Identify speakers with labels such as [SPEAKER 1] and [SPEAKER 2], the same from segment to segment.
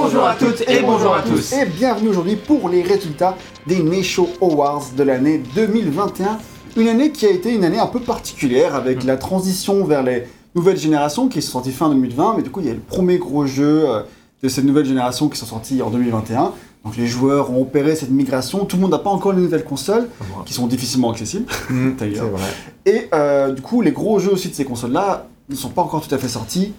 [SPEAKER 1] Bonjour à toutes et bonjour à tous.
[SPEAKER 2] Et bienvenue aujourd'hui pour les résultats des Nesho Awards de l'année 2021. Une année qui a été une année un peu particulière avec la transition vers les nouvelles générations qui sont sorties fin 2020, mais du coup il y a le premier gros jeu euh, de cette nouvelle génération qui sont sortis en 2021. Donc les joueurs ont opéré cette migration. Tout le monde n'a pas encore les nouvelles consoles qui sont difficilement accessibles d'ailleurs.
[SPEAKER 1] C'est vrai.
[SPEAKER 2] Et euh, du coup, les gros jeux aussi de ces consoles-là ne sont pas encore tout à fait sortis.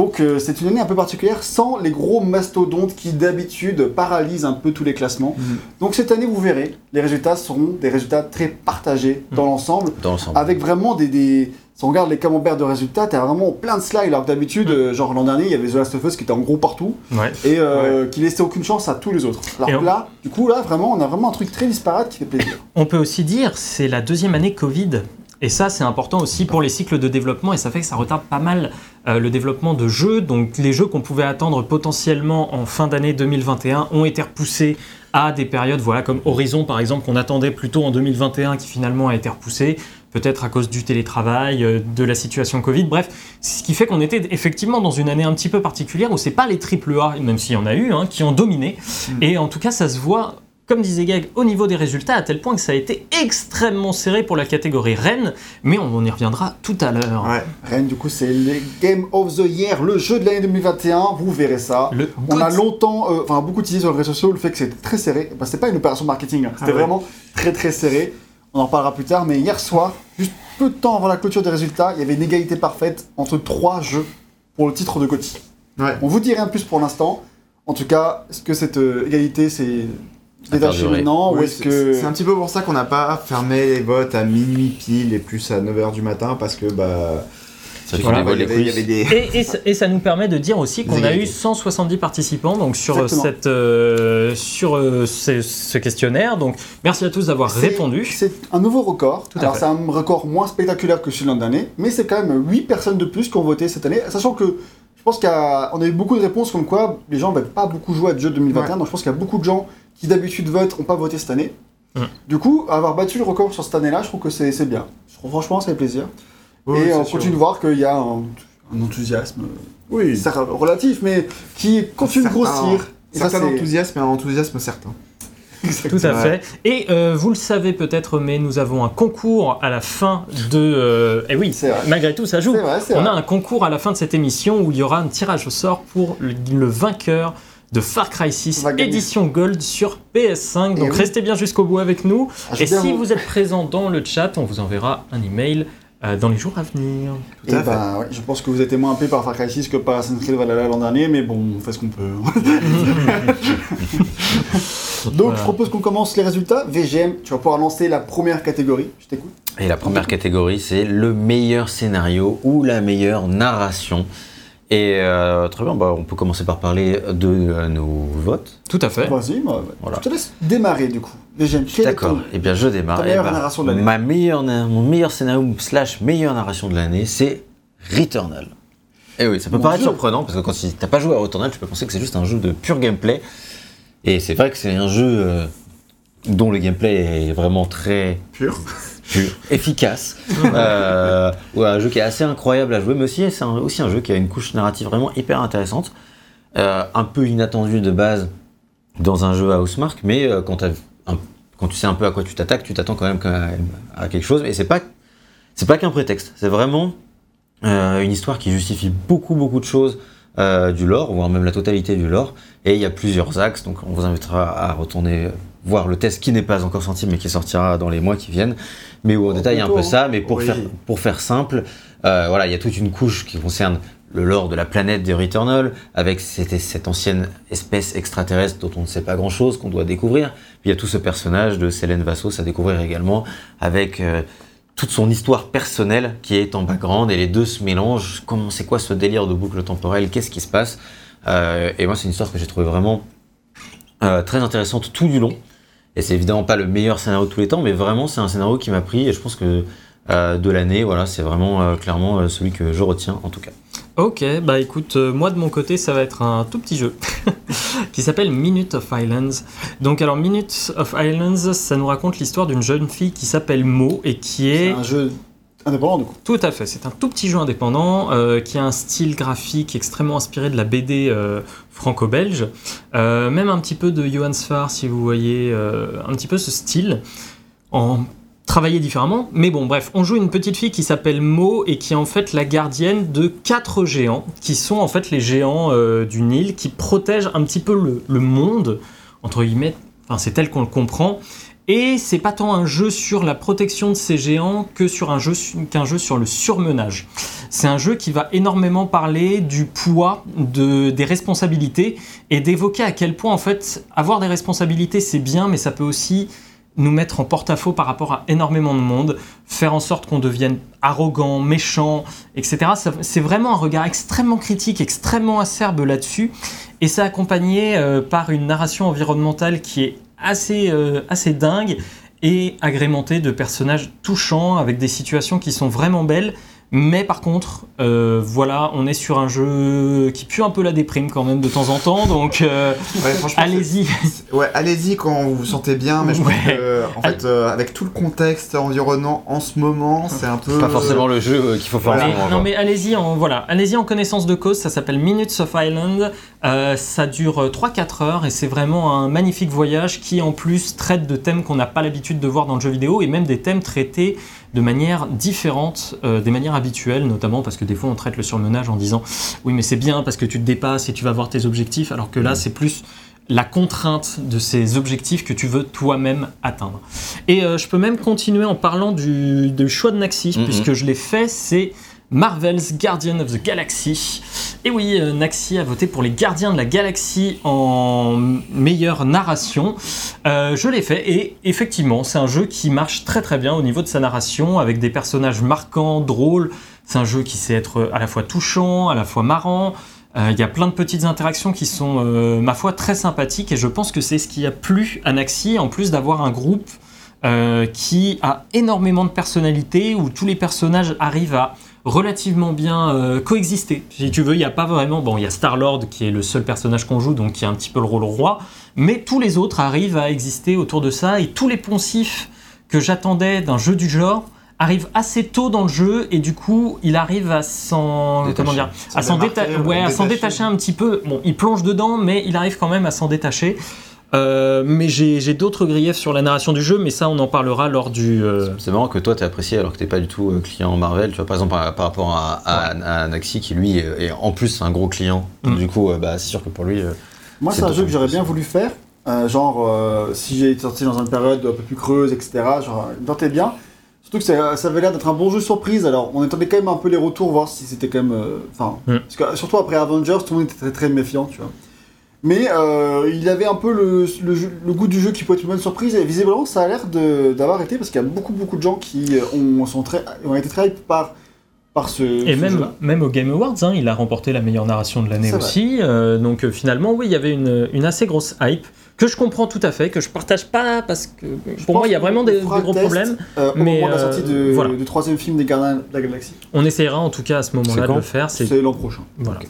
[SPEAKER 2] Donc euh, c'est une année un peu particulière sans les gros mastodontes qui d'habitude paralysent un peu tous les classements.
[SPEAKER 1] Mhm.
[SPEAKER 2] Donc cette année, vous verrez, les résultats seront des résultats très partagés dans l'ensemble,
[SPEAKER 3] dans l'ensemble.
[SPEAKER 2] avec vraiment des, des... Si on regarde les camemberts de résultats, t'as vraiment plein de slides, alors que d'habitude, euh, genre l'an dernier, il y avait The Last of Us qui était en gros partout,
[SPEAKER 4] Ouais.
[SPEAKER 2] et euh, qui laissait aucune chance à tous les autres. Alors
[SPEAKER 4] Et
[SPEAKER 2] que
[SPEAKER 4] on-
[SPEAKER 2] là, du coup, là, vraiment, on a vraiment un truc très disparate qui fait plaisir.
[SPEAKER 4] On peut aussi dire c'est la deuxième année Covid. Et ça, c'est important aussi pour les cycles de développement et ça fait que ça retarde pas mal euh, le développement de jeux. Donc les jeux qu'on pouvait attendre potentiellement en fin d'année 2021 ont été repoussés à des périodes, voilà, comme Horizon par exemple, qu'on attendait plutôt en 2021, qui finalement a été repoussé, peut-être à cause du télétravail, euh, de la situation Covid. Bref, ce qui fait qu'on était effectivement dans une année un petit peu particulière où c'est pas les AAA, même s'il y en a eu, hein, qui ont dominé. Et en tout cas, ça se voit, comme disait Gag, au niveau des résultats, à tel point que ça a été extrêmement serré pour la catégorie Rennes, mais on y reviendra tout à l'heure.
[SPEAKER 1] Ouais.
[SPEAKER 2] Rennes, du coup, c'est le Game of the Year, le jeu de l'année 2021, vous verrez ça.
[SPEAKER 4] Le
[SPEAKER 2] On a longtemps, euh, enfin beaucoup utilisé sur les réseaux sociaux le fait que c'était très serré. Bah, c'était pas une opération marketing, hein. c'était
[SPEAKER 1] Ah ouais.
[SPEAKER 2] vraiment très très serré. On en parlera plus tard, mais hier soir, juste peu de temps avant la clôture des résultats, il y avait une égalité parfaite entre trois jeux pour le titre de Gotti.
[SPEAKER 1] Ouais.
[SPEAKER 2] On vous dit rien de plus pour l'instant. En tout cas, est-ce que cette euh, égalité c'est ou est-ce
[SPEAKER 1] c'est-
[SPEAKER 2] que
[SPEAKER 1] C'est un petit peu pour ça qu'on n'a pas fermé les votes à minuit pile et plus à 9h du matin parce que bah.
[SPEAKER 3] Ça fait
[SPEAKER 1] voilà,
[SPEAKER 3] dévoile
[SPEAKER 1] il y
[SPEAKER 3] les
[SPEAKER 1] avait- il y
[SPEAKER 3] coulisses.
[SPEAKER 1] avait des.
[SPEAKER 4] Et, et ça- et ça nous permet de dire aussi qu'on a eu
[SPEAKER 1] égalités.
[SPEAKER 4] 170 participants donc sur, euh,
[SPEAKER 2] Exactement.
[SPEAKER 4] cette, euh, sur euh, ce, ce questionnaire. Donc merci à tous d'avoir répondu.
[SPEAKER 2] C'est un nouveau record.
[SPEAKER 4] Tout
[SPEAKER 2] Alors c'est un record moins spectaculaire que celui de l'an dernier, mais c'est quand même 8 personnes de plus qui ont voté cette année, sachant que je pense qu'on a, on a eu beaucoup de réponses comme quoi les gens n'avaient pas beaucoup joué à ce jeu 2021,
[SPEAKER 1] Ouais.
[SPEAKER 2] donc je pense qu'il y a beaucoup de gens qui d'habitude votent n'ont pas voté cette année. Du coup, avoir battu le record sur cette année-là, je trouve que c'est bien. Je trouve- franchement, ça fait plaisir.
[SPEAKER 1] Oui,
[SPEAKER 2] Et on
[SPEAKER 1] sûr.
[SPEAKER 2] continue de voir qu'il y a un, un enthousiasme,
[SPEAKER 1] Oui.
[SPEAKER 2] c'est relatif, mais qui continue de
[SPEAKER 1] Certain-
[SPEAKER 2] grossir.
[SPEAKER 1] Certain
[SPEAKER 2] c'est-
[SPEAKER 1] enthousiasme et un enthousiasme certain.
[SPEAKER 4] Tout à fait. Et euh, vous le savez peut-être, mais nous avons un concours à la fin de. euh, eh oui,
[SPEAKER 2] C'est vrai.
[SPEAKER 4] malgré tout, ça joue.
[SPEAKER 2] Vrai,
[SPEAKER 4] On
[SPEAKER 2] vrai.
[SPEAKER 4] a un concours à la fin de cette émission où il y aura un tirage au sort pour le, le vainqueur de Far Cry 6
[SPEAKER 2] On va gagner.
[SPEAKER 4] édition Gold sur PS5.
[SPEAKER 2] Et
[SPEAKER 4] Donc
[SPEAKER 2] oui.
[SPEAKER 4] restez bien jusqu'au bout avec nous.
[SPEAKER 2] Ah,
[SPEAKER 4] Et si
[SPEAKER 2] vous-
[SPEAKER 4] vous êtes présent dans le chat, on vous enverra un email euh, dans les jours à venir.
[SPEAKER 1] Tout à
[SPEAKER 2] Et bah, ouais, je pense que vous êtes moins happé par Far Cry 6 que par Assassin's Creed Valhalla l'an dernier, mais bon, on fait ce qu'on peut. Donc,
[SPEAKER 4] Voilà.
[SPEAKER 2] je propose qu'on commence les résultats. VGM, tu vas pouvoir lancer la première catégorie. Je t'écoute.
[SPEAKER 3] Et la première catégorie, c'est le meilleur scénario ou la meilleure narration. Et euh, très bien, bah, on peut commencer par parler de euh, nos votes.
[SPEAKER 4] Tout à fait.
[SPEAKER 2] Vas-y, moi,
[SPEAKER 3] Voilà.
[SPEAKER 2] je te laisse démarrer du coup.
[SPEAKER 3] D'accord, et bien je démarre.
[SPEAKER 2] ta
[SPEAKER 3] Eh
[SPEAKER 2] meilleure
[SPEAKER 3] ben,
[SPEAKER 2] narration de l'année
[SPEAKER 3] Ma meilleure, mon meilleur scénario slash meilleure narration de l'année, c'est Returnal. Et oui, ça peut
[SPEAKER 2] Mon
[SPEAKER 3] paraître
[SPEAKER 2] Dieu.
[SPEAKER 3] surprenant parce que quand tu t'as pas joué à Returnal, tu peux penser que c'est juste un jeu de pur gameplay. Et c'est vrai que c'est un jeu euh, dont le gameplay est vraiment très
[SPEAKER 1] Pur.
[SPEAKER 3] efficace. euh, ouais, un jeu qui est assez incroyable à jouer, mais aussi c'est aussi un jeu qui a une couche narrative vraiment hyper intéressante, Euh, un peu inattendue de base dans un jeu à Housemark, mais euh, quand, quand tu sais un peu à quoi tu t'attaques, tu t'attends quand même, à quelque chose. Et c'est pas c'est pas qu'un prétexte, c'est vraiment une histoire qui justifie beaucoup beaucoup de choses. du lore, voire même la totalité du lore, et il y a plusieurs axes, donc on vous invitera à retourner voir le test qui n'est pas encore sorti, mais qui sortira dans les mois qui viennent, mais où on
[SPEAKER 2] Oh,
[SPEAKER 3] détaille un peu ça, mais pour,
[SPEAKER 1] Oui.
[SPEAKER 3] faire, pour faire simple, euh, voilà, il y a toute une couche qui concerne le lore de la planète des Returnal, avec cette, cette ancienne espèce extraterrestre dont on ne sait pas grand-chose, qu'on doit découvrir. Puis il y a tout ce personnage de Selene Vassos à découvrir également, avec euh, toute son histoire personnelle qui est en background, et les deux se mélangent. Comment, c'est quoi ce délire de boucle temporelle? Qu'est-ce qui se passe? Euh, Et moi, c'est une histoire que j'ai trouvée vraiment euh, très intéressante tout du long. Et c'est évidemment pas le meilleur scénario de tous les temps, mais vraiment, c'est un scénario qui m'a pris, et je pense que euh, de l'année, voilà, c'est vraiment euh, clairement euh, celui que je retiens en tout cas.
[SPEAKER 4] Ok, bah écoute, euh, moi de mon côté, ça va être un tout petit jeu qui s'appelle Minute of Islands. Donc, alors, Minute of Islands, ça nous raconte l'histoire d'une jeune fille qui s'appelle Mo et qui
[SPEAKER 2] C'est
[SPEAKER 4] est.
[SPEAKER 2] un jeu indépendant du.
[SPEAKER 4] Tout à fait, c'est un tout petit jeu indépendant euh, qui a un style graphique extrêmement inspiré de la BD euh, franco-belge, Euh, même un petit peu de Johan Sfar si vous voyez un petit peu ce style, en travaillé différemment. Mais bon, bref, on joue une petite fille qui s'appelle Mo et qui est en fait la gardienne de quatre géants, qui sont en fait les géants du Nil, qui protègent un petit peu le, le monde, entre guillemets, enfin c'est tel qu'on le comprend. Et c'est pas tant un jeu sur la protection de ces géants que sur un jeu qu'un jeu sur le surmenage. C'est un jeu qui va énormément parler du poids de, des responsabilités et d'évoquer à quel point en fait avoir des responsabilités c'est bien, mais ça peut aussi nous mettre en porte-à-faux par rapport à énormément de monde, faire en sorte qu'on devienne arrogant, méchant, etc. C'est vraiment un regard extrêmement critique, extrêmement acerbe là-dessus, et c'est accompagné euh, par une narration environnementale qui est assez, euh, assez dingue et agrémentée de personnages touchants avec des situations qui sont vraiment belles. Mais par contre, euh, voilà, on est sur un jeu qui pue un peu la déprime quand même de temps en temps, donc euh,
[SPEAKER 1] Ouais,
[SPEAKER 4] allez-y.
[SPEAKER 1] Ouais, allez-y quand vous vous sentez bien, mais je pense
[SPEAKER 4] Ouais.
[SPEAKER 1] que, en fait, euh, avec tout le contexte environnant en ce moment, c'est un peu.
[SPEAKER 3] Pas forcément le jeu qu'il faut faire
[SPEAKER 1] Voilà.
[SPEAKER 4] non mais allez-y en voilà, allez-y en connaissance de cause, ça s'appelle Minutes of Island, Euh, ça dure euh, 3-4 heures et c'est vraiment un magnifique voyage qui en plus traite de thèmes qu'on n'a pas l'habitude de voir dans le jeu vidéo et même des thèmes traités de manière différente euh, des manières habituelles, notamment parce que des fois on traite le surmenage en disant oui mais c'est bien parce que tu te dépasses et tu vas voir tes objectifs alors que là c'est plus la contrainte de ces objectifs que tu veux toi-même atteindre. Et euh, je peux même continuer en parlant du, du choix de Naxi,
[SPEAKER 3] Mhm.
[SPEAKER 4] puisque je l'ai fait, c'est Marvel's Guardian of the Galaxy. Et oui, euh, Naxi a voté pour les Gardiens de la Galaxie en meilleure narration. Euh, je l'ai fait et effectivement, c'est un jeu qui marche très très bien au niveau de sa narration, avec des personnages marquants, drôles. C'est un jeu qui sait être à la fois touchant, à la fois marrant. Euh, Il y a plein de petites interactions qui sont, euh, ma foi, très sympathiques et je pense que c'est ce qui a plu à Naxi, en plus d'avoir un groupe euh, qui a énormément de personnalité, où tous les personnages arrivent à relativement bien euh, coexister. Si tu veux, il n'y a pas vraiment... Bon, il y a Star-Lord qui est le seul personnage qu'on joue, donc qui a un petit peu le rôle roi, mais tous les autres arrivent à exister autour de ça, et tous les poncifs que j'attendais d'un jeu du genre arrivent assez tôt dans le jeu, et du coup, il arrive à s'en...
[SPEAKER 3] Détacher.
[SPEAKER 4] Comment dire à
[SPEAKER 1] S'en
[SPEAKER 4] déta- ouais,
[SPEAKER 1] détacher.
[SPEAKER 4] détacher un petit peu. Bon, il plonge dedans, mais il arrive quand même à s'en détacher. Euh, mais j'ai d'autres griefs sur la narration du jeu, mais ça, on en parlera lors du. euh,
[SPEAKER 3] C'est marrant que toi t'aies apprécié alors que t'es pas du tout euh, client Marvel. Tu vois, par exemple, par, par rapport à, à, à Naxi qui lui est en plus un gros client.
[SPEAKER 4] Mm.
[SPEAKER 3] Du coup, euh, bah, c'est sûr que pour lui. euh,
[SPEAKER 2] Moi,
[SPEAKER 3] C'est
[SPEAKER 2] un jeu que j'aurais bien voulu faire. euh, genre, euh, si j'ai été sorti dans une période un peu plus creuse, etc., genre, tentait bien. Surtout que ça, ça avait l'air d'être un bon jeu surprise. Alors, on attendait quand même un peu les retours, voir si c'était quand même. euh, Enfin,
[SPEAKER 4] Mm.
[SPEAKER 2] parce que, surtout après Avengers, tout le monde était très, très méfiant, tu vois. Mais euh, il avait un peu le, le goût du jeu qui peut être une bonne surprise. Et visiblement, ça a l'air d'avoir été parce qu'il y a beaucoup, beaucoup de gens qui euh, ont, sont très, ont été très hype par, par ce.
[SPEAKER 4] Et
[SPEAKER 2] ce
[SPEAKER 4] même, même au Game Awards, hein, il a remporté la meilleure narration de l'année aussi. euh, donc euh, finalement, oui, il y avait une, une assez grosse hype que je comprends tout à fait, que je partage pas parce que
[SPEAKER 2] Je
[SPEAKER 4] pour moi, il y a vraiment des, gros
[SPEAKER 2] test,
[SPEAKER 4] problèmes.
[SPEAKER 2] Euh, au
[SPEAKER 4] Mais,
[SPEAKER 2] moment de la
[SPEAKER 4] euh,
[SPEAKER 2] sortie de-
[SPEAKER 4] voilà.
[SPEAKER 2] du troisième film des Gardiens de la Galaxie.
[SPEAKER 4] On essaiera en tout cas à ce moment-là de le faire. C'est
[SPEAKER 2] l'an prochain.
[SPEAKER 4] voilà.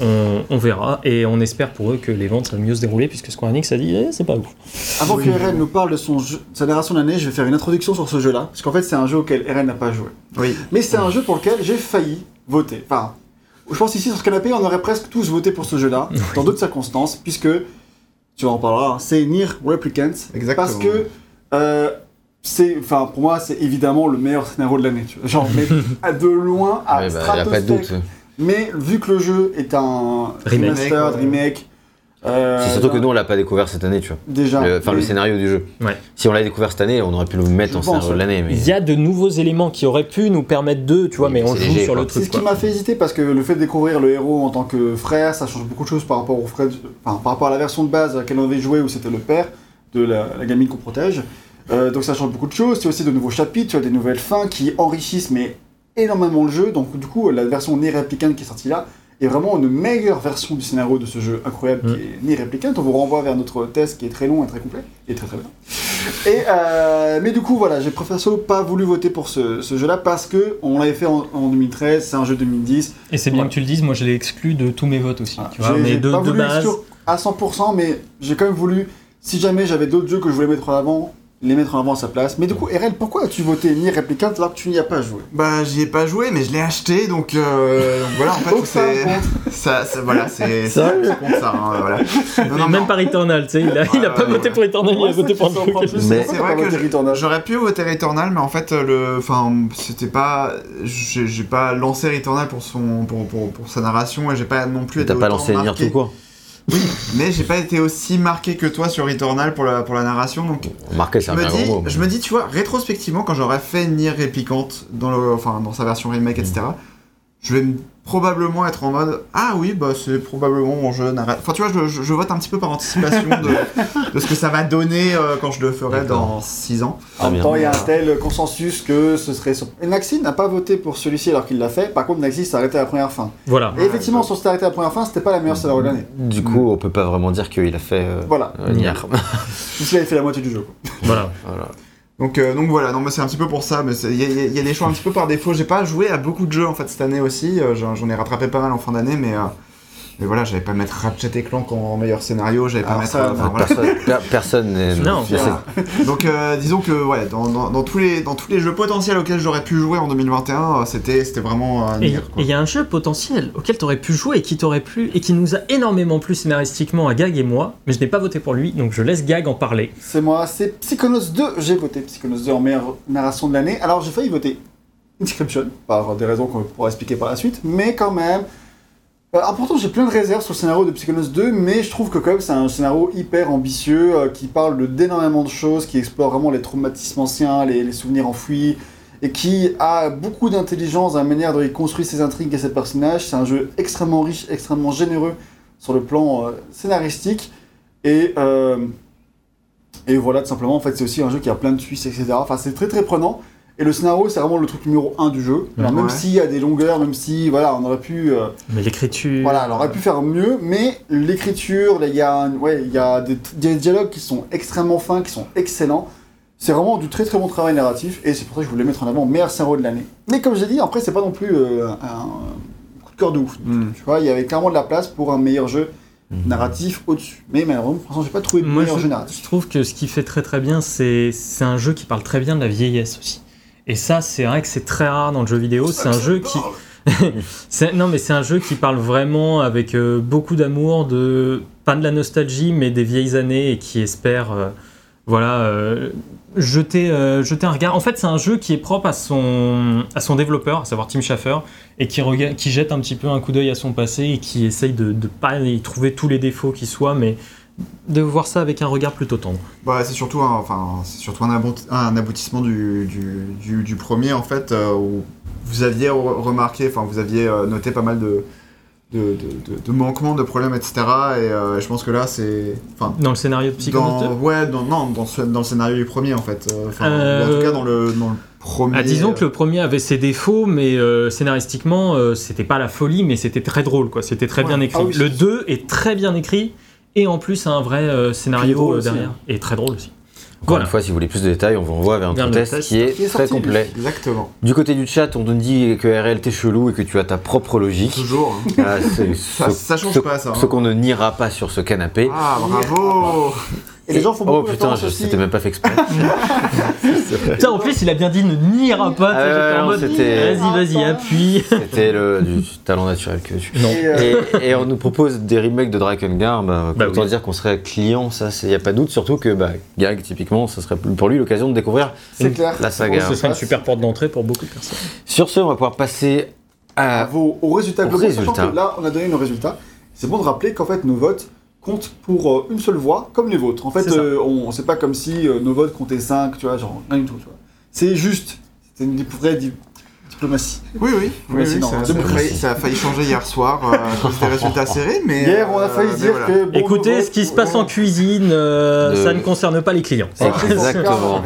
[SPEAKER 4] On, on verra et on espère pour eux que les ventes vont mieux se dérouler puisque Square Enix a dit eh, c'est pas ouf.
[SPEAKER 2] Avant
[SPEAKER 1] Oui.
[SPEAKER 2] que Eren nous parle de son jeu, sa narration de l'année, je vais faire une introduction sur ce jeu-là. Parce qu'en fait, c'est un jeu auquel Eren n'a pas joué.
[SPEAKER 1] Oui.
[SPEAKER 2] Mais c'est un jeu pour lequel j'ai failli voter. Enfin, je pense ici sur ce canapé, on aurait presque tous voté pour ce jeu-là, dans d'autres circonstances, puisque, tu en parleras, hein, c'est Nier Replicant.
[SPEAKER 1] Exactement.
[SPEAKER 2] Parce que, euh, c'est, enfin, pour moi, c'est évidemment le meilleur scénario de l'année. Genre, mais de loin, à
[SPEAKER 3] ouais, bah, y a pas de doute.
[SPEAKER 2] stratosphérique. Mais vu que le jeu est un
[SPEAKER 4] Remake.
[SPEAKER 2] remastered,
[SPEAKER 1] Ouais.
[SPEAKER 2] remake. Euh,
[SPEAKER 3] C'est surtout que nous on l'a pas découvert cette année, tu vois.
[SPEAKER 2] déjà,
[SPEAKER 3] Enfin, le
[SPEAKER 2] oui.
[SPEAKER 3] scénario du jeu.
[SPEAKER 4] Ouais.
[SPEAKER 3] Si on l'avait découvert cette année, on aurait pu le mettre
[SPEAKER 2] Je
[SPEAKER 3] en scénario de l'année. Mais...
[SPEAKER 4] Il y a de nouveaux éléments qui auraient pu nous permettre de, tu vois,
[SPEAKER 3] Oui,
[SPEAKER 4] mais
[SPEAKER 3] mais
[SPEAKER 4] on
[SPEAKER 3] c'est
[SPEAKER 4] joue
[SPEAKER 3] léger,
[SPEAKER 4] sur
[SPEAKER 3] quoi.
[SPEAKER 4] le
[SPEAKER 2] C'est
[SPEAKER 4] truc.
[SPEAKER 2] ce qui m'a fait hésiter parce que le fait de découvrir le héros en tant que frère, ça change beaucoup de choses par rapport au frère, enfin, par rapport à la version de base à laquelle on avait joué où c'était le père de la, la gamine qu'on protège. Euh, donc ça change beaucoup de choses. C'est aussi de nouveaux chapitres, tu as des nouvelles fins qui enrichissent mais énormément le jeu. Donc du coup, la version Nier Replicant qui est sortie là est vraiment une meilleure version du scénario de ce jeu incroyable
[SPEAKER 4] Mm.
[SPEAKER 2] qui est Nier Replicant. On vous renvoie vers notre test qui est très long et très complet et très très bien. Et euh, mais du coup voilà, j'ai perso pas voulu voter pour ce, ce jeu-là parce que on l'avait fait en, en 2013, c'est un jeu 2010.
[SPEAKER 4] Et c'est bien
[SPEAKER 2] Voilà.
[SPEAKER 4] que tu le dises, moi je l'ai exclu de tous mes votes aussi. Tu vois, mais de,
[SPEAKER 2] pas
[SPEAKER 4] de
[SPEAKER 2] voulu
[SPEAKER 4] base.
[SPEAKER 2] à 100%, mais j'ai quand même voulu, si jamais j'avais d'autres jeux que je voulais mettre en avant, les mettre en avant à sa place. Mais du coup, RL, pourquoi as-tu voté Nier Replicant alors que tu n'y as pas joué?
[SPEAKER 1] Bah, j'y ai pas joué, mais je l'ai acheté, donc, euh, donc voilà, en fait, c'est.
[SPEAKER 2] compte.
[SPEAKER 1] Ça, ça- voilà, c'est. Ça ça compte ça, hein, voilà. Non,
[SPEAKER 4] Mais
[SPEAKER 1] non,
[SPEAKER 4] même
[SPEAKER 1] non.
[SPEAKER 4] pas Returnal, tu sais, il a, il a
[SPEAKER 1] Ouais,
[SPEAKER 4] pas
[SPEAKER 1] ouais,
[SPEAKER 4] voté
[SPEAKER 1] ouais.
[SPEAKER 4] pour Returnal, il a voté pour un truc.
[SPEAKER 1] C'est vrai que j'aurais pu voter Returnal, mais en fait, le, enfin, c'était pas, j'ai pas lancé Returnal pour son, pour, pour, pour sa narration et j'ai pas non plus été
[SPEAKER 3] T'as pas lancé Nier tout court
[SPEAKER 1] Oui, mais j'ai pas été aussi marqué que toi sur Returnal pour la, pour la narration, donc
[SPEAKER 3] Marqué, c'est
[SPEAKER 1] je
[SPEAKER 3] un
[SPEAKER 1] me,
[SPEAKER 3] bien
[SPEAKER 1] dis,
[SPEAKER 3] gros mot. mais-
[SPEAKER 1] je me dis, tu vois, rétrospectivement, quand j'aurais fait Nier Replicante dans, le, enfin, dans sa version remake, etc., je vais m- probablement être en mode Ah oui, bah c'est probablement mon jeu narratif. Enfin, tu vois, je, je- je vote un petit peu par anticipation de, de ce que ça va donner euh, quand je le ferai dans 6 ans.
[SPEAKER 3] Ah,
[SPEAKER 2] En même temps, il y a un tel consensus que ce serait. Et Naxi n'a pas voté pour celui-ci alors qu'il l'a fait. Par contre, Naxi s'est arrêté à la première fin.
[SPEAKER 4] Voilà.
[SPEAKER 2] Et effectivement, sur s'est arrêté à la première fin, c'était pas la meilleure scénario de l'année.
[SPEAKER 3] Du coup, on peut pas vraiment dire qu'il a fait euh,
[SPEAKER 2] Voilà.
[SPEAKER 3] euh.
[SPEAKER 2] Puisqu'il avait fait la moitié du jeu. quoi.
[SPEAKER 4] Voilà.
[SPEAKER 3] Voilà.
[SPEAKER 1] Donc, euh, donc voilà, non, mais c'est un petit peu pour ça. Mais il y, a- des choix un petit peu par défaut. J'ai pas joué à beaucoup de jeux en fait cette année aussi. Euh, J'en j'en ai rattrapé pas mal en fin d'année, mais, euh, mais voilà, j'avais pas mettre Ratchet et Clank en meilleur scénario. J'avais pas
[SPEAKER 2] Alors
[SPEAKER 1] mettre.
[SPEAKER 2] ça,
[SPEAKER 1] euh, enfin, voilà.
[SPEAKER 3] Personne, per- personne n'est.
[SPEAKER 4] Non,
[SPEAKER 3] c'est-
[SPEAKER 2] voilà.
[SPEAKER 1] Donc euh, disons que ouais, dans, dans- dans tous les, dans tous les jeux potentiels auxquels j'aurais pu jouer en 2021, euh, c'était vraiment euh,
[SPEAKER 4] Et il y a un jeu potentiel auquel tu aurais pu jouer et qui t'aurait plu et qui nous a énormément plu scénaristiquement à Gag et moi, mais je n'ai pas voté pour lui, donc je laisse Gag en parler.
[SPEAKER 2] C'est moi, c'est Psychonauts 2. J'ai voté Psychonauts 2 en meilleure narration de l'année. Alors j'ai failli voter Inscription, par des raisons qu'on pourra expliquer par la suite, mais quand même. Euh, ah, pourtant j'ai plein de réserves sur le scénario de Psychonauts 2, mais je trouve que quand même c'est un scénario hyper ambitieux, euh, qui parle d'énormément de choses, qui explore vraiment les traumatismes anciens, les, souvenirs enfouis, et qui a beaucoup d'intelligence dans la manière dont il construit ses intrigues et ses personnages. C'est un jeu extrêmement riche, extrêmement généreux sur le plan euh, scénaristique. Et, et voilà, tout simplement, en fait, c'est aussi un jeu qui a plein de twists, etc. Enfin, c'est très très prenant. Et le scénario, c'est vraiment le truc numéro 1 du jeu. Alors, même s'il y a des longueurs, même si, voilà, on aurait pu. euh,
[SPEAKER 4] Mais l'écriture.
[SPEAKER 2] voilà, on aurait pu faire mieux, mais l'écriture, il y a, ouais, il y a des, des dialogues qui sont extrêmement fins, qui sont excellents. C'est vraiment du très très bon travail narratif, et c'est pour ça que je voulais mettre en avant meilleur scénario de l'année. Mais comme j'ai dit, après, c'est pas non plus euh, un, un coup de cœur de ouf.
[SPEAKER 1] Mm.
[SPEAKER 2] Tu vois, il y avait clairement de la place pour un meilleur jeu
[SPEAKER 3] Mhm.
[SPEAKER 2] narratif au-dessus. Mais malheureusement, pour l'instant, j'ai pas trouvé de
[SPEAKER 4] Moi,
[SPEAKER 2] meilleur
[SPEAKER 4] je,
[SPEAKER 2] jeu narratif.
[SPEAKER 4] je trouve que ce qui fait très très bien, c'est c'est un jeu qui parle très bien de la vieillesse aussi. Et ça, c'est vrai que c'est très rare dans le jeu vidéo. C'est un jeu qui. Non, mais c'est un jeu qui parle vraiment avec euh, beaucoup d'amour, de pas de la nostalgie, mais des vieilles années et qui espère, euh, voilà, euh, jeter, un regard. En fait, c'est un jeu qui est propre à son, développeur, à savoir Tim Schafer, et qui jette un petit peu un coup d'œil à son passé et qui essaye de ne pas y trouver tous les défauts qui soient, mais de voir ça avec un regard plutôt tendre.
[SPEAKER 1] Bah, c'est surtout, un, enfin, c'est surtout un, aboutissement du, du, du- du premier en fait, euh, où vous aviez re- remarqué, enfin vous aviez euh, noté pas mal de, de, de- de- de manquements, de problèmes, etc. Et euh, je pense que là c'est, enfin,
[SPEAKER 4] Dans le scénario de Psychonauts 2
[SPEAKER 1] dans, ouais, dans, non, dans, ce- dans le scénario du premier en fait. euh,
[SPEAKER 4] Euh,
[SPEAKER 1] en tout cas dans le, dans le premier.
[SPEAKER 4] Ah, disons que le premier avait ses défauts, mais euh, scénaristiquement, euh, c'était pas la folie, mais c'était très drôle, quoi. C'était très
[SPEAKER 1] Ouais.
[SPEAKER 4] bien écrit.
[SPEAKER 2] Ah oui,
[SPEAKER 4] le
[SPEAKER 2] c'est-
[SPEAKER 4] 2 est très bien écrit, et en plus un vrai euh, scénario
[SPEAKER 2] drôle
[SPEAKER 4] euh,
[SPEAKER 2] aussi,
[SPEAKER 4] derrière.
[SPEAKER 2] hein.
[SPEAKER 4] Et très drôle aussi.
[SPEAKER 3] Encore
[SPEAKER 4] Voilà.
[SPEAKER 3] une fois, si vous voulez plus de détails, on vous renvoie vers un test,
[SPEAKER 4] test
[SPEAKER 3] qui est,
[SPEAKER 2] qui est
[SPEAKER 3] très
[SPEAKER 2] lui.
[SPEAKER 3] complet.
[SPEAKER 1] Exactement.
[SPEAKER 3] Du côté du chat, on nous dit que RL t'es chelou et que tu as ta propre logique.
[SPEAKER 1] Toujours. hein.
[SPEAKER 3] Ah, c'est-
[SPEAKER 1] Ça,
[SPEAKER 3] ce-
[SPEAKER 1] ça change
[SPEAKER 3] ce-
[SPEAKER 1] pas ça. hein.
[SPEAKER 3] Ce qu'on ne niera pas sur ce canapé.
[SPEAKER 1] Ah bravo.
[SPEAKER 2] Et les gens font
[SPEAKER 3] Oh
[SPEAKER 2] beaucoup
[SPEAKER 3] putain,
[SPEAKER 2] référence
[SPEAKER 3] je c'était même pas fait exprès.
[SPEAKER 4] Putain, en plus, il a bien dit ne pas.
[SPEAKER 3] Ah ouais, non,
[SPEAKER 4] mode,
[SPEAKER 3] c'était-
[SPEAKER 4] Vas-y, vas-y, appuie.
[SPEAKER 3] C'était le du talent naturel que tu.
[SPEAKER 4] Non.
[SPEAKER 2] Et, euh,
[SPEAKER 3] Et, et on nous propose des remakes de Drakengard, bah,
[SPEAKER 4] Bah
[SPEAKER 3] autant
[SPEAKER 4] oui.
[SPEAKER 3] dire qu'on serait client, ça, il n'y a pas de doute, surtout que bah, Gag, typiquement, ce serait pour lui l'occasion de découvrir
[SPEAKER 2] c'est clair.
[SPEAKER 3] la saga.
[SPEAKER 4] Ce serait une super porte d'entrée pour beaucoup de personnes.
[SPEAKER 3] Sur ce, on va pouvoir passer à.
[SPEAKER 2] Bravo au résultat
[SPEAKER 3] Au
[SPEAKER 2] global. sachant
[SPEAKER 3] résultat.
[SPEAKER 2] que Là, on a donné nos résultats. C'est bon de rappeler qu'en fait, nos votes comptent pour euh, une seule voix, comme les vôtres. En fait, euh, on c'est pas comme si euh, nos votes comptaient 5, tu vois, genre rien du tout, tu vois. C'est juste. C'est une vraie di- diplomatie.
[SPEAKER 1] Oui oui. oui, oui,
[SPEAKER 2] non,
[SPEAKER 1] ça, ça a failli, ça a failli changer hier soir euh, des résultats serrés, mais
[SPEAKER 2] Hier, on a failli dire
[SPEAKER 1] voilà.
[SPEAKER 2] que. bon,
[SPEAKER 4] Écoutez, ce qui se passe en cuisine, euh,
[SPEAKER 3] De-
[SPEAKER 4] ça ne concerne pas les clients.
[SPEAKER 3] Exactement.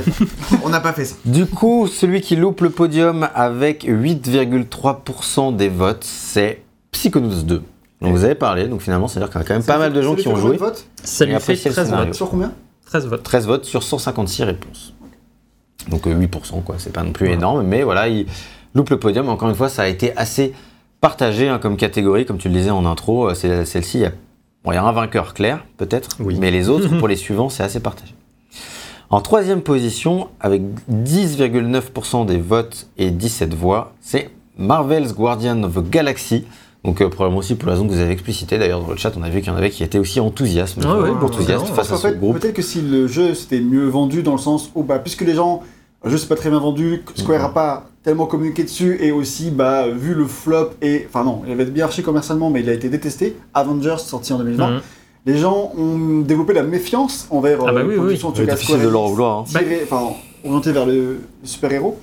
[SPEAKER 1] On n'a pas fait ça.
[SPEAKER 3] Du coup, celui qui loupe le podium avec 8,3% des votes, c'est Psychonauts 2. Donc vous avez parlé, donc finalement, c'est-à-dire qu'il y a quand même pas mal de gens qui ont joué.
[SPEAKER 4] Ça lui fait
[SPEAKER 3] apprécier le
[SPEAKER 4] 13
[SPEAKER 3] scénario.
[SPEAKER 4] votes.
[SPEAKER 2] Sur combien
[SPEAKER 4] 13 votes.
[SPEAKER 3] 13 votes sur 156 réponses. Donc euh, 8%, quoi. C'est pas non plus énorme, mais voilà, il loupe le podium. Encore une fois, ça a été assez partagé hein, comme catégorie, comme tu le disais en intro. euh, c'est- Celle-ci, il y a, bon, il y a un vainqueur clair, peut-être,
[SPEAKER 4] Oui.
[SPEAKER 3] mais les autres, pour les suivants, c'est assez partagé. En troisième position, avec 10,9% des votes et 17 voix, c'est Marvel's Guardian of the Galaxy. Donc euh, probablement aussi pour la raison que vous avez explicité. D'ailleurs dans le chat, on a vu qu'il y en avait qui étaient aussi enthousiastes,
[SPEAKER 4] Ah ouais,
[SPEAKER 3] enthousiastes face à
[SPEAKER 2] en
[SPEAKER 3] ce
[SPEAKER 2] fait,
[SPEAKER 3] groupe.
[SPEAKER 2] peut-être que si le jeu c'était mieux vendu dans le sens où, bah, puisque les gens, le jeu c'est pas très bien vendu, Square
[SPEAKER 3] Mhm.
[SPEAKER 2] a pas tellement communiqué dessus, et aussi, bah, vu le flop, et, enfin non, il avait bien marché commercialement, mais il a été détesté, Avengers sorti en 2020,
[SPEAKER 4] Mhm.
[SPEAKER 2] les gens ont développé la méfiance envers
[SPEAKER 4] Ah bah
[SPEAKER 2] euh,
[SPEAKER 4] oui, oui,
[SPEAKER 2] tout
[SPEAKER 3] C'est
[SPEAKER 2] cas,
[SPEAKER 3] de leur vouloir. hein.
[SPEAKER 2] tiré- enfin, orienté vers le, le super-héros.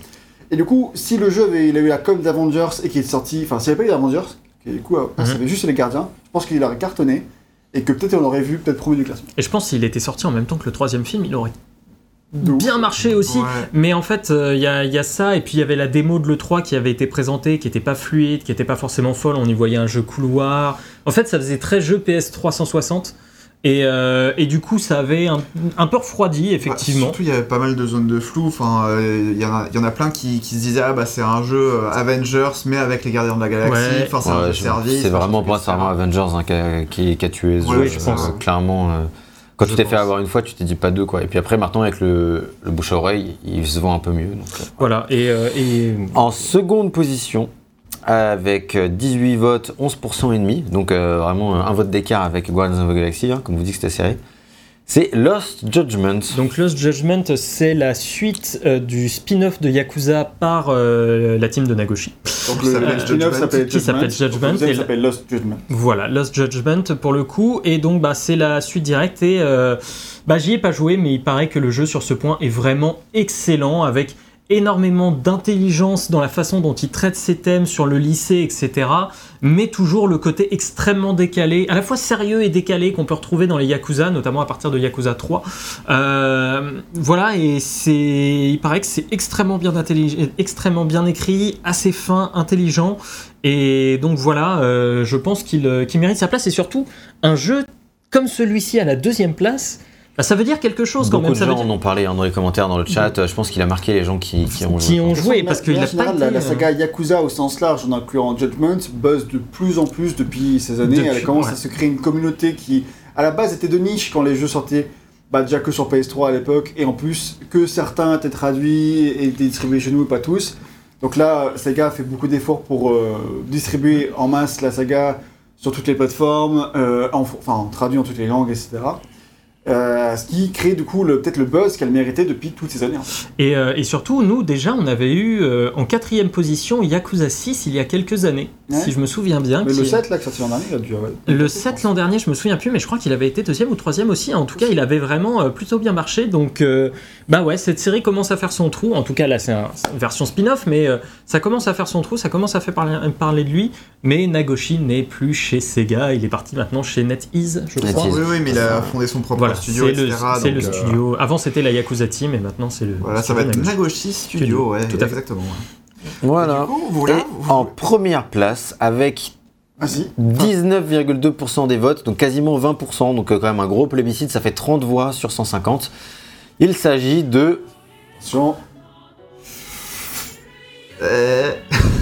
[SPEAKER 2] Et du coup, si le jeu avait il a eu la com d'Avengers et qu'il est sorti, enfin, s'il n'y avait pas eu d'Avengers, qui du coup, euh,
[SPEAKER 4] Mhm.
[SPEAKER 2] ça avait juste les gardiens, je pense qu'il aurait cartonné, et que peut-être on aurait vu peut-être premier du classement.
[SPEAKER 4] Et je pense s'il était sorti en même temps que le troisième film, il aurait bien marché aussi.
[SPEAKER 1] Ouais.
[SPEAKER 4] Mais en fait, il y, a, y a ça, et puis il y avait la démo de l'E3 qui avait été présentée, qui était pas fluide, qui était pas forcément folle. On y voyait un jeu couloir. En fait, ça faisait très jeu PS 360. Et, euh, et du coup, ça avait un, un peu refroidi,
[SPEAKER 1] Bah,
[SPEAKER 4] effectivement.
[SPEAKER 1] surtout, il y avait pas mal de zones de flou. Enfin, euh, il y, en a- il y en a plein qui, qui se disaient ah bah c'est un jeu euh, Avengers mais avec les Gardiens de la Galaxie.
[SPEAKER 4] Ouais.
[SPEAKER 1] Enfin, c'est un
[SPEAKER 3] Ouais, je-
[SPEAKER 1] service.
[SPEAKER 3] c'est vraiment
[SPEAKER 1] je pas.
[SPEAKER 3] vraiment Avengers hein, qui, a, qui- qui a tué ce
[SPEAKER 1] Ouais,
[SPEAKER 3] jeu,
[SPEAKER 1] je
[SPEAKER 3] euh,
[SPEAKER 1] pense.
[SPEAKER 3] clairement. euh, quand
[SPEAKER 1] Je
[SPEAKER 3] tu t'es fait avoir une fois, tu t'es dit pas deux quoi. Et puis après, maintenant avec le, le bouche à oreille, il se vend un peu mieux. donc, euh.
[SPEAKER 4] Voilà, et, euh, et
[SPEAKER 3] En seconde position, avec euh, 18 votes, 11% et demi, donc euh, vraiment euh, un vote d'écart avec Guardians of the Galaxy, hein, comme vous dites que c'était serré. C'est Lost Judgment.
[SPEAKER 4] donc Lost Judgment, c'est la suite euh, du spin-off de Yakuza par euh, la team de Nagoshi.
[SPEAKER 2] Donc le
[SPEAKER 1] s'appelle
[SPEAKER 2] spin-off
[SPEAKER 1] Judgment.
[SPEAKER 2] s'appelle
[SPEAKER 4] Judgment,
[SPEAKER 2] deuxième
[SPEAKER 4] et
[SPEAKER 2] s'appelle Lost Judgment.
[SPEAKER 4] Voilà, Lost Judgment pour le coup, et donc bah, c'est la suite directe, et euh, bah, j'y ai pas joué, mais il paraît que le jeu sur ce point est vraiment excellent, avec énormément d'intelligence dans la façon dont il traite ses thèmes sur le lycée, etc., mais toujours le côté extrêmement décalé, à la fois sérieux et décalé qu'on peut retrouver dans les Yakuza, notamment à partir de Yakuza 3. Euh, voilà, et c'est, il paraît que c'est extrêmement bien, extrêmement bien écrit, assez fin, intelligent, et donc voilà, euh, je pense qu'il euh, qu'il mérite sa place, et surtout, un jeu comme celui-ci à la deuxième place, ça veut dire quelque chose quand
[SPEAKER 3] Beaucoup
[SPEAKER 4] même.
[SPEAKER 3] de
[SPEAKER 4] Ça veut
[SPEAKER 3] gens
[SPEAKER 4] dire-
[SPEAKER 3] en ont parlé hein, dans les commentaires, dans le chat. Euh, Je pense qu'il a marqué les gens qui, qui ont
[SPEAKER 4] qui
[SPEAKER 3] joué.
[SPEAKER 4] ont
[SPEAKER 2] De
[SPEAKER 4] joué, parce
[SPEAKER 2] de
[SPEAKER 4] qu'il a pas
[SPEAKER 2] la, la
[SPEAKER 4] euh,
[SPEAKER 2] saga Yakuza au sens large, en incluant Judgment, buzz de plus en plus depuis ces années.
[SPEAKER 4] Depuis,
[SPEAKER 2] Elle commence
[SPEAKER 4] ouais.
[SPEAKER 2] à se créer une communauté qui, à la base, était de niche quand les jeux sortaient. Bah, déjà que sur PS3 à l'époque, et en plus que certains étaient traduits et étaient distribués chez nous, et pas tous. Donc là, Sega fait beaucoup d'efforts pour euh, distribuer en masse la saga sur toutes les plateformes, euh, en- enfin traduit en toutes les langues, etc. Euh, ce qui crée du coup peut-être le buzz qu'elle méritait depuis toutes ces années.
[SPEAKER 4] euh, et surtout, nous, déjà, on avait eu euh, en quatrième position Yakuza 6 il y a quelques années,
[SPEAKER 2] Ouais.
[SPEAKER 4] si je me souviens bien.
[SPEAKER 2] Mais le
[SPEAKER 4] est-
[SPEAKER 2] 7 là qui est sorti l'an dernier, il a dû.
[SPEAKER 4] Le 7 l'an dernier, je me souviens plus, mais je crois qu'il avait été deuxième ou troisième aussi. En tout cas, il avait vraiment euh, plutôt bien marché. Donc, euh, bah ouais, cette série commence à faire son trou. En tout cas, là, c'est un- c'est une version spin-off, mais euh, ça commence à faire son trou. Ça commence à faire parler, parler de lui. Mais Nagoshi n'est plus chez Sega. Il est parti maintenant chez NetEase, je crois.
[SPEAKER 3] NetEase.
[SPEAKER 1] Oui, oui, mais il a fondé son propre
[SPEAKER 4] Voilà,
[SPEAKER 1] studio,
[SPEAKER 4] c'est le,
[SPEAKER 1] euh,
[SPEAKER 4] studio. Avant, c'était la Yakuza Team, et maintenant, c'est le.
[SPEAKER 1] Voilà, ça va être
[SPEAKER 4] Nagoshi.
[SPEAKER 1] Nagoshi Studio,
[SPEAKER 4] Studio,
[SPEAKER 1] ouais,
[SPEAKER 4] tout à fait.
[SPEAKER 1] exactement. ouais.
[SPEAKER 3] Voilà.
[SPEAKER 1] Et du coup, vous,
[SPEAKER 3] Et
[SPEAKER 1] là, vous-
[SPEAKER 3] en première place, avec
[SPEAKER 2] Ah si
[SPEAKER 3] 19,2% des votes, donc quasiment 20%, donc euh, quand même un gros plébiscite, ça fait 30 voix sur 150. Il s'agit de
[SPEAKER 2] Attention,
[SPEAKER 1] Euh,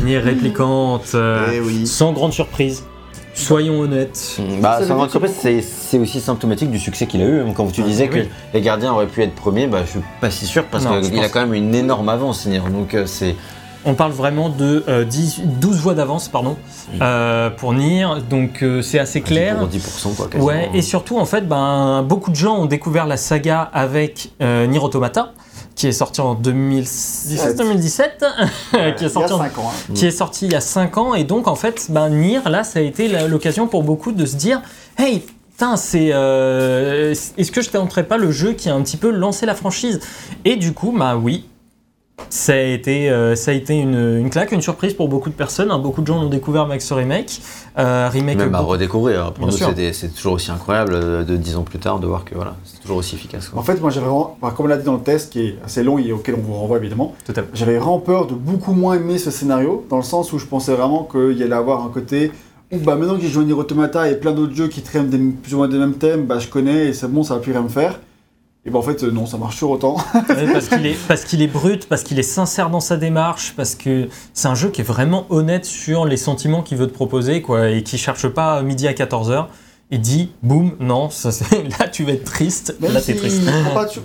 [SPEAKER 4] Nier réplicante. euh,
[SPEAKER 1] eh oui.
[SPEAKER 4] Sans grande surprise. Soyons honnêtes.
[SPEAKER 3] Bah, sans grande surprise, c'est c'est aussi symptomatique du succès qu'il a eu. hein. Quand tu disais
[SPEAKER 4] oui.
[SPEAKER 3] que les gardiens auraient pu être premiers, bah, je suis pas si sûr parce qu'il a quand même une énorme avance, Nier. Donc euh, c'est
[SPEAKER 4] On parle vraiment de euh, 10 12 voix d'avance pardon, euh, pour Nier, donc euh, c'est assez clair.
[SPEAKER 3] pour 10% quoi. quasiment.
[SPEAKER 4] Ouais, et surtout en fait, ben, beaucoup de gens ont découvert la saga avec euh, Nier Automata, qui est sorti en 2017, 2017 qui, est sorti
[SPEAKER 2] il y a 5 ans. hein.
[SPEAKER 4] qui est sorti il y a 5 ans, et donc en fait, ben, Nier, là, ça a été l'occasion pour beaucoup de se dire, hey, putain, c'est, euh, est-ce que je tenterais pas le jeu qui a un petit peu lancé la franchise? Et du coup, bah oui, ça a été, euh, ça a été une, une claque, une surprise pour beaucoup de personnes. hein. Beaucoup de gens l'ont découvert avec ce remake. Euh, remake
[SPEAKER 3] Même à
[SPEAKER 4] beaucoup-
[SPEAKER 3] redécouvrir. Pour
[SPEAKER 4] Bien
[SPEAKER 3] nous, c'est toujours aussi incroyable de 10 ans plus tard de voir que voilà, c'est toujours aussi efficace. quoi.
[SPEAKER 2] En fait, moi j'avais vraiment, comme on l'a dit dans le test, qui est assez long et auquel on vous renvoie évidemment, j'avais vraiment peur de beaucoup moins aimer ce scénario, dans le sens où je pensais vraiment qu'il y allait avoir un côté où bah, maintenant que j'ai joué à Nier Automata et plein d'autres jeux qui traînent des, plus ou moins des mêmes thèmes, bah, je connais et c'est bon, ça va plus rien me faire. Et bah en fait, euh, non, ça marche toujours autant.
[SPEAKER 4] Ouais, parce qu'il est, parce qu'il est brut, parce qu'il est sincère dans sa démarche, parce que c'est un jeu qui est vraiment honnête sur les sentiments qu'il veut te proposer, quoi, et qui cherche pas midi à 14h. et dit boum, non, ça, là tu vas être triste,
[SPEAKER 2] Même
[SPEAKER 4] là t'es
[SPEAKER 2] s'il
[SPEAKER 4] triste.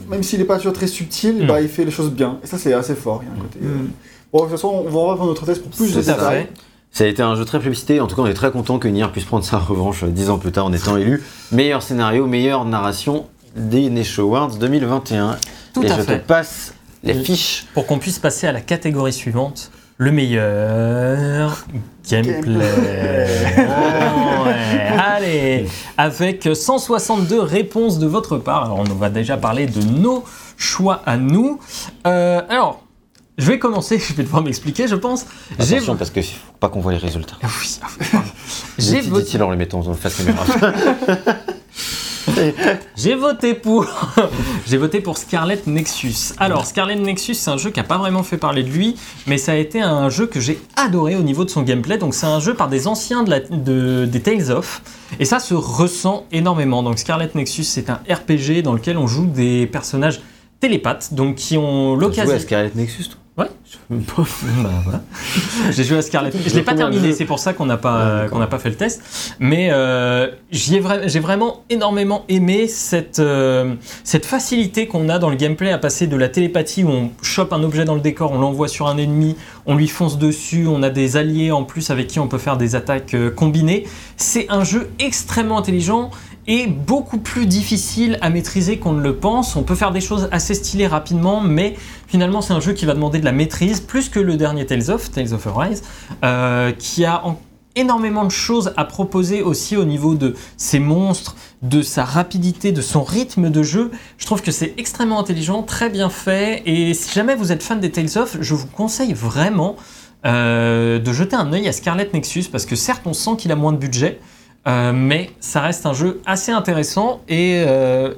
[SPEAKER 2] même s'il n'est pas toujours très subtil,
[SPEAKER 4] Non.
[SPEAKER 2] bah, il fait les choses bien. Et ça, c'est assez fort. Il y a un côté, euh,
[SPEAKER 1] Mm.
[SPEAKER 2] Bon, de toute façon, on va reprendre notre test pour plus de détails.
[SPEAKER 3] Ça a été un jeu très plébiscité. En tout cas, on est très content que Nier puisse prendre sa revanche euh, dix ans plus tard en étant élu meilleur scénario, meilleure narration des Nesho Awards 2021.
[SPEAKER 4] Tout
[SPEAKER 3] Et
[SPEAKER 4] à
[SPEAKER 3] je
[SPEAKER 4] fait.
[SPEAKER 3] te passe les fiches.
[SPEAKER 4] Pour qu'on puisse passer à la catégorie suivante, le meilleur gameplay.
[SPEAKER 2] Gameplay.
[SPEAKER 4] Oh, ouais. Allez, avec 162 réponses de votre part. Alors, on va déjà parler de nos choix à nous. Euh, alors, je vais commencer. Je vais devoir m'expliquer, je pense. J'ai
[SPEAKER 3] Attention, parce que faut pas qu'on voit les résultats.
[SPEAKER 4] Ah oui, ah. J'ai voté.
[SPEAKER 3] Dit-il en les mettant en face caméra.
[SPEAKER 4] J'ai voté pour. J'ai voté pour Scarlet Nexus. Alors, Scarlet Nexus, c'est un jeu qui a pas vraiment fait parler de lui, mais ça a été un jeu que j'ai adoré au niveau de son gameplay. Donc, c'est un jeu par des anciens de la- de- des Tales of, et ça se ressent énormément. Donc, Scarlet Nexus, c'est un RPG dans lequel on joue des personnages télépathes, donc qui ont l'occasion.
[SPEAKER 3] à Scarlet Nexus, toi?
[SPEAKER 4] Ouais. J'ai joué à Scarlet. Je l'ai pas terminé, c'est pour ça qu'on n'a pas qu'on n'a pas fait le test. Mais euh, vra- j'ai vraiment énormément aimé cette euh, cette facilité qu'on a dans le gameplay à passer de la télépathie où on chope un objet dans le décor, on l'envoie sur un ennemi, on lui fonce dessus, on a des alliés en plus avec qui on peut faire des attaques euh, combinées. C'est un jeu extrêmement intelligent et beaucoup plus difficile à maîtriser qu'on ne le pense. On peut faire des choses assez stylées rapidement, mais finalement c'est un jeu qui va demander de la maîtrise, plus que le dernier Tales of, Tales of Arise, euh, qui a en- énormément de choses à proposer aussi au niveau de ses monstres, de sa rapidité, de son rythme de jeu. Je trouve que c'est extrêmement intelligent, très bien fait, et si jamais vous êtes fan des Tales of, je vous conseille vraiment euh, de jeter un œil à Scarlet Nexus, parce que certes on sent qu'il a moins de budget, euh, mais ça reste un jeu assez intéressant et, euh,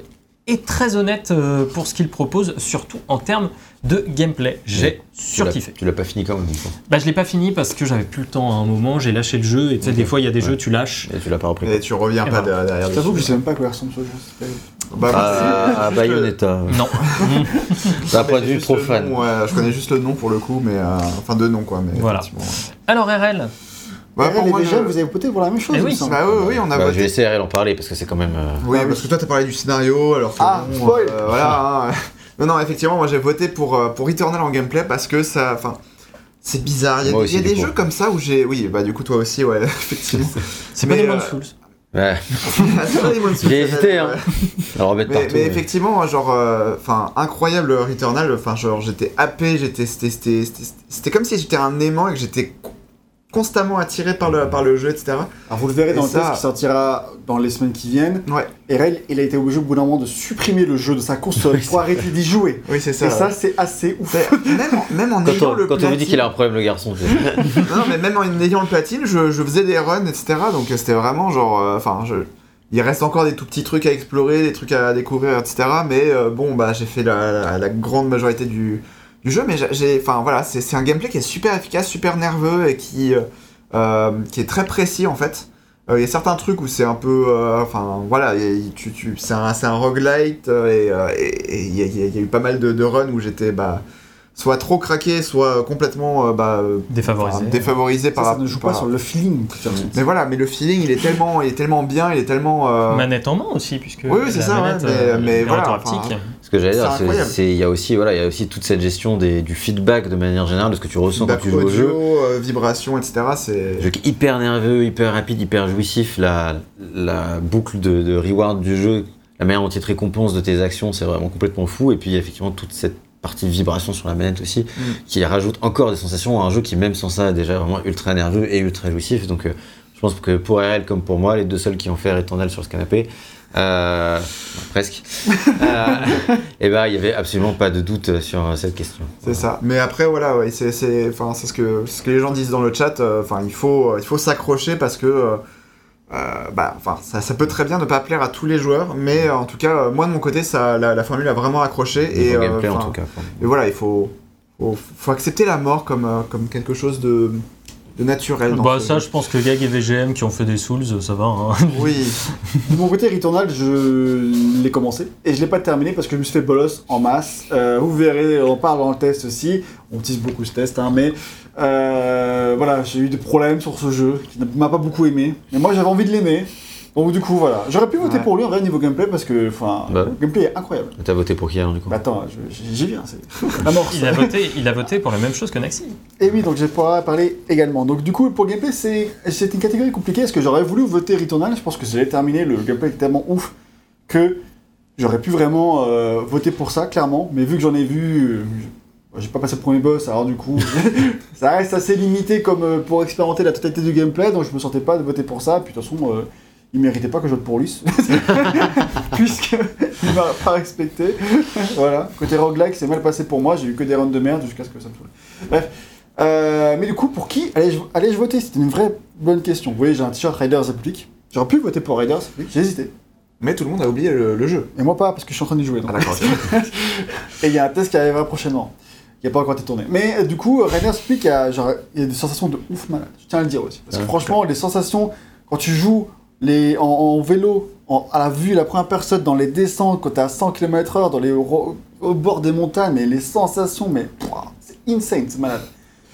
[SPEAKER 4] et très honnête euh, pour ce qu'il propose, surtout en termes de gameplay. J'ai
[SPEAKER 3] l'as-
[SPEAKER 4] surkiffé.
[SPEAKER 3] Tu l'as pas fini quand même.
[SPEAKER 4] Bah, je l'ai pas fini parce que j'avais plus le temps à un moment, j'ai lâché le jeu et tu sais, des fois il y a des
[SPEAKER 3] Ouais.
[SPEAKER 4] jeux, tu lâches.
[SPEAKER 3] Et tu l'as pas repris.
[SPEAKER 1] Et tu reviens
[SPEAKER 4] Et
[SPEAKER 1] pas
[SPEAKER 4] voilà.
[SPEAKER 1] derrière.
[SPEAKER 2] Je t'avoue que je sais même pas quoi ressemble ce jeu. c'est pas-
[SPEAKER 1] Bah,
[SPEAKER 3] Ah,
[SPEAKER 1] le-
[SPEAKER 3] Bayonetta.
[SPEAKER 4] Non.
[SPEAKER 3] D'un point de vue fan.
[SPEAKER 1] nom, ouais, je connais juste le nom pour le coup, mais euh, enfin deux noms quoi. Mais
[SPEAKER 4] Voilà.
[SPEAKER 1] ouais.
[SPEAKER 4] Alors RL,
[SPEAKER 1] Ouais,
[SPEAKER 2] RL
[SPEAKER 1] pour moi,
[SPEAKER 2] déjà,
[SPEAKER 1] je-
[SPEAKER 2] vous avez voté pour la même chose,
[SPEAKER 4] Eh oui,
[SPEAKER 2] me.
[SPEAKER 1] Bah oui, oui, on a
[SPEAKER 3] Bah, je vais
[SPEAKER 1] voté.
[SPEAKER 3] laisser Ariel en parler parce que c'est quand même. euh,
[SPEAKER 1] Oui,
[SPEAKER 2] Ah
[SPEAKER 1] parce que toi, t'as parlé du scénario, alors que
[SPEAKER 2] Ah,
[SPEAKER 1] bon,
[SPEAKER 2] spoil.
[SPEAKER 1] euh, voilà. hein. non, non, effectivement, moi j'ai voté pour, euh, pour Returnal en gameplay parce que ça, enfin, c'est bizarre. Il y a, y des
[SPEAKER 3] coup.
[SPEAKER 1] jeux comme ça où j'ai, oui, bah du coup toi aussi, ouais, effectivement.
[SPEAKER 4] c'est pas
[SPEAKER 1] euh,
[SPEAKER 4] Souls.
[SPEAKER 3] Ouais,
[SPEAKER 1] C'est pas Demon's Souls,
[SPEAKER 3] j'ai hésité, hein.
[SPEAKER 1] ouais.
[SPEAKER 3] Alors
[SPEAKER 1] Mais,
[SPEAKER 3] partout.
[SPEAKER 1] mais
[SPEAKER 3] mais-
[SPEAKER 1] effectivement, genre, euh, enfin, incroyable Returnal. Enfin, genre, j'étais happé, j'étais, c'était, comme si j'étais un aimant et que j'étais constamment attiré par le, par le jeu, etc.
[SPEAKER 2] Alors vous le verrez
[SPEAKER 1] Et
[SPEAKER 2] dans le test qui sortira dans les semaines qui viennent.
[SPEAKER 1] Ouais.
[SPEAKER 2] RL, il a été obligé au bout d'un moment de supprimer le jeu de sa console pour arrêter d'y jouer.
[SPEAKER 1] Oui, c'est ça.
[SPEAKER 2] Et ça, c'est assez ouf.
[SPEAKER 1] Même, en- même en
[SPEAKER 3] Quand
[SPEAKER 1] ayant
[SPEAKER 3] on,
[SPEAKER 1] le
[SPEAKER 3] quand on vous dit
[SPEAKER 1] platine-
[SPEAKER 3] qu'il a un problème, le garçon.
[SPEAKER 1] non, mais même en ayant le platine, je, je faisais des runs, etc. Donc euh, c'était vraiment genre. euh, Enfin, je. Il reste encore des tout petits trucs à explorer, des trucs à découvrir, etc. Mais euh, bon, bah, j'ai fait la, la- la grande majorité du, du jeu. Mais j'ai-. Enfin, voilà, c'est un gameplay qui est super efficace, super nerveux et qui. euh, euh, qui est très précis en fait. Euh, Il y a certains trucs où c'est un peu. Enfin, voilà, tu, tu, c'est un, un roguelite et il y a eu pas mal de, de runs où j'étais. Bah, soit trop craqué, soit complètement. euh, bah, euh,
[SPEAKER 4] Défavorisé.
[SPEAKER 1] Enfin, défavorisé
[SPEAKER 2] Ça,
[SPEAKER 1] par
[SPEAKER 2] ça ne joue
[SPEAKER 1] par-
[SPEAKER 2] pas sur le feeling.
[SPEAKER 1] Mais voilà, mais le feeling, il est tellement, il est tellement bien, il est tellement. euh,
[SPEAKER 4] Manette en main aussi, puisque
[SPEAKER 1] Oui, oui, c'est ça, ouais, mais-
[SPEAKER 4] euh,
[SPEAKER 1] voilà,
[SPEAKER 3] Ce que j'allais
[SPEAKER 1] C'est
[SPEAKER 3] dire, c'est il y a aussi voilà, il y a aussi toute cette gestion des, du feedback de manière générale de ce que tu ressens quand tu joues au jeu.
[SPEAKER 1] audio, euh, vibration, etc. C'est.
[SPEAKER 3] Jeu hyper nerveux, hyper rapide, hyper jouissif. La, la boucle de, de reward du jeu, la manière dont il te récompense de tes actions, c'est vraiment complètement fou. Et puis il y a effectivement toute cette partie de vibration sur la manette aussi,
[SPEAKER 1] Mm.
[SPEAKER 3] qui rajoute encore des sensations à un jeu qui, même sans ça, est déjà vraiment ultra nerveux et ultra jouissif. Donc euh, je pense que pour RL comme pour moi, les deux seuls qui ont fait Returnal sur ce canapé, euh, presque, euh, et ben il y avait absolument pas de doute sur cette question.
[SPEAKER 1] C'est ça. Mais après, voilà, ouais, c'est ce que, ce que les gens disent dans le chat. euh, Enfin, il faut, il faut s'accrocher parce que, euh, bah, enfin, ça, ça peut très bien ne pas plaire à tous les joueurs, mais euh, en tout cas, euh, moi de mon côté, ça, la, la formule a vraiment accroché
[SPEAKER 3] Et
[SPEAKER 1] et, euh,
[SPEAKER 3] gameplay en tout cas.
[SPEAKER 1] et voilà, il faut, faut, faut accepter la mort comme, euh, comme quelque chose de, de naturel. dans
[SPEAKER 4] Bah
[SPEAKER 1] ce
[SPEAKER 4] ça, je pense que Gag et VGM qui ont fait des Souls, ça va. hein.
[SPEAKER 1] Oui.
[SPEAKER 2] De mon côté, Returnal, je l'ai commencé et je l'ai pas terminé parce que je me suis fait bolos en masse. Euh, vous verrez, on parle dans le test aussi. On utilise beaucoup ce test, hein, mais euh, voilà, j'ai eu des problèmes sur ce jeu qui ne m'a pas beaucoup aimé. Mais moi, j'avais envie de l'aimer. Donc du coup, voilà. J'aurais pu voter
[SPEAKER 1] Ouais.
[SPEAKER 2] pour lui en vrai niveau gameplay parce que, enfin,
[SPEAKER 3] Bah.
[SPEAKER 2] le gameplay est incroyable.
[SPEAKER 3] T'as voté pour qui alors du coup?
[SPEAKER 2] Bah attends, j'y viens, c'est la mort.
[SPEAKER 4] Il a voté, il a voté pour la même chose que Naxi.
[SPEAKER 2] Et oui, donc je vais pouvoir parler également. Donc du coup, pour le gameplay, c'est c'est une catégorie compliquée parce que j'aurais voulu voter Returnal? Je pense que j'ai terminé, le gameplay est tellement ouf que j'aurais pu vraiment euh, voter pour ça, clairement. Mais vu que j'en ai vu, euh, j'ai pas passé le premier boss, alors du coup, ça reste assez limité comme euh, pour expérimenter la totalité du gameplay, donc je me sentais pas de voter pour ça. Puis de toute façon, euh, il méritait pas que je vote pour lui, puisqu'il m'a pas respecté. voilà, côté roguelike, c'est mal passé pour moi, j'ai eu que des runs de merde jusqu'à ce que ça me saoule. Bref. Euh, mais du coup, pour qui allais-je voter? C'était une vraie bonne question. Vous voyez, j'ai un t-shirt Riders République. J'aurais pu voter pour Riders République, j'ai hésité.
[SPEAKER 1] Mais tout le monde a oublié le, le jeu.
[SPEAKER 2] Et moi pas, parce que je suis en train d'y jouer. donc.
[SPEAKER 1] Ah d'accord.
[SPEAKER 2] Et il y a un test qui arrivera prochainement. Qui n'a pas encore été tourné. Mais euh, du coup, Rainer Speak, il y, a, genre, il y a des sensations de ouf malade. Je tiens à le dire aussi. Parce que
[SPEAKER 3] Ouais.
[SPEAKER 2] franchement, les sensations, quand tu joues les, en, en vélo, en- à la vue, la première personne, dans les descentes, quand t'es à 100 km/h, dans les, au bord des montagnes, mais les sensations, mais c'est insane, c'est malade.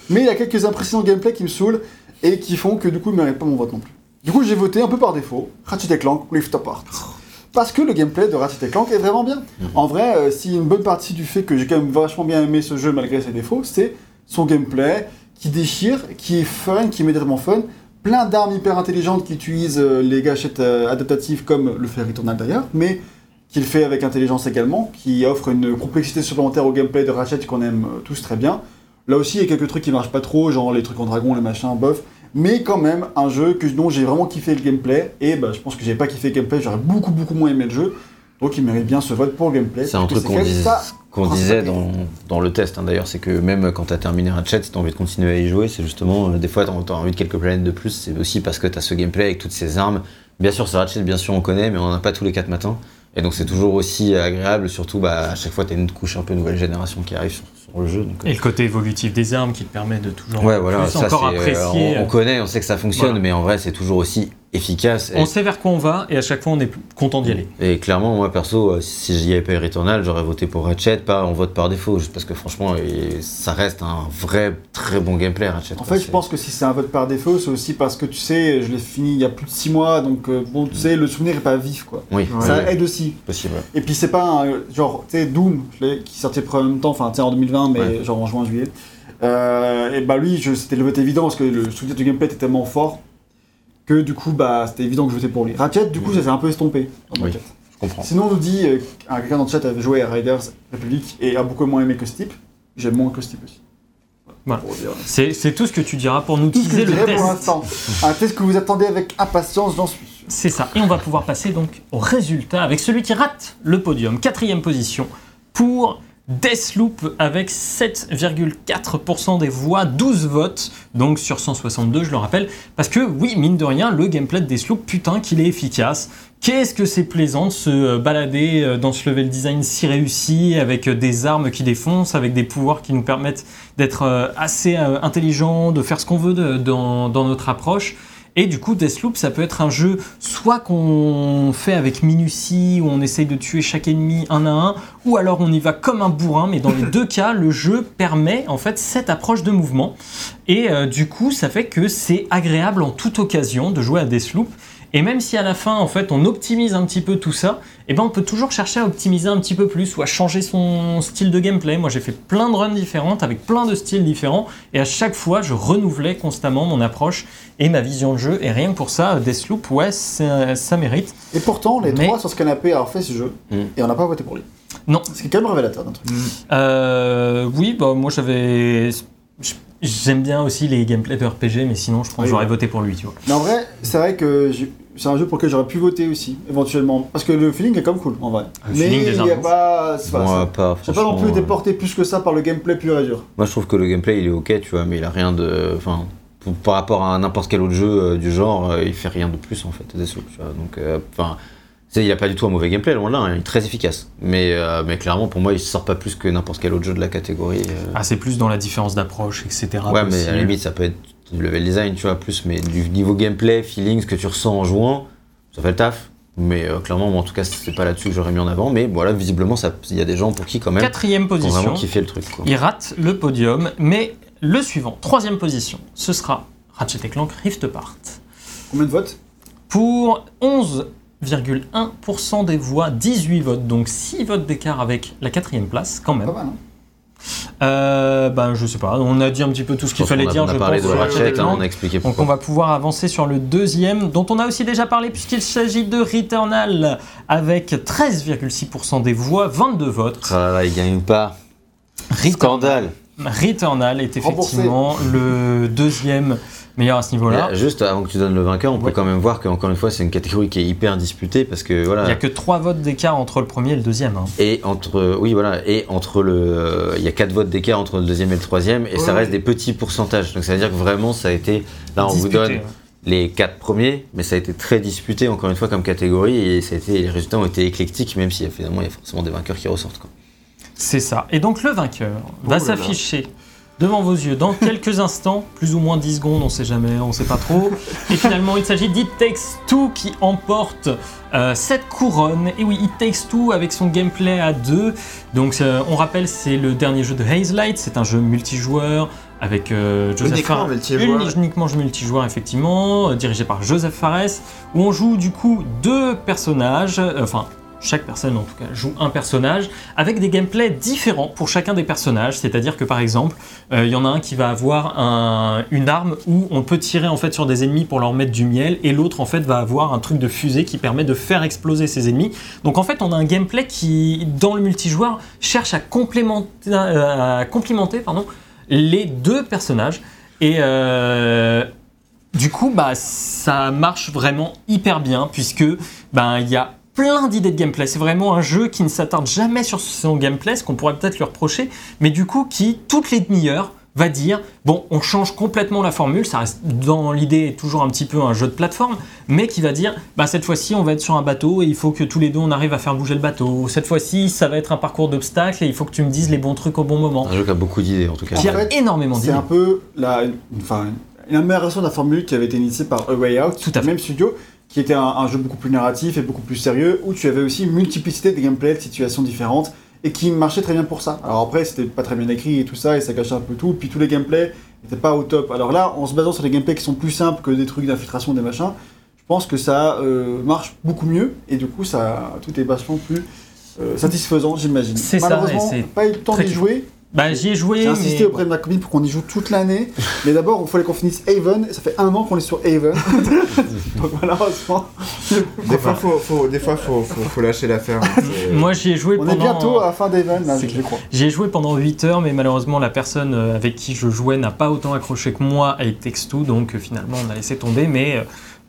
[SPEAKER 2] Mais il y a quelques impressions de gameplay qui me saoulent et qui font que du coup, il ne mérite pas mon vote non plus. Du coup, j'ai voté un peu par défaut Ratchet Clank Rift Apart. Parce que le gameplay de Ratchet Clank est vraiment bien. En vrai, euh, si une bonne partie du fait que j'ai quand même vachement bien aimé ce jeu malgré ses défauts, c'est son gameplay qui déchire, qui est fun, qui est immédiatement fun, plein d'armes hyper intelligentes qui utilisent euh, les gâchettes euh, adaptatives comme le fait Returnal d'ailleurs, mais qui le fait avec intelligence également, qui offre une complexité supplémentaire au gameplay de Ratchet qu'on aime tous très bien. Là aussi, il y a quelques trucs qui marchent pas trop, genre les trucs en dragon, les machins, bof. Mais quand même, un jeu que, dont j'ai vraiment kiffé le gameplay. Et bah, je pense que j'ai pas kiffé le gameplay, j'aurais beaucoup beaucoup moins aimé le jeu. Donc il mérite bien ce vote pour le gameplay.
[SPEAKER 3] C'est un truc qu'on
[SPEAKER 2] même
[SPEAKER 3] disait, dans, dans le test hein, d'ailleurs, c'est que même quand t'as terminé Ratchet, si t'as envie de continuer à y jouer, c'est justement, euh, des fois t'as t'as envie de quelques planètes de plus, c'est aussi parce que t'as ce gameplay avec toutes ces armes. Bien sûr, c'est Ratchet, bien sûr on connaît, mais on en a pas tous les 4 matins. Et donc c'est toujours aussi agréable, surtout bah, à chaque fois t'as une couche un peu nouvelle génération qui arrive sur, sur le jeu. Donc, euh,
[SPEAKER 4] Et le côté évolutif des armes qui te permet de toujours
[SPEAKER 3] ouais, voilà,
[SPEAKER 4] plus
[SPEAKER 3] ça
[SPEAKER 4] encore
[SPEAKER 3] euh,
[SPEAKER 4] apprécier.
[SPEAKER 3] on, on connaît, on sait que ça fonctionne,
[SPEAKER 4] Voilà.
[SPEAKER 3] mais en vrai c'est toujours aussi efficace. Et-
[SPEAKER 4] On sait vers quoi on va et à chaque fois on est content d'y aller.
[SPEAKER 3] Et clairement, moi perso, euh, si j'y avais pas eu Returnal, j'aurais voté pour Ratchet, pas en vote par défaut, juste parce que franchement, ça reste un vrai très bon gameplay Ratchet.
[SPEAKER 2] En fait, je pense que si c'est un vote par défaut, c'est aussi parce que tu sais, je l'ai fini il y a plus de 6 mois, donc euh, bon, tu sais, le souvenir est pas vif quoi.
[SPEAKER 3] Oui,
[SPEAKER 1] Ouais.
[SPEAKER 2] Ça aide aussi.
[SPEAKER 3] possible.
[SPEAKER 2] Et puis c'est pas un genre, tu sais, Doom, qui sortait en même temps, enfin, tu sais, en 2020, mais
[SPEAKER 3] Ouais.
[SPEAKER 2] genre en juin, juillet. Euh, et bah lui, c'était le vote évident parce que le souvenir du gameplay était tellement fort que du coup, bah c'était évident que je votais pour lui. Ratchet, du coup, ça s'est un peu estompé.
[SPEAKER 3] Oui. Je comprends.
[SPEAKER 2] Sinon, on nous dit euh, un quelqu'un dans le chat avait joué à Riders Republic et a beaucoup moins aimé que ce type. J'aime moins que ce type aussi.
[SPEAKER 4] Voilà. C'est tout ce que tu diras pour nous
[SPEAKER 2] Tout ce que je
[SPEAKER 4] le
[SPEAKER 2] pour l'instant. Un test que vous attendez avec impatience, j'en suis sûr.
[SPEAKER 4] C'est ça. Et on va pouvoir passer donc au résultat avec celui qui rate le podium. Quatrième position pour Deathloop avec 7,4% des voix, 12 votes, donc sur 162, je le rappelle. Parce que oui, mine de rien, le gameplay de Deathloop, putain qu'il est efficace. Qu'est-ce que c'est plaisant de se euh, balader euh, dans ce level design si réussi, avec euh, des armes qui défoncent, avec des pouvoirs qui nous permettent d'être assez intelligents, de faire ce qu'on veut dans notre approche. Et du coup, Deathloop, ça peut être un jeu soit qu'on fait avec minutie, où on essaye de tuer chaque ennemi un à un, ou alors on y va comme un bourrin, mais dans les deux cas, le jeu permet en fait cette approche de mouvement. Et euh, du coup, ça fait que c'est agréable en toute occasion de jouer à Deathloop. Et même si à la fin, en fait, on optimise un petit peu tout ça, eh ben, on peut toujours chercher à optimiser un petit peu plus ou à changer son style de gameplay. Moi, j'ai fait plein de runs différentes avec plein de styles différents, et à chaque fois, je renouvelais constamment mon approche et ma vision de jeu. Et rien que pour ça, Deathloop, ouais, ça, ça mérite.
[SPEAKER 2] Et pourtant, les
[SPEAKER 4] Mais-
[SPEAKER 2] trois sur ce canapé ont fait ce jeu
[SPEAKER 3] Mm.
[SPEAKER 2] et on n'a pas voté pour lui.
[SPEAKER 4] Non.
[SPEAKER 2] Ce qui est quand même révélateur d'un truc.
[SPEAKER 4] Euh, oui, bah, moi j'avais. J'aime bien aussi les gameplays de RPG, mais sinon, je pense que j'aurais
[SPEAKER 2] ouais.
[SPEAKER 4] voté pour lui, tu vois.
[SPEAKER 2] Mais en vrai, c'est vrai que j'ai- c'est un jeu pour lequel j'aurais pu voter aussi, éventuellement. Parce que le feeling est comme cool, en vrai.
[SPEAKER 4] Le
[SPEAKER 2] Mais
[SPEAKER 4] feeling des
[SPEAKER 2] il n'y a pas.
[SPEAKER 3] Moi, pas,
[SPEAKER 2] J'ai pas non plus été
[SPEAKER 3] euh,
[SPEAKER 2] porté plus que ça par le gameplay pur et dur.
[SPEAKER 3] Moi, je trouve que le gameplay, il est ok, tu vois, mais il a rien de. Enfin, pour- par rapport à n'importe quel autre jeu euh, du genre, euh, il fait rien de plus en fait, Deathloop, tu vois. Donc, euh, enfin. il a pas du tout un mauvais gameplay, loin de là, hein, il est très efficace. Mais, euh, mais clairement, pour moi, il sort pas plus que n'importe quel autre jeu de la catégorie. euh.
[SPEAKER 4] Ah, c'est plus dans la différence d'approche, etc.
[SPEAKER 3] ouais, mais à la limite, ça peut être du level design, tu vois, plus, mais du niveau gameplay, feeling, ce que tu ressens en jouant, ça fait le taf. Mais euh, clairement, moi, en tout cas, c'est pas là-dessus que j'aurais mis en avant. Mais voilà, visiblement, il y a des gens pour qui, quand même,
[SPEAKER 4] Quatrième
[SPEAKER 3] qui ont vraiment
[SPEAKER 4] position,
[SPEAKER 3] kiffé le truc. Quoi.
[SPEAKER 4] il rate le podium, mais le suivant, troisième position, ce sera Ratchet Clank Rift Apart.
[SPEAKER 2] Combien de votes?
[SPEAKER 4] Pour 11,1% des voix, 18 votes, donc 6 votes d'écart avec la quatrième place quand même.
[SPEAKER 2] Pas mal, hein.
[SPEAKER 4] Euh, ben je sais pas, on a dit un petit peu tout ce qu'il fallait
[SPEAKER 3] a-
[SPEAKER 4] dire,
[SPEAKER 3] on a
[SPEAKER 4] je
[SPEAKER 3] parlé
[SPEAKER 4] pense,
[SPEAKER 3] de Ratchet, hein, on a expliqué
[SPEAKER 4] Donc
[SPEAKER 3] pourquoi.
[SPEAKER 4] on va pouvoir avancer sur le deuxième, dont on a aussi déjà parlé puisqu'il s'agit de Returnal, avec 13,6% des voix, 22 votes.
[SPEAKER 3] Ah là là, il gagne pas?
[SPEAKER 4] Returnal,
[SPEAKER 3] Scandale.
[SPEAKER 4] Returnal est
[SPEAKER 2] Remboursé.
[SPEAKER 4] effectivement le deuxième meilleur à ce niveau-là.
[SPEAKER 3] Mais Juste avant que tu donnes le vainqueur, on
[SPEAKER 4] Ouais.
[SPEAKER 3] peut quand même voir qu'encore une fois, c'est une catégorie qui est hyper disputée parce que voilà.
[SPEAKER 4] Il n'y a que 3 votes d'écart entre le premier et le deuxième. hein.
[SPEAKER 3] Et entre, oui, voilà, et entre le, euh, il y a quatre votes d'écart entre le deuxième et le troisième, et ça reste des petits pourcentages. Donc ça veut dire que vraiment, ça a été, là, on vous donne
[SPEAKER 4] ouais.
[SPEAKER 3] les quatre premiers, mais ça a été très disputé encore une fois comme catégorie, et ça a été, les résultats ont été éclectiques, même si finalement il y a forcément des vainqueurs qui ressortent. Quoi.
[SPEAKER 4] C'est ça. Et donc le vainqueur
[SPEAKER 1] Oh
[SPEAKER 4] va
[SPEAKER 1] là.
[SPEAKER 4] s'afficher devant vos yeux dans quelques instants, plus ou moins 10 secondes, on sait jamais, on sait pas trop. Et finalement, il s'agit d'It Takes Two qui emporte euh, cette couronne. Et oui, It Takes Two avec son gameplay à deux. Donc euh, on rappelle, c'est le dernier jeu de Haze Light, c'est un jeu multijoueur avec euh, Joseph
[SPEAKER 1] Uniquement
[SPEAKER 4] Fares.
[SPEAKER 1] multijoueur.
[SPEAKER 4] Uniquement multijoueur, effectivement, dirigé par Joseph Fares, où on joue du coup deux personnages, enfin chaque personne en tout cas joue un personnage, avec des gameplays différents pour chacun des personnages. C'est-à-dire que par exemple, euh, il y en a un qui va avoir un- une arme où on peut tirer en fait sur des ennemis pour leur mettre du miel, et l'autre en fait va avoir un truc de fusée qui permet de faire exploser ses ennemis. Donc en fait, on a un gameplay qui, dans le multijoueur, cherche à complémenter, euh, pardon, les deux personnages. Et euh, du coup, bah, ça marche vraiment hyper bien puisque ben il y a plein d'idées de gameplay. C'est vraiment un jeu qui ne s'attarde jamais sur son gameplay, ce qu'on pourrait peut-être lui reprocher, mais du coup qui, toutes les demi-heures, va dire bon, on change complètement la formule, ça reste dans l'idée toujours un petit peu un jeu de plateforme, mais qui va dire bah cette fois-ci on va être sur un bateau et il faut que tous les deux on arrive à faire bouger le bateau. Cette fois-ci ça va être un parcours d'obstacles et il faut que tu me dises les bons trucs au bon moment.
[SPEAKER 3] Un jeu qui a beaucoup d'idées en tout cas.
[SPEAKER 4] Qui a
[SPEAKER 2] fait,
[SPEAKER 4] énormément
[SPEAKER 2] C'est
[SPEAKER 4] d'idées.
[SPEAKER 2] un peu la, une- enfin, une amélioration de la formule qui avait été initiée par A Way Out,
[SPEAKER 4] Tout à fait.
[SPEAKER 2] même studio, qui était un, un jeu beaucoup plus narratif et beaucoup plus sérieux, où tu avais aussi une multiplicité de gameplay, de situations différentes, et qui marchait très bien pour ça. Alors après, c'était pas très bien écrit et tout ça, et ça gâchait un peu tout, puis tous les gameplays n'étaient pas au top. Alors là, en se basant sur des gameplays qui sont plus simples que des trucs d'infiltration, des machins, je pense que ça euh, marche beaucoup mieux, et du coup, ça, tout est vachement plus euh, satisfaisant, j'imagine.
[SPEAKER 4] C'est ça, c'est
[SPEAKER 2] pas eu le temps d'y jouer,
[SPEAKER 4] Bah j'y ai joué.
[SPEAKER 2] j'ai insisté
[SPEAKER 4] mais-
[SPEAKER 2] auprès de ma copine pour qu'on y joue toute l'année. Mais d'abord, il fallait qu'on finisse Haven. Et ça fait un an qu'on est sur Haven. Donc malheureusement,
[SPEAKER 1] Des fois, faut, faut, des fois, faut, faut, faut lâcher l'affaire. hein.
[SPEAKER 4] Moi j'y ai joué
[SPEAKER 2] on
[SPEAKER 4] pendant.
[SPEAKER 2] est bientôt à la fin d'Haven, là, je
[SPEAKER 4] clair.
[SPEAKER 2] crois.
[SPEAKER 4] J'y ai joué pendant 8 heures, mais malheureusement la personne euh, avec qui je jouais n'a pas autant accroché que moi Takes Two, donc euh, finalement on a laissé tomber, mais euh,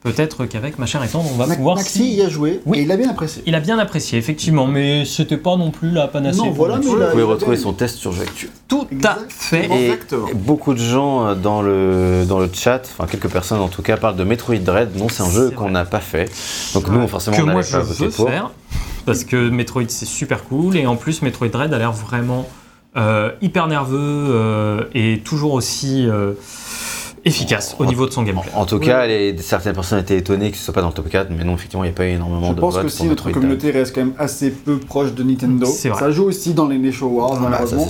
[SPEAKER 4] peut-être qu'avec ma chère et tendre, on va
[SPEAKER 2] Ma-
[SPEAKER 4] pouvoir...
[SPEAKER 2] Maxi
[SPEAKER 4] si-
[SPEAKER 2] y a joué
[SPEAKER 4] Oui.
[SPEAKER 2] et il a bien apprécié.
[SPEAKER 4] Il a bien apprécié, effectivement, mais c'était pas non plus la panacée.
[SPEAKER 2] Non, voilà, mais
[SPEAKER 3] Vous pouvez retrouver son test sur Jeux Actu.
[SPEAKER 4] Tout à fait.
[SPEAKER 3] Et
[SPEAKER 1] Exactement.
[SPEAKER 3] beaucoup de gens euh, dans le, dans le chat, enfin quelques personnes en tout cas, parlent de Metroid Dread. Non, c'est un jeu
[SPEAKER 4] C'est
[SPEAKER 3] qu'on n'a pas fait. Donc nous, forcément,
[SPEAKER 4] que
[SPEAKER 3] on
[SPEAKER 4] moi
[SPEAKER 3] n'allait
[SPEAKER 4] je
[SPEAKER 3] pas voter
[SPEAKER 4] veux
[SPEAKER 3] pour.
[SPEAKER 4] faire, parce que Metroid c'est super cool, et en plus Metroid Dread a l'air vraiment euh, hyper nerveux euh, et toujours aussi euh, efficace au niveau de son gameplay.
[SPEAKER 3] En tout cas, les- certaines personnes étaient étonnées que ce soit pas dans le top 4, mais non, effectivement, il n'y a pas eu énormément
[SPEAKER 2] Je
[SPEAKER 3] de
[SPEAKER 2] pense
[SPEAKER 3] votes
[SPEAKER 2] que
[SPEAKER 3] pour
[SPEAKER 2] si notre communauté reste quand même assez peu proche de Nintendo,
[SPEAKER 4] C'est vrai.
[SPEAKER 2] ça joue aussi dans les Nation Wars,
[SPEAKER 3] Ah, ça
[SPEAKER 2] malheureusement.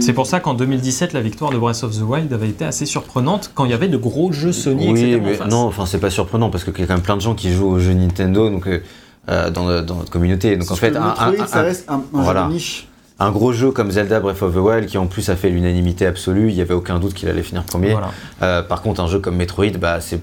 [SPEAKER 3] c'est
[SPEAKER 4] pour ça qu'en 2017, la victoire de Breath of the Wild avait été assez surprenante quand il y avait de gros jeux Sony,
[SPEAKER 3] Oui,
[SPEAKER 4] etc. en
[SPEAKER 3] mais
[SPEAKER 4] face.
[SPEAKER 3] non, enfin c'est pas surprenant parce qu'il y a quand même plein de gens qui jouent aux jeux Nintendo, donc euh, euh, dans, le- dans notre communauté. Donc en fait,
[SPEAKER 2] que
[SPEAKER 3] un, un-
[SPEAKER 2] Metroid, ça
[SPEAKER 3] un-
[SPEAKER 2] reste un, un
[SPEAKER 3] voilà.
[SPEAKER 2] jeu de niche.
[SPEAKER 3] Un gros jeu comme Zelda Breath of the Wild, qui en plus a fait l'unanimité absolue, il y avait aucun doute qu'il allait finir premier.
[SPEAKER 4] Voilà.
[SPEAKER 3] Euh, par contre, un jeu comme Metroid, bah, c'est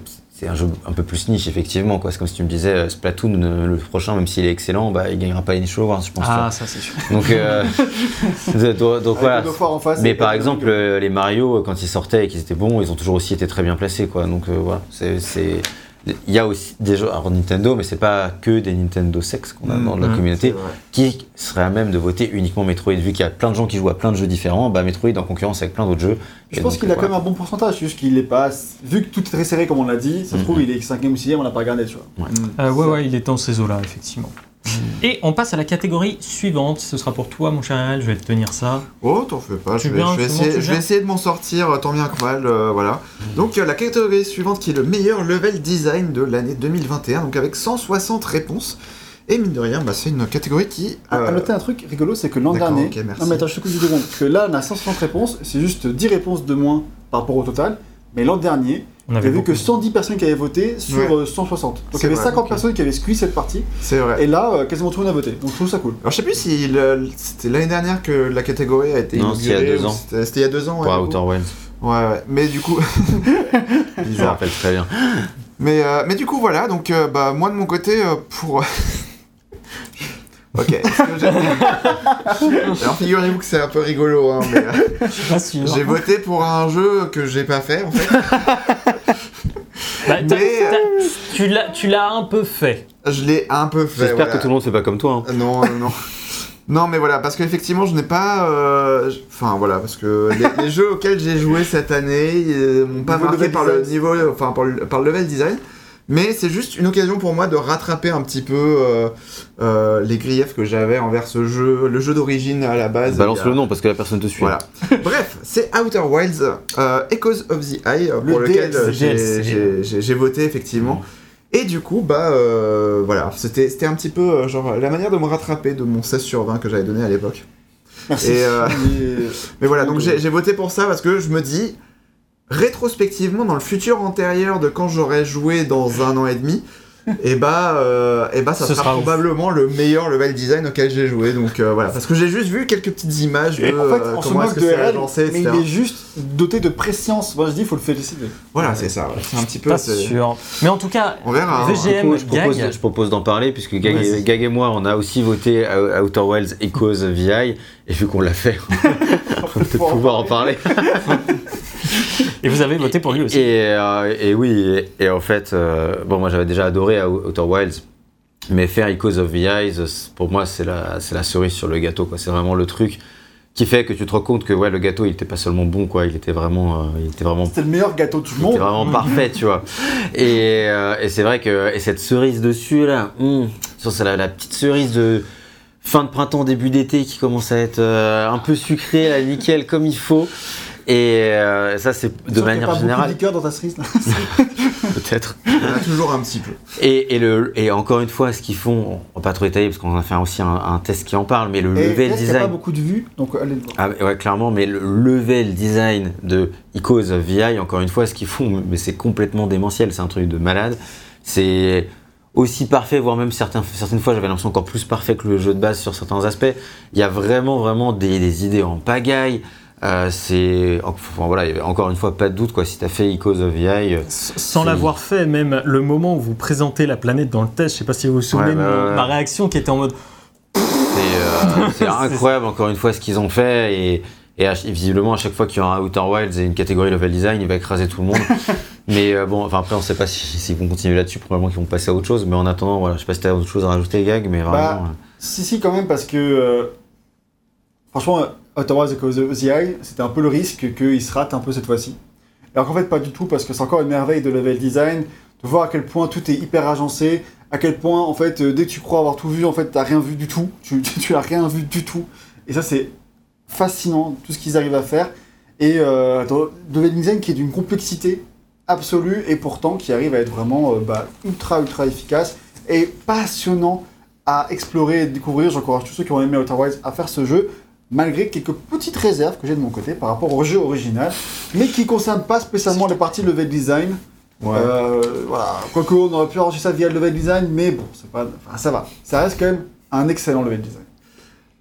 [SPEAKER 3] un jeu un peu plus niche, effectivement. quoi. C'est comme si tu me disais, euh, Splatoon, euh, le prochain, même s'il est excellent, bah, il gagnera pas les Niche Awards, je pense.
[SPEAKER 4] Ah, ça c'est sûr.
[SPEAKER 3] Donc, euh, voilà.
[SPEAKER 2] Face,
[SPEAKER 3] Mais par exemple, les Mario, quand ils sortaient et qu'ils étaient bons, ils ont toujours aussi été très bien placés. Quoi. Donc euh, voilà, c'est. Il y a aussi des jeux, alors Nintendo, mais c'est pas que des Nintendo sex qu'on a
[SPEAKER 1] Mm,
[SPEAKER 3] dans la
[SPEAKER 4] mm,
[SPEAKER 3] communauté, qui serait à même de voter uniquement Metroid, vu qu'il y a plein de gens qui jouent à plein de jeux différents, bah Metroid en concurrence avec plein d'autres jeux.
[SPEAKER 2] Je pense qu'il a
[SPEAKER 3] voilà.
[SPEAKER 2] quand même un bon pourcentage, juste qu'il est pas. Vu que tout est très serré, comme on l'a dit, ça se
[SPEAKER 3] Mhm.
[SPEAKER 2] trouve, il est 5ème ou 6ème, on l'a pas regardé, tu vois.
[SPEAKER 1] Mm.
[SPEAKER 4] Euh, ouais, ouais, il est dans ces eaux-là, effectivement. Et on passe à la catégorie suivante. Ce sera pour toi, mon cher Ariel, je vais te tenir ça.
[SPEAKER 1] Oh, t'en fais pas, je vais,
[SPEAKER 4] viens,
[SPEAKER 1] je vais
[SPEAKER 4] c'est bon,
[SPEAKER 1] essayer,
[SPEAKER 4] tu
[SPEAKER 1] je vais
[SPEAKER 4] viens
[SPEAKER 1] essayer de m'en sortir euh, tant bien que mal, euh, voilà. Donc euh, la catégorie suivante qui est le meilleur level design de l'année 2021, donc avec 160 réponses. Et mine de rien, bah, c'est une catégorie qui...
[SPEAKER 2] À-
[SPEAKER 1] euh,
[SPEAKER 2] À noter un truc rigolo, c'est que l'an dernier.
[SPEAKER 1] ok, merci.
[SPEAKER 2] non, mais attends, je te coupe deux secondes. Que là, on a 160 réponses, c'est juste 10 réponses de moins par rapport au total. Mais l'an dernier,
[SPEAKER 4] On
[SPEAKER 2] il
[SPEAKER 4] avait
[SPEAKER 2] avait vu que 110 personnes qui avaient voté sur
[SPEAKER 1] Ouais.
[SPEAKER 2] euh, 160. Donc il y avait
[SPEAKER 1] vrai,
[SPEAKER 2] 50
[SPEAKER 1] ok.
[SPEAKER 2] personnes qui avaient squeeze cette partie.
[SPEAKER 1] C'est vrai.
[SPEAKER 2] Et là, euh, quasiment tout le monde a voté. Donc je trouve ça cool.
[SPEAKER 1] Alors je sais plus si le- c'était l'année dernière que la catégorie a été
[SPEAKER 3] Non, c'était il y a
[SPEAKER 1] inaugurée,
[SPEAKER 3] deux ans.
[SPEAKER 1] C'était il y a deux ans, ouais.
[SPEAKER 3] Pour
[SPEAKER 1] coup.
[SPEAKER 3] Outer Wilds.
[SPEAKER 1] Ouais, ouais. Mais du coup.
[SPEAKER 3] Je me
[SPEAKER 1] Bizarre.
[SPEAKER 3] rappelle très bien.
[SPEAKER 1] Mais, euh, mais du coup, voilà. Donc, euh, bah, moi de mon côté, euh, pour. ok. Alors, figurez-vous que c'est un peu rigolo, hein, mais euh,
[SPEAKER 4] Je suis pas sûr.
[SPEAKER 1] j'ai voté pour un jeu que j'ai pas fait, en fait.
[SPEAKER 4] Bah, t'as-
[SPEAKER 1] Mais-
[SPEAKER 4] t'as- tu l'as, tu l'as un peu fait.
[SPEAKER 1] Je l'ai un peu fait.
[SPEAKER 3] J'espère
[SPEAKER 1] voilà.
[SPEAKER 3] que tout le monde fait pas comme toi. hein.
[SPEAKER 1] Non, non, non. Non, mais voilà, parce qu'effectivement, je n'ai pas. euh, Enfin, voilà, parce que les, les jeux auxquels j'ai joué cette année euh, m'ont pas
[SPEAKER 2] Niveau
[SPEAKER 1] marqué par le niveau, enfin, par le, par le level design. Mais c'est juste une occasion pour moi de rattraper un petit peu euh, euh, les griefs que j'avais envers ce jeu, le jeu d'origine à la base.
[SPEAKER 3] Balance
[SPEAKER 1] a-
[SPEAKER 3] le nom parce que la personne te suit.
[SPEAKER 1] Voilà. Bref, c'est Outer Wilds, euh, Echoes of the Eye,
[SPEAKER 2] Le
[SPEAKER 1] pour lequel
[SPEAKER 2] DLC.
[SPEAKER 1] j'ai- voté effectivement. Et du coup, bah euh, voilà, c'était c'était un petit peu genre la manière de me rattraper de mon 16 sur 20 que j'avais donné à l'époque.
[SPEAKER 2] Merci.
[SPEAKER 1] Et, euh,
[SPEAKER 2] Mais-
[SPEAKER 1] Mais voilà, donc j'ai voté pour ça parce que je me dis, rétrospectivement, dans le futur antérieur de quand j'aurais joué dans un an et demi, et bah, euh, et bah ça
[SPEAKER 4] Ce
[SPEAKER 1] sera,
[SPEAKER 4] ouf.
[SPEAKER 1] probablement le meilleur level design auquel j'ai joué. Donc euh, voilà, parce que j'ai juste vu quelques petites images de
[SPEAKER 2] En fait,
[SPEAKER 1] euh,
[SPEAKER 2] on se
[SPEAKER 1] comment est-ce que c'est agencé,
[SPEAKER 2] mais
[SPEAKER 1] etc.
[SPEAKER 2] il est juste doté de préscience. Moi je dis, il faut le féliciter.
[SPEAKER 1] Voilà, c'est ça. ouais. C'est un petit peu.
[SPEAKER 4] Pas
[SPEAKER 1] c'est-
[SPEAKER 4] sûr. Mais en tout cas,
[SPEAKER 1] On verra. hein.
[SPEAKER 4] VGM,
[SPEAKER 3] Du coup, je propose,
[SPEAKER 4] Gag.
[SPEAKER 3] je propose d'en parler puisque et. Gag et moi on a aussi voté à Outer Wilds Echoes VI et vu qu'on l'a fait, on va peut-être pouvoir en parler.
[SPEAKER 4] et vous avez voté pour lui aussi.
[SPEAKER 3] Et, euh, et oui, et, et en fait, euh, bon, moi j'avais déjà adoré Outer Wilds, mais faire Echoes of the Eyes, pour moi, c'est la, c'est la cerise sur le gâteau, quoi. C'est vraiment le truc qui fait que tu te rends compte que ouais, le gâteau, il était pas seulement bon, quoi. Il était vraiment, euh, il était vraiment
[SPEAKER 2] C'était le meilleur gâteau du
[SPEAKER 3] il
[SPEAKER 2] monde.
[SPEAKER 3] était vraiment parfait, tu vois. Et, euh, et c'est vrai que et cette cerise dessus là, hum, c'est la, la petite cerise de fin de printemps début d'été qui commence à être euh, un peu sucrée, là, nickel comme il faut. Et euh, ça c'est de
[SPEAKER 2] qu'il y a
[SPEAKER 3] manière
[SPEAKER 2] pas beaucoup
[SPEAKER 3] générale
[SPEAKER 2] de liqueur dans ta cerise. là.
[SPEAKER 3] peut-être.
[SPEAKER 1] Il toujours un petit peu.
[SPEAKER 3] Et, et, le, et encore une fois, ce qu'ils font, on va pas trop étaler parce qu'on a fait aussi un, un test qui en parle, mais le
[SPEAKER 2] Et
[SPEAKER 3] level
[SPEAKER 2] peut-être qu'il n'y a pas
[SPEAKER 3] design.
[SPEAKER 2] beaucoup de vues, donc allez le voir.
[SPEAKER 3] Ah, ouais, clairement, mais le level design de Icos of VI, encore une fois, ce qu'ils font, mais c'est complètement démentiel, c'est un truc de malade. C'est aussi parfait, voire même certains, certaines fois, j'avais l'impression encore plus parfait que le jeu de base sur certains aspects. Il y a vraiment, vraiment des, des idées en pagaille. Euh, c'est enfin, voilà, encore une fois pas de doute quoi. Si t'as fait Icos of VI, euh,
[SPEAKER 4] Sans l'avoir fait, même le moment où vous présentez la planète dans le test, je sais pas si vous vous souvenez
[SPEAKER 3] Ouais,
[SPEAKER 4] de
[SPEAKER 3] bah, ouais.
[SPEAKER 4] ma réaction qui était en mode
[SPEAKER 3] C'est euh, c'est incroyable encore une fois ce qu'ils ont fait et, et à- et visiblement à chaque fois qu'il y aura un Outer Wilds et une catégorie level design, il va écraser tout le monde. mais euh, bon, enfin après on sait pas si- s'ils vont continuer là-dessus, probablement qu'ils vont passer à autre chose. Mais en attendant, voilà, je sais pas si t'as autre chose à rajouter, Gag, mais vraiment.
[SPEAKER 2] Bah,
[SPEAKER 3] euh,
[SPEAKER 2] Si, si, quand même, parce que. euh, franchement, Echoes of the Eye, c'était un peu le risque qu'il se rate un peu cette fois-ci. Alors qu'en fait, pas du tout, parce que c'est encore une merveille de level design, de voir à quel point tout est hyper agencé, à quel point, en fait, euh, dès que tu crois avoir tout vu, en fait, t'as rien vu du tout. Tu, tu, tu as rien vu du tout. Et ça, c'est fascinant, tout ce qu'ils arrivent à faire. Et euh, level design qui est d'une complexité absolue, et pourtant qui arrive à être vraiment euh, bah, ultra, ultra efficace et passionnant à explorer et découvrir. J'encourage tous ceux qui ont aimé Outer Wilds à faire ce jeu, malgré quelques petites réserves que j'ai de mon côté par rapport au jeu original, mais qui ne concernent pas spécialement les parties level design.
[SPEAKER 1] Ouais.
[SPEAKER 2] Euh, voilà. Quoique on aurait pu arranger ça via le level design, mais bon, c'est pas, enfin, ça va. Ça reste quand même un excellent level design.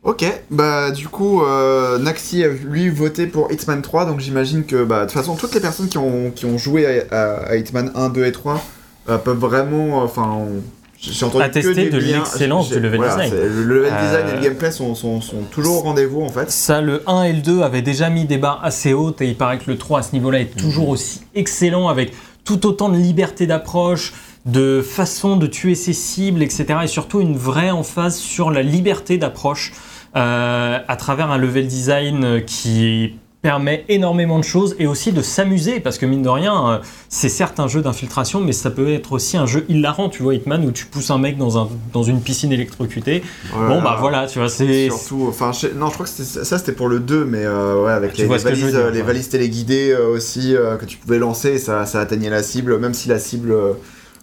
[SPEAKER 1] Ok, bah du coup, euh, Naxi a lui voté pour Hitman 3, donc j'imagine que bah, de toute façon, toutes les personnes qui ont, qui ont joué à, à- à Hitman 1, 2 et 3 euh, peuvent vraiment. Enfin, on- j'ai entendu
[SPEAKER 4] Attester
[SPEAKER 1] que
[SPEAKER 4] de l'excellence du level
[SPEAKER 1] voilà,
[SPEAKER 4] design.
[SPEAKER 1] Le level design et
[SPEAKER 4] Euh,
[SPEAKER 1] le gameplay sont, sont, sont toujours au rendez-vous en fait.
[SPEAKER 4] Ça, le 1 et le 2 avaient déjà mis des barres assez hautes et il paraît que le 3 à ce niveau-là est toujours aussi excellent avec tout autant de liberté d'approche, de façon de tuer ses cibles, etc. Et surtout une vraie emphase sur la liberté d'approche euh, à travers un level design qui permet énormément de choses et aussi de s'amuser parce que mine de rien euh, c'est certes un jeu d'infiltration mais ça peut être aussi un jeu hilarant tu vois Hitman où tu pousses un mec dans, un, dans une piscine électrocutée bon bah voilà tu vois c'est
[SPEAKER 1] Surtout, enfin, je non, je crois que c'était- ça c'était pour le 2, mais euh, ouais, avec
[SPEAKER 4] Tu
[SPEAKER 1] les, les valises,
[SPEAKER 4] dire,
[SPEAKER 1] euh, les
[SPEAKER 4] ouais.
[SPEAKER 1] valises téléguidées euh, aussi euh, que tu pouvais lancer, ça, ça atteignait la cible, même si la cible,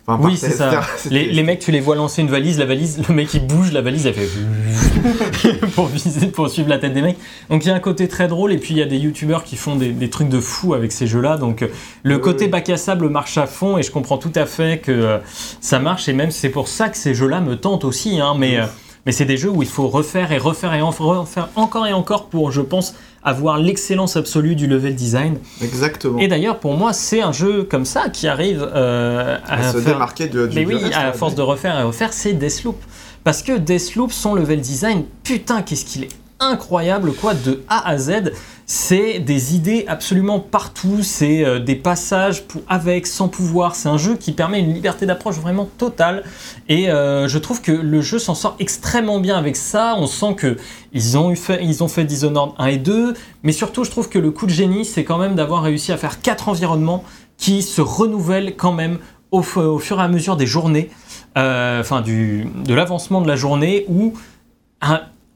[SPEAKER 1] Enfin,
[SPEAKER 4] Oui, c'est ça. Les, les mecs, tu les vois lancer une valise, la valise, le mec il bouge, la valise elle fait pour viser, pour suivre la tête des mecs. Donc il y a un côté très drôle et puis il y a des youtubeurs qui font des, des trucs de fou avec ces jeux-là. Donc euh, le côté bac à sable marche à fond et je comprends tout à fait que euh, ça marche et même c'est pour ça que ces jeux-là me tentent aussi. Hein, mais euh, mais c'est des jeux où il faut refaire et refaire et en- refaire encore et encore pour, je pense, avoir l'excellence absolue du level design.
[SPEAKER 1] Exactement.
[SPEAKER 4] Et d'ailleurs, pour moi, c'est un jeu comme ça qui arrive euh, à,
[SPEAKER 1] à se
[SPEAKER 4] faire-
[SPEAKER 1] démarquer de, du
[SPEAKER 4] mais
[SPEAKER 1] du
[SPEAKER 4] oui,
[SPEAKER 1] reste,
[SPEAKER 4] à force de refaire et refaire, c'est Deathloop. Parce que Deathloop, son level design, putain, qu'est-ce qu'il est incroyable, quoi, de A à Z. C'est des idées absolument partout, c'est euh, des passages avec, sans pouvoir. C'est un jeu qui permet une liberté d'approche vraiment totale. Et euh, je trouve que le jeu s'en sort extrêmement bien avec ça. On sent que ils ont, fait, ont fait Dishonored 1 et 2. Mais surtout, je trouve que le coup de génie, c'est quand même d'avoir réussi à faire quatre environnements qui se renouvellent quand même au, au fur et à mesure des journées, euh, enfin du, de l'avancement de la journée, où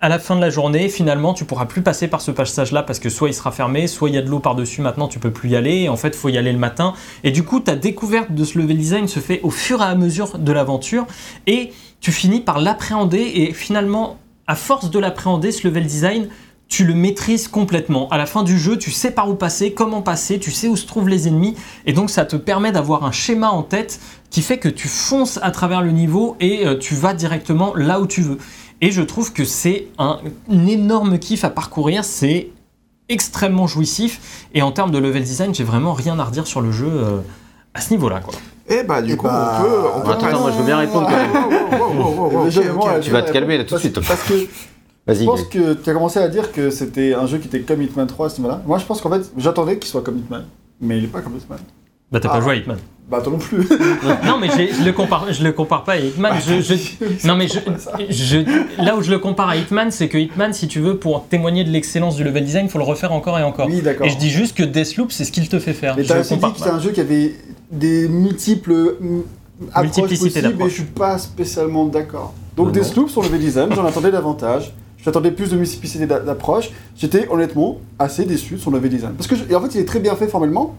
[SPEAKER 4] à la fin de la journée, finalement, tu pourras plus passer par ce passage-là parce que soit il sera fermé, soit il y a de l'eau par-dessus, maintenant tu peux plus y aller, en fait, faut y aller le matin. Et du coup, ta découverte de ce level design se fait au fur et à mesure de l'aventure, et tu finis par l'appréhender, et finalement, à force de l'appréhender, ce level design, tu le maîtrises complètement. À la fin du jeu, tu sais par où passer, comment passer, tu sais où se trouvent les ennemis, et donc ça te permet d'avoir un schéma en tête qui fait que tu fonces à travers le niveau et euh, tu vas directement là où tu veux. Et je trouve que c'est un, un énorme kiff à parcourir, c'est extrêmement jouissif, et en termes de level design, j'ai vraiment rien à redire sur le jeu euh, à ce niveau-là. Quoi.
[SPEAKER 1] Et bah, du
[SPEAKER 2] Et
[SPEAKER 1] coup,
[SPEAKER 2] bah,
[SPEAKER 1] on peut. On peut
[SPEAKER 3] Attends,
[SPEAKER 1] passer-
[SPEAKER 3] moi, je veux bien répondre quand même. Tu vas te calmer, là, tout de suite.
[SPEAKER 2] Parce, que
[SPEAKER 3] Vas-y.
[SPEAKER 2] je pense que tu as commencé à dire que c'était un jeu qui était comme Hitman 3 à ce niveau-là. Moi, je pense qu'en fait, j'attendais qu'il soit comme Hitman. Mais il est pas comme Hitman.
[SPEAKER 4] Bah t'as
[SPEAKER 2] Ah.
[SPEAKER 4] pas joué à Hitman.
[SPEAKER 2] Bah, toi non plus.
[SPEAKER 4] non mais je le compare, je le compare pas à Hitman. je, je- non mais je, je- là où je le compare à Hitman, c'est que Hitman, si tu veux, pour témoigner de l'excellence du level design, faut le refaire encore et encore.
[SPEAKER 2] Oui, d'accord.
[SPEAKER 4] Et je dis juste que Deathloop, c'est ce qu'il te fait faire.
[SPEAKER 2] Mais
[SPEAKER 4] Je
[SPEAKER 2] t'as aussi dit que c'était un jeu qui avait des multiples mm, approches possibles
[SPEAKER 4] d'approches.
[SPEAKER 2] je suis pas spécialement d'accord. Donc
[SPEAKER 3] Non.
[SPEAKER 2] Deathloop sur le level design, j'en attendais davantage. J'attendais plus de multiplicité d'a- d'approches. J'étais honnêtement assez déçu sur le level design. Parce que je- et en fait, il est très bien fait formellement.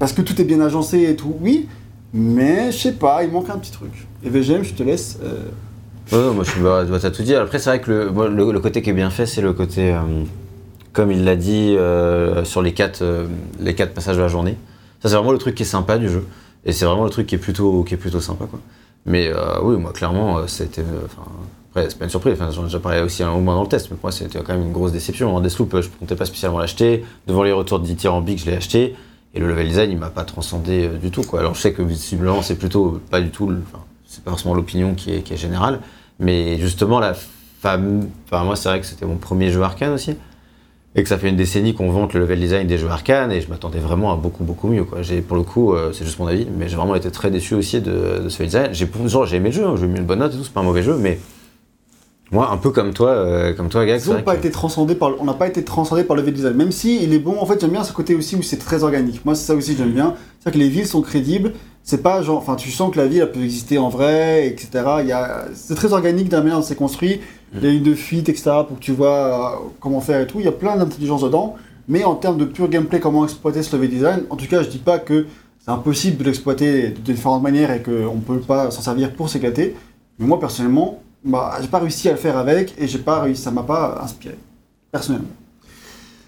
[SPEAKER 2] Parce que tout est bien agencé et tout, oui. Mais je sais pas, il manque un petit truc. Et VGM, je te laisse. euh,
[SPEAKER 3] ouais, moi je bah, tout dit. Après, c'est vrai que le, côté qui est bien fait, c'est le côté, euh, comme il l'a dit, euh, sur les quatre, euh, les quatre passages de la journée. Ça, c'est vraiment le truc qui est sympa du jeu. Et c'est vraiment le truc qui est plutôt, qui est plutôt sympa, quoi. Mais oui, moi, clairement, c'était. après, c'est pas une surprise. Enfin, j'en ai déjà parlé aussi un moment dans le test, mais pour moi, c'était quand même une grosse déception. En Deathloop, euh, je comptais pas spécialement l'acheter. Devant les retours dithyrambiques, je l'ai acheté. Et le level design, il m'a pas transcendé euh, du tout, quoi. Alors, je sais que visiblement, c'est plutôt pas du tout. c'est pas forcément l'opinion qui est, générale. Mais justement, la femme. Enfin, moi, c'est vrai que c'était mon premier jeu arcane aussi. Et que ça fait une décennie qu'on vante le level design des jeux arcane. Et je m'attendais vraiment à beaucoup, beaucoup mieux. Quoi. J'ai, pour le coup, euh, c'est juste mon avis, mais j'ai vraiment été très déçu aussi de, de ce level design. J'ai, genre, j'ai aimé le jeu, hein, j'ai mis une bonne note et tout, c'est pas un mauvais jeu, mais. Moi, un peu comme toi, euh, comme toi, vrai
[SPEAKER 2] pas
[SPEAKER 3] que-
[SPEAKER 2] été par, on n'a pas été transcendé par le level design. Même si il est bon, en fait, j'aime bien ce côté aussi où c'est très organique. Moi, c'est ça aussi que j'aime bien. C'est que les villes sont crédibles. C'est pas genre, enfin, tu sens que la ville elle peut exister en vrai, etc. Il y a, c'est très organique la manière dont c'est construit. Il y a une de fuite, etc. pour que tu vois euh, comment faire et tout. Il y a plein d'intelligence dedans. Mais en termes de pur gameplay, comment exploiter ce level design, en tout cas, je dis pas que c'est impossible de l'exploiter de différentes manières et qu'on peut pas s'en servir pour s'éclater. Mais moi, personnellement, bah, j'ai pas réussi à le faire avec et j'ai pas réussi, ça m'a pas inspiré, personnellement.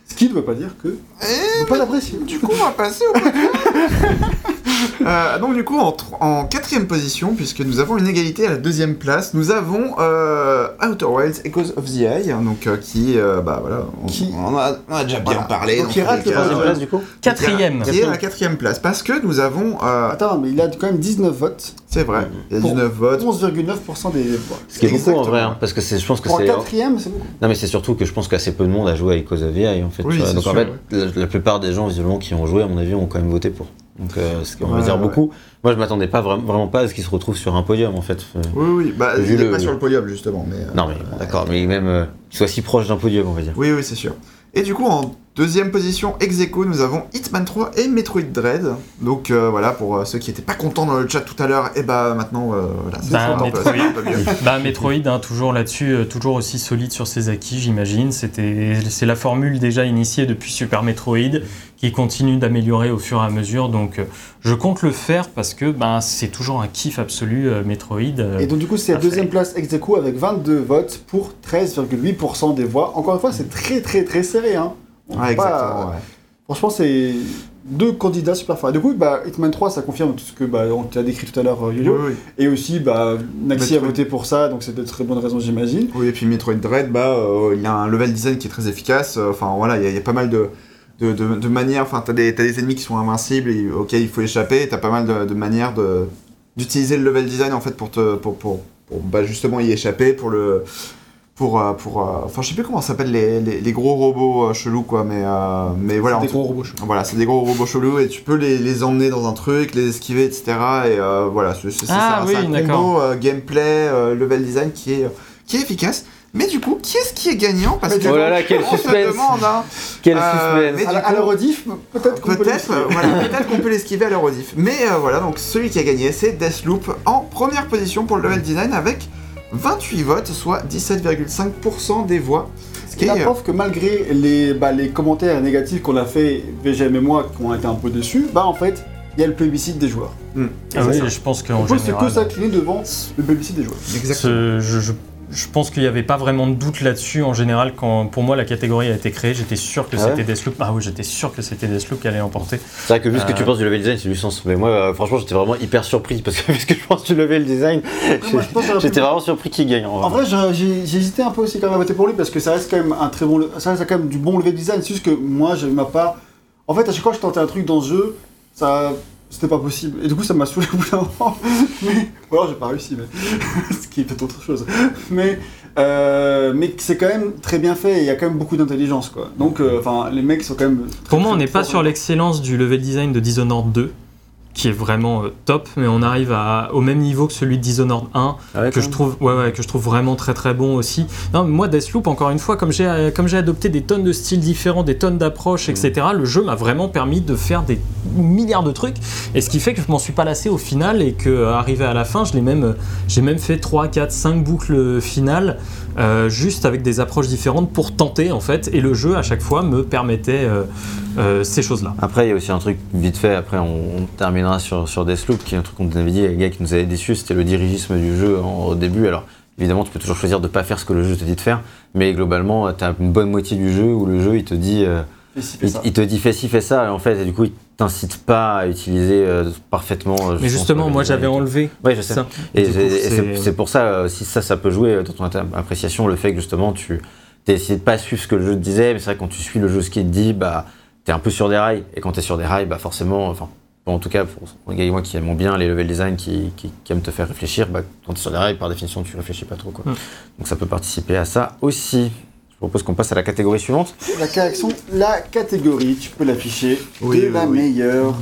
[SPEAKER 2] Ce qui ne veut pas dire que
[SPEAKER 1] Et
[SPEAKER 2] ne pas l'apprécier.
[SPEAKER 1] du coup, on va passer au. Euh, donc du coup, en, en quatrième position, puisque nous avons une égalité à la deuxième place, nous avons euh, Outer Wilds Echoes of the Eye, hein, donc euh, qui, euh, bah voilà, on,
[SPEAKER 2] Qui-
[SPEAKER 1] on a, on a déjà bien
[SPEAKER 2] Voilà.
[SPEAKER 1] parlé.
[SPEAKER 2] Donc, qui rate
[SPEAKER 1] cas.
[SPEAKER 2] troisième
[SPEAKER 3] place, du coup
[SPEAKER 4] Quatrième.
[SPEAKER 1] Qui est à la quatrième place, parce que nous avons, euh,
[SPEAKER 2] Attends, mais il a quand même 19 votes.
[SPEAKER 1] c'est vrai, il y a
[SPEAKER 2] Pour
[SPEAKER 1] 19 votes.
[SPEAKER 2] 11,9% des voix.
[SPEAKER 3] Ce qui est beaucoup en
[SPEAKER 1] Exactement.
[SPEAKER 3] vrai, hein, parce que c'est, je pense que c'est.
[SPEAKER 2] quatrième, c'est beaucoup.
[SPEAKER 3] Non mais c'est surtout que je pense qu'assez peu de monde a joué à Echoes of the Eye en fait.
[SPEAKER 1] Oui,
[SPEAKER 3] Donc en fait, la, la plupart des gens visiblement qui ont joué, à mon avis, ont quand même voté pour. Donc euh, ce qui on va
[SPEAKER 1] Ouais,
[SPEAKER 3] dire
[SPEAKER 1] ouais.
[SPEAKER 3] beaucoup. Moi je m'attendais pas vraiment, vraiment pas à ce qu'il se retrouve sur un podium en fait. Euh,
[SPEAKER 1] Oui, oui, bah
[SPEAKER 3] Vu
[SPEAKER 1] il est
[SPEAKER 3] le-
[SPEAKER 1] pas sur le podium justement, mais. euh,
[SPEAKER 3] Non mais bon, d'accord, mais même euh, qu'il soit si proche d'un podium on va dire.
[SPEAKER 1] Oui, oui, c'est sûr. Et du coup, en deuxième position, ex aequo, nous avons Hitman 3 et Metroid Dread. Donc euh, voilà, pour euh, ceux qui étaient pas contents dans le chat tout à l'heure, et bah maintenant, euh, voilà, c'est
[SPEAKER 4] Bah,
[SPEAKER 1] un peu-
[SPEAKER 4] Metroid.
[SPEAKER 1] un peu mieux.
[SPEAKER 4] Bah, Metroid, hein, toujours là-dessus, euh, toujours aussi solide sur ses acquis, j'imagine. C'était, c'est la formule déjà initiée depuis Super Metroid, qui continue d'améliorer au fur et à mesure. Donc, euh, je compte le faire parce que bah, c'est toujours un kiff absolu, euh, Metroid. euh.
[SPEAKER 2] Et donc du coup c'est la deuxième place ex aequo avec 22 votes pour 13,8% des voix. Encore une fois c'est très très très serré. Hein.
[SPEAKER 1] Ouais,
[SPEAKER 2] pas-
[SPEAKER 1] exactement. ouais.
[SPEAKER 2] Franchement c'est deux candidats super forts. Et du coup bah, Hitman 3 ça confirme tout ce que bah, on t'a décrit tout à l'heure euh,
[SPEAKER 1] Oui,
[SPEAKER 2] Yo-Yo.
[SPEAKER 1] oui.
[SPEAKER 2] Et aussi bah, Naxi a voté pour ça donc c'est de très bonnes raisons j'imagine.
[SPEAKER 1] Oui, et puis Metroid Dread, bah, euh, il y a un level design qui est très efficace. euh, Enfin, voilà, il y, a- il y a pas mal de, de, de- de manières. Enfin, t'as des, t'as des ennemis qui sont invincibles et auxquels il faut échapper. Et t'as pas mal de, de manières de, d'utiliser le level design en fait pour te, pour, pour, pour, bah, justement y échapper, pour le. Pour, euh, pour, euh, enfin, je sais plus comment ça s'appelle les, les, les gros robots euh, chelous, quoi, mais, euh, mais voilà.
[SPEAKER 2] Des gros robots chauds.
[SPEAKER 1] Voilà, c'est des gros robots chelous et tu peux les, les emmener dans un truc, les esquiver, etc. Et euh, voilà, c'est c'est- c'est
[SPEAKER 4] Ah
[SPEAKER 1] ça,
[SPEAKER 4] oui,
[SPEAKER 1] c'est un
[SPEAKER 4] d'accord.
[SPEAKER 1] combo euh, gameplay, euh, level design qui est, qui est efficace. Mais du coup, qui est-ce qui est gagnant? Parce que
[SPEAKER 3] Oh là là, quel
[SPEAKER 1] on se
[SPEAKER 3] suspense.
[SPEAKER 1] demande, hein,
[SPEAKER 3] Quel
[SPEAKER 1] Euh,
[SPEAKER 3] suspense
[SPEAKER 1] mais-
[SPEAKER 2] À, la rediff peut-être qu'on peut
[SPEAKER 1] euh, voilà, peut-être qu'on peut l'esquiver à la rediff. Mais euh, voilà, donc celui qui a gagné, c'est Deathloop en première position pour le level design avec 28 votes, soit 17,5% des voix. Ce qui est, euh,
[SPEAKER 2] prouve que malgré les, bah, les commentaires négatifs qu'on a fait, VGM et moi, qui ont été un peu déçus, bah en fait, il y a le plébiscite des joueurs.
[SPEAKER 1] hmm,
[SPEAKER 4] Ah
[SPEAKER 1] c'est
[SPEAKER 4] oui,
[SPEAKER 1] ça.
[SPEAKER 4] je pense
[SPEAKER 2] On
[SPEAKER 4] qu'en
[SPEAKER 2] peut se que
[SPEAKER 4] général...
[SPEAKER 2] s'incliner devant le plébiscite des joueurs.
[SPEAKER 1] Exactement.
[SPEAKER 4] Ce- je, je- je pense qu'il n'y avait pas vraiment de doute là-dessus. En général, quand pour moi la catégorie a été créée, j'étais sûr que
[SPEAKER 3] Ah
[SPEAKER 4] c'était Deathloop. Ah oui, j'étais sûr que c'était Deathloop qui allait l'emporter.
[SPEAKER 3] C'est vrai que vu ce que tu
[SPEAKER 4] Euh.
[SPEAKER 3] penses du level design, c'est du sens. Mais moi, euh, franchement, j'étais vraiment hyper surpris parce que vu ce que je pense du level design,
[SPEAKER 2] je
[SPEAKER 3] j'étais vraiment surpris qu'il gagne.
[SPEAKER 2] En vrai, j'ai- hésité un peu aussi quand même à voter pour lui parce que ça reste quand même un très bon, ça reste quand même du bon level design. C'est juste que moi, j'avais ma part. En fait, à chaque fois que je tentais un truc dans ce jeu, ça, c'était pas possible. Et du coup, ça m'a saoulé au bout d'un moment. Mais, ou alors j'ai pas réussi, mais ce qui est peut-être autre chose. Mais, euh, mais c'est quand même très bien fait. et Il y a quand même beaucoup d'intelligence, quoi. Donc, euh, enfin, les mecs sont quand même. très,
[SPEAKER 4] Pour moi, on n'est pas sur l'excellence du level design de Dishonored 2, qui est vraiment euh, top, mais on arrive à, au même niveau que celui de Dishonored 1,
[SPEAKER 3] Ah
[SPEAKER 4] que je trouve, ouais, ouais, que je trouve vraiment très très bon aussi. Non, moi, Deathloop, encore une fois, comme j'ai euh, comme j'ai adopté des tonnes de styles différents, des tonnes d'approches, etc., le jeu m'a vraiment permis de faire des milliards de trucs, et ce qui fait que je m'en suis pas lassé au final, et que euh, arrivé à la fin, je l'ai même, euh, j'ai même fait 3, 4, 5 boucles finales, euh, juste avec des approches différentes pour tenter en fait, et le jeu à chaque fois me permettait euh, euh, ces choses-là.
[SPEAKER 3] Après, il y a aussi un truc vite fait, après on, on terminera sur, sur Deathloop, qui est un truc qu'on nous avait dit, les gars qui nous avaient déçus, c'était le dirigisme du jeu en- au début. Alors, évidemment, tu peux toujours choisir de pas faire ce que le jeu te dit de faire, mais globalement, tu as une bonne moitié du jeu où le jeu, il te dit, euh,
[SPEAKER 2] Et si, fais
[SPEAKER 3] il,
[SPEAKER 2] ça.
[SPEAKER 3] il te dit fais ci, fais ça, et en fait, et du coup, il t'incite pas à utiliser euh, parfaitement. euh,
[SPEAKER 4] Mais justement,
[SPEAKER 3] le
[SPEAKER 4] moi j'avais enlevé
[SPEAKER 3] Ouais, je sais.
[SPEAKER 4] ça.
[SPEAKER 3] Et, c'est- et pour ça, euh, si ça, ça peut jouer dans ton appréciation, le fait que justement tu t'as essayé de pas suivre ce que le jeu te disait, mais c'est vrai que quand tu suis le jeu ce qu'il te dit, bah t'es un peu sur des rails. Et quand t'es sur des rails, bah forcément, enfin, bon, en tout cas pour les gars et moi qui aimons bien les level design, qui, qui, qui aiment te faire réfléchir, bah quand t'es sur des rails, par définition, tu réfléchis pas trop quoi.
[SPEAKER 4] Mm.
[SPEAKER 3] Donc ça peut participer à ça aussi. Je propose qu'on passe à la catégorie suivante.
[SPEAKER 2] La correction, la catégorie, tu peux l'afficher,
[SPEAKER 1] Oui,
[SPEAKER 2] de
[SPEAKER 1] oui,
[SPEAKER 2] la
[SPEAKER 1] oui.
[SPEAKER 2] meilleure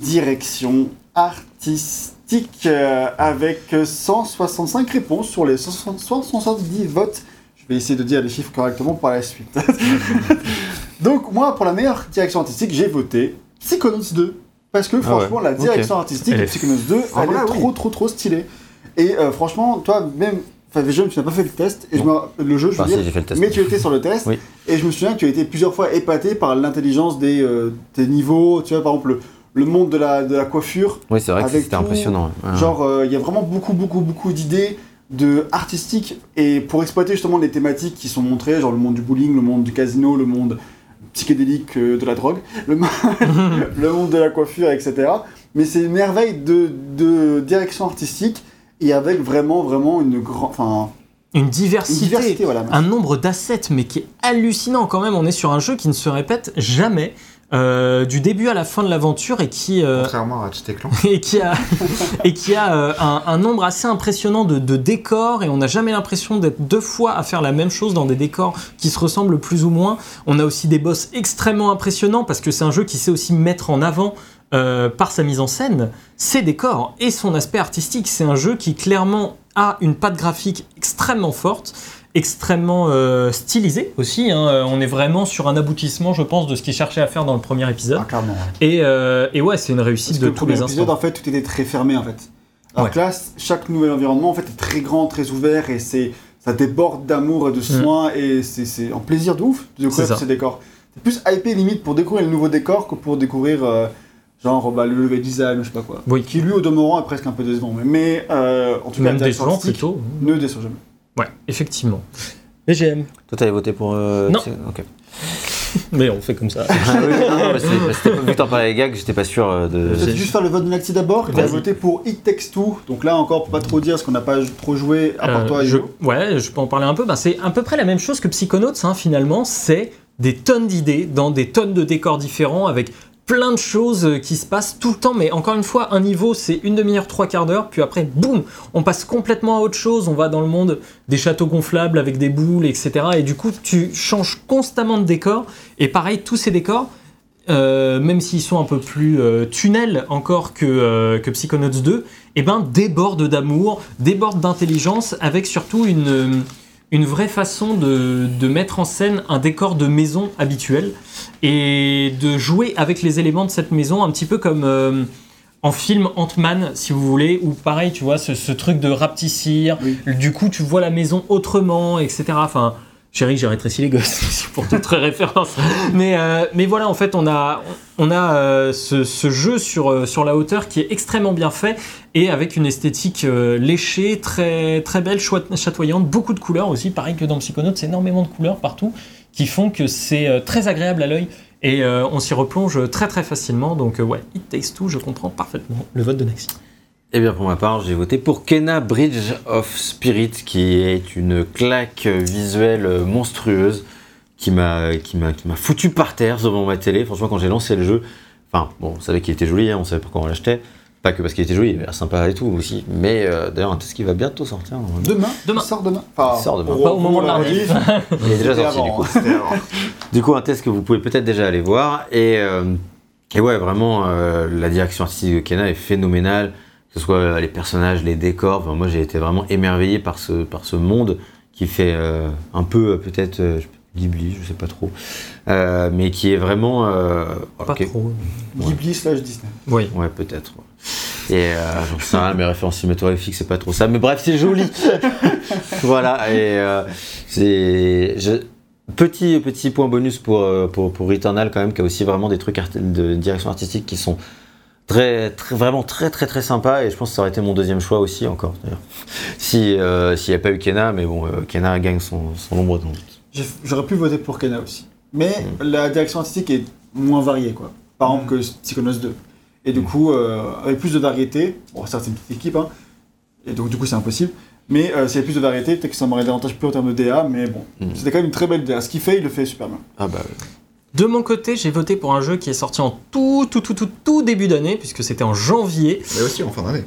[SPEAKER 2] direction artistique euh, avec 165 réponses sur les 170 votes. Je vais essayer de dire les chiffres correctement par la suite. Donc moi, pour la meilleure direction artistique, j'ai voté Psychonauts 2. Parce que franchement, la direction artistique de Psychonauts 2,
[SPEAKER 1] En
[SPEAKER 2] elle est
[SPEAKER 1] oui.
[SPEAKER 2] trop, trop, trop stylée. Et euh, franchement, toi, même, enfin, Vision, tu n'as pas fait le test, et je le jeu, je veux
[SPEAKER 3] Enfin,
[SPEAKER 2] dire,
[SPEAKER 3] si j'ai fait le test.
[SPEAKER 2] mais tu étais sur le test,
[SPEAKER 3] Oui.
[SPEAKER 2] et je me souviens que tu as été plusieurs fois épaté par l'intelligence des, euh, des niveaux, tu vois, par exemple, le, le monde de la, de la coiffure.
[SPEAKER 3] Oui, c'est vrai que c'était impressionnant. ouais.
[SPEAKER 2] Genre, euh, il y a vraiment beaucoup, beaucoup, beaucoup d'idées de artistiques, et pour exploiter justement les thématiques qui sont montrées, genre le monde du bowling, le monde du casino, le monde psychédélique euh, de la drogue, le, le monde de la coiffure, etc. Mais c'est une merveille de, de direction artistique, et avec vraiment, vraiment une grande... Enfin,
[SPEAKER 4] Une
[SPEAKER 2] une
[SPEAKER 4] diversité,
[SPEAKER 2] diversité, voilà.
[SPEAKER 4] un nombre d'assets, mais qui est hallucinant quand même. On est sur un jeu qui ne se répète jamais. euh, du début à la fin de l'aventure et qui, euh,
[SPEAKER 1] Contrairement à Ratchet et Clank.
[SPEAKER 4] et qui a, et qui a euh, un, un nombre assez impressionnant de, de décors et on n'a jamais l'impression d'être deux fois à faire la même chose dans des décors qui se ressemblent plus ou moins. On a aussi des boss extrêmement impressionnants parce que c'est un jeu qui sait aussi mettre en avant euh, par sa mise en scène ses décors et son aspect artistique. C'est un jeu qui clairement a une patte graphique extrêmement forte extrêmement euh, stylisé aussi. hein. Euh, On est vraiment sur un aboutissement, je pense, de ce qu'ils cherchaient à faire dans le premier épisode.
[SPEAKER 2] Ah.
[SPEAKER 4] Et, euh, et ouais, c'est une
[SPEAKER 2] Parce
[SPEAKER 4] réussite
[SPEAKER 2] que
[SPEAKER 4] de
[SPEAKER 2] le
[SPEAKER 4] tous les
[SPEAKER 2] épisode,
[SPEAKER 4] instants.
[SPEAKER 2] en fait, tout était très fermé, en fait. Alors
[SPEAKER 4] Ouais.
[SPEAKER 2] que là, chaque nouvel environnement, en fait, est très grand, très ouvert, et c'est, ça déborde d'amour et de soin, et c'est, un plaisir de ouf de découvrir
[SPEAKER 4] Mm.
[SPEAKER 2] Ces décors. C'est plus hypé, limite, pour découvrir le nouveau décor que pour découvrir, euh, genre, bah, le level design, je sais pas quoi.
[SPEAKER 4] Oui.
[SPEAKER 2] Qui, lui, au demeurant, est presque un peu décevant. Mais, mais euh, en tout cas,
[SPEAKER 4] Même
[SPEAKER 2] direction
[SPEAKER 4] décevant plutôt.
[SPEAKER 2] Ne déçoit jamais.
[SPEAKER 4] Ouais, effectivement. BGM.
[SPEAKER 3] Toi, t'avais voté pour. euh,
[SPEAKER 4] Non.
[SPEAKER 3] c'est- Ok.
[SPEAKER 4] Mais on fait comme ça.
[SPEAKER 3] Ah oui, non, que vu que t'en parlais avec Gag, j'étais pas sûr euh, de.
[SPEAKER 2] Je vais juste faire le vote de Naxi d'abord. Il a voté pour It Takes Two. Donc là, encore, pour pas trop dire, parce qu'on n'a pas trop joué, à part
[SPEAKER 4] Euh,
[SPEAKER 2] toi,
[SPEAKER 4] je,
[SPEAKER 2] Hugo.
[SPEAKER 4] ouais, je peux en parler un peu. Ben, c'est à peu près la même chose que Psychonauts, hein, finalement. C'est des tonnes d'idées dans des tonnes de décors différents avec plein de choses euh, qui se passent tout le temps. Mais encore une fois, un niveau, c'est une demi-heure, trois quarts d'heure. Puis après, boum, on passe complètement à autre chose. On va dans le monde des châteaux gonflables avec des boules, etc. Et du coup, tu changes constamment de décor. Et pareil, tous ces décors. euh, même s'ils sont un peu plus euh, tunnels encore que, euh, Psychonauts 2, eh ben, débordent d'amour, débordent d'intelligence, avec surtout une, une vraie façon de, de mettre en scène un décor de maison habituel et de jouer avec les éléments de cette maison, un petit peu comme euh, en film Ant-Man, si vous voulez, où pareil, tu vois, ce, ce truc de rapetissir,
[SPEAKER 2] Oui.
[SPEAKER 4] du coup, tu vois la maison autrement, etc. Enfin, chérie, j'ai rétréci les gosses, c'est pour toute référence. Mais, euh, mais voilà, en fait, on a, on a euh, ce, ce jeu sur, euh, sur la hauteur qui est extrêmement bien fait et avec une esthétique léchée, très, très belle, chatoyante, beaucoup de couleurs aussi, pareil que dans Psychonauts, énormément de couleurs partout qui font que c'est très agréable à l'œil et on s'y replonge très très facilement. Donc, ouais, It Takes Two, je comprends parfaitement le vote de Naxi.
[SPEAKER 3] Eh bien, pour ma part, j'ai voté pour Kena Bridge of Spirit, qui est une claque visuelle monstrueuse qui m'a qui m'a qui m'a foutu par terre devant ma télé. Franchement, quand j'ai lancé le jeu, enfin, bon, on savait qu'il était joli, hein, on savait pourquoi on l'achetait. Pas que parce qu'il était joli, il avait l'air sympa et tout aussi. Mais euh, d'ailleurs, un test qui va bientôt sortir. normalement.
[SPEAKER 2] Demain
[SPEAKER 4] Demain.
[SPEAKER 2] Il sort demain. Enfin,
[SPEAKER 3] Il sort demain.
[SPEAKER 4] Pas au moment de la
[SPEAKER 2] rediff.
[SPEAKER 3] Il est déjà sorti du coup. Du coup, un test que vous pouvez peut-être déjà aller voir. Et, euh, et ouais, vraiment, euh, la direction artistique de Kena est phénoménale. Que ce soit euh, les personnages, les décors. Enfin, moi, j'ai été vraiment émerveillé par ce, par ce monde qui fait euh, un peu, euh, peut-être, euh, Ghibli, je sais pas trop. Euh, mais qui est vraiment. euh,
[SPEAKER 4] Pas
[SPEAKER 3] ok.
[SPEAKER 4] trop.
[SPEAKER 2] Ghibli slash Disney.
[SPEAKER 4] Oui.
[SPEAKER 3] Ouais, peut-être. ouais. Et euh, j'en sais rien, mes références cinématographiques, c'est pas trop ça. Mais bref, c'est joli. voilà. Et euh, c'est. je- Petit, petit point bonus pour, pour, pour Returnal, quand même, qui a aussi vraiment des trucs art- de direction artistique qui sont très, très, vraiment très, très, très sympas. Et je pense que ça aurait été mon deuxième choix aussi, encore, d'ailleurs. Si, euh, S'il n'y a pas eu Kena, mais bon, euh, Kena gagne son, son ombre dans le doute.
[SPEAKER 2] J'ai- J'aurais pu voter pour Kena aussi. Mais
[SPEAKER 3] Mm.
[SPEAKER 2] la direction artistique est moins variée, quoi. Par exemple que Psychonauts 2. Et du coup, euh, avec plus de variété, bon, certes, c'est une petite équipe, hein, et donc du coup, c'est impossible. Mais euh, s'il y a plus de variété, peut-être que ça m'aurait davantage plu en termes de DA, mais bon,
[SPEAKER 3] Mm.
[SPEAKER 2] c'était quand même une très belle DA. Ce qu'il fait, il le fait super bien.
[SPEAKER 3] Ah bah,
[SPEAKER 4] De mon côté, j'ai voté pour un jeu qui est sorti en tout, tout, tout, tout, tout début d'année, puisque c'était en janvier.
[SPEAKER 1] Mais aussi en fin d'année.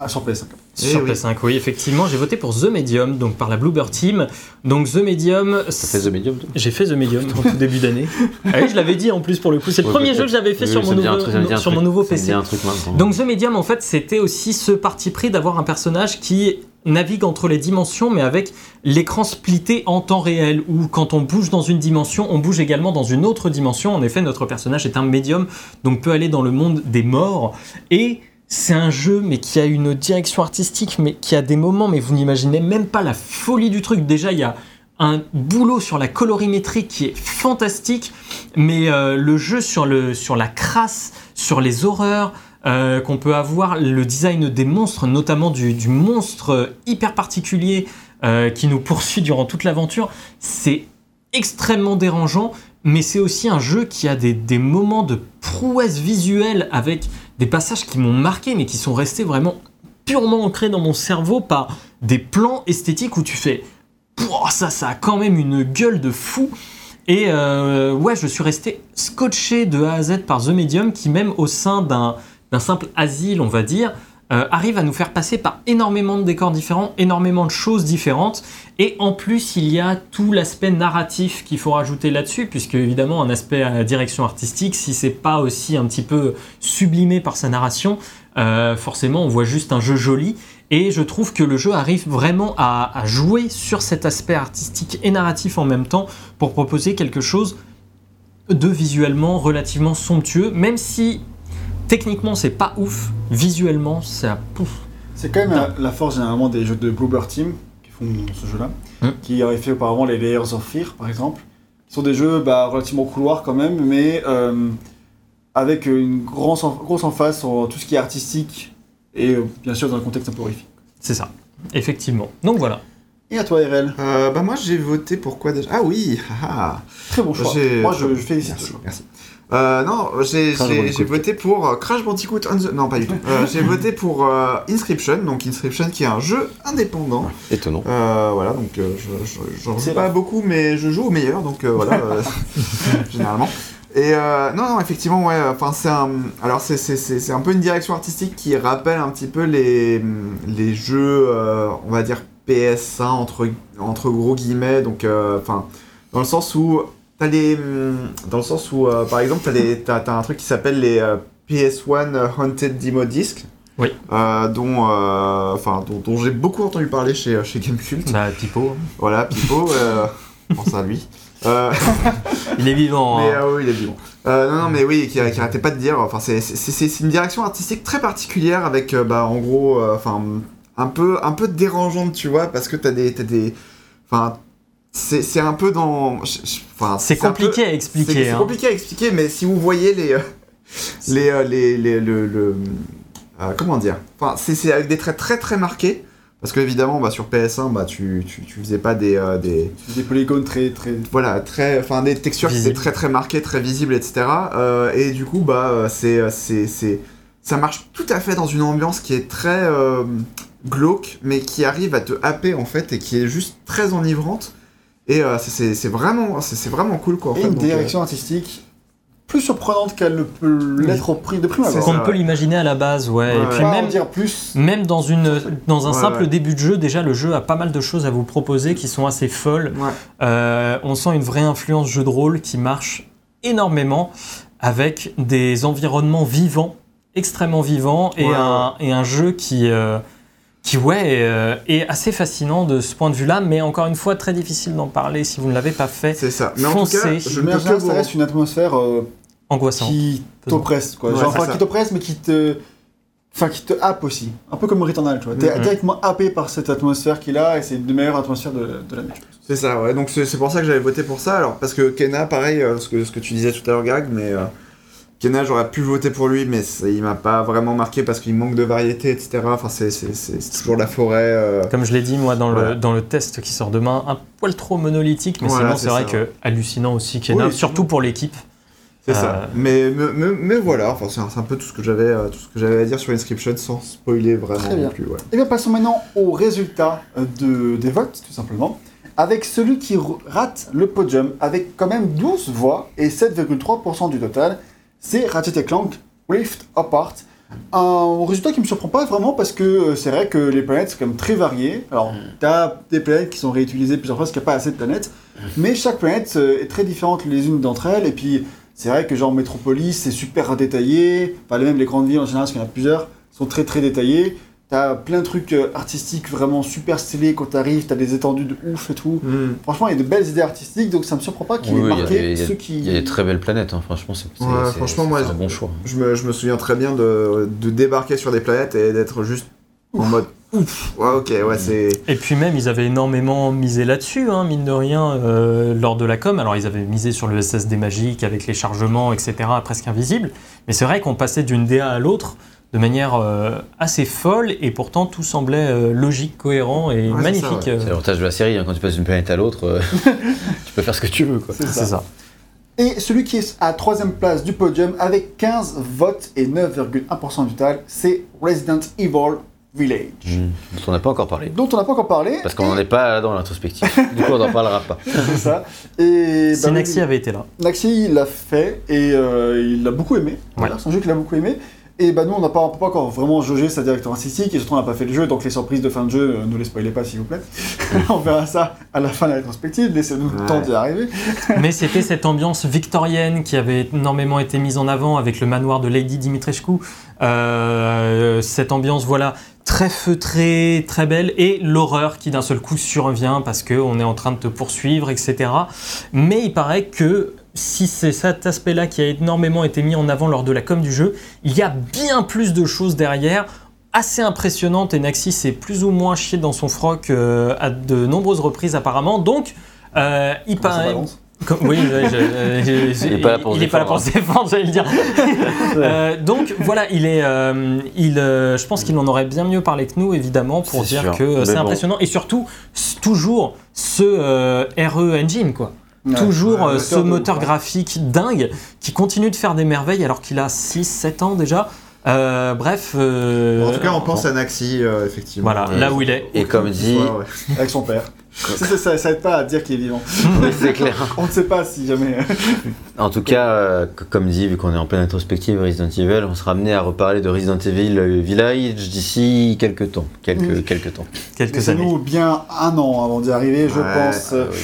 [SPEAKER 2] Ah, sur PS5.
[SPEAKER 1] Eh
[SPEAKER 4] sur
[SPEAKER 1] oui.
[SPEAKER 4] PS5, oui, effectivement, j'ai voté pour The Medium, donc par la Bluebird Team. Donc The Medium,
[SPEAKER 3] ça fait The Medium, toi?
[SPEAKER 4] J'ai fait The Medium en tout début d'année. Ah oui, je l'avais dit en plus pour le coup, c'est le
[SPEAKER 3] Ouais,
[SPEAKER 4] premier jeu que j'avais fait
[SPEAKER 3] Oui,
[SPEAKER 4] sur, mon nouveau,
[SPEAKER 3] truc,
[SPEAKER 4] sur
[SPEAKER 3] truc,
[SPEAKER 4] mon nouveau PC.
[SPEAKER 3] un truc maintenant.
[SPEAKER 4] Donc The Medium, en fait, c'était aussi ce parti pris d'avoir un personnage qui navigue entre les dimensions, mais avec l'écran splitté en temps réel, où quand on bouge dans une dimension, on bouge également dans une autre dimension. En effet, notre personnage est un médium, donc peut aller dans le monde des morts. Et c'est un jeu, mais qui a une direction artistique, mais qui a des moments, mais vous n'imaginez même pas la folie du truc. Déjà, il y a un boulot sur la colorimétrie qui est fantastique, mais euh, le jeu sur, la crasse, sur les horreurs euh, qu'on peut avoir, le design des monstres, notamment du, monstre hyper particulier euh, qui nous poursuit durant toute l'aventure, c'est extrêmement dérangeant, mais c'est aussi un jeu qui a des, moments de prouesse visuelle avec des passages qui m'ont marqué, mais qui sont restés vraiment purement ancrés dans mon cerveau par des plans esthétiques où tu fais ça, ça a quand même une gueule de fou. Et euh, ouais, je suis resté scotché de A à Z par The Medium, qui même au sein d'un d'un simple asile, on va dire, euh, arrive à nous faire passer par énormément de décors différents, énormément de choses différentes. Et en plus, il y a tout l'aspect narratif qu'il faut rajouter là-dessus, puisque évidemment, un aspect à direction artistique, si c'est pas aussi un petit peu sublimé par sa narration, euh, forcément, on voit juste un jeu joli. Et je trouve que le jeu arrive vraiment à jouer sur cet aspect artistique et narratif en même temps pour proposer quelque chose de visuellement relativement somptueux, même si techniquement c'est pas ouf, visuellement ça pouf.
[SPEAKER 2] C'est quand même la, la force généralement des jeux de Bloober Team qui font ce jeu-là,
[SPEAKER 4] Mm.
[SPEAKER 2] qui avaient fait auparavant les Layers of Fear par exemple, qui sont des jeux bah, relativement couloirs quand même, mais euh, avec une grosse, grosse emphase sur tout ce qui est artistique et euh, bien sûr dans un contexte un peu horrifique.
[SPEAKER 4] C'est ça, effectivement. Donc voilà.
[SPEAKER 2] Et à toi RL,
[SPEAKER 1] Euh, bah moi j'ai voté pour quoi déjà? Ah oui, haha.
[SPEAKER 2] très bon choix. Moi je, je félicite.
[SPEAKER 1] Merci, merci. Euh, non, j'ai voté pour euh, Crash Bandicoot on the... Non, pas du tout. Euh, j'ai voté pour euh, Inscription, donc Inscription qui est un jeu indépendant.
[SPEAKER 3] Étonnant.
[SPEAKER 1] Voilà, donc je, joue
[SPEAKER 2] C'est
[SPEAKER 1] pas beaucoup, mais je joue au meilleur, donc voilà, généralement. Et non, non, effectivement, ouais, enfin c'est un... Alors c'est, c'est, c'est, c'est un peu une direction artistique qui rappelle un petit peu les, les jeux, on va dire PS1 entre, entre gros guillemets, donc enfin, dans le sens où t'as les... hum, Dans le sens où, euh, par exemple, t'as, t'as, t'as un truc qui s'appelle les euh, PS1 Haunted Demo Disc.
[SPEAKER 4] Oui.
[SPEAKER 1] Euh, dont, euh, enfin, dont, dont j'ai beaucoup entendu parler chez, chez Gamecult.
[SPEAKER 4] Bah, Pipo,
[SPEAKER 1] Voilà, Pipo, euh, pense à lui. Euh,
[SPEAKER 4] il est vivant.
[SPEAKER 1] mais
[SPEAKER 4] hein.
[SPEAKER 1] oui, il est vivant. Euh, non, non, mais oui, qui, qui arrêtait pas de dire. Enfin, c'est- c'est c'est- c'est une direction artistique très particulière avec, euh, bah, en gros, euh, enfin, un peu, un peu dérangeante, tu vois, parce que t'as des, t'as des, enfin, c'est c'est un peu dans, je- je- enfin,
[SPEAKER 4] C'est
[SPEAKER 1] peu-
[SPEAKER 4] compliqué à expliquer.
[SPEAKER 1] c'est
[SPEAKER 4] hein.
[SPEAKER 1] compliqué à expliquer, mais si vous voyez les, euh, les, euh, les, les- le, le- euh, comment dire, enfin, c'est c'est avec des traits très très marqués. Parce que évidemment, bah, sur PS1, bah, tu, tu, tu faisais pas des, euh, des,
[SPEAKER 2] Des polygones très très.
[SPEAKER 1] voilà, très, enfin des textures qui
[SPEAKER 4] Visible.
[SPEAKER 1] étaient très très marquées, très visibles, etc. Euh, et du coup, bah, c'est, c'est, c'est, ça marche tout à fait dans une ambiance qui est très euh, glauque, mais qui arrive à te happer en fait et qui est juste très enivrante. Et euh, c'est, vraiment, c'est, c'est vraiment cool quoi. En
[SPEAKER 2] Et
[SPEAKER 1] fait,
[SPEAKER 2] une
[SPEAKER 1] donc, euh,
[SPEAKER 2] direction artistique plus surprenante qu'elle ne peut l'être au prix de prime
[SPEAKER 1] C'est
[SPEAKER 2] abord.
[SPEAKER 4] Qu'on peut l'imaginer à la base, ouais.
[SPEAKER 1] Ouais,
[SPEAKER 4] Et puis
[SPEAKER 2] Pas
[SPEAKER 4] même,
[SPEAKER 2] dire plus.
[SPEAKER 4] même dans, une, dans un
[SPEAKER 1] Ouais,
[SPEAKER 4] simple
[SPEAKER 1] ouais.
[SPEAKER 4] début de jeu, déjà le jeu a pas mal de choses à vous proposer qui sont assez folles.
[SPEAKER 1] Ouais.
[SPEAKER 4] Euh, on sent une vraie influence jeu de rôle qui marche énormément avec des environnements vivants, extrêmement vivants, et,
[SPEAKER 1] Ouais,
[SPEAKER 4] un, et un jeu qui, euh, qui ouais, est, euh, est assez fascinant de ce point de vue-là, mais encore une fois, très difficile d'en parler si vous ne l'avez pas fait.
[SPEAKER 1] C'est ça. Mais en tout cas,
[SPEAKER 4] Foncez.
[SPEAKER 1] je
[SPEAKER 2] Mais ça
[SPEAKER 1] vous...
[SPEAKER 2] reste une atmosphère euh,
[SPEAKER 4] Angoissant.
[SPEAKER 2] qui t'oppresse, quoi.
[SPEAKER 1] Ouais,
[SPEAKER 2] Genre, enfin, qui t'oppresse, mais qui te. Enfin, qui te happe aussi. Un peu comme Returnal, tu vois. T'es
[SPEAKER 4] Mhm.
[SPEAKER 2] directement happé par cette atmosphère qu'il a, et c'est une des meilleures atmosphères de, de l'année. je pense.
[SPEAKER 1] C'est ça, ouais. Donc c'est c'est pour ça que j'avais voté pour ça. Alors parce que Kena, pareil, euh, ce que ce que tu disais tout à l'heure, Greg, mais euh, Kena, j'aurais pu voter pour lui, mais il m'a pas vraiment marqué parce qu'il manque de variété, etc. Enfin, c'est toujours la forêt. euh,
[SPEAKER 4] Comme je l'ai dit moi dans,
[SPEAKER 1] Voilà.
[SPEAKER 4] le, dans le test qui sort demain, un poil trop monolithique, mais
[SPEAKER 1] Voilà,
[SPEAKER 4] sinon
[SPEAKER 1] c'est
[SPEAKER 4] vrai
[SPEAKER 1] ça,
[SPEAKER 4] que hallucinant aussi Kena,
[SPEAKER 1] Oui,
[SPEAKER 4] surtout pour l'équipe.
[SPEAKER 1] C'est
[SPEAKER 4] Euh,
[SPEAKER 1] ça. Mais, mais, mais, mais voilà, enfin, c'est un, peu tout ce que j'avais euh, tout ce que j'avais à dire sur Inscription sans spoiler vraiment
[SPEAKER 2] Très bien.
[SPEAKER 1] non plus. Ouais.
[SPEAKER 2] Et bien, passons maintenant aux résultats euh, de, des votes, tout simplement. Avec celui qui rate le podium, avec quand même 12 voix et 7,3% du total, c'est Ratchet Clank Rift Apart. Un résultat qui me surprend pas vraiment parce que euh, c'est vrai que les planètes sont quand même très variées. Alors, tu as des planètes qui sont réutilisées plusieurs fois parce qu'il n'y a pas assez de planètes, mais chaque planète euh, est très différente les unes d'entre elles. Et puis, c'est vrai que genre Metropolis, c'est super détaillé. Enfin, même les grandes villes en général, parce qu'il y en a plusieurs, sont très très détaillées. T'as plein de trucs euh, artistiques vraiment super stylés quand t'arrives, t'as des étendues de ouf et tout.
[SPEAKER 1] Hmm.
[SPEAKER 2] Franchement, il y a de belles idées artistiques, donc ça me surprend pas qu'il
[SPEAKER 3] Oui,
[SPEAKER 2] ait
[SPEAKER 3] oui,
[SPEAKER 2] marqué
[SPEAKER 3] des- il y a-
[SPEAKER 2] ceux qui.
[SPEAKER 3] Il y a des très belles planètes, hein, franchement, c'est
[SPEAKER 1] Ouais, franchement, moi,
[SPEAKER 3] un bon choix.
[SPEAKER 1] Je me, je me souviens très bien de, de débarquer sur des planètes et d'être juste en mode ouf. Ouais, ok, ouais, c'est.
[SPEAKER 4] Et puis même, ils avaient énormément misé là-dessus, hein, mine de rien, euh, lors de la com. Alors, ils avaient misé sur le SSD magique avec les chargements, etc., presque invisibles. Mais c'est vrai qu'on passait d'une DA à l'autre de manière euh, assez folle, et pourtant tout semblait euh, logique, cohérent et
[SPEAKER 1] Ouais,
[SPEAKER 4] magnifique.
[SPEAKER 1] ouais.
[SPEAKER 4] euh,
[SPEAKER 3] C'est l'avantage de la série, hein, quand tu passes d'une planète à l'autre, euh, tu peux faire ce que tu veux. Quoi.
[SPEAKER 2] C'est ça.
[SPEAKER 4] ça.
[SPEAKER 2] Et celui qui est à troisième place du podium avec 15 votes et 9,1% du total, c'est Resident Evil Village.
[SPEAKER 3] Mmh. Dont on n'a pas encore parlé.
[SPEAKER 2] Dont on n'a pas encore parlé.
[SPEAKER 3] Parce qu'on n'en est pas dans l'introspective. du coup, on n'en parlera pas.
[SPEAKER 2] C'est ça. Et
[SPEAKER 4] Si
[SPEAKER 2] bah,
[SPEAKER 4] Naxi avait été là.
[SPEAKER 2] Naxi, il l'a fait et euh, il l'a beaucoup aimé. Voilà, c'est un jeu qu'il a beaucoup aimé. Et bah nous, on n'a pas, encore vraiment jauger sa direction artistique et surtout on n'a pas fait le jeu, donc les surprises de fin de jeu, euh, ne les spoilez pas s'il vous plaît. on verra ça à la fin de la rétrospective, laissez-nous le
[SPEAKER 1] Ouais.
[SPEAKER 2] temps d'y arriver.
[SPEAKER 4] Mais c'était cette ambiance victorienne qui avait énormément été mise en avant avec le manoir de Lady Dimitrescu. Euh, cette ambiance, voilà, très feutrée, très belle, et l'horreur qui d'un seul coup survient parce qu'on est en train de te poursuivre, etc. Mais il paraît que si c'est cet aspect-là qui a énormément été mis en avant lors de la com du jeu, il y a bien plus de choses derrière assez impressionnantes et Naxi s'est plus ou moins chié dans son froc euh, à de nombreuses reprises apparemment. Donc, euh, il paraît... Comme- oui, je- je- je- je-
[SPEAKER 3] Il est pas là pour se
[SPEAKER 4] il est pas là pour
[SPEAKER 3] défendre.
[SPEAKER 4] se défendre, j'allais le dire. Euh, donc voilà, il est, euh, il, euh, je pense qu'il en aurait bien mieux parlé que nous, évidemment, pour dire
[SPEAKER 3] sûr.
[SPEAKER 4] que c'est
[SPEAKER 3] bon.
[SPEAKER 4] impressionnant et surtout toujours ce euh, RE engine quoi.
[SPEAKER 2] Ouais.
[SPEAKER 4] Toujours
[SPEAKER 2] Ouais,
[SPEAKER 4] euh, ce
[SPEAKER 2] moteur ouf, hein.
[SPEAKER 4] graphique dingue qui continue de faire des merveilles alors qu'il a 6-7 ans déjà. Euh, bref. euh,
[SPEAKER 1] En tout cas, on pense à Naxi, euh, effectivement.
[SPEAKER 4] Voilà, là où il est.
[SPEAKER 3] Et comme dit,
[SPEAKER 1] ouais.
[SPEAKER 2] Avec son père. Ça, ça, aide pas à dire qu'il est vivant.
[SPEAKER 3] c'est clair.
[SPEAKER 2] On ne sait pas si jamais.
[SPEAKER 3] En tout cas, euh, comme dit, vu qu'on est en pleine rétrospective Resident Evil, on sera amené à reparler de Resident Evil Village d'ici quelques temps. Quelques,
[SPEAKER 2] Oui.
[SPEAKER 3] quelques temps.
[SPEAKER 4] Quelques années.
[SPEAKER 2] Laissez-nous bien un an avant d'y arriver, je
[SPEAKER 1] Ouais,
[SPEAKER 2] pense.
[SPEAKER 3] Euh, oui.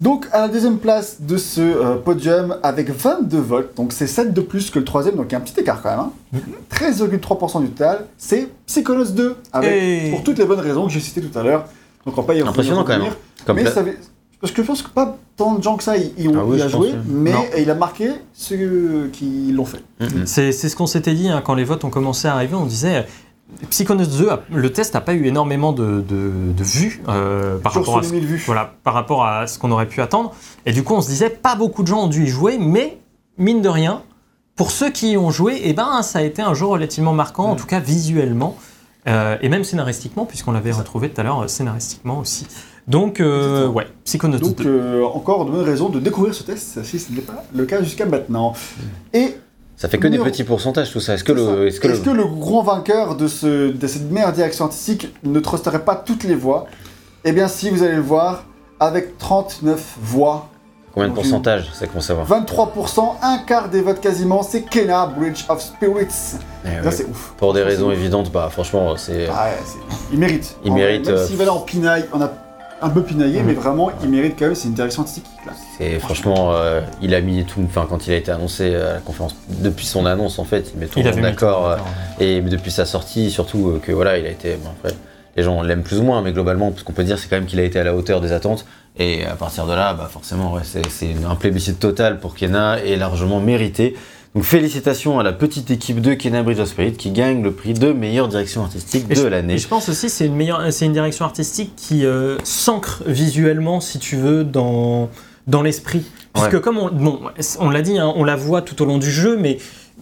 [SPEAKER 2] Donc, à la deuxième place de ce euh, podium, avec 22 votes, donc c'est 7 de plus que le troisième, donc il y a un petit écart quand même. hein. 13,3% du total, c'est Psychonauts 2, avec,
[SPEAKER 4] Hey.
[SPEAKER 2] pour toutes les bonnes raisons que j'ai citées tout à l'heure. Donc on pas y
[SPEAKER 3] Impressionnant quand même. Comme
[SPEAKER 2] mais
[SPEAKER 3] pla-
[SPEAKER 2] ça avait- Parce que je pense que pas tant de gens que ça y, y ont,
[SPEAKER 3] Ah oui,
[SPEAKER 2] y a
[SPEAKER 3] je pense,
[SPEAKER 2] joué, mais
[SPEAKER 1] Non.
[SPEAKER 2] il a marqué ceux qui l'ont fait.
[SPEAKER 3] Mhm.
[SPEAKER 4] C'est c'est ce qu'on s'était dit hein, quand les votes ont commencé à arriver. On disait. Psychonauts 2, a- le test n'a pas eu énormément de, de- de vues euh, par, rapport à ce,
[SPEAKER 2] les 1000 vues.
[SPEAKER 4] voilà, par rapport à ce qu'on aurait pu attendre. Et du coup, on se disait, pas beaucoup de gens ont dû y jouer, mais mine de rien, pour ceux qui y ont joué, eh ben, ça a été un jeu relativement marquant, en tout cas visuellement, euh, et même scénaristiquement, puisqu'on l'avait retrouvé tout à l'heure euh, scénaristiquement aussi. Donc, euh, ouais, Psychonauts
[SPEAKER 2] Donc
[SPEAKER 4] 2.
[SPEAKER 2] euh, encore de bonnes raisons de découvrir ce test, si ce n'est pas le cas jusqu'à maintenant. Et
[SPEAKER 3] Ça fait que des petits pourcentages tout ça. Est-ce que le. Est-ce que
[SPEAKER 2] Est-ce
[SPEAKER 3] le-
[SPEAKER 2] que le grand vainqueur de, ce, de cette meilleure direction artistique ne trusterait pas toutes les voix? Eh bien, si vous allez le voir, avec 39 voix,
[SPEAKER 3] Combien de pourcentage C'est qu'on savoir.
[SPEAKER 2] 23%, un quart des votes quasiment, c'est Kena, Bridge of Spirits.
[SPEAKER 3] Eh
[SPEAKER 2] Là,
[SPEAKER 3] ouais.
[SPEAKER 2] c'est ouf.
[SPEAKER 3] Pour des raisons
[SPEAKER 2] ouf.
[SPEAKER 3] évidentes, bah franchement, c'est.
[SPEAKER 2] Ah ouais, il mérite.
[SPEAKER 3] Il
[SPEAKER 2] En
[SPEAKER 3] mérite,
[SPEAKER 2] Même
[SPEAKER 3] euh,
[SPEAKER 2] s'il va là en pinaille, on a un peu pinaillé, mais vraiment, il mérite quand même, c'est une direction artistique.
[SPEAKER 3] C'est franchement, euh, il a mis tout. Enfin, quand il a été annoncé à la conférence, depuis son annonce en fait, il met tout le monde d'accord. euh. Et depuis sa sortie, surtout euh, que voilà, il a été. bon, après, les gens l'aiment plus ou moins, mais globalement, ce qu'on peut dire, c'est quand même qu'il a été à la hauteur des attentes. Et à partir de là, bah, forcément, ouais, c'est c'est un plébiscite total pour Kena et largement mérité. Donc félicitations à la petite équipe de Kena Bridge of Spirit qui gagne le prix de meilleure direction artistique
[SPEAKER 4] Et
[SPEAKER 3] de l'année.
[SPEAKER 4] Et je pense aussi c'est une meilleure, c'est une direction artistique qui euh, s'ancre visuellement, si tu veux, dans dans l'esprit. Puisque
[SPEAKER 3] Ouais.
[SPEAKER 4] comme on, bon, on l'a dit, hein, on la voit tout au long du jeu, mais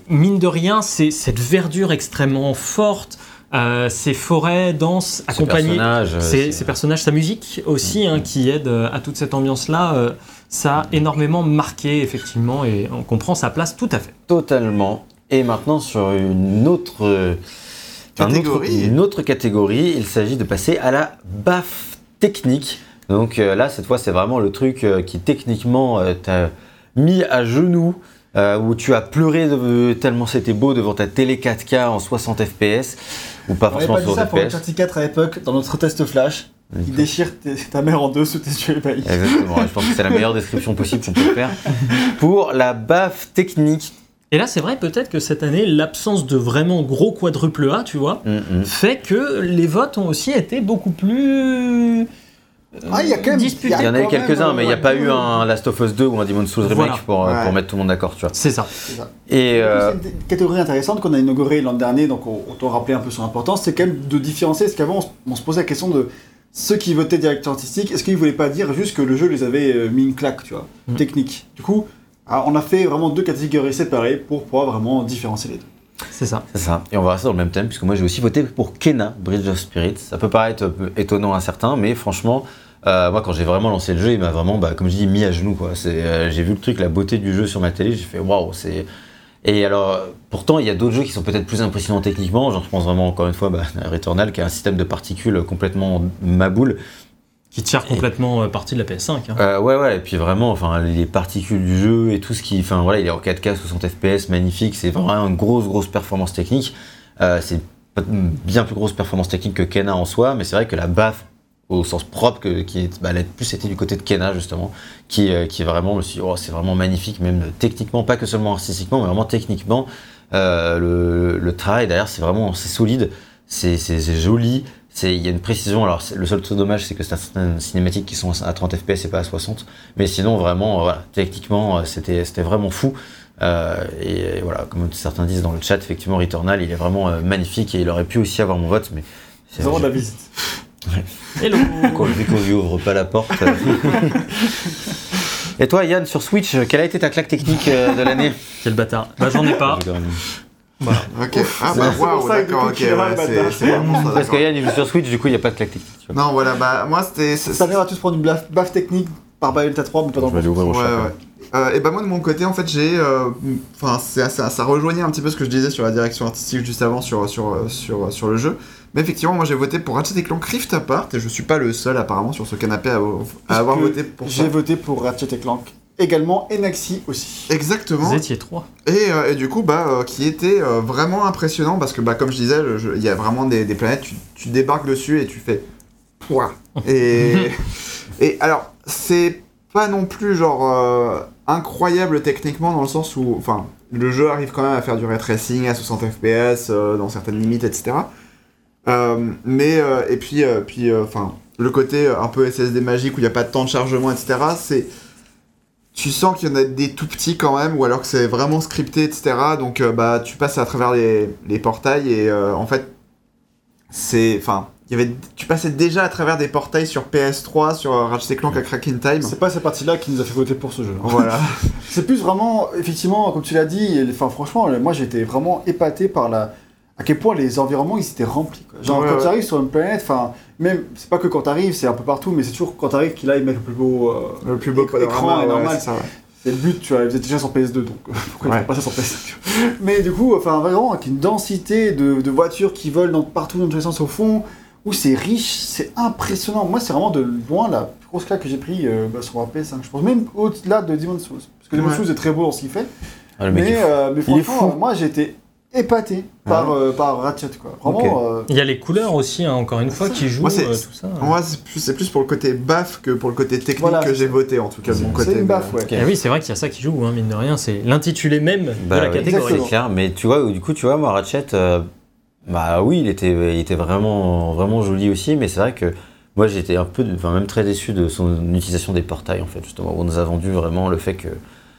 [SPEAKER 4] mine de rien, c'est cette verdure extrêmement forte, euh, ces forêts denses, accompagnées.
[SPEAKER 3] euh,
[SPEAKER 4] Ces,
[SPEAKER 3] c'est-
[SPEAKER 4] ces personnages, sa musique aussi, hein, qui aide à toute cette ambiance-là, euh, ça a énormément marqué, effectivement, et on comprend sa place tout à fait.
[SPEAKER 3] Totalement. Et maintenant sur une autre, euh, un autre-
[SPEAKER 1] Catégorie.
[SPEAKER 3] une autre catégorie, il s'agit de passer à la baffe technique. Donc euh, là, cette fois, c'est vraiment le truc euh, qui techniquement euh, t'a mis à genoux, euh, où tu as pleuré de- tellement c'était beau devant ta télé 4K en 60 FPS, ou pas
[SPEAKER 2] On
[SPEAKER 3] forcément
[SPEAKER 2] pas dit
[SPEAKER 3] 60
[SPEAKER 2] ça pour le
[SPEAKER 3] FPS.
[SPEAKER 2] 34 à l'époque, dans notre test flash. Il déchire tes- ta mère en deux sous tes yeux ébahis.
[SPEAKER 3] Exactement, je pense que c'est la meilleure description possible qu'on peut faire. Pour la baffe technique,
[SPEAKER 4] Et là, c'est vrai, peut-être que cette année, l'absence de vraiment gros quadruple A, tu vois,
[SPEAKER 3] mm, mm.
[SPEAKER 4] fait que les votes ont aussi été beaucoup plus. euh,
[SPEAKER 2] Ah, il y a quand même-.
[SPEAKER 3] Il y en a eu quelques-uns, mais il n'y a pas eu un Last of Us 2 ou un Demon's Souls remake
[SPEAKER 4] Voilà.
[SPEAKER 3] pour, euh,
[SPEAKER 1] Ouais.
[SPEAKER 3] pour mettre tout le monde d'accord, tu vois.
[SPEAKER 4] C'est ça.
[SPEAKER 2] C'est ça.
[SPEAKER 3] Et euh,
[SPEAKER 2] C'est une catégorie intéressante qu'on a inaugurée l'an dernier, donc on, on doit rappeler un peu son importance, c'est quand même de différencier, parce qu'avant on se posait la question de ceux qui votaient directeur artistique, est-ce qu'ils voulaient pas dire juste que le jeu les avait euh, mis une claque, tu vois,
[SPEAKER 4] Mm.
[SPEAKER 2] technique. Du coup, ah, on a fait vraiment deux catégories séparées pour pouvoir vraiment différencier les deux.
[SPEAKER 4] C'est ça.
[SPEAKER 3] c'est ça. Et on va rester dans le même thème, puisque moi j'ai aussi voté pour Kena, Bridge of Spirits. Ça peut paraître étonnant à certains, mais franchement, euh, moi quand j'ai vraiment lancé le jeu, il m'a vraiment, bah, comme je dis, mis à genoux. quoi. C'est, euh, j'ai vu le truc, la beauté du jeu sur ma télé, j'ai fait waouh, c'est. Et alors, pourtant, il y a d'autres jeux qui sont peut-être plus impressionnants techniquement. J'en pense vraiment encore une fois bah, à Returnal, qui a un système de particules complètement maboule.
[SPEAKER 4] Qui tire complètement euh, partie de la PS5. hein.
[SPEAKER 3] Euh, ouais, ouais, et puis vraiment, enfin, les particules du jeu et tout ce qui. Enfin, voilà, il est en 4K, 60 FPS, magnifique, c'est vraiment une grosse, grosse performance technique. Euh, c'est bien plus grosse performance technique que Kena en soi, mais c'est vrai que la baffe, au sens propre, que, qui est, bah, plus été du côté de Kena, justement, qui, euh, qui vraiment, je me suis dit, oh, c'est vraiment magnifique, même techniquement, pas que seulement artistiquement, mais vraiment techniquement. Euh, le, le travail derrière, c'est vraiment c'est solide. c'est c'est- c'est joli, c'est- il y a une précision. Alors, c'est- le seul truc dommage, c'est que certaines cinématiques qui sont à 30 FPS et pas à 60. Mais sinon, vraiment, euh, voilà, techniquement, euh, c'était c'était vraiment fou. Euh, et voilà, comme certains disent dans le chat, effectivement, Returnal, il est vraiment euh, magnifique et il aurait pu aussi avoir mon vote, mais.
[SPEAKER 2] C'est vraiment de la visite.
[SPEAKER 4] Hello
[SPEAKER 3] Quand vu qu'on lui ouvre pas la porte. euh. Et toi, Yann, sur Switch, quelle a été ta claque technique euh, de l'année?
[SPEAKER 4] Quel bâtard. Bah j'en ai pas. Voilà.
[SPEAKER 1] Ok. Ah bah waouh, d'accord, ok, ouais, c'est vraiment ça.
[SPEAKER 3] Parce que. Yann il joue sur Switch, du coup, il n'y a pas de claque technique.
[SPEAKER 1] Non, voilà, bah moi c'était.
[SPEAKER 2] Ça arrive à tous prendre une baffe, technique par Bayonetta 3, mais pas dans
[SPEAKER 3] Je vais aller
[SPEAKER 2] le
[SPEAKER 3] ouvrir au
[SPEAKER 1] Ouais, ouais. Euh, et bah moi de mon côté en fait j'ai euh, enfin c'est ça, ça rejoignait un petit peu ce que je disais sur la direction artistique juste avant sur sur euh, sur sur le jeu mais effectivement moi j'ai voté pour Ratchet Clank Rift Apart et je suis pas le seul apparemment sur ce canapé à, à avoir voté pour ça
[SPEAKER 2] J'ai voté pour Ratchet et Clank. Également Enaxi aussi.
[SPEAKER 1] exactement
[SPEAKER 4] Vous étiez trois.
[SPEAKER 1] et, euh, et du coup bah euh, qui était euh, vraiment impressionnant parce que bah comme je disais il y a vraiment des, des planètes tu, tu débarques dessus et tu fais Pouah et et alors c'est pas non plus genre euh, incroyable techniquement dans le sens où enfin le jeu arrive quand même à faire du ray tracing à 60 fps euh, dans certaines limites etc Euh, mais et puis puis enfin le côté un peu SSD magique où il n'y a pas de temps de chargement etc c'est tu sens qu'il y en a des tout petits quand même ou alors que c'est vraiment scripté etc donc bah tu passes à travers les, les portails et en fait c'est enfin y avait tu passais déjà à travers des portails sur PS3 sur Ratchet Clank à Crack in Time
[SPEAKER 2] C'est pas cette partie-là qui nous a fait voter pour ce jeu.
[SPEAKER 1] voilà
[SPEAKER 2] C'est plus vraiment, effectivement, comme tu l'as dit, et- enfin franchement, moi j'étais vraiment épaté par la, à quel point les environnements ils étaient remplis. quoi. Genre
[SPEAKER 1] Ouais,
[SPEAKER 2] quand
[SPEAKER 1] ouais.
[SPEAKER 2] tu arrives sur une planète, enfin même c'est pas que quand tu arrives, c'est un peu partout, mais c'est toujours quand tu arrives qu'il a ils mettent le plus beau. euh,
[SPEAKER 1] le plus beau
[SPEAKER 2] écran
[SPEAKER 1] ouais,
[SPEAKER 2] normal.
[SPEAKER 1] c'est ça, ouais.
[SPEAKER 2] C'est le but, tu vois, êtes déjà sur PS2 donc pourquoi
[SPEAKER 1] Ouais.
[SPEAKER 2] ils font pas ça sur PS5 Mais du coup, enfin vraiment avec une densité de, de voitures qui volent dans, partout dans tous les sens au fond, où c'est riche, c'est impressionnant. Moi, c'est vraiment de loin la plus grosse claque que j'ai pris euh, bah, sur la PS5, je pense, même au-delà de Demon's Souls. Parce que Demon's
[SPEAKER 1] Ouais.
[SPEAKER 2] Souls est très beau dans ce qu'il fait,
[SPEAKER 3] Ah,
[SPEAKER 2] mais,
[SPEAKER 3] est
[SPEAKER 2] euh, mais franchement, moi j'ai été épaté par, euh, par Ratchet quoi. Vraiment, euh,
[SPEAKER 4] Il y a les couleurs aussi, hein, encore une fois, qui jouent,
[SPEAKER 1] Moi, c'est-
[SPEAKER 4] euh, tout ça.
[SPEAKER 1] Moi, c'est plus, pour le côté baf que pour le côté technique
[SPEAKER 2] Voilà,
[SPEAKER 1] que j'ai voté, en tout cas, de mon côté.
[SPEAKER 2] c'est une baffe, ouais.
[SPEAKER 4] Et oui, c'est vrai qu'il y a ça qui joue, hein, mine de rien, c'est l'intitulé même
[SPEAKER 3] Bah
[SPEAKER 4] de la catégorie.
[SPEAKER 3] C'est clair, mais tu vois, du coup, tu vois, moi, Ratchet, euh, bah oui, il était, il était vraiment, vraiment joli aussi, mais c'est vrai que moi, j'étais un peu, enfin, même très déçu de son utilisation des portails, en fait, justement, où on nous a vendu vraiment le fait que,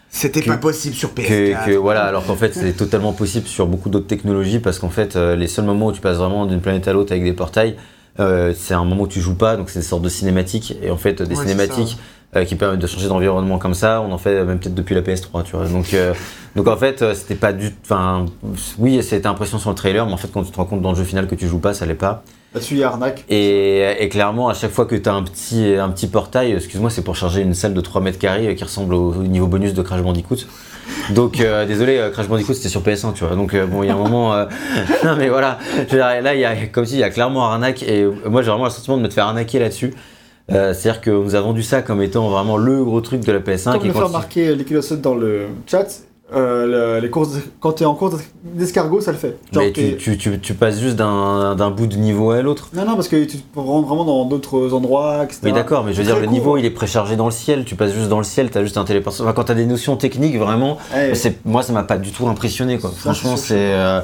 [SPEAKER 1] C'était pas possible sur
[SPEAKER 3] que,
[SPEAKER 1] PS4.
[SPEAKER 3] que- voilà, alors qu'en fait, c'est totalement possible sur beaucoup d'autres technologies, parce qu'en fait, euh, les seuls moments où tu passes vraiment d'une planète à l'autre avec des portails, euh, c'est un moment où tu joues pas, donc c'est une sorte de cinématique, et en fait, des
[SPEAKER 1] Ouais,
[SPEAKER 3] cinématiques euh, qui permettent de changer d'environnement comme ça, on en fait même peut-être depuis la PS3, tu vois. Donc, euh, donc en fait, euh, c'était pas du, enfin, oui, c'était impressionnant sur le trailer, mais en fait, quand tu te rends compte dans le jeu final que tu joues pas, ça l'est pas.
[SPEAKER 2] Là-dessus, il y a arnaque.
[SPEAKER 3] Et, et clairement, à chaque fois que tu as un petit, un petit portail, excuse-moi, c'est pour charger une salle de 3 mètres carrés euh, qui ressemble au, au niveau bonus de Crash Bandicoot. Donc, euh, désolé, euh, Crash Bandicoot c'était sur PS1, tu vois. Donc, euh, bon, il y a un moment. euh, non, mais voilà. Là, il y a, comme si, il y a clairement arnaque. Et moi, j'ai vraiment le sentiment de me faire arnaquer là-dessus. C'est-à-dire qu'on nous a vendu ça comme étant vraiment le gros truc de la PS5.
[SPEAKER 2] Comme
[SPEAKER 3] et
[SPEAKER 2] le
[SPEAKER 3] quand
[SPEAKER 2] fait
[SPEAKER 3] tu-
[SPEAKER 2] remarquer dans le chat, euh, le- les courses, quand tu es en course d'escargot, ça le fait. Genre,
[SPEAKER 3] mais tu, tu, tu, tu passes juste d'un bout de niveau à l'autre.
[SPEAKER 2] Non, non, parce que tu rends vraiment dans d'autres endroits, etc.
[SPEAKER 3] Oui, d'accord, mais je veux dire, le niveau il est préchargé dans le ciel. Tu passes juste dans le ciel, t'as juste un téléport. Enfin, quand t'as des notions techniques, vraiment,
[SPEAKER 2] Ouais.
[SPEAKER 3] moi ça m'a pas du tout impressionné quoi. Franchement, c'est euh,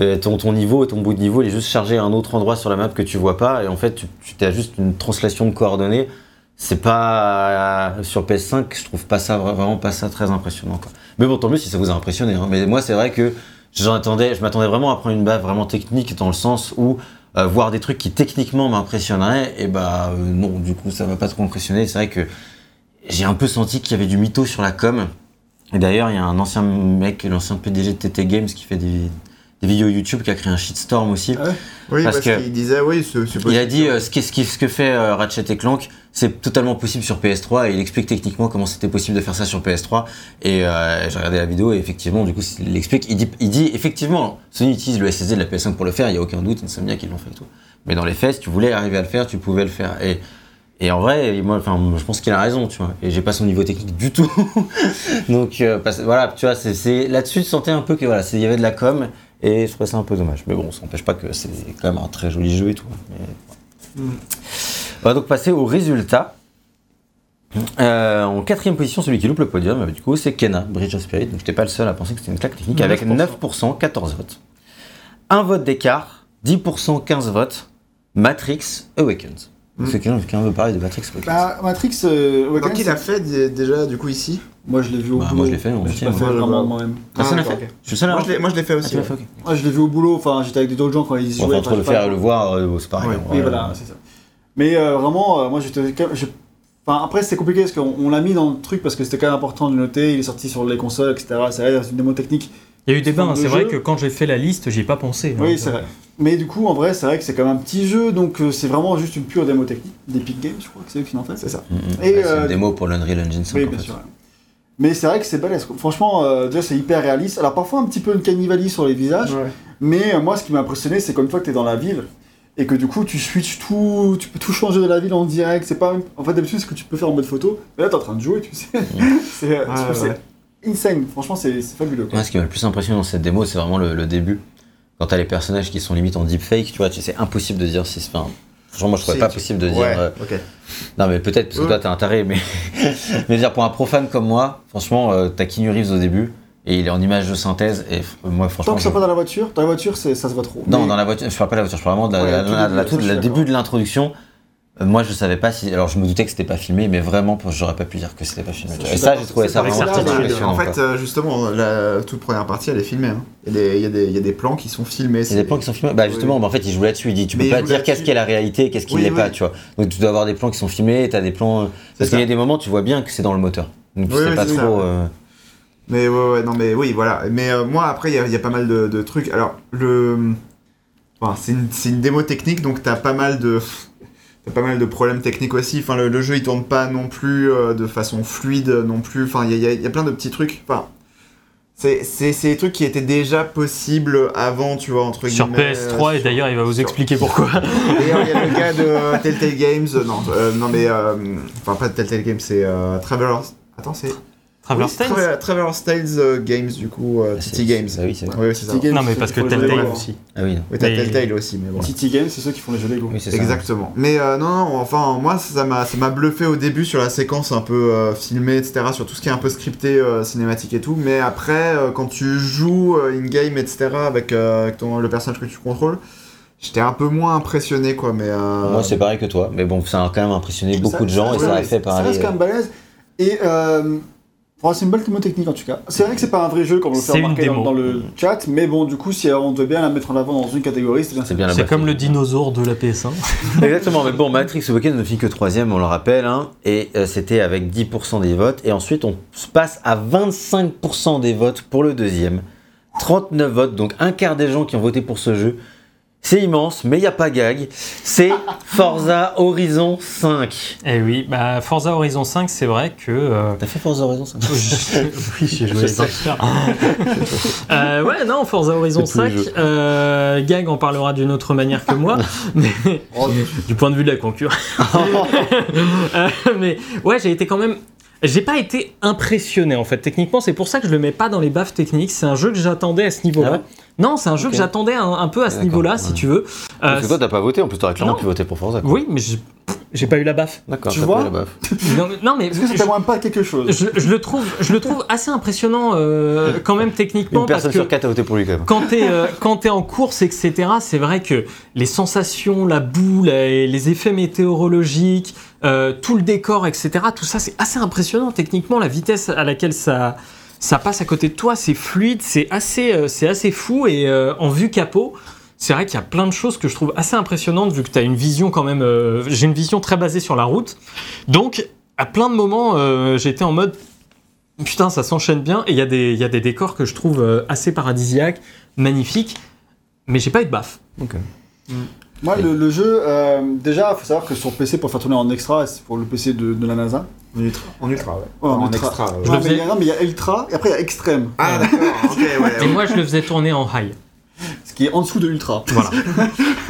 [SPEAKER 3] euh, ton, ton niveau, ton bout de niveau, il est juste chargé à un autre endroit sur la map que tu vois pas, et en fait, tu, tu as juste une translation de coordonnées. C'est pas euh, sur PS5, je trouve pas ça vraiment pas ça très impressionnant quoi. Mais bon, tant mieux si ça vous a impressionné. hein. Mais moi, c'est vrai que j'en attendais, je m'attendais vraiment à prendre une baffe vraiment technique dans le sens où euh, voir des trucs qui techniquement m'impressionneraient, et bah euh, non, du coup, ça m'a pas trop impressionné. C'est vrai que j'ai un peu senti qu'il y avait du mytho sur la com. Et d'ailleurs, il y a un ancien mec, l'ancien PDG de TT Games qui fait des, des vidéos YouTube qui a créé un shitstorm aussi.
[SPEAKER 2] Ah ouais
[SPEAKER 1] Oui,
[SPEAKER 3] Parce
[SPEAKER 1] qu'il disait, oui, c'est
[SPEAKER 3] Il a dit euh, ce, qui- ce, qui- ce que fait euh, Ratchet et Clank, c'est totalement possible sur PS3 et il explique techniquement comment c'était possible de faire ça sur PS3. Et euh, j'ai regardé la vidéo et effectivement, du coup, il l'explique. Il dit, il dit effectivement, Sony utilise le SSD de la PS5 pour le faire, il y a aucun doute, Insomniac ils l'ont fait et tout. Mais dans les faits, si tu voulais arriver à le faire, tu pouvais le faire. Et, et en vrai, moi, enfin, je pense qu'il a raison, tu vois. Et j'ai pas son niveau technique du tout. Donc euh, parce- voilà, tu vois, c'est- là-dessus, tu sentais un peu que voilà, il y avait de la com et je trouvais ça un peu dommage. Mais bon, ça n'empêche pas que c'est quand même un très joli jeu et tout. Mais, on va donc passer au résultat. Euh, en quatrième position, celui qui loupe le podium, euh, du coup, c'est Kena, Bridge of Spirit. Donc, j'étais pas le seul à penser que c'était une claque technique avec 9%, 14 votes. Un vote d'écart, 10% 15 votes, Matrix Awakens.
[SPEAKER 1] Mm.
[SPEAKER 3] Est-ce que quelqu'un quelqu'un veut parler de Matrix Awakens
[SPEAKER 2] Bah, Matrix, euh, Awakens,
[SPEAKER 1] Donc il a fait déjà du coup ici
[SPEAKER 2] moi je l'ai vu au
[SPEAKER 3] Bah,
[SPEAKER 2] boulot.
[SPEAKER 3] moi, je l'ai fait, on moi.
[SPEAKER 2] fait
[SPEAKER 1] je
[SPEAKER 2] vraiment moi-même.
[SPEAKER 3] Personne
[SPEAKER 1] Ah,
[SPEAKER 3] l'a fait. Je suis seul à
[SPEAKER 1] Moi je l'ai- fait
[SPEAKER 3] Ah,
[SPEAKER 1] aussi.
[SPEAKER 2] Moi je l'ai vu au boulot, enfin j'étais avec d'autres gens quand ils y
[SPEAKER 3] Bon,
[SPEAKER 2] jouaient.
[SPEAKER 3] enfin, entre le faire et le voir, euh, c'est pareil.
[SPEAKER 1] Ouais.
[SPEAKER 3] hein,
[SPEAKER 2] Oui,
[SPEAKER 3] ouais.
[SPEAKER 2] voilà, c'est ça. Mais euh, vraiment, euh, moi j'étais. je- Enfin, après, c'est compliqué parce qu'on on l'a mis dans le truc parce que c'était quand même important de noter. Il est sorti sur les consoles, etc. C'est vrai, c'est une démo technique.
[SPEAKER 4] Il y a eu des bains,
[SPEAKER 2] forme de
[SPEAKER 4] c'est vrai que quand j'ai fait la liste, j'y ai pas pensé.
[SPEAKER 2] Oui,
[SPEAKER 4] hein.
[SPEAKER 2] c'est vrai. Mais du coup, en vrai, c'est vrai que c'est quand même un petit jeu, donc c'est vraiment juste une pure démo technique. D'Epic Games, je crois que c'est eux qui l'ont fait.
[SPEAKER 1] C'est ça.
[SPEAKER 3] Mm, mm.
[SPEAKER 2] Et, euh,
[SPEAKER 3] une démo pour l'Unreal Engine 5
[SPEAKER 2] Oui,
[SPEAKER 3] en
[SPEAKER 2] bien
[SPEAKER 3] fait.
[SPEAKER 2] sûr. Mais c'est vrai que c'est balèze. Franchement, euh, déjà, c'est hyper réaliste. Alors, parfois, un petit peu une cannibalisme sur les visages.
[SPEAKER 1] Ouais.
[SPEAKER 2] Mais euh, moi, ce qui m'a impressionné, c'est qu'une fois que tu es dans la ville et que du coup, tu switches tout, tu peux tout changer de la ville en direct. C'est pas, en fait, d'habitude, c'est ce que tu peux faire en mode photo. Mais là, t'es en train de jouer, tu sais. c'est, euh,
[SPEAKER 1] Ouais,
[SPEAKER 2] que
[SPEAKER 1] ouais.
[SPEAKER 2] c'est insane. Franchement, c'est, c'est fabuleux. quoi.
[SPEAKER 3] Moi, ce qui m'a le plus impressionné dans cette démo, c'est vraiment le, le début. Quand t'as les personnages qui sont limite en deepfake, tu vois, c'est impossible de dire si c'est. Enfin, franchement, moi, je trouvais pas
[SPEAKER 1] tu-
[SPEAKER 3] possible de dire.
[SPEAKER 1] Ouais,
[SPEAKER 3] euh. Non, mais peut-être parce que toi, t'es un taré, mais. mais dire, pour un profane comme moi, franchement, euh, t'as Keanu Reeves au début, et il est en image de synthèse, et f- moi, franchement.
[SPEAKER 2] Tant que ça
[SPEAKER 3] je-
[SPEAKER 2] pas dans la voiture, dans la voiture, ça se voit trop.
[SPEAKER 3] Non,
[SPEAKER 2] Mais-
[SPEAKER 3] dans la voiture, je parle pas de la voiture, je parle vraiment de la,
[SPEAKER 2] Ouais,
[SPEAKER 3] la-
[SPEAKER 2] début
[SPEAKER 3] de l'introduction. Euh, Moi, je savais pas si. Alors, je me doutais que c'était pas filmé, mais vraiment, j'aurais pas pu dire que c'était pas filmé. Tu Et ça, j'ai trouvé ça vraiment impressionnant.
[SPEAKER 1] En fait,
[SPEAKER 3] quoi.
[SPEAKER 1] euh, justement, la toute première partie, elle est filmée. hein. Il y a des- il y a des- il y a des plans qui sont filmés.
[SPEAKER 3] Il y a des plans qui sont filmés. Bah justement,
[SPEAKER 1] Oui.
[SPEAKER 3] mais en fait, il joue là-dessus. Il dit, tu
[SPEAKER 1] Mais
[SPEAKER 3] peux pas dire qu'est-ce qui est la réalité, qu'est-ce qui
[SPEAKER 1] Oui,
[SPEAKER 3] l'est
[SPEAKER 1] oui.
[SPEAKER 3] pas, tu vois. Donc tu dois avoir des plans qui sont filmés, t'as des plans. Parce qu'il y a des moments, tu vois bien que c'est dans le moteur. Donc tu pas
[SPEAKER 1] c'est ça,
[SPEAKER 3] trop. euh,
[SPEAKER 1] Mais ouais, ouais, non, mais oui, voilà. Mais euh, moi, après, il y, a- il y a pas mal de, de trucs. Alors, le. Enfin, c'est une, c'est une démo technique, donc t'as pas mal de. T'as pas mal de problèmes techniques aussi. Enfin, le, le jeu, il tourne pas non plus euh, de façon fluide non plus. Enfin, il y a, y y plein de petits trucs. Enfin, c'est c'est- c'est des trucs qui étaient déjà possibles avant, tu vois, entre
[SPEAKER 4] Sur
[SPEAKER 1] guillemets.
[SPEAKER 4] PS3,
[SPEAKER 1] euh,
[SPEAKER 4] et
[SPEAKER 1] sur-
[SPEAKER 4] d'ailleurs, il va vous
[SPEAKER 1] sur-
[SPEAKER 4] expliquer pourquoi.
[SPEAKER 1] D'ailleurs, il y a le gars de Telltale Games. euh, Non, euh, non mais. euh, Enfin, pas de Telltale Games, c'est euh, Traveler's. Attends, c'est.
[SPEAKER 4] Traverse
[SPEAKER 1] Oui, Traveler- Traveler's Tales euh, Games, du coup, euh,
[SPEAKER 3] Ah,
[SPEAKER 1] TT Games.
[SPEAKER 3] Ah oui, c'est vrai.
[SPEAKER 1] Oui, ça.
[SPEAKER 2] Games,
[SPEAKER 4] Non, mais
[SPEAKER 2] c'est
[SPEAKER 4] parce que Telltale aussi.
[SPEAKER 3] Ah oui,
[SPEAKER 1] Oui, t'as
[SPEAKER 4] Mais-
[SPEAKER 1] Telltale aussi, mais bon.
[SPEAKER 2] Titi Games, c'est ceux qui font les jeux Lego.
[SPEAKER 3] oui c'est ça.
[SPEAKER 1] Exactement. Mais euh, non, non, enfin, moi, ça m'a ça m'a bluffé au début sur la séquence un peu euh, filmée, etc., sur tout ce qui est un peu scripté, euh, cinématique et tout. Mais après, euh, quand tu joues euh, in-game, etc., avec, euh, avec ton, le personnage que tu contrôles, j'étais un peu moins impressionné, quoi. Mais euh,
[SPEAKER 3] Moi, c'est pareil que toi. Mais bon, ça a quand même impressionné beaucoup de gens et ça a fait
[SPEAKER 2] Ça reste
[SPEAKER 3] parler.
[SPEAKER 2] quand même balèze. Et euh, c'est une belle démo technique en tout cas. C'est vrai que c'est pas un vrai jeu comme on le fait remarquer dans, le chat, mais bon, du coup, si on devait bien la mettre en avant dans une catégorie, c'est bien.
[SPEAKER 3] C'est bien
[SPEAKER 4] C'est comme le dinosaure de la PS1.
[SPEAKER 3] Exactement, mais bon, Matrix Awakens ne fit que troisième, on le rappelle, hein, et euh, c'était avec 10% des votes, et ensuite on se passe à 25% des votes pour le deuxième. 39 votes, donc un quart des gens qui ont voté pour ce jeu. C'est immense, mais il n'y a pas gag. C'est Forza Horizon 5.
[SPEAKER 4] Eh oui, bah Forza Horizon 5, c'est vrai que. euh,
[SPEAKER 3] T'as fait Forza Horizon 5
[SPEAKER 4] oui, j'ai joué. Euh, ouais, non, Forza Horizon
[SPEAKER 3] C'est tous les
[SPEAKER 4] 5,
[SPEAKER 3] jeux.
[SPEAKER 4] euh, Gag en parlera d'une autre manière que moi, mais
[SPEAKER 2] Oh,
[SPEAKER 4] du point de vue de la concurrence. Euh, mais ouais, j'ai été quand même. J'ai pas été impressionné en fait. Techniquement, c'est pour ça que je le mets pas dans les baffes techniques. C'est un jeu que j'attendais à ce niveau-là.
[SPEAKER 3] Ah ouais
[SPEAKER 4] non, c'est un jeu que j'attendais un, un peu à ce niveau-là, si tu veux.
[SPEAKER 3] Parce
[SPEAKER 4] Euh,
[SPEAKER 3] que toi t'as pas voté, en plus t'aurais clairement
[SPEAKER 4] non.
[SPEAKER 3] pu voter pour Forza. quoi.
[SPEAKER 4] oui, mais j'ai- j'ai pas eu la baffe.
[SPEAKER 3] D'accord,
[SPEAKER 2] Tu vois
[SPEAKER 3] pas eu la baffe.
[SPEAKER 4] Non, non, mais
[SPEAKER 2] Est-ce que ça t'éloigne pas quelque chose?
[SPEAKER 4] je, je le trouve, je le trouve assez impressionnant euh, quand même techniquement
[SPEAKER 3] Une
[SPEAKER 4] parce
[SPEAKER 3] personne
[SPEAKER 4] que
[SPEAKER 3] sur quatre a voté pour lui quand même.
[SPEAKER 4] quand t'es euh, quand t'es en course etc c'est vrai que les sensations la boue les, les effets météorologiques euh, tout le décor etc tout ça c'est assez impressionnant techniquement la vitesse à laquelle ça ça passe à côté de toi c'est fluide c'est assez euh, c'est assez fou et euh, en vue capot c'est vrai qu'il y a plein de choses que je trouve assez impressionnantes vu que tu as une vision quand même euh, j'ai une vision très basée sur la route. Donc à plein de moments euh, j'étais en mode Putain, ça s'enchaîne bien et il y, a des- il y a des décors que je trouve euh, assez paradisiaques, magnifiques, mais j'ai pas eu de baffe.
[SPEAKER 2] Moi, le, le jeu, euh, déjà, il faut savoir que sur PC, pour faire tourner en extra, c'est pour le PC de, de la NASA.
[SPEAKER 1] En ultra, en ultra, ouais.
[SPEAKER 2] Ouais, en
[SPEAKER 1] en
[SPEAKER 2] ultra.
[SPEAKER 1] extra. ouais.
[SPEAKER 4] Je
[SPEAKER 2] Non,
[SPEAKER 4] le
[SPEAKER 2] mais il y a- non, mais il y a Ultra et après il y a Extrême,
[SPEAKER 1] Ah, d'accord, ok, ouais.
[SPEAKER 4] Et
[SPEAKER 1] ouais.
[SPEAKER 4] moi, je le faisais tourner en high.
[SPEAKER 2] ce qui est en dessous de Ultra.
[SPEAKER 4] Voilà.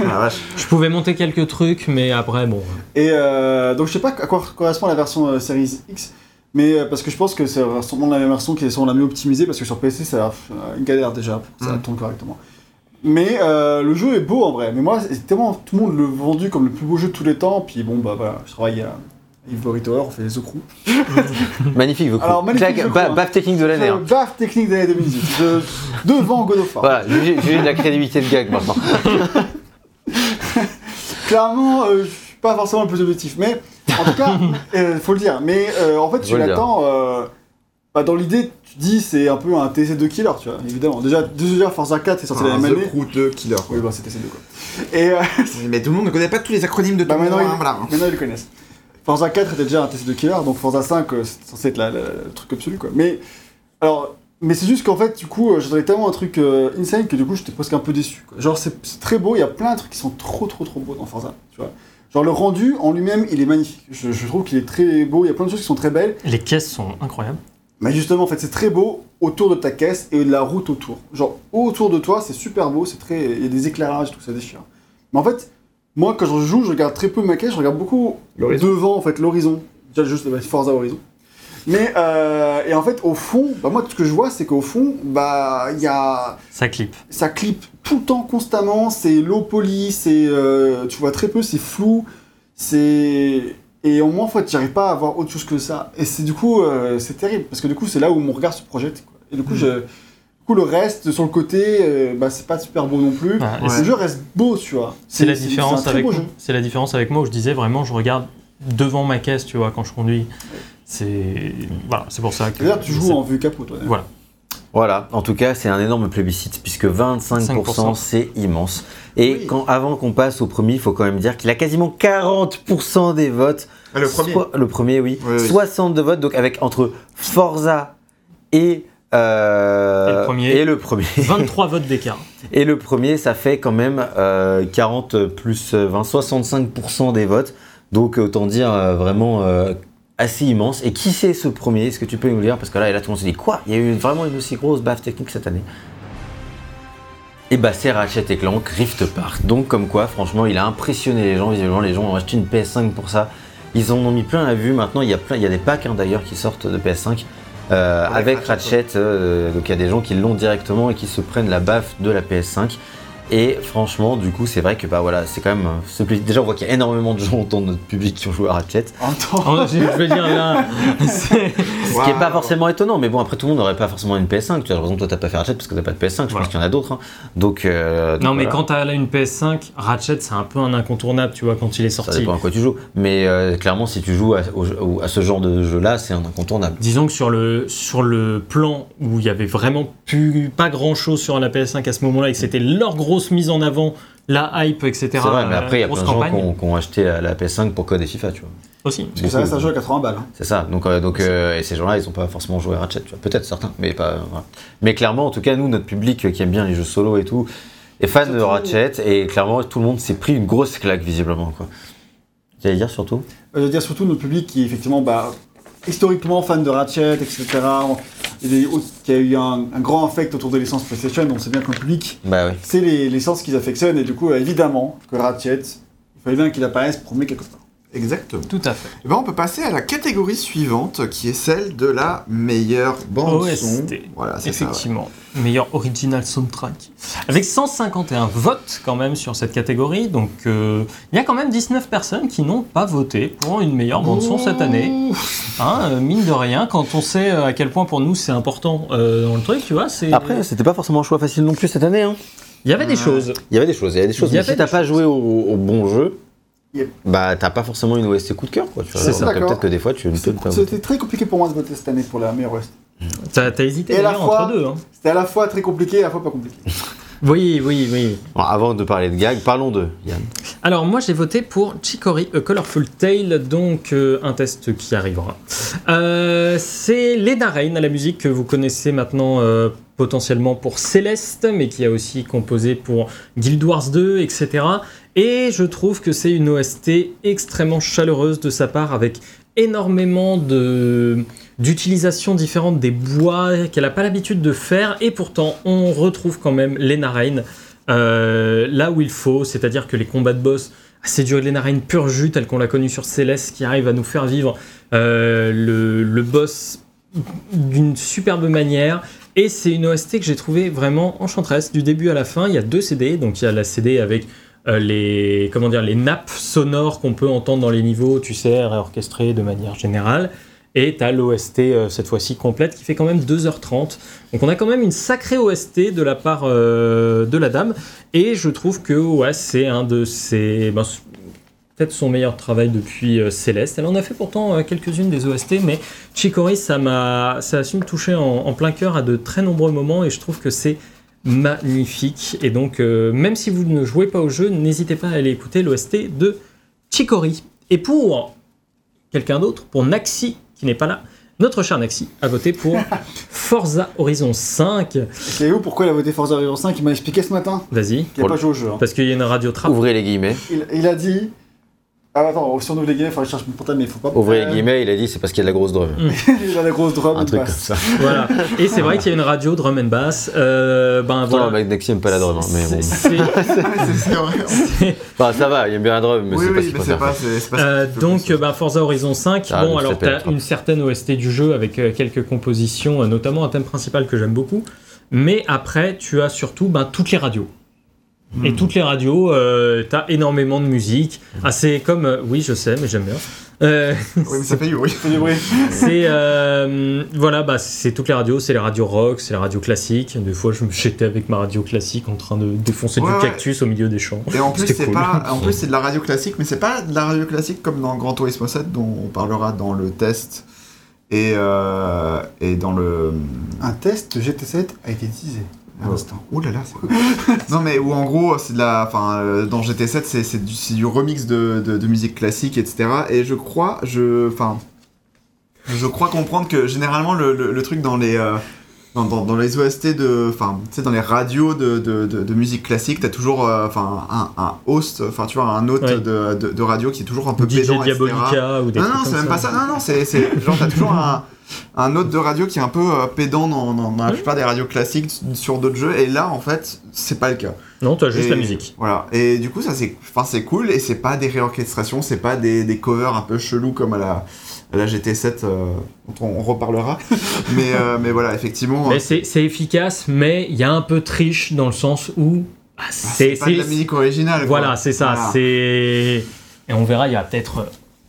[SPEAKER 1] Ah, la vache.
[SPEAKER 4] Je pouvais monter quelques trucs, mais après, bon.
[SPEAKER 2] Et euh, donc je sais pas à quoi correspond la version euh, Series X, mais euh, parce que je pense que c'est sûrement la même version qui est sûrement la mieux optimisée parce que sur PC euh, une galère déjà pour que ça
[SPEAKER 1] Mm.
[SPEAKER 2] tourne correctement. Mais euh, le jeu est beau en vrai, mais moi c'est tellement tout le monde le vendu comme le plus beau jeu de tous les temps, puis bon bah voilà, je travaille à Ivory Tower, on fait The Crew.
[SPEAKER 3] Magnifique, Vaucou.
[SPEAKER 2] Alors, magnifique,
[SPEAKER 3] Jack,
[SPEAKER 2] je
[SPEAKER 3] ba-
[SPEAKER 2] crois.
[SPEAKER 3] baffe technique de l'année. hein.
[SPEAKER 2] Baffe technique de l'année 2018, de- devant God of War.
[SPEAKER 3] Voilà, jugez de la crédibilité de gag maintenant.
[SPEAKER 2] clairement, euh, je suis pas forcément le plus objectif. Mais en tout cas, euh, faut le dire. Mais euh, en fait,
[SPEAKER 3] dire.
[SPEAKER 2] l'attends. Euh, bah, dans l'idée, tu dis c'est un peu un TC2 killer, tu vois, évidemment. Déjà, déjà Forza 4 est sorti la même
[SPEAKER 1] The
[SPEAKER 2] année.
[SPEAKER 1] Crew 2 Killer. quoi.
[SPEAKER 2] Oui, bah c'est TC2 quoi. Et euh,
[SPEAKER 1] Mais tout le monde ne connaît pas tous les acronymes de tout
[SPEAKER 2] bah,
[SPEAKER 1] le monde.
[SPEAKER 2] maintenant,
[SPEAKER 1] hein,
[SPEAKER 2] ils,
[SPEAKER 1] voilà.
[SPEAKER 2] maintenant, ils le connaissent. Forza 4 était déjà un TC2 killer, donc Forza 5 euh, c'est censé être la- la- le truc absolu quoi. Mais alors, mais c'est juste qu'en fait, du coup, euh, j'attendais tellement un truc euh, insane que du coup, j'étais presque un peu déçu. quoi. Genre, c'est c'est très beau, il y a plein de trucs qui sont trop, trop, trop beaux dans Forza, tu vois. Genre, le rendu en lui-même, il est magnifique. Je, je trouve qu'il est très beau, il y a plein de choses qui sont très belles.
[SPEAKER 4] Les caisses sont incroyables.
[SPEAKER 2] Mais justement, en fait, c'est très beau autour de ta caisse et de la route autour. Genre, autour de toi, c'est super beau, c'est très. Il y a des éclairages, tout ça déchire. Mais en fait, moi, quand je joue, je regarde très peu ma caisse, je regarde beaucoup devant, en fait, l'horizon. Déjà, juste bah, Forza Horizon. Mais, euh, et en fait, au fond, bah, moi, tout ce que je vois, c'est qu'au fond, bah, il y a.
[SPEAKER 4] Ça clip.
[SPEAKER 2] Ça clip tout le temps, constamment, c'est low poly, c'est. euh, tu vois très peu, c'est flou, c'est. Et au moins, en fait, j'arrive pas à avoir autre chose que ça. Et c'est du coup, euh, c'est terrible, parce que du coup, c'est là où mon regard se projette. quoi. Et du coup,
[SPEAKER 4] Mm.
[SPEAKER 2] je, du coup, le reste, sur le côté, euh, bah, c'est pas super beau non plus.
[SPEAKER 4] Et
[SPEAKER 1] Ouais.
[SPEAKER 2] Le jeu reste beau, tu vois.
[SPEAKER 4] C'est la différence avec la différence avec moi où je disais vraiment je regarde devant ma caisse tu vois quand je conduis c'est voilà c'est pour ça que
[SPEAKER 2] D'ailleurs, tu joues en vue capot, toi.
[SPEAKER 4] voilà
[SPEAKER 3] Voilà, en tout cas, c'est un énorme plébiscite puisque 25%,
[SPEAKER 4] 5%.
[SPEAKER 3] c'est immense. Et
[SPEAKER 2] Oui.
[SPEAKER 3] quand, avant qu'on passe au premier, il faut quand même dire qu'il a quasiment 40% des votes.
[SPEAKER 1] Ah, le premier.
[SPEAKER 3] Soit- le premier, oui.
[SPEAKER 1] Oui, oui.
[SPEAKER 3] 60 de votes, donc avec entre Forza et, euh,
[SPEAKER 4] Et le premier.
[SPEAKER 3] et le premier.
[SPEAKER 4] 23 votes d'écart
[SPEAKER 3] Et le premier, ça fait quand même euh, 40 plus 20, 65% des votes. Donc autant dire euh, vraiment euh, assez immense. Et qui c'est ce premier? Est-ce que tu peux nous le dire? Parce que là, et là tout le monde se dit quoi? Il y a eu vraiment une aussi grosse baffe technique cette année. Et bah c'est Ratchet et Clank Rift Park. Donc comme quoi, franchement, il a impressionné les gens. Visiblement, les gens ont acheté une PS5 pour ça. Ils en ont mis plein la vue. Maintenant, il y a plein, il y a des packs hein, d'ailleurs qui sortent de PS5 euh,
[SPEAKER 1] Avec
[SPEAKER 3] avec
[SPEAKER 1] Ratchet,
[SPEAKER 3] Ratchet. euh, donc il y a des gens qui l'ont directement et qui se prennent la baffe de la PS5. Et franchement, du coup, c'est vrai que bah voilà, c'est quand même. euh, Déjà, on voit qu'il y a énormément de gens dans notre public qui ont joué à Ratchet.
[SPEAKER 4] Oh, je veux dire là
[SPEAKER 3] Ce qui est pas forcément étonnant, mais bon, après tout le monde n'aurait pas forcément une PS5. Tu par exemple, toi t'as pas fait Ratchet parce que t'as pas de PS5, je
[SPEAKER 4] Voilà.
[SPEAKER 3] pense qu'il y en a d'autres. hein. Donc, euh,
[SPEAKER 4] non
[SPEAKER 3] donc
[SPEAKER 4] mais
[SPEAKER 3] voilà.
[SPEAKER 4] quand t'as là une PS5 Ratchet c'est un peu un incontournable tu vois quand il est
[SPEAKER 3] Ça
[SPEAKER 4] sorti
[SPEAKER 3] dépend à quoi tu joues. Mais euh, clairement, si tu joues à, au à ce genre de jeu-là, c'est un incontournable.
[SPEAKER 4] Disons que sur le, sur le plan où il y avait vraiment plus, pas grand chose sur la PS5 à ce moment-là et que c'était leur grosse mise en avant, la hype, etc.
[SPEAKER 3] C'est vrai, mais
[SPEAKER 4] euh,
[SPEAKER 3] après, il y a plein de gens qui ont, qui ont acheté la, la PS5 pour code et FIFA, tu vois.
[SPEAKER 4] aussi.
[SPEAKER 2] parce que ça reste un jeu à 80 balles. hein.
[SPEAKER 3] C'est ça. Donc, euh, donc euh, et ces gens-là, ils ont pas forcément joué à Ratchet, tu vois. Peut-être certains, mais pas. voilà. Mais clairement, en tout cas, nous, notre public euh, qui aime bien les jeux solo et tout, est fan de Ratchet et clairement, tout le monde s'est pris une grosse claque visiblement, quoi. J'allais dire surtout.
[SPEAKER 2] Euh, je veux dire surtout notre public qui effectivement bah, historiquement fan de Ratchet, etc. Il y a, eu un, un grand affect autour de l'essence PlayStation, on sait bien que le public,
[SPEAKER 3] Bah oui.
[SPEAKER 2] c'est les licences qu'ils affectionnent, et du coup, évidemment, que Ratchet, il fallait bien qu'il apparaisse pour mettre quelque part.
[SPEAKER 1] Exactement.
[SPEAKER 4] Tout à fait.
[SPEAKER 1] Eh ben, on peut passer à la catégorie suivante, qui est celle de la meilleure bande son.
[SPEAKER 4] OST.
[SPEAKER 1] Voilà, c'est ça. ouais.
[SPEAKER 4] Effectivement. Meilleur original soundtrack. Avec 151 votes quand même sur cette catégorie, donc euh, il y a quand même 19 personnes qui n'ont pas voté pour une meilleure bande son cette année. Hein, euh, mine de rien, quand on sait euh, à quel point pour nous c'est important euh, dans le truc, tu vois, c'est.
[SPEAKER 3] Après, c'était pas forcément un choix facile non plus cette année. Hein.
[SPEAKER 4] il y avait des choses.
[SPEAKER 3] Il y avait des choses, il y avait des choses. Mais si t'as pas joué au, au bon jeu, Bah t'as pas forcément une OST coup de cœur, quoi. Tu vois.
[SPEAKER 2] C'est d'accord.
[SPEAKER 3] Peut-être que des fois, tu.
[SPEAKER 2] C'était très compliqué pour moi de voter cette année pour la meilleure Ouest.
[SPEAKER 4] T'as hésité
[SPEAKER 2] Et à la fois-
[SPEAKER 4] entre deux. Hein.
[SPEAKER 2] C'était à la fois très compliqué et à la fois pas compliqué.
[SPEAKER 4] Oui, oui, oui.
[SPEAKER 3] Bon, avant de parler de gag, parlons de Yann.
[SPEAKER 4] Alors moi j'ai voté pour Chicory A Colorful Tale, donc euh, un test qui arrivera. Euh, c'est Lena Rain à la musique que vous connaissez maintenant euh, potentiellement pour Céleste, mais qui a aussi composé pour Guild Wars 2, etc. Et je trouve que c'est une OST extrêmement chaleureuse de sa part, avec énormément de d'utilisation différente des bois qu'elle n'a pas l'habitude de faire, et pourtant on retrouve quand même Lena Rain euh, là où il faut, c'est-à-dire que les combats de boss, c'est du Lena Rain pur jus tel qu'on l'a connu sur Céleste qui arrive à nous faire vivre euh, le, le boss d'une superbe manière. Et c'est une OST que j'ai trouvé vraiment enchanteresse du début à la fin. Il y a deux CD, donc il y a la CD avec euh, les comment dire les nappes sonores qu'on peut entendre dans les niveaux, tu sais, réorchestrées de manière générale. Et tu as l'OST euh, cette fois-ci complète qui fait quand même 2h30. Donc on a quand même une sacrée OST de la part euh, de la dame. Et je trouve que ouais, c'est un de ces. ben, peut-être son meilleur travail depuis Céleste. Elle en a fait pourtant quelques-unes des OST, mais Chicory, ça m'a, ça a su me toucher en, en plein cœur à de très nombreux moments et je trouve que c'est magnifique. Et donc, euh, même si vous ne jouez pas au jeu, n'hésitez pas à aller écouter l'OST de Chicory. Et pour quelqu'un d'autre, pour Naxi, qui n'est pas là, notre cher Naxi a voté pour Forza Horizon 5.
[SPEAKER 2] Savez-vous pourquoi il a voté Forza Horizon 5 Il m'a expliqué ce matin
[SPEAKER 4] Vas-y.
[SPEAKER 2] qu'il n'a pas joué au jeu. hein.
[SPEAKER 4] Parce qu'il y a une radio trap.
[SPEAKER 3] Ouvrez les guillemets.
[SPEAKER 2] Il, il a dit. Ah, attends, si on ouvre les guillemets, il faudrait que je cherche mon portable, mais il faut pas.
[SPEAKER 3] Ouvrez
[SPEAKER 2] Euh,
[SPEAKER 3] les guillemets, il a dit c'est parce qu'il y a de la grosse drum.
[SPEAKER 2] il a la grosse drum.
[SPEAKER 3] Un
[SPEAKER 2] de
[SPEAKER 3] truc comme ça.
[SPEAKER 4] Voilà. Et c'est vrai qu'il y a une radio drum and bass. Euh, ben voilà.
[SPEAKER 3] le mec Nexi aime pas la drum, hein, mais bon.
[SPEAKER 4] C'est-
[SPEAKER 1] vrai.
[SPEAKER 4] c'est-
[SPEAKER 3] Enfin, ça va, il aime bien la drum, mais
[SPEAKER 1] oui,
[SPEAKER 3] c'est pas
[SPEAKER 1] oui,
[SPEAKER 3] ce qu'il
[SPEAKER 1] mais pas,
[SPEAKER 3] faire.
[SPEAKER 1] c'est pas
[SPEAKER 4] Euh, donc, euh, ben, Forza Horizon 5,
[SPEAKER 3] Ah,
[SPEAKER 4] bon, alors t'as une certaine OST du jeu avec euh, quelques compositions, euh, notamment un thème principal que j'aime beaucoup. Mais après, tu as surtout ben, toutes les radios. Et
[SPEAKER 1] Hmm.
[SPEAKER 4] toutes les radios, euh, t'as énormément de musique. Ah, c'est comme. euh, oui, je sais, mais j'aime bien. Euh,
[SPEAKER 1] Oui, mais ça fait du bruit.
[SPEAKER 2] C'est du bruit.
[SPEAKER 4] c'est. euh, voilà, bah, c'est toutes les radios. C'est les radios rock, c'est les radios classiques. Des fois, je me j'étais avec ma radio classique en train de défoncer
[SPEAKER 1] Ouais,
[SPEAKER 4] du
[SPEAKER 1] ouais.
[SPEAKER 4] cactus au milieu des champs.
[SPEAKER 1] Et en plus, c'est
[SPEAKER 4] cool.
[SPEAKER 1] pas, en plus, c'est de la radio classique, mais c'est pas de la radio classique comme dans Gran Turismo 7, dont on parlera dans le test et, euh, et dans le.
[SPEAKER 2] Un test GT7 a été teasé.
[SPEAKER 1] Oh. là là, c'est Non, mais où en gros, c'est de la. Enfin, euh, dans GT7, c'est du, c'est du remix de, musique classique, etc. Et je crois, je. Enfin. Je crois comprendre que généralement, le, le, le truc dans les. euh, dans, dans, dans les OST de. Enfin, tu sais, dans les radios de, de, de, de musique classique, t'as toujours euh, un, un host, enfin, tu vois, un hôte
[SPEAKER 4] Ouais.
[SPEAKER 1] de, de, radio qui est toujours un peu
[SPEAKER 4] DJ
[SPEAKER 1] pédant, etc.
[SPEAKER 4] Diabolica ou des
[SPEAKER 1] Non, non, c'est même pas ça. Non, non, c'est. Genre, t'as toujours un, un hôte de radio qui est un peu euh, pédant dans, dans, dans la plupart des radios classiques sur d'autres jeux. Et là, en fait, c'est pas le cas.
[SPEAKER 4] Non, tu as juste
[SPEAKER 1] Et-
[SPEAKER 4] la musique.
[SPEAKER 1] Voilà. Et du coup, ça, c'est enfin, c'est cool. Et c'est pas des réorchestrations, c'est pas des, des covers un peu chelous comme à la, la GT7, euh, dont on, on reparlera. mais, euh, mais voilà, effectivement.
[SPEAKER 4] Mais c'est efficace, mais il y a un peu triche dans le sens où. bah,
[SPEAKER 1] bah,
[SPEAKER 4] c'est
[SPEAKER 1] pas de la musique originale.
[SPEAKER 4] Voilà, c'est ça.
[SPEAKER 1] Voilà.
[SPEAKER 4] C'est et on verra. Il y a peut-être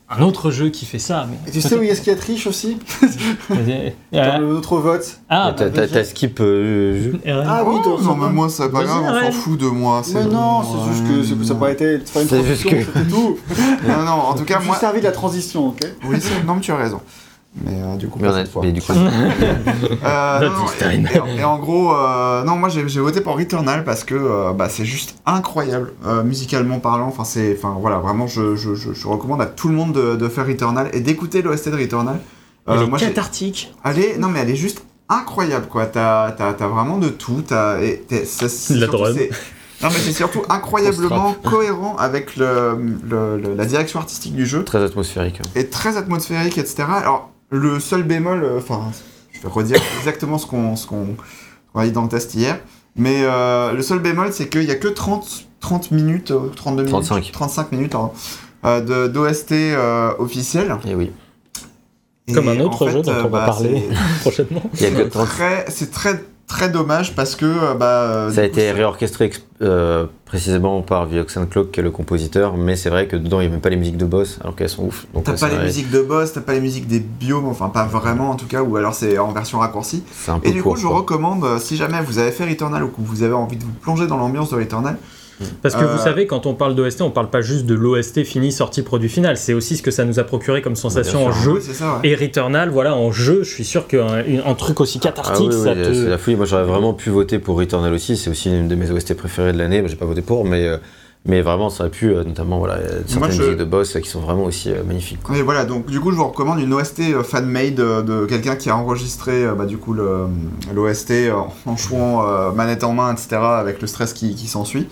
[SPEAKER 4] un autre jeu qui fait ça. Mais
[SPEAKER 2] Et tu sais où est-ce qu'il y a triche aussi
[SPEAKER 4] Euh,
[SPEAKER 2] Dans notre vote.
[SPEAKER 4] Ah,
[SPEAKER 3] T'as- T'as t'as skip. euh, jeu.
[SPEAKER 2] Ah oui,
[SPEAKER 1] Oh, non, mais moi, c'est pas
[SPEAKER 4] Vas-y,
[SPEAKER 1] grave, on s'en fout de moi.
[SPEAKER 2] Mais non, c'est juste que c'est- ça n'a pas été. C'est pas une
[SPEAKER 3] C'est juste
[SPEAKER 2] transition,
[SPEAKER 3] que-
[SPEAKER 2] tout.
[SPEAKER 1] Non, non, en tout cas, moi.
[SPEAKER 2] suis servi de la transition, ok
[SPEAKER 1] Oui, c'est- non, mais tu as raison. Mais euh, du coup,
[SPEAKER 3] Mais,
[SPEAKER 1] pas cette fois.
[SPEAKER 3] mais du coup,
[SPEAKER 1] Euh, non, non, et, et en gros, euh, non, moi j'ai j'ai voté pour Returnal parce que euh, bah, c'est juste incroyable, euh, musicalement parlant. Enfin, c'est, enfin voilà, vraiment, je, je, je, je recommande à tout le monde de, de faire Returnal et d'écouter l'OST de Returnal. Euh,
[SPEAKER 4] elle est
[SPEAKER 1] moi,
[SPEAKER 4] cathartique.
[SPEAKER 1] elle est- non mais elle est juste incroyable quoi. T'as, t'as, t'as vraiment de tout. T'as, et t'es- ça- c'est
[SPEAKER 4] La
[SPEAKER 1] c'est- Non mais c'est surtout incroyablement cohérent avec le, le- le- la direction artistique du jeu
[SPEAKER 3] très atmosphérique. hein.
[SPEAKER 1] est très atmosphérique, etc. Alors, le seul bémol, euh, enfin, je vais redire exactement ce qu'on ce qu'on qu'on a dit dans le test hier, mais euh, le seul bémol, c'est qu'il n'y a que 30, 30 minutes, euh, 32 minutes,
[SPEAKER 3] 35.
[SPEAKER 1] 35 minutes, euh, de- d'OST euh, officiel.
[SPEAKER 3] Et oui.
[SPEAKER 1] Et
[SPEAKER 4] Comme un autre
[SPEAKER 1] en
[SPEAKER 4] jeu dont
[SPEAKER 1] euh,
[SPEAKER 4] on va
[SPEAKER 1] bah,
[SPEAKER 4] parler prochainement.
[SPEAKER 3] Il y a que
[SPEAKER 1] C'est
[SPEAKER 3] 30
[SPEAKER 1] très, c'est très, très dommage parce que, euh, bah, euh,
[SPEAKER 3] Ça a
[SPEAKER 1] coup,
[SPEAKER 3] été réorchestré euh, précisément par Vioxen Cloak, qui est le compositeur, mais c'est vrai que dedans, il n'y a même pas les musiques de boss, alors qu'elles sont ouf.
[SPEAKER 1] T'as pas les
[SPEAKER 3] vrai-
[SPEAKER 1] musiques de boss, t'as pas les musiques des biomes, enfin pas vraiment en tout cas, ou alors c'est en version raccourcie.
[SPEAKER 3] C'est un peu
[SPEAKER 1] Et du
[SPEAKER 3] court,
[SPEAKER 1] coup, je vous recommande, si jamais vous avez fait Returnal ou que vous avez envie de vous plonger dans l'ambiance de Returnal,
[SPEAKER 4] Parce que
[SPEAKER 1] Euh,
[SPEAKER 4] vous savez, quand on parle d'OST, on parle pas juste de l'OST fini, sorti, produit final. C'est aussi ce que ça nous a procuré comme sensation
[SPEAKER 3] Bien
[SPEAKER 4] en jeu.
[SPEAKER 1] Oui, c'est ça, ouais.
[SPEAKER 4] Et Returnal, voilà, en jeu, je suis sûr qu'un un truc aussi
[SPEAKER 3] Ah
[SPEAKER 4] cathartique,
[SPEAKER 3] oui, oui,
[SPEAKER 4] ça
[SPEAKER 3] c'est
[SPEAKER 4] te.
[SPEAKER 3] la folie. Moi, j'aurais vraiment pu voter pour Returnal aussi. C'est aussi une de mes OST préférées de l'année. Moi, j'ai pas voté pour, mais, euh, mais vraiment, ça aurait pu, euh, notamment, voilà, certaines
[SPEAKER 1] Moi, je-
[SPEAKER 3] musiques de boss euh, qui sont vraiment aussi euh, magnifiques. quoi.
[SPEAKER 1] Et voilà, donc du coup, je vous recommande une OST euh, fan-made euh, de quelqu'un qui a enregistré euh, bah, du coup l'OST en, en jouant euh, manette en main, etc., avec le stress qui, qui s'ensuit.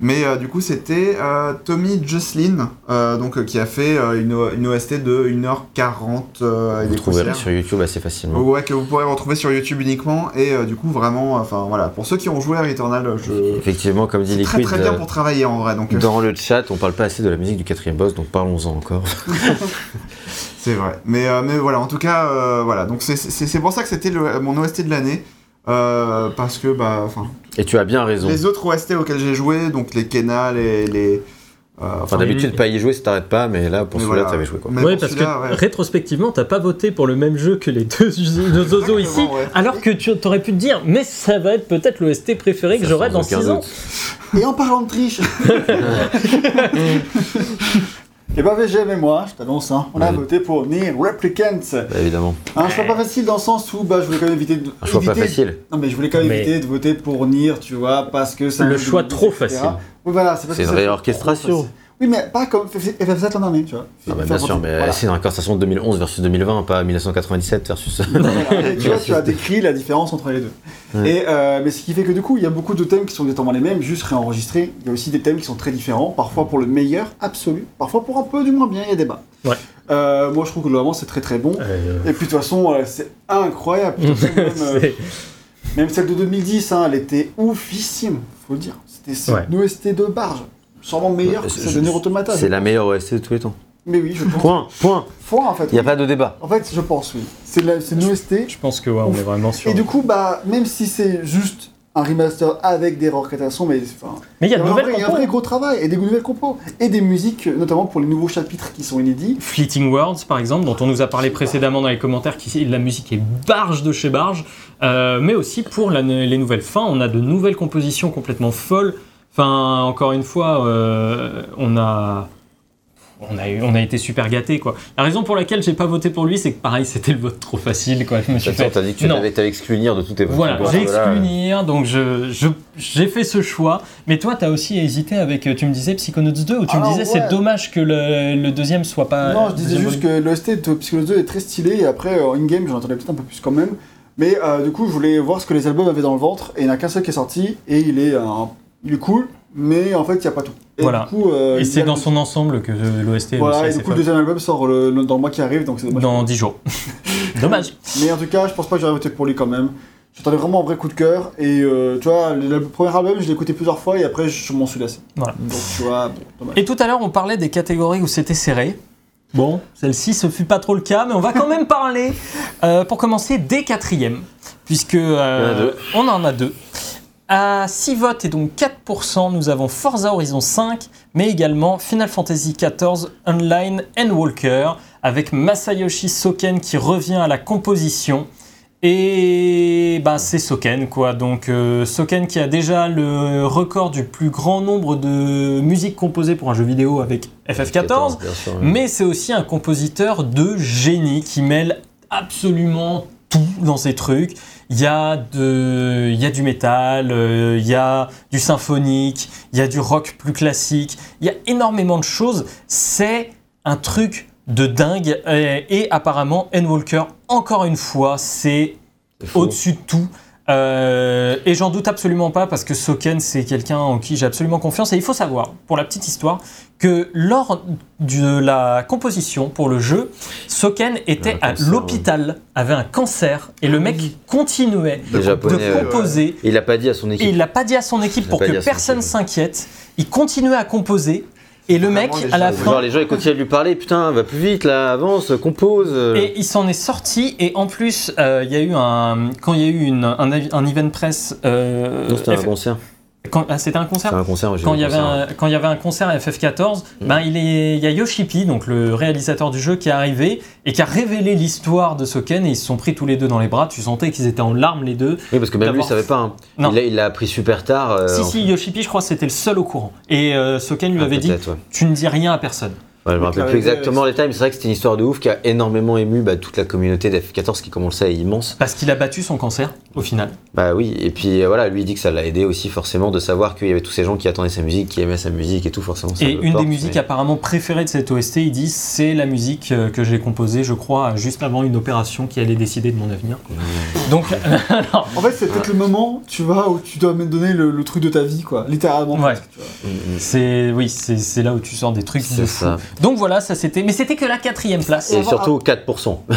[SPEAKER 1] Mais euh, du coup, c'était euh, Tommy Jocelyn, euh, donc, qui a fait une, une OST de 1h40 euh, et
[SPEAKER 3] Vous trouverez sur YouTube assez facilement.
[SPEAKER 1] Ouais, que vous pourrez retrouver sur YouTube uniquement. Et du coup, vraiment, enfin voilà, pour ceux qui ont joué à Returnal, je...
[SPEAKER 3] Effectivement, comme dit
[SPEAKER 1] c'est très
[SPEAKER 3] Liquid,
[SPEAKER 1] très bien pour travailler en vrai. Donc,
[SPEAKER 3] dans le chat, on parle pas assez de la musique du quatrième boss, donc parlons-en encore.
[SPEAKER 1] C'est vrai. Mais, mais voilà, en tout cas, voilà. Donc c'est- pour ça que c'était mon OST de l'année. Parce que, bah, enfin,
[SPEAKER 3] Et tu as bien raison.
[SPEAKER 1] les autres OST auxquels j'ai joué, donc les Kena, les. les euh,
[SPEAKER 3] Enfin, d'habitude, pas y jouer, ça t'arrête pas, mais là, pour celui-là,
[SPEAKER 1] voilà.
[SPEAKER 3] t'avais joué quoi.
[SPEAKER 1] Pour
[SPEAKER 4] parce que
[SPEAKER 1] ouais.
[SPEAKER 4] rétrospectivement, t'as pas voté pour le même jeu que les deux, deux zozos ici,
[SPEAKER 1] ouais.
[SPEAKER 4] alors que tu aurais pu te dire, mais ça va être peut-être l'OST préféré que j'aurai dans
[SPEAKER 3] aucun
[SPEAKER 4] 6 ans.
[SPEAKER 2] Et en parlant de triche, Et bah VGM et moi, je t'annonce, hein, on a voté pour Nier Replicants.
[SPEAKER 3] Bah, évidemment.
[SPEAKER 2] Un choix pas facile dans le sens où bah, je voulais quand même éviter de.
[SPEAKER 3] Un choix pas facile.
[SPEAKER 2] Non mais je voulais quand même
[SPEAKER 4] Mais-
[SPEAKER 2] éviter de voter pour Nier, tu vois, parce que c'est un
[SPEAKER 4] Le choix trop
[SPEAKER 2] etc.
[SPEAKER 4] facile.
[SPEAKER 2] Oui voilà, c'est
[SPEAKER 3] une réorchestration.
[SPEAKER 2] Oui mais pas comme FF7 l'an dernier, tu vois.
[SPEAKER 3] Ah bah, bien sûr, mais
[SPEAKER 2] voilà.
[SPEAKER 3] c'est une de 2011 versus 2020, pas 1997 versus.
[SPEAKER 2] Et tu vois, tu as décrit la différence entre les deux.
[SPEAKER 3] Ouais.
[SPEAKER 2] Et, euh, mais ce qui fait que du coup, il y a beaucoup de thèmes qui sont exactement les mêmes, juste réenregistrés. Il y a aussi des thèmes qui sont très différents, parfois pour le meilleur absolu, parfois pour un peu du moins bien, il y a débat.
[SPEAKER 4] Ouais.
[SPEAKER 2] Euh, moi, je trouve que globalement, c'est très très bon.
[SPEAKER 4] Euh,
[SPEAKER 2] Et puis de toute façon, euh, c'est incroyable. Même, euh, celle de 2010, hein, elle était oufissime, faut le dire. C'était c'est
[SPEAKER 4] Ouais.
[SPEAKER 2] une OST de barge. Sûrement meilleure que
[SPEAKER 3] C'est-
[SPEAKER 2] celle de Nier Automata.
[SPEAKER 3] C'est la meilleure OST de tous les temps.
[SPEAKER 2] Mais oui, je pense.
[SPEAKER 3] Point, point.
[SPEAKER 2] Foi, en fait.
[SPEAKER 3] Il n'y a
[SPEAKER 2] oui.
[SPEAKER 3] pas de débat.
[SPEAKER 2] En fait, je pense, oui. C'est la- c'est une OST.
[SPEAKER 4] Je pense que ouais, on
[SPEAKER 2] Ouf.
[SPEAKER 4] est vraiment sur.
[SPEAKER 2] Et du coup, bah, même si c'est juste un remaster avec des réorchestrations, mais enfin,
[SPEAKER 4] Mais il y a de nouvelles
[SPEAKER 2] vrai- il y a un
[SPEAKER 4] compos.
[SPEAKER 2] vrai gros travail et des nouvelles compos et des musiques, euh, notamment pour les nouveaux chapitres qui sont inédits.
[SPEAKER 4] Fleeting Words, par exemple, dont on nous a parlé précédemment dans les commentaires, qui la musique est barge de chez barge, euh, mais aussi pour la- les nouvelles fins, on a de nouvelles compositions complètement folles. Enfin, encore une fois, euh, on a. On a, eu- on a été super gâtés quoi. La raison pour laquelle j'ai pas voté pour lui, c'est que pareil, c'était le vote trop facile quoi. Je me suis
[SPEAKER 3] Attends,
[SPEAKER 4] fait.
[SPEAKER 3] t'as dit que tu
[SPEAKER 4] Non.
[SPEAKER 3] avais, t'avais exclu Nier de tous tes votes.
[SPEAKER 4] Voilà, j'ai exclu Nier, donc je, je- j'ai fait ce choix. Mais toi, tu as aussi hésité avec, euh, tu me disais Psychonauts 2, ou tu me disais
[SPEAKER 2] ouais.
[SPEAKER 4] c'est dommage que le, le deuxième soit pas.
[SPEAKER 2] non, je disais juste que l'OST de Psychonauts 2 est très stylé et après, euh, in-game, j'en entendais peut-être un peu plus quand même. Mais euh, du coup, je voulais voir ce que les albums avaient dans le ventre et il n'y en a qu'un seul qui est sorti et il est, un- il est cool, mais en fait, il n'y a pas tout. Et
[SPEAKER 4] Voilà.
[SPEAKER 2] du coup, euh,
[SPEAKER 4] Et c'est
[SPEAKER 2] a
[SPEAKER 4] dans
[SPEAKER 2] le-
[SPEAKER 4] son ensemble que l'OST
[SPEAKER 2] Voilà, et du coup, le deuxième album sort le- le- dans le mois qui arrive, donc c'est dommage.
[SPEAKER 4] Dans 10 jours. Dommage.
[SPEAKER 2] Mais en tout cas, je pense pas que j'aurais voté pour lui quand même. J'attendais vraiment un vrai coup de cœur. Et euh, tu vois, le, le premier album, je l'ai écouté plusieurs fois et après, je m'en suis lassé.
[SPEAKER 4] Voilà.
[SPEAKER 2] Donc tu vois, bon, dommage.
[SPEAKER 4] Et tout à l'heure, on parlait des catégories où c'était serré. Bon, celle-ci, ce fut pas trop le cas, mais on va quand même parler, euh, pour commencer, des quatrièmes. Puisque euh,
[SPEAKER 3] Il y en a deux.
[SPEAKER 4] on en a deux. À 6 votes et donc 4%, nous avons Forza Horizon 5, mais également Final Fantasy XIV Online Walker, avec Masayoshi Soken qui revient à la composition. Et bah, c'est Soken, quoi. Donc, euh, Soken qui a déjà le record du plus grand nombre de musiques composées pour un jeu vidéo avec FF14.
[SPEAKER 3] bien sûr, oui.
[SPEAKER 4] Mais c'est aussi un compositeur de génie qui mêle absolument tout dans ses trucs. Il y a, de, il y a du métal, euh, il y a du symphonique, il y a du rock plus classique, il y a énormément de choses. C'est un truc de dingue. Et, et apparemment, Walker, encore une fois, c'est au-dessus de tout. Euh, et j'en doute absolument pas parce que Soken c'est quelqu'un en qui j'ai absolument confiance. Et il faut savoir pour la petite histoire que lors de la composition pour le jeu Soken était à l'hôpital avait un cancer et le mec continuait
[SPEAKER 3] Les
[SPEAKER 4] de
[SPEAKER 3] Japonais, ouais.
[SPEAKER 4] composer.
[SPEAKER 3] Il a pas dit à son équipe.
[SPEAKER 4] il l'a pas dit à son équipe
[SPEAKER 3] l'a
[SPEAKER 4] pour que personne s'inquiète. Il continuait à composer et le mec à la
[SPEAKER 1] gens-
[SPEAKER 4] fin
[SPEAKER 3] Genre les gens ils continuent à lui parler, putain, va plus vite là, avance, compose.
[SPEAKER 4] Et il s'en est sorti et en plus euh, il y a eu un quand il y a eu une- un, un event press euh,
[SPEAKER 3] Non, c'était un
[SPEAKER 4] F-
[SPEAKER 3] concert.
[SPEAKER 4] Ah, c'était un concert
[SPEAKER 3] un
[SPEAKER 4] quand il, y avait un, quand il y avait un concert à FF14,
[SPEAKER 3] Mm.
[SPEAKER 4] ben il, est, il y a Yoshipi, donc le réalisateur du jeu, qui est arrivé et qui a révélé l'histoire de Soken et ils se sont pris tous les deux dans les bras. Tu sentais qu'ils étaient en larmes les deux.
[SPEAKER 3] Oui, parce que même lui il savait pas. hein.
[SPEAKER 4] Non.
[SPEAKER 3] Il l'a- appris super tard. euh,
[SPEAKER 4] si, si,
[SPEAKER 3] fait.
[SPEAKER 4] Yoshipi, je crois c'était le seul au courant. Et euh, Soken lui
[SPEAKER 3] Ah,
[SPEAKER 4] avait dit
[SPEAKER 3] ouais.
[SPEAKER 4] Tu ne dis rien à personne.
[SPEAKER 3] Ouais, je me
[SPEAKER 2] Donc,
[SPEAKER 3] rappelle plus exactement les times, c'est vrai que c'était une histoire de ouf qui a énormément ému bah, toute la communauté d'F14 qui, comme on le sait, est immense.
[SPEAKER 4] Parce qu'il a battu son cancer, au final.
[SPEAKER 3] Bah oui, et puis euh, voilà, lui il dit que ça l'a aidé aussi forcément de savoir qu'il y avait tous ces gens qui attendaient sa musique, qui aimaient sa musique et tout, forcément. ça
[SPEAKER 4] Et une
[SPEAKER 3] porte,
[SPEAKER 4] des musiques
[SPEAKER 3] mais-
[SPEAKER 4] apparemment préférées de cette OST, il dit c'est la musique euh, que j'ai composée, je crois, juste avant une opération qui allait décider de mon avenir. Donc, alors,
[SPEAKER 2] En fait, c'est peut-être le moment, tu vois, où tu dois me donner le, le truc de ta vie, quoi. Littéralement.
[SPEAKER 4] Ouais.
[SPEAKER 2] presque, tu vois.
[SPEAKER 3] Mm, mm.
[SPEAKER 4] c'est oui, c'est là où tu sors des trucs de
[SPEAKER 3] C'est
[SPEAKER 4] fou. Donc voilà, ça c'était, mais c'était que la quatrième place.
[SPEAKER 3] Et surtout 4%.
[SPEAKER 2] et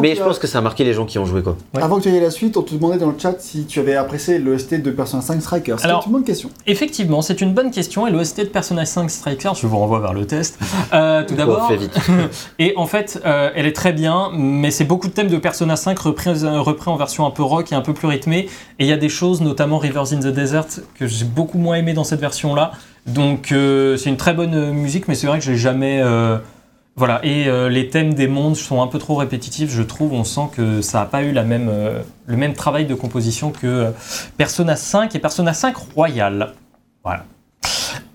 [SPEAKER 3] mais je pense que ça a marqué les gens qui ont joué quoi.
[SPEAKER 4] Ouais.
[SPEAKER 2] Avant que tu ailles à la suite, on te demandait dans le chat si tu avais apprécié le ST de Persona 5 Strikers. C'est une bonne question?
[SPEAKER 4] Effectivement, c'est une bonne question. Et l'OST de Persona 5 Strikers, je vous renvoie vers le test. Euh, tout d'abord,
[SPEAKER 3] On fait vite.
[SPEAKER 4] et en fait, euh, elle est très bien, mais c'est beaucoup de thèmes de Persona 5 repris, euh, repris en version un peu rock et un peu plus rythmée. Et il y a des choses, notamment Rivers in the Desert, que j'ai beaucoup moins aimé dans cette version-là. Donc euh, c'est une très bonne euh, musique, mais c'est vrai que je l'ai jamais. euh, Voilà, et euh, les thèmes des mondes sont un peu trop répétitifs, je trouve. On sent que ça n'a pas eu la même, le même travail de composition que Persona 5 et Persona 5 Royal. Voilà.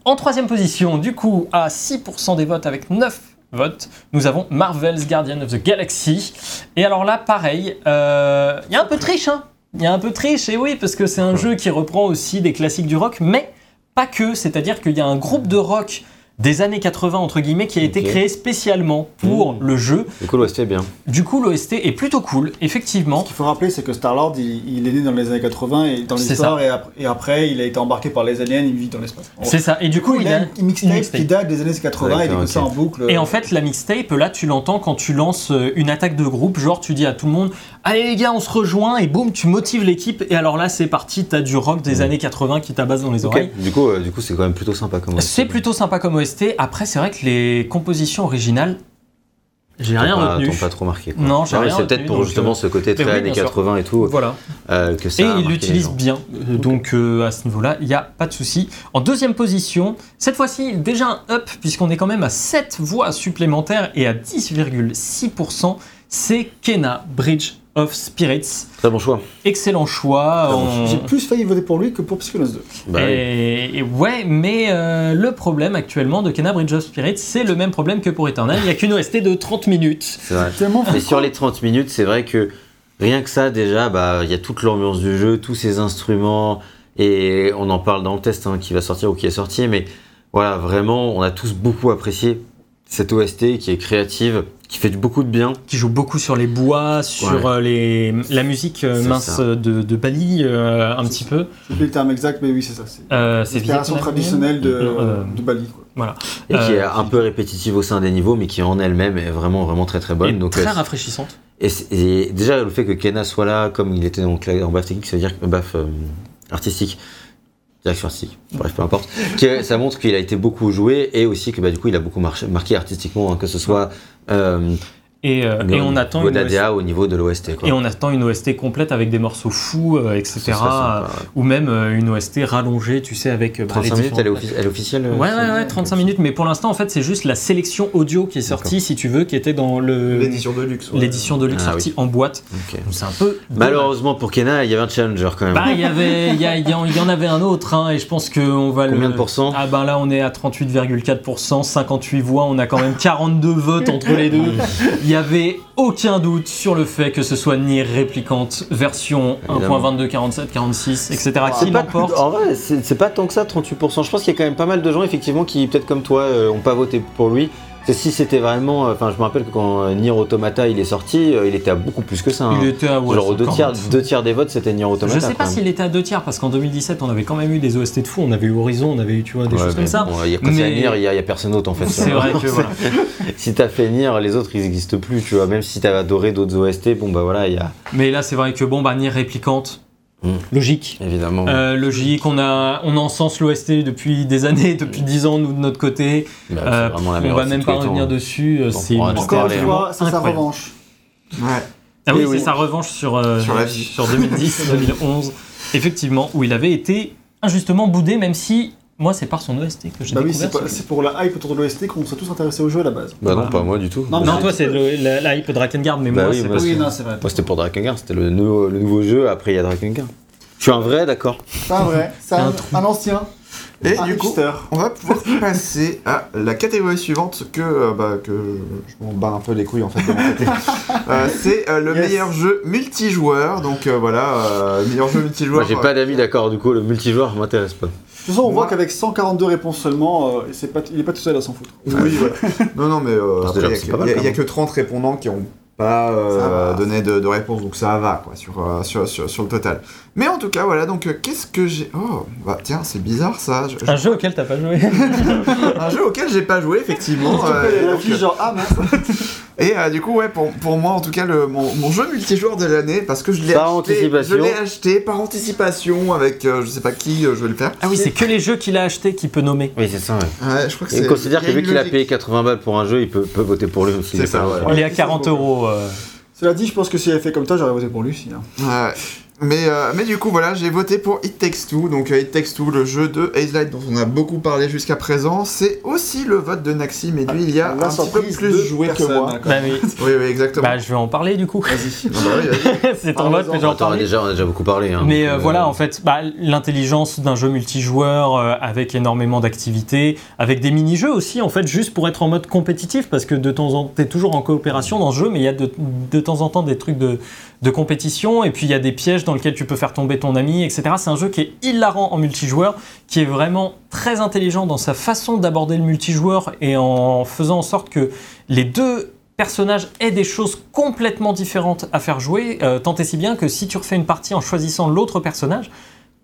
[SPEAKER 4] En troisième position, du coup, à 6% des votes avec 9 votes, nous avons Marvel's Guardian of the Galaxy. Et alors là, pareil, il y a un peu de triche, hein Il y a un peu de triche, et oui, parce que c'est un jeu qui reprend aussi des classiques du rock, mais pas que, c'est-à-dire qu'il y a un groupe de rock des années 80 entre guillemets qui a été créé spécialement pour
[SPEAKER 3] Mmh.
[SPEAKER 4] le jeu.
[SPEAKER 3] Du coup, l'OST est bien.
[SPEAKER 4] Du coup, l'OST est plutôt cool, effectivement.
[SPEAKER 2] Ce qu'il faut rappeler, c'est que Star-Lord, il, il est né dans les années 80 et dans l'histoire, et, ap- et après, il a été embarqué par les aliens, il vit dans l'espace.
[SPEAKER 4] C'est ça. Et du coup, il
[SPEAKER 2] il a une mixtape, qui date des années 80 et il écoute ça en boucle.
[SPEAKER 4] Et en fait, la mixtape, là, tu l'entends quand tu lances euh, une attaque de groupe. Genre, tu dis à tout le monde Allez, les gars, on se rejoint. Et boum, tu motives l'équipe. Et alors là, c'est parti. T'as du rock des années 80 qui tabasse dans les
[SPEAKER 3] Ok.
[SPEAKER 4] oreilles.
[SPEAKER 3] Du coup, euh, du coup, c'est quand même plutôt sympa comme OST.
[SPEAKER 4] C'est plutôt sympa comme OST. Après, c'est vrai que les compositions originales, j'ai rien
[SPEAKER 3] pas-
[SPEAKER 4] retenu.
[SPEAKER 3] pas trop marqué. Quoi.
[SPEAKER 4] Non, j'ai rien
[SPEAKER 3] C'est peut-être pour justement
[SPEAKER 4] euh,
[SPEAKER 3] ce côté très
[SPEAKER 4] oui,
[SPEAKER 3] années
[SPEAKER 4] bien sûr.
[SPEAKER 3] 80 et tout
[SPEAKER 4] Voilà.
[SPEAKER 3] euh, que ça.
[SPEAKER 4] Et il l'utilise bien. Donc euh, à ce niveau-là, il n'y a pas de souci. En deuxième position, cette fois-ci, déjà un up, puisqu'on est quand même à 7 voix supplémentaires et à 10,6%, c'est Kena Bridge of Spirits.
[SPEAKER 3] Très bon choix.
[SPEAKER 4] Excellent choix. On-
[SPEAKER 2] J'ai plus failli voter pour lui que pour Psychonauts 2.
[SPEAKER 3] Bah oui.
[SPEAKER 4] et, et ouais, mais euh, le problème actuellement de Kena Bridge of Spirits, c'est le même problème que pour Eternal. Il n'y a qu'une OST de 30 minutes.
[SPEAKER 3] C'est vrai.
[SPEAKER 2] Tellement
[SPEAKER 3] Mais sur les 30 minutes, c'est vrai que rien que ça, déjà, bah, il y a toute l'ambiance du jeu, tous ces instruments, et on en parle dans le test hein, qui va sortir ou qui est sorti, mais voilà, vraiment, on a tous beaucoup apprécié cette OST qui est créative, qui fait du beaucoup de bien.
[SPEAKER 4] qui joue beaucoup sur les bois, sur
[SPEAKER 3] Ouais.
[SPEAKER 4] euh, les, la musique euh, mince
[SPEAKER 3] ça.
[SPEAKER 4] de, de Bali, euh, un petit peu.
[SPEAKER 2] J'ai plus le terme exact, mais oui, c'est ça. C'est
[SPEAKER 4] Euh,
[SPEAKER 2] l'inspiration traditionnelle de,
[SPEAKER 4] Euh,
[SPEAKER 2] de Bali. Quoi.
[SPEAKER 3] Et qui est
[SPEAKER 4] Euh,
[SPEAKER 3] un peu répétitive au sein des niveaux, mais qui en elle-même est vraiment, vraiment très très bonne.
[SPEAKER 4] et
[SPEAKER 3] Donc,
[SPEAKER 4] très
[SPEAKER 3] euh,
[SPEAKER 4] rafraîchissante.
[SPEAKER 3] Et, déjà, le fait que Kena soit là, comme il était en baf technique, ça veut dire que baf euh, artistique, direction artistique, bref, peu importe, que ça montre qu'il a été beaucoup joué et aussi que bah, du coup, il a beaucoup marqué artistiquement, hein, que ce soit euh,
[SPEAKER 4] Et, euh, et on attend une OST,
[SPEAKER 3] au niveau de l'OST.
[SPEAKER 4] et on attend une OST complète avec des morceaux fous, euh, etc.
[SPEAKER 3] Sympa, ouais.
[SPEAKER 4] Ou même euh, une OST rallongée, tu sais, avec euh, bah, les
[SPEAKER 3] 35 minutes, elle est, elle officielle
[SPEAKER 4] Ouais, ouais, ouais, 35 minutes, mais pour l'instant, en fait, c'est juste la sélection audio qui est sortie, si tu veux, qui était dans le
[SPEAKER 1] L'édition de luxe. ouais.
[SPEAKER 4] l'édition de luxe
[SPEAKER 3] Ah
[SPEAKER 4] sortie en boîte. Donc c'est un peu.
[SPEAKER 3] Malheureusement pour Kena, il y avait un challenger quand même.
[SPEAKER 4] Bah, il y avait, il y, en- il y en avait un autre, hein, et je pense qu'on va le.
[SPEAKER 3] Combien de pourcents
[SPEAKER 4] Ah ben là, on est à 38,4%, 58 voix, on a quand même 42 votes entre les deux. Il y avait aucun doute sur le fait que ce soit Nier Réplicante version
[SPEAKER 3] Évidemment.
[SPEAKER 4] 1.22, 47, 46, etc. Qui
[SPEAKER 3] pas,
[SPEAKER 4] l'emporte
[SPEAKER 3] en vrai, c'est pas tant que ça, 38%. Je pense qu'il y a quand même pas mal de gens, effectivement, qui, peut-être comme toi, euh, ont pas voté pour lui. Si c'était vraiment. euh, Enfin, je me rappelle que quand euh, Nier Automata il est sorti, euh, il était à beaucoup plus que ça. hein.
[SPEAKER 4] Il était à ouais,
[SPEAKER 3] Genre, deux
[SPEAKER 4] 50.
[SPEAKER 3] tiers, deux tiers des votes, c'était Nier Automata.
[SPEAKER 4] Je sais pas s'il était à deux tiers parce qu'en 2017 on avait quand même eu des OST de fou, on avait eu Horizon, on avait eu tu vois des
[SPEAKER 3] Ouais,
[SPEAKER 4] choses
[SPEAKER 3] mais
[SPEAKER 4] comme ça.
[SPEAKER 3] bon, il y a, quand c'est à
[SPEAKER 4] Mais-
[SPEAKER 3] Nier, il y, a- personne d'autre en fait.
[SPEAKER 4] C'est vrai que voilà.
[SPEAKER 3] si t'as fait Nier, les autres ils existent plus, tu vois. Même si t'as adoré d'autres OST, bon bah voilà, il y a.
[SPEAKER 4] Mais là c'est vrai que bon bah Nier Réplicante,
[SPEAKER 3] Mm.
[SPEAKER 4] logique.
[SPEAKER 3] Évidemment.
[SPEAKER 4] Euh, logique, on a on encense l'OST depuis des années, depuis 10 ans nous de notre côté.
[SPEAKER 3] bah,
[SPEAKER 4] Euh,
[SPEAKER 3] la
[SPEAKER 4] on va même pas revenir dessus, euh,
[SPEAKER 3] On
[SPEAKER 4] c'est
[SPEAKER 2] Encore une fois, c'est sa revanche.
[SPEAKER 1] Ouais.
[SPEAKER 4] Ah oui,
[SPEAKER 3] Eh
[SPEAKER 4] c'est
[SPEAKER 3] oui.
[SPEAKER 4] sa revanche sur, euh,
[SPEAKER 1] Sur la vie.
[SPEAKER 4] sur 2010, 2011, effectivement, où il avait été injustement boudé, même si moi c'est par son OST que j'ai
[SPEAKER 2] Bah oui, c'est pas-
[SPEAKER 4] ce-
[SPEAKER 2] c'est pour la hype autour de l'OST qu'on serait tous intéressés au jeu à la base.
[SPEAKER 3] Bah non, pas moi du tout.
[SPEAKER 2] Non,
[SPEAKER 4] toi c'est le- la, la hype Drakengard, mais
[SPEAKER 3] Bah
[SPEAKER 4] moi
[SPEAKER 3] oui,
[SPEAKER 4] c'est
[SPEAKER 3] moi,
[SPEAKER 4] parce
[SPEAKER 2] Oui, non, c'est vrai.
[SPEAKER 3] Moi c'était pour Drakengard, c'était le, nouveau- le nouveau jeu, après il y a Drakengard. Je suis un vrai, d'accord.
[SPEAKER 2] Pas vrai, c'est un,
[SPEAKER 4] Un
[SPEAKER 2] un ancien.
[SPEAKER 1] Et
[SPEAKER 2] un
[SPEAKER 1] du coup,
[SPEAKER 2] hipster.
[SPEAKER 1] on va pouvoir passer à la catégorie suivante que, euh, bah, que je m'en bats un peu les couilles en fait de mon côté. Euh, c'est euh, le
[SPEAKER 2] Yes.
[SPEAKER 1] meilleur jeu multijoueur. Donc euh, voilà, euh, meilleur jeu multijoueur.
[SPEAKER 3] Moi j'ai pas d'amis, d'accord, du coup le multijoueur m'intéresse pas.
[SPEAKER 2] De toute façon, on voit qu'avec 142 réponses seulement, euh, c'est pas, il est pas tout seul à s'en foutre.
[SPEAKER 1] Oui, voilà. Non, non, mais euh, après, il y a que-
[SPEAKER 3] pas mal,
[SPEAKER 1] il y, a-
[SPEAKER 3] quand
[SPEAKER 1] il y a
[SPEAKER 3] même.
[SPEAKER 1] que 30 répondants qui ont pas euh, donné de, de réponse, donc ça va quoi sur, sur, sur, sur le total. Mais en tout cas, voilà, donc euh, qu'est-ce que j'ai. Oh, bah tiens, c'est bizarre ça. Je- je-
[SPEAKER 4] Un jeu auquel t'as pas joué.
[SPEAKER 1] Un jeu auquel j'ai pas joué, effectivement. Euh,
[SPEAKER 2] genre, ah mince.
[SPEAKER 1] Et euh, du coup, ouais, pour, pour moi, en tout cas, le, mon, mon jeu multijoueur de l'année, parce que je l'ai
[SPEAKER 3] Par
[SPEAKER 1] acheté,
[SPEAKER 3] anticipation.
[SPEAKER 1] je l'ai acheté par anticipation avec euh, je sais pas qui, euh, je vais le faire.
[SPEAKER 4] Ah oui, c'est que les jeux qu'il a achetés qu'il peut nommer.
[SPEAKER 3] Oui, c'est ça, ouais.
[SPEAKER 1] Ouais, je crois que
[SPEAKER 3] Il
[SPEAKER 1] c'est.
[SPEAKER 3] considère que vu qu'il a payé 80 balles pour un jeu, il peut, peut voter pour lui aussi.
[SPEAKER 1] C'est ça,
[SPEAKER 3] pas-
[SPEAKER 1] ouais.
[SPEAKER 2] Ouais,
[SPEAKER 4] il est à
[SPEAKER 2] c'est
[SPEAKER 4] 40
[SPEAKER 2] bon.
[SPEAKER 4] euros.
[SPEAKER 2] Cela dit, je pense que s'il avait fait comme toi, j'aurais voté pour lui. si, hein.
[SPEAKER 1] Ouais. Mais, euh, mais du coup, voilà, j'ai voté pour It Takes Two. Donc, euh, It Takes Two, le jeu de Haze Light dont on a beaucoup parlé jusqu'à présent. C'est aussi le vote de Naxi, mais lui, il y a un petit peu plus
[SPEAKER 2] de
[SPEAKER 1] joué que moi.
[SPEAKER 2] hein,
[SPEAKER 4] Bah oui.
[SPEAKER 1] Oui, oui, exactement.
[SPEAKER 4] Bah, je vais en parler du coup.
[SPEAKER 1] Vas-y. Ah bah oui,
[SPEAKER 4] c'est ton vote, mais j'en parle.
[SPEAKER 3] déjà, on a déjà beaucoup parlé. hein,
[SPEAKER 4] Mais euh,
[SPEAKER 3] euh,
[SPEAKER 4] voilà, en fait, bah, l'intelligence d'un jeu multijoueur euh, avec énormément d'activités, avec des mini-jeux aussi, en fait, juste pour être en mode compétitif, parce que de temps en temps, t'es toujours en coopération dans ce jeu, mais il y a de, de temps en temps des trucs de, de compétition, et puis il y a des pièges dans lesquels tu peux faire tomber ton ami, etc. C'est un jeu qui est hilarant en multijoueur, qui est vraiment très intelligent dans sa façon d'aborder le multijoueur et en faisant en sorte que les deux personnages aient des choses complètement différentes à faire jouer, euh, tant et si bien que si tu refais une partie en choisissant l'autre personnage,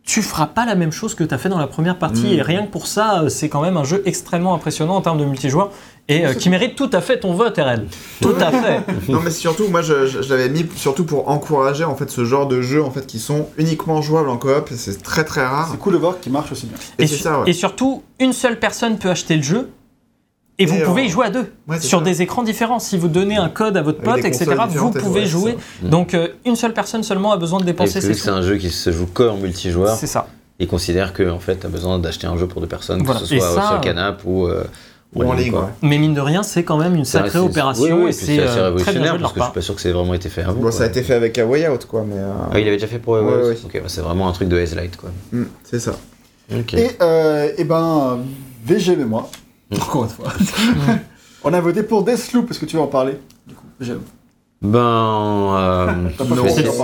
[SPEAKER 4] tu feras pas la même chose que tu as fait dans la première partie.
[SPEAKER 1] Mm.
[SPEAKER 4] Et rien que pour ça, euh, c'est quand même un jeu extrêmement impressionnant en termes de multijoueur et euh, qui mérite tout à fait ton vote, RL. Tout à fait.
[SPEAKER 1] non, mais surtout, moi, je, je- je l'avais mis surtout pour encourager en fait ce genre de jeux en fait qui sont uniquement jouables en coop. C'est très très rare.
[SPEAKER 2] C'est cool de voir qu'il marche aussi bien.
[SPEAKER 1] Et,
[SPEAKER 4] Et,
[SPEAKER 1] c'est
[SPEAKER 4] su-
[SPEAKER 1] ça, ouais.
[SPEAKER 4] et surtout, une seule personne peut acheter le jeu. Et vous pouvez
[SPEAKER 1] euh,
[SPEAKER 4] y jouer à deux,
[SPEAKER 1] ouais,
[SPEAKER 4] sur
[SPEAKER 1] ça.
[SPEAKER 4] des écrans différents. Si vous donnez un code à votre pote, etc., vous pouvez
[SPEAKER 1] ouais,
[SPEAKER 4] jouer. Donc, euh, une seule personne seulement a besoin de dépenser ses
[SPEAKER 3] que c'est un jeu qui se joue que en multijoueur,
[SPEAKER 4] C'est ça.
[SPEAKER 3] il considère que en fait, tu as besoin d'acheter un jeu pour deux personnes,
[SPEAKER 4] Voilà.
[SPEAKER 3] que ce soit
[SPEAKER 4] ça,
[SPEAKER 3] sur
[SPEAKER 4] euh,
[SPEAKER 3] le canapé ou, euh,
[SPEAKER 1] Ou en ligne,
[SPEAKER 3] quoi.
[SPEAKER 1] ouais.
[SPEAKER 4] Mais mine de rien, c'est quand même une sacrée opération
[SPEAKER 3] oui, oui,
[SPEAKER 4] et c'est
[SPEAKER 3] assez
[SPEAKER 4] euh, très bien
[SPEAKER 3] révolutionnaire parce que je suis pas sûr que c'est vraiment été fait avant.
[SPEAKER 1] Bon,
[SPEAKER 3] quoi.
[SPEAKER 1] ça a été fait avec A Way Out, quoi, mais. euh,
[SPEAKER 3] Ah, il avait déjà fait pour
[SPEAKER 1] Ouais,
[SPEAKER 3] iOS
[SPEAKER 1] ouais.
[SPEAKER 3] Ok, bah, c'est vraiment un truc de S-Lite quoi.
[SPEAKER 1] hmm, c'est ça.
[SPEAKER 2] Et, euh, et ben, VGM et moi, encore une fois, on a voté pour Deathloop. Est-ce que tu veux en parler Du coup, VGM.
[SPEAKER 3] Ben. euh,
[SPEAKER 2] T'as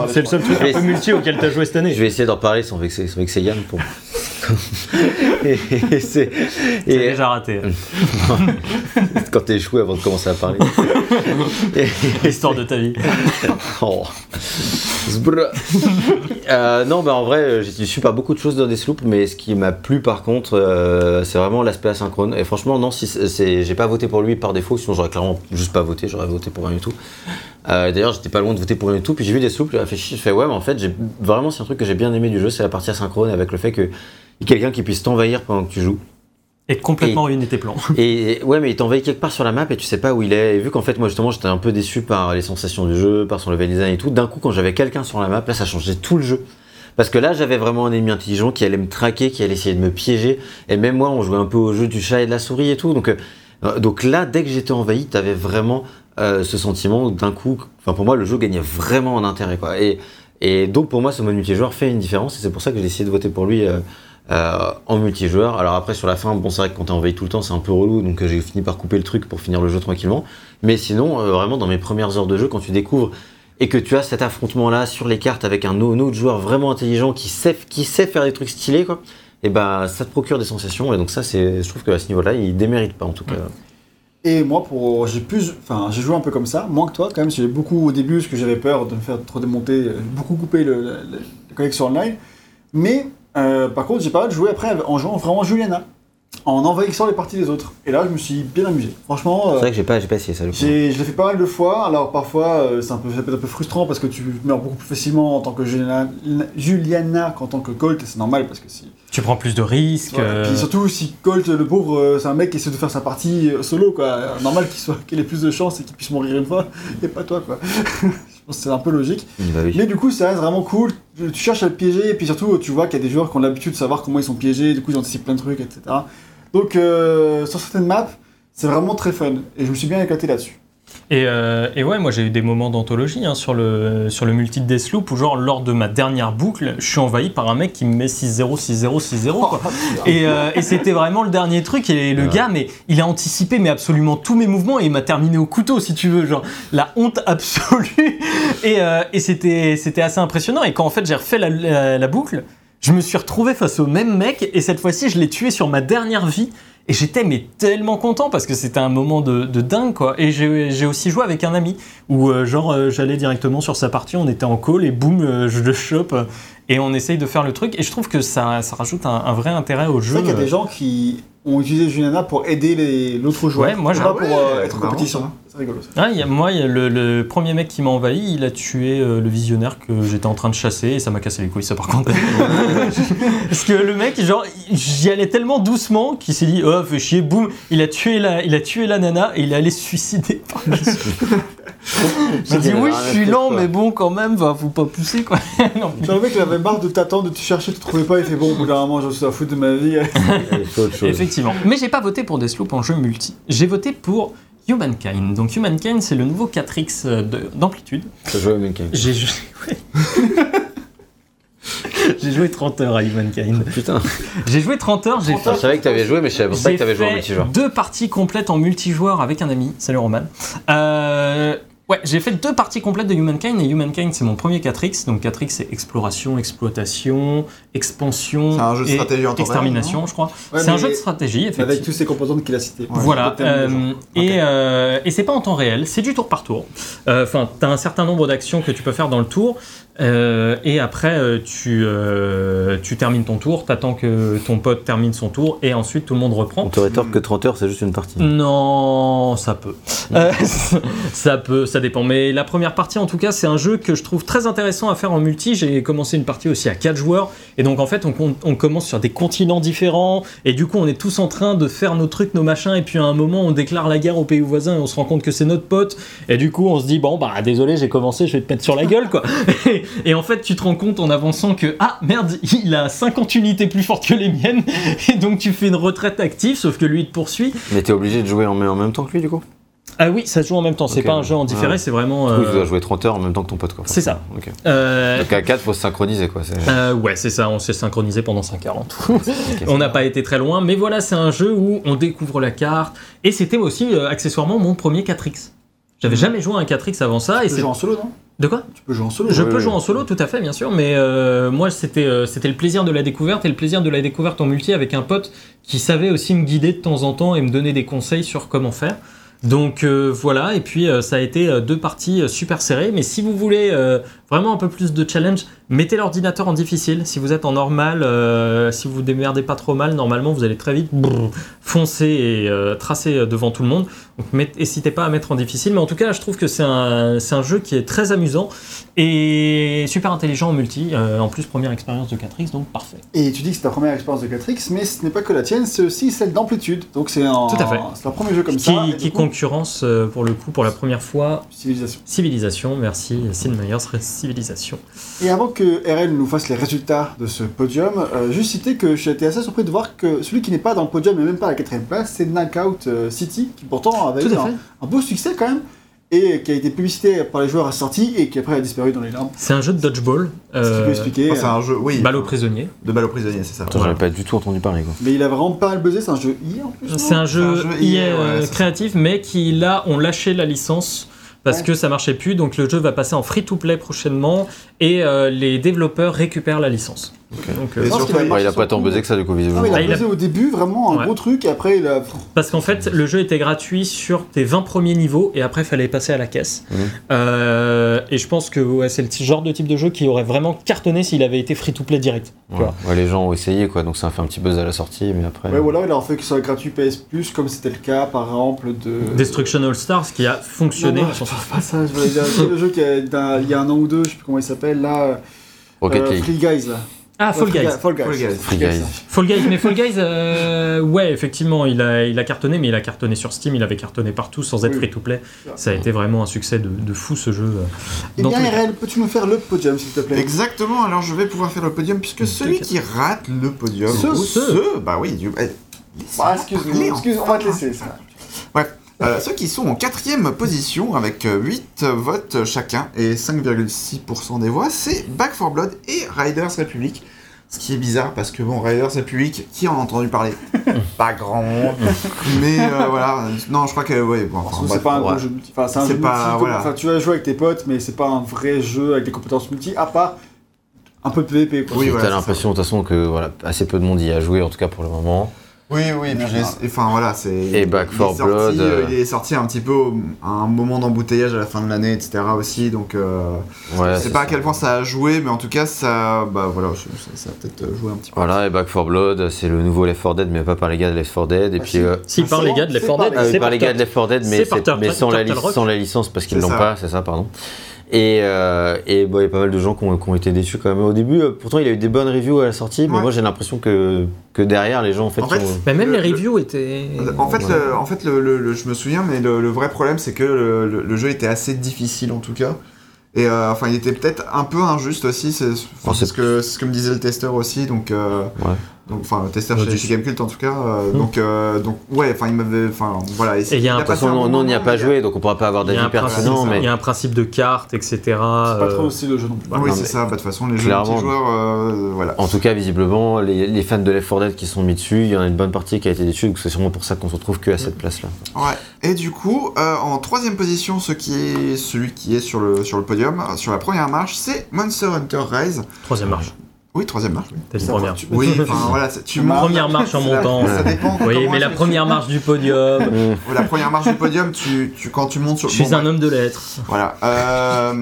[SPEAKER 1] c'est-
[SPEAKER 4] le seul truc un peu multi auquel tu as joué cette année.
[SPEAKER 3] je vais essayer d'en parler sans vexer, sans vexer Yann pour. Et, et c'est.
[SPEAKER 4] Déjà raté.
[SPEAKER 3] quand t'es échoué avant de commencer à parler.
[SPEAKER 4] L'histoire de ta vie.
[SPEAKER 3] Oh. Euh, non, bah en vrai, euh, j'ai su pas beaucoup de choses dans Deathloop, mais ce qui m'a plu par contre, euh, c'est vraiment l'aspect asynchrone. Et franchement, non, si j'ai pas voté pour lui par défaut, sinon j'aurais clairement juste pas voté, j'aurais voté pour rien du tout. Euh, D'ailleurs, j'étais pas loin de voter pour du tout, puis j'ai vu Deathloop, j'ai réfléchi, je fais ouais, mais en fait, vraiment c'est un truc que j'ai bien aimé du jeu, c'est la partie asynchrone avec le fait que quelqu'un qui puisse t'envahir pendant que tu joues.
[SPEAKER 4] Et complètement ruiné tes plans.
[SPEAKER 3] Et ouais, mais il t'envahit quelque part sur la map et tu sais pas où il est. Et vu qu'en fait, moi justement, j'étais un peu déçu par les sensations du jeu, par son level design et tout, d'un coup, quand j'avais quelqu'un sur la map, là, ça changeait tout le jeu. Parce que là, j'avais vraiment un ennemi intelligent qui allait me traquer, qui allait essayer de me piéger. Et même moi, on jouait un peu au jeu du chat et de la souris et tout. Donc, euh, donc là, dès que j'étais envahi, t'avais vraiment euh, ce sentiment d'un coup, enfin pour moi, le jeu gagnait vraiment en intérêt. Quoi. Et, donc pour moi, ce mode multijoueur fait une différence et c'est pour ça que j'ai décidé de voter pour lui. euh, euh, en multijoueur. Alors après sur la fin, bon c'est vrai que quand t'es envahi tout le temps c'est un peu relou, donc j'ai fini par couper le truc pour finir le jeu tranquillement. Mais sinon, vraiment dans mes premières heures de jeu, quand tu découvres et que tu as cet affrontement là sur les cartes avec un, au- autre joueur vraiment intelligent qui sait, qui sait faire des trucs stylés quoi, et ben ça te procure des sensations et donc ça c'est, je trouve que à ce niveau-là il démérite pas en tout cas.
[SPEAKER 2] Et moi, pour, j'ai plus, enfin, j'ai joué un peu comme ça, moins que toi quand même. J'ai beaucoup au début, parce que j'avais peur de me faire trop démonter, euh, beaucoup coupé le, la, la- la connexion online. Mais euh, par contre, j'ai pas mal joué après en jouant vraiment Juliana, en envahissant les parties des autres. Et là, je me suis bien amusé. Franchement,
[SPEAKER 3] C'est
[SPEAKER 2] euh,
[SPEAKER 3] vrai que j'ai pas, j'ai pas essayé ça. le coup.
[SPEAKER 2] j'ai, je l'ai fait pas mal de fois. Alors parfois, euh, c'est un peu, ça peut être un peu frustrant parce que tu meurs beaucoup plus facilement en tant que Juliana, Juliana qu'en tant que Colt. Et c'est normal parce que si
[SPEAKER 4] Tu prends plus de risques.
[SPEAKER 2] Voilà.
[SPEAKER 4] euh,
[SPEAKER 2] Puis surtout si Colt, le pauvre, euh, c'est un mec qui essaie de faire sa partie euh, solo, quoi. Euh, Normal qu'il soit, qu'il ait plus de chance et qu'il puisse mourir une fois, et pas toi, quoi. Je pense que c'est un peu logique.
[SPEAKER 3] Bah oui.
[SPEAKER 2] Mais du coup, ça reste vraiment cool. Tu cherches à le piéger, et puis surtout, tu vois qu'il y a des joueurs qui ont l'habitude de savoir comment ils sont piégés, du coup, ils anticipent plein de trucs, etc. Donc, euh, sur certaines maps, c'est vraiment très fun. Et je me suis bien éclaté là-dessus.
[SPEAKER 4] Et, euh, et ouais, moi j'ai eu des moments d'anthologie hein, sur, le, sur le multi de Deathloop où, genre, lors de ma dernière boucle, je suis envahi par un mec qui me met 6-0, 6-0, 6-0. quoi. Et, euh, et c'était vraiment le dernier truc. Et le
[SPEAKER 3] Ouais.
[SPEAKER 4] gars, mais il a anticipé mais absolument tous mes mouvements et il m'a terminé au couteau, si tu veux. Genre, la honte absolue. Et, euh, et c'était c'était assez impressionnant. Et quand en fait j'ai refait la, la- la boucle, je me suis retrouvé face au même mec. Et cette fois-ci, je l'ai tué sur ma dernière vie. Et j'étais mais tellement content parce que c'était un moment de, de dingue quoi. Et j'ai aussi joué avec un ami où euh, genre euh, j'allais directement sur sa partie, on était en call et boum, euh, je le chope et on essaye de faire le truc. Et je trouve que ça, ça rajoute un, un vrai intérêt au
[SPEAKER 2] C'est
[SPEAKER 4] jeu.
[SPEAKER 2] vrai qu'il y a des gens qui ont utilisé Juliana pour aider l'autre joueur.
[SPEAKER 4] Ouais, moi,
[SPEAKER 2] pas
[SPEAKER 4] j'ai-
[SPEAKER 2] pour
[SPEAKER 1] ouais,
[SPEAKER 2] euh, être en compétition. C'est rigolo ça.
[SPEAKER 4] Ah, il y a- moi, il y a le, le premier mec qui m'a envahi, il a tué euh, le visionnaire que j'étais en train de chasser et ça m'a cassé les couilles, ça par contre. Parce que le mec, genre, j'y allais tellement doucement qu'il s'est dit, oh, fais chier, boum, il a tué la, il a tué la nana et il est allé se suicider. J'ai dit, oui, je suis lent, mais bon, quand même, va, faut pas pousser, quoi. non,
[SPEAKER 2] Genre, le mec il avait marre de t'attendre, de te chercher, tu trouvais pas, il fait bon, au bout d'un moment, je suis à foutre de ma vie.
[SPEAKER 4] Effectivement. Mais j'ai pas voté pour Deathloop en jeu multi. J'ai voté pour Humankind. Donc Humankind, c'est le nouveau 4X euh, de- d'amplitude.
[SPEAKER 3] Ça joue à Mankind.
[SPEAKER 4] J'ai joué. ouais. j'ai joué 30 heures à Humankind.
[SPEAKER 3] Putain.
[SPEAKER 4] J'ai joué 30 heures, j'ai
[SPEAKER 3] Je savais que t'avais joué, mais je savais pas que t'avais joué en
[SPEAKER 4] fait
[SPEAKER 3] multijoueur.
[SPEAKER 4] deux parties complètes en multijoueur avec un ami. Salut Roman. Euh, ouais, j'ai fait deux parties complètes de Humankind et Humankind c'est mon premier 4X. Donc 4X c'est exploration, exploitation, expansion
[SPEAKER 1] C'est un jeu de
[SPEAKER 4] et
[SPEAKER 1] stratégie en temps réel,
[SPEAKER 4] extermination, je crois.
[SPEAKER 2] Ouais,
[SPEAKER 4] c'est un jeu de stratégie, effectivement.
[SPEAKER 2] Avec tous ces composantes qu'il a cités.
[SPEAKER 4] Voilà, euh, et, euh, et c'est pas en temps réel, c'est du tour par tour. Euh, Enfin, t'as un certain nombre d'actions que tu peux faire dans le tour, euh, et après euh, tu, euh, tu termines ton tour, t'attends que ton pote termine son tour, et ensuite tout le monde reprend.
[SPEAKER 3] On te rétorque que 30 heures, c'est juste une partie.
[SPEAKER 4] Non, ça peut. Ça peut, ça dépend. Mais la première partie, en tout cas, c'est un jeu que je trouve très intéressant à faire en multi. J'ai commencé une partie aussi à 4 joueurs. Et donc, en fait, on, on commence sur des continents différents. Et du coup, on est tous en train de faire nos trucs, nos machins. Et puis, à un moment, on déclare la guerre au pays voisin et on se rend compte que c'est notre pote. Et du coup, on se dit, bon, bah, désolé, j'ai commencé, je vais te mettre sur la gueule, quoi. Et, et en fait, tu te rends compte en avançant que, ah, merde, il a 50 unités plus fortes que les miennes. Et donc, tu fais une retraite active, sauf que lui, il te poursuit.
[SPEAKER 3] Mais t'es obligé de jouer en en même temps que lui, du coup?
[SPEAKER 4] Ah oui, ça se joue en même temps. C'est pas un jeu en différé,
[SPEAKER 3] Ouais.
[SPEAKER 4] c'est vraiment.
[SPEAKER 3] Du coup, tu
[SPEAKER 4] euh,
[SPEAKER 3] dois jouer 30 heures en même temps que ton pote, quoi.
[SPEAKER 4] C'est ça.
[SPEAKER 3] Ok.
[SPEAKER 4] euh,
[SPEAKER 3] Donc à 4, faut se synchroniser, quoi. c'est-
[SPEAKER 4] euh, ouais, c'est ça. On s'est synchronisé pendant 5 heures en tout.
[SPEAKER 3] Ok,
[SPEAKER 4] on n'a pas été très loin, mais voilà, c'est un jeu où on découvre la carte. Et c'était aussi euh, accessoirement mon premier 4x. J'avais jamais joué à un 4x avant ça. Et
[SPEAKER 2] Tu
[SPEAKER 4] c'est
[SPEAKER 2] jouer en solo, non?
[SPEAKER 4] De quoi
[SPEAKER 2] Tu peux jouer en solo.
[SPEAKER 4] Je peux jouer en solo, tout à fait, bien sûr, mais euh, moi c'était euh, c'était le plaisir de la découverte et le plaisir de la découverte en multi avec un pote qui savait aussi me guider de temps en temps et me donner des conseils sur comment faire. Donc euh, voilà, et puis euh, ça a été deux parties super serrées, mais si vous voulez euh, vraiment un peu plus de challenge, mettez l'ordinateur en difficile. Si vous êtes en normal, euh, si vous vous démerdez pas trop mal, normalement vous allez très vite brrr, foncer et euh, tracer devant tout le monde. Donc n'hésitez pas à mettre en difficile, mais en tout cas je trouve que c'est un, un jeu qui est très amusant et super intelligent en multi. Euh, en plus première expérience de 4X, donc parfait.
[SPEAKER 2] Et tu dis que c'est ta première expérience de 4X, mais ce n'est pas que la tienne, c'est aussi celle d'amplitude. Donc c'est un,
[SPEAKER 4] Tout à fait.
[SPEAKER 2] c'est un premier jeu comme
[SPEAKER 4] qui
[SPEAKER 2] ça.
[SPEAKER 4] qui
[SPEAKER 2] coup,
[SPEAKER 4] concurrence euh, pour le coup pour la première fois
[SPEAKER 2] Civilisation.
[SPEAKER 4] Civilisation. Merci Sid Meier, Civilisation.
[SPEAKER 2] Et avant que RL nous fasse les résultats de ce podium, euh, juste citer que j'ai été assez surpris de voir que celui qui n'est pas dans le podium et même pas à la quatrième place, c'est Knockout City, qui pourtant avait eu un, beau succès quand même, et qui a été publicité par les joueurs à sortie et qui après a disparu dans les larmes.
[SPEAKER 4] C'est un jeu de dodgeball. Euh,
[SPEAKER 2] peut expliquer.
[SPEAKER 1] Oh, c'est un jeu, oui.
[SPEAKER 4] Balle aux prisonniers.
[SPEAKER 1] De balle aux prisonniers, c'est ça.
[SPEAKER 3] Attends, j'avais pas du tout entendu parler, quoi.
[SPEAKER 2] Mais il a vraiment pas mal buzzé, c'est un jeu IA en plus.
[SPEAKER 4] C'est un jeu,
[SPEAKER 1] un jeu
[SPEAKER 4] IA,
[SPEAKER 1] IA, ouais,
[SPEAKER 4] euh, créatif, mais qui là ont lâché la licence parce que ça marchait plus. Donc le jeu va passer en free-to-play prochainement et euh, les développeurs récupèrent la licence. Euh,
[SPEAKER 1] Et surtout, il-
[SPEAKER 3] a pas tant buzzé que ça, du coup,
[SPEAKER 2] Ah,
[SPEAKER 3] visiblement.
[SPEAKER 2] mais il a
[SPEAKER 4] Ah, il a-
[SPEAKER 2] buzzé au début, vraiment un
[SPEAKER 4] Ouais.
[SPEAKER 2] gros truc, et après il a.
[SPEAKER 4] Parce qu'en fait, le jeu était gratuit sur tes 20 premiers niveaux et après, il fallait passer à la caisse.
[SPEAKER 3] Mhm.
[SPEAKER 4] Euh, et je pense que ouais, c'est le genre de type de jeu qui aurait vraiment cartonné s'il avait été free-to-play direct. tu
[SPEAKER 3] Ouais.
[SPEAKER 4] vois.
[SPEAKER 3] Ouais, les gens ont essayé, quoi, donc ça a fait un petit buzz à la sortie, mais après.
[SPEAKER 2] Ouais, ou alors il a fait que ce soit gratuit PS Plus, comme c'était le cas par exemple de.
[SPEAKER 4] Destruction All Stars qui a fonctionné.
[SPEAKER 2] Non, non, je pense pas ça, je voulais dire le jeu qui a, d'un- il y a un an ou deux, je sais plus comment il s'appelle là.
[SPEAKER 3] Rocket
[SPEAKER 2] euh,
[SPEAKER 3] League.
[SPEAKER 2] Free Guys là.
[SPEAKER 4] Ah, Fall
[SPEAKER 2] Ouais,
[SPEAKER 4] Guys.
[SPEAKER 2] Fall Guys.
[SPEAKER 1] Fall Guys.
[SPEAKER 3] Free Guys.
[SPEAKER 4] Fall Guys, mais Fall Guys, euh, ouais, effectivement, il a, il a cartonné, mais il a cartonné sur Steam, il avait cartonné partout sans être
[SPEAKER 2] Oui.
[SPEAKER 4] free-to-play. Ça a été vraiment un succès de, de fou ce jeu.
[SPEAKER 2] Eh bien. RL, peux-tu me faire le podium s'il te plaît?
[SPEAKER 1] Exactement, alors je vais pouvoir faire le podium puisque celui qui rate le podium.
[SPEAKER 2] Ce- ce.
[SPEAKER 1] ce, bah oui, du. eh,
[SPEAKER 2] Ah, excuse-moi, excuse, on va te laisser ça.
[SPEAKER 1] Euh, ceux qui sont en quatrième position avec euh, 8 votes chacun et 5,6% des voix, c'est Back 4 Blood et Riders Republic. Ce qui est bizarre parce que bon, Riders Republic, qui en a entendu parler? Pas grand monde. Mais euh, voilà, non, je crois que ouais, bon, enfin,
[SPEAKER 2] c'est pas un
[SPEAKER 1] ouais.
[SPEAKER 2] jeu multi. Enfin, c'est un
[SPEAKER 1] C'est
[SPEAKER 2] jeu
[SPEAKER 1] pas-
[SPEAKER 2] multi.
[SPEAKER 1] voilà.
[SPEAKER 2] Enfin, tu vas jouer avec tes potes, mais c'est pas un vrai jeu avec des compétences multi, à part un peu de PVP. Quoi.
[SPEAKER 1] Oui,
[SPEAKER 3] T'as
[SPEAKER 1] voilà, c'est
[SPEAKER 3] l'impression, de toute façon, que voilà, assez peu de monde y a joué, en tout cas pour le moment.
[SPEAKER 1] Oui, oui, et puis je l'ai- enfin voilà, c'est.
[SPEAKER 3] Et Back
[SPEAKER 1] il est
[SPEAKER 3] 4
[SPEAKER 1] sorti,
[SPEAKER 3] Blood,
[SPEAKER 1] euh,
[SPEAKER 3] euh,
[SPEAKER 1] Il est sorti un petit peu à un moment d'embouteillage à la fin de l'année, etc. aussi, donc. euh,
[SPEAKER 3] Ouais,
[SPEAKER 1] je sais pas à quel point ça a joué, mais en tout cas, ça. Bah voilà, ça, ça a peut-être euh, joué un petit peu.
[SPEAKER 3] Voilà, et Back 4 Blood, c'est le nouveau Left 4 Dead, mais pas par les gars de Left 4 Dead. Et
[SPEAKER 2] Ah,
[SPEAKER 3] puis,
[SPEAKER 2] si.
[SPEAKER 3] euh,
[SPEAKER 4] Si, par les gars de Left 4 Dead, c'est
[SPEAKER 3] par les gars de Left 4 Dead, mais, mais sans, la, licence parce qu'ils l'ont
[SPEAKER 1] ça.
[SPEAKER 3] pas, c'est ça, pardon. Et euh, et bon, il y a pas mal de gens qui ont, qui ont été déçus quand même au début. euh, Pourtant, il a eu des bonnes reviews à la sortie, mais
[SPEAKER 1] Ouais.
[SPEAKER 3] moi j'ai l'impression que, que derrière, les gens en fait.
[SPEAKER 1] En fait,
[SPEAKER 4] Mais même
[SPEAKER 1] Le-
[SPEAKER 4] les
[SPEAKER 1] le-
[SPEAKER 4] reviews étaient.
[SPEAKER 1] En fait,
[SPEAKER 3] Ouais.
[SPEAKER 1] le, en fait le, le- le- je me souviens, mais le, le vrai problème, c'est que le, le- le jeu était assez difficile en tout cas. Et euh, enfin, il était peut-être un peu injuste aussi, c'est enfin, ce, que, c'est ce que me disait le testeur aussi, donc. euh,
[SPEAKER 3] Ouais.
[SPEAKER 1] Donc enfin, le testeur chez, chez Gamecult en tout cas. euh,
[SPEAKER 4] Hmm.
[SPEAKER 1] donc, euh, donc, ouais, enfin, il m'avait. Enfin, voilà.
[SPEAKER 4] Et il y a un-
[SPEAKER 3] façon,
[SPEAKER 1] bon
[SPEAKER 3] nous, on n'y a pas
[SPEAKER 1] mais-
[SPEAKER 3] joué, donc on pourra pas avoir d'avis pertinent,
[SPEAKER 4] il y
[SPEAKER 3] mais
[SPEAKER 4] a un principe de carte, etc.
[SPEAKER 2] C'est pas
[SPEAKER 4] euh,
[SPEAKER 2] trop aussi le jeu non plus.
[SPEAKER 1] oui,
[SPEAKER 3] non,
[SPEAKER 1] c'est
[SPEAKER 3] mais-
[SPEAKER 1] ça. Bah, de toute façon, les jeux multijoueurs, euh, voilà.
[SPEAKER 3] en tout cas, visiblement, les, les fans de Left 4 Dead qui sont mis dessus, il y en a une bonne partie qui a été déçue, donc c'est sûrement pour ça qu'on se retrouve que à cette place-là.
[SPEAKER 1] Ouais. Et du coup, euh, en troisième position, ce qui est celui qui est sur le sur le podium, euh, sur la première marche, c'est Monster Hunter Rise.
[SPEAKER 4] Troisième marche.
[SPEAKER 1] Oui, troisième marche. Oui.
[SPEAKER 4] T'as première.
[SPEAKER 2] tu-
[SPEAKER 1] Oui, enfin voilà, c'est- tu montes-
[SPEAKER 4] Première marche en montant.
[SPEAKER 1] Ça dépend.
[SPEAKER 4] Oui,
[SPEAKER 1] comment
[SPEAKER 4] mais la
[SPEAKER 1] tu-
[SPEAKER 4] première marche du podium.
[SPEAKER 1] La première marche du podium, tu, tu quand tu montes sur.
[SPEAKER 4] Je suis
[SPEAKER 1] bon,
[SPEAKER 4] un homme de lettres.
[SPEAKER 1] Voilà. Euh,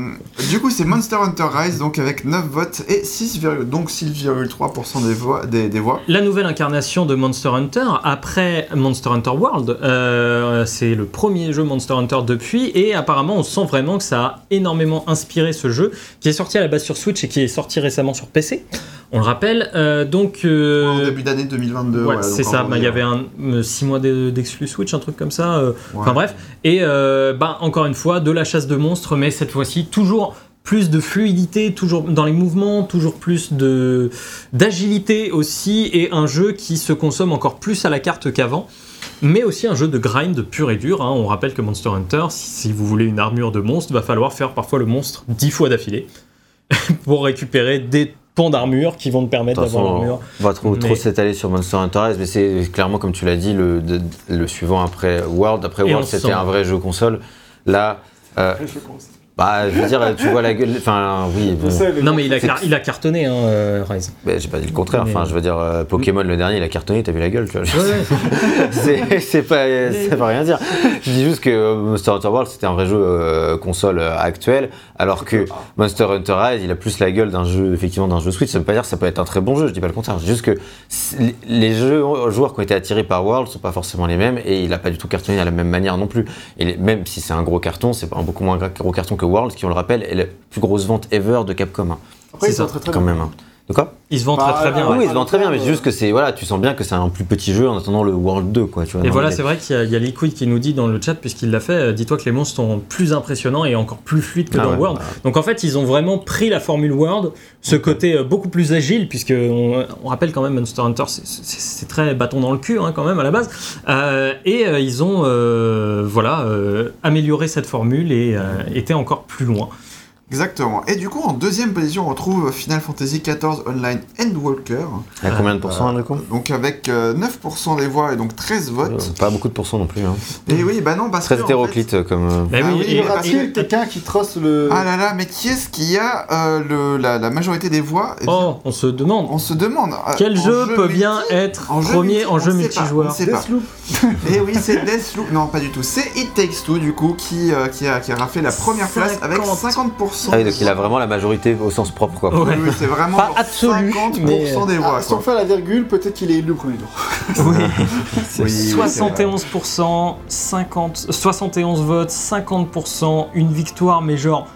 [SPEAKER 1] du coup, c'est Monster Hunter Rise, donc avec 9 votes et 6, donc 6,3% des voix, des, des voix.
[SPEAKER 4] La nouvelle incarnation de Monster Hunter, après Monster Hunter World, euh, c'est le premier jeu Monster Hunter depuis, et apparemment on sent vraiment que ça a énormément inspiré ce jeu, qui est sorti à la base sur Switch et qui est sorti récemment sur PC. On le rappelle, euh, donc... euh,
[SPEAKER 1] En début d'année 2022.
[SPEAKER 4] Ouais, c'est ça. Bah, Il y
[SPEAKER 1] janvier,
[SPEAKER 4] avait un 6 mois d'e- d'exclus Switch, un truc comme ça. euh,
[SPEAKER 1] ouais.
[SPEAKER 4] Enfin bref. Et euh, bah, encore une fois, de la chasse de monstres, mais cette fois-ci, toujours plus de fluidité, toujours dans les mouvements, toujours plus de d'agilité aussi, et un jeu qui se consomme encore plus à la carte qu'avant. Mais aussi un jeu de grind pur et dur. hein. On rappelle que Monster Hunter, si, si vous voulez une armure de monstre, va falloir faire parfois le monstre 10 fois d'affilée pour récupérer des pans d'armure qui vont te permettre d'avoir l'armure.
[SPEAKER 3] on va trop, trop s'étaler sur Monster Hunter Rise, mais c'est clairement, comme tu l'as dit, le, de- le suivant après World. Après World, c'était un vrai jeu console. Là, euh. Bah, je veux dire, tu vois la gueule. Enfin, oui, bon.
[SPEAKER 4] Non mais il a, car- il a cartonné, hein, euh, Rise.
[SPEAKER 3] Mais j'ai pas dit le contraire.
[SPEAKER 4] Mais-
[SPEAKER 3] Enfin, je veux dire, euh, Pokémon le dernier, il a cartonné, t'as vu la gueule, tu vois.
[SPEAKER 4] Ouais,
[SPEAKER 3] c'est c'est pas, ça veut rien dire. Je dis juste que euh, Monster Hunter World c'était un vrai jeu euh, console euh, actuel, alors que Monster Hunter Rise il a plus la gueule d'un jeu effectivement d'un jeu Switch. Ça veut pas dire que ça peut être un très bon jeu, je dis pas le contraire. Je dis juste que les jeux joueurs qui ont été attirés par World sont pas forcément les mêmes et il a pas du tout cartonné de la même manière non plus. Et les- même si c'est un gros carton, c'est pas un beaucoup moins gros carton que World qui on le rappelle est la plus grosse vente ever de Capcom hein,
[SPEAKER 2] Après, ils
[SPEAKER 4] c'est
[SPEAKER 2] sont
[SPEAKER 4] ça,
[SPEAKER 2] très très
[SPEAKER 3] quand
[SPEAKER 2] bien.
[SPEAKER 3] même. De quoi
[SPEAKER 4] Il se vend
[SPEAKER 2] Bah,
[SPEAKER 4] très très bien.
[SPEAKER 3] Oui,
[SPEAKER 2] ouais.
[SPEAKER 3] il se vend très bien, mais c'est juste que c'est voilà, tu sens bien que c'est un plus petit jeu en attendant le World 2 quoi, tu vois.
[SPEAKER 4] Et voilà, c'est vrai qu'il y, a- il y a Liquid qui nous dit dans le chat, puisqu'il l'a fait, euh, dis-toi que les monstres sont plus impressionnants et encore plus fluides que
[SPEAKER 3] Ah
[SPEAKER 4] dans
[SPEAKER 3] ouais,
[SPEAKER 4] World.
[SPEAKER 3] bah,
[SPEAKER 4] Donc en fait, ils ont vraiment pris la formule World, ce côté euh, beaucoup plus agile, puisque on, on rappelle quand même Monster Hunter, c'est- très bâton dans le cul hein, quand même à la base. Euh, et ils ont euh, voilà amélioré cette formule et euh, été encore plus loin.
[SPEAKER 1] Exactement. Et du coup, en deuxième position, on retrouve Final Fantasy XIV Online Endwalker.
[SPEAKER 3] Il a combien de pourcents,
[SPEAKER 1] Euh,
[SPEAKER 3] du coup
[SPEAKER 1] Donc avec euh, 9% des voix et donc 13 votes.
[SPEAKER 3] Euh, Pas beaucoup de pourcents non plus. Hein.
[SPEAKER 1] Et oui, bah non, parce
[SPEAKER 3] Très
[SPEAKER 1] que. en
[SPEAKER 3] hétéroclite euh, comme. euh,
[SPEAKER 4] Bah
[SPEAKER 1] Ah
[SPEAKER 4] oui,
[SPEAKER 1] oui,
[SPEAKER 4] et-
[SPEAKER 2] Y
[SPEAKER 4] et-
[SPEAKER 2] quelqu'un qui trosse le.
[SPEAKER 1] Ah là là, mais qui est-ce qui a euh, le, la, la majorité des voix Eh
[SPEAKER 4] oh, on se demande
[SPEAKER 1] On se demande. euh,
[SPEAKER 4] quel jeu peut
[SPEAKER 1] multi-
[SPEAKER 4] bien être
[SPEAKER 1] en jeu
[SPEAKER 4] premier
[SPEAKER 1] multi-
[SPEAKER 4] en jeu multijoueur.
[SPEAKER 2] Deathloop.
[SPEAKER 1] Et oui, c'est Deathloop. Non, pas du tout. C'est It Takes Two, du coup, qui, euh, qui, a, qui a raflé la première place avec
[SPEAKER 4] 50.
[SPEAKER 1] 50%.
[SPEAKER 3] Ah oui, donc il a vraiment la majorité au sens propre, quoi.
[SPEAKER 4] Ouais.
[SPEAKER 1] Oui, oui, c'est vraiment
[SPEAKER 4] Pas
[SPEAKER 1] genre
[SPEAKER 4] absolu,
[SPEAKER 1] 50%
[SPEAKER 4] mais-
[SPEAKER 1] des voix.
[SPEAKER 2] Ah, si on fait la virgule, peut-être qu'il est élu au premier tour.
[SPEAKER 1] Oui, oui, c'est vrai.
[SPEAKER 4] 71%, 50, 71 votes, 50%, une victoire, mais genre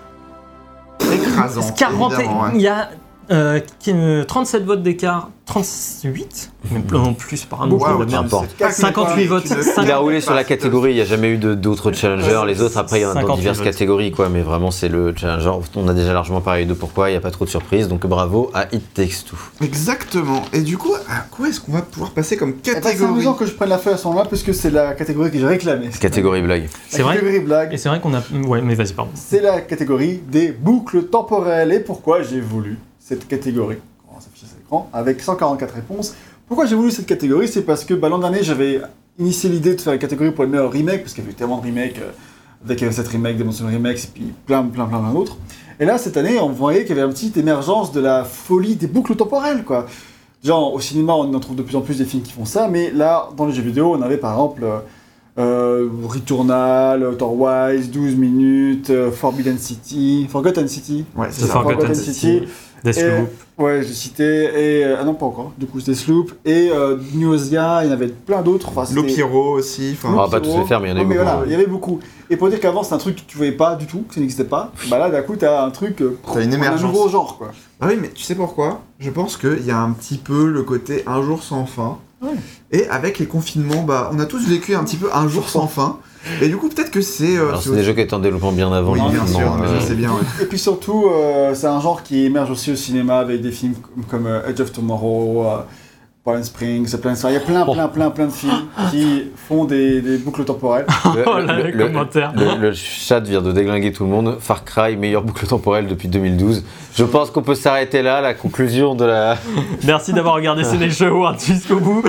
[SPEAKER 1] Écrasant.
[SPEAKER 4] 40,
[SPEAKER 1] évidemment, ouais.
[SPEAKER 4] il y a euh, qui- euh, 37 votes d'écart, 38 Non plus, par un autre,
[SPEAKER 1] Waouh,
[SPEAKER 4] la merde.
[SPEAKER 3] importe.
[SPEAKER 1] c'est pas
[SPEAKER 4] 58 votes,
[SPEAKER 1] tu ne-
[SPEAKER 4] 50.
[SPEAKER 3] Il a roulé sur la catégorie, il n'y a jamais eu de- d'autres challengers. Les autres, après, il y en a dans
[SPEAKER 4] 58
[SPEAKER 3] diverses
[SPEAKER 4] votes.
[SPEAKER 3] catégories, quoi. Mais vraiment, c'est le challenger. On a déjà largement parlé de pourquoi, il n'y a pas trop de surprises. Donc bravo à It Takes Two.
[SPEAKER 1] Exactement. Et du coup, à quoi est-ce qu'on va pouvoir passer comme
[SPEAKER 2] Eh ben, C'est
[SPEAKER 1] catégorie
[SPEAKER 2] amusant que je prenne la feuille à ce moment-là, puisque c'est la catégorie que j'ai réclamée.
[SPEAKER 3] Catégorie blague.
[SPEAKER 2] La
[SPEAKER 4] C'est vrai
[SPEAKER 2] catégorie blague.
[SPEAKER 4] Et c'est vrai qu'on a. Ouais, mais vas-y, pardon.
[SPEAKER 2] C'est la catégorie des boucles temporelles. Et pourquoi j'ai voulu cette catégorie On s'affiche à l'écran avec 144 réponses. Pourquoi j'ai voulu cette catégorie? C'est parce que bah, l'an dernier, j'avais initié l'idée de faire la catégorie pour les meilleurs remakes, parce qu'il y avait tellement de remakes, euh, avec euh, cette remake, Dimension Remakes, et puis plein, plein, plein, plein d'autres. Et là, cette année, on voyait qu'il y avait une petite émergence de la folie des boucles temporelles, quoi. Déjà, au cinéma, on en trouve de plus en plus des films qui font ça, mais là, dans les jeux vidéo, on avait par exemple euh, euh, Returnal, Outer Wilds, 12 minutes, euh, Forbidden City, Forgotten City.
[SPEAKER 1] Ouais, c'est ça.
[SPEAKER 4] Forgotten City, Deathloop.
[SPEAKER 2] Ouais, j'ai cité, et, euh, ah non, pas encore, du coup, c'était Sloop, et euh, Newsia, il y en avait plein d'autres. Enfin,
[SPEAKER 1] Hero aussi. enfin,
[SPEAKER 3] On va pas tous les faire, mais il y en a
[SPEAKER 2] mais
[SPEAKER 3] beaucoup.
[SPEAKER 2] voilà, il y avait beaucoup. Et pour dire qu'avant, c'est un truc que tu voyais pas du tout, que ça n'existait pas, bah là, d'un coup, t'as un truc. euh,
[SPEAKER 1] T'as une
[SPEAKER 2] un
[SPEAKER 1] émergence.
[SPEAKER 2] nouveau genre, quoi.
[SPEAKER 1] Ah oui, mais tu sais pourquoi? Je pense qu'il y a un petit peu le côté un jour sans fin.
[SPEAKER 2] Ouais.
[SPEAKER 1] Et avec les confinements, bah, on a tous vécu un petit peu un jour sans fin. Et du coup, peut-être que c'est. euh,
[SPEAKER 3] Alors,
[SPEAKER 1] c'est
[SPEAKER 3] des jeux qui étaient en développement bien avant.
[SPEAKER 1] Oui, bien sûr, mais
[SPEAKER 3] euh,
[SPEAKER 1] je sais bien. ouais.
[SPEAKER 2] Et puis surtout, euh, c'est un genre qui émerge aussi au cinéma avec des films comme, comme, euh, Edge of Tomorrow, euh, Palm Springs, plein de Il y a plein, plein, plein, plein de films qui font des, des boucles temporelles.
[SPEAKER 3] le-
[SPEAKER 4] Oh là,
[SPEAKER 3] le-
[SPEAKER 4] les
[SPEAKER 3] le-
[SPEAKER 4] commentaires.
[SPEAKER 3] Le, le chat vient de déglinguer tout le monde. Far Cry, meilleure boucle temporelle depuis 2012. Je pense qu'on peut s'arrêter là, la conclusion de la.
[SPEAKER 4] Merci d'avoir regardé Sénécheux Awards jusqu'au bout.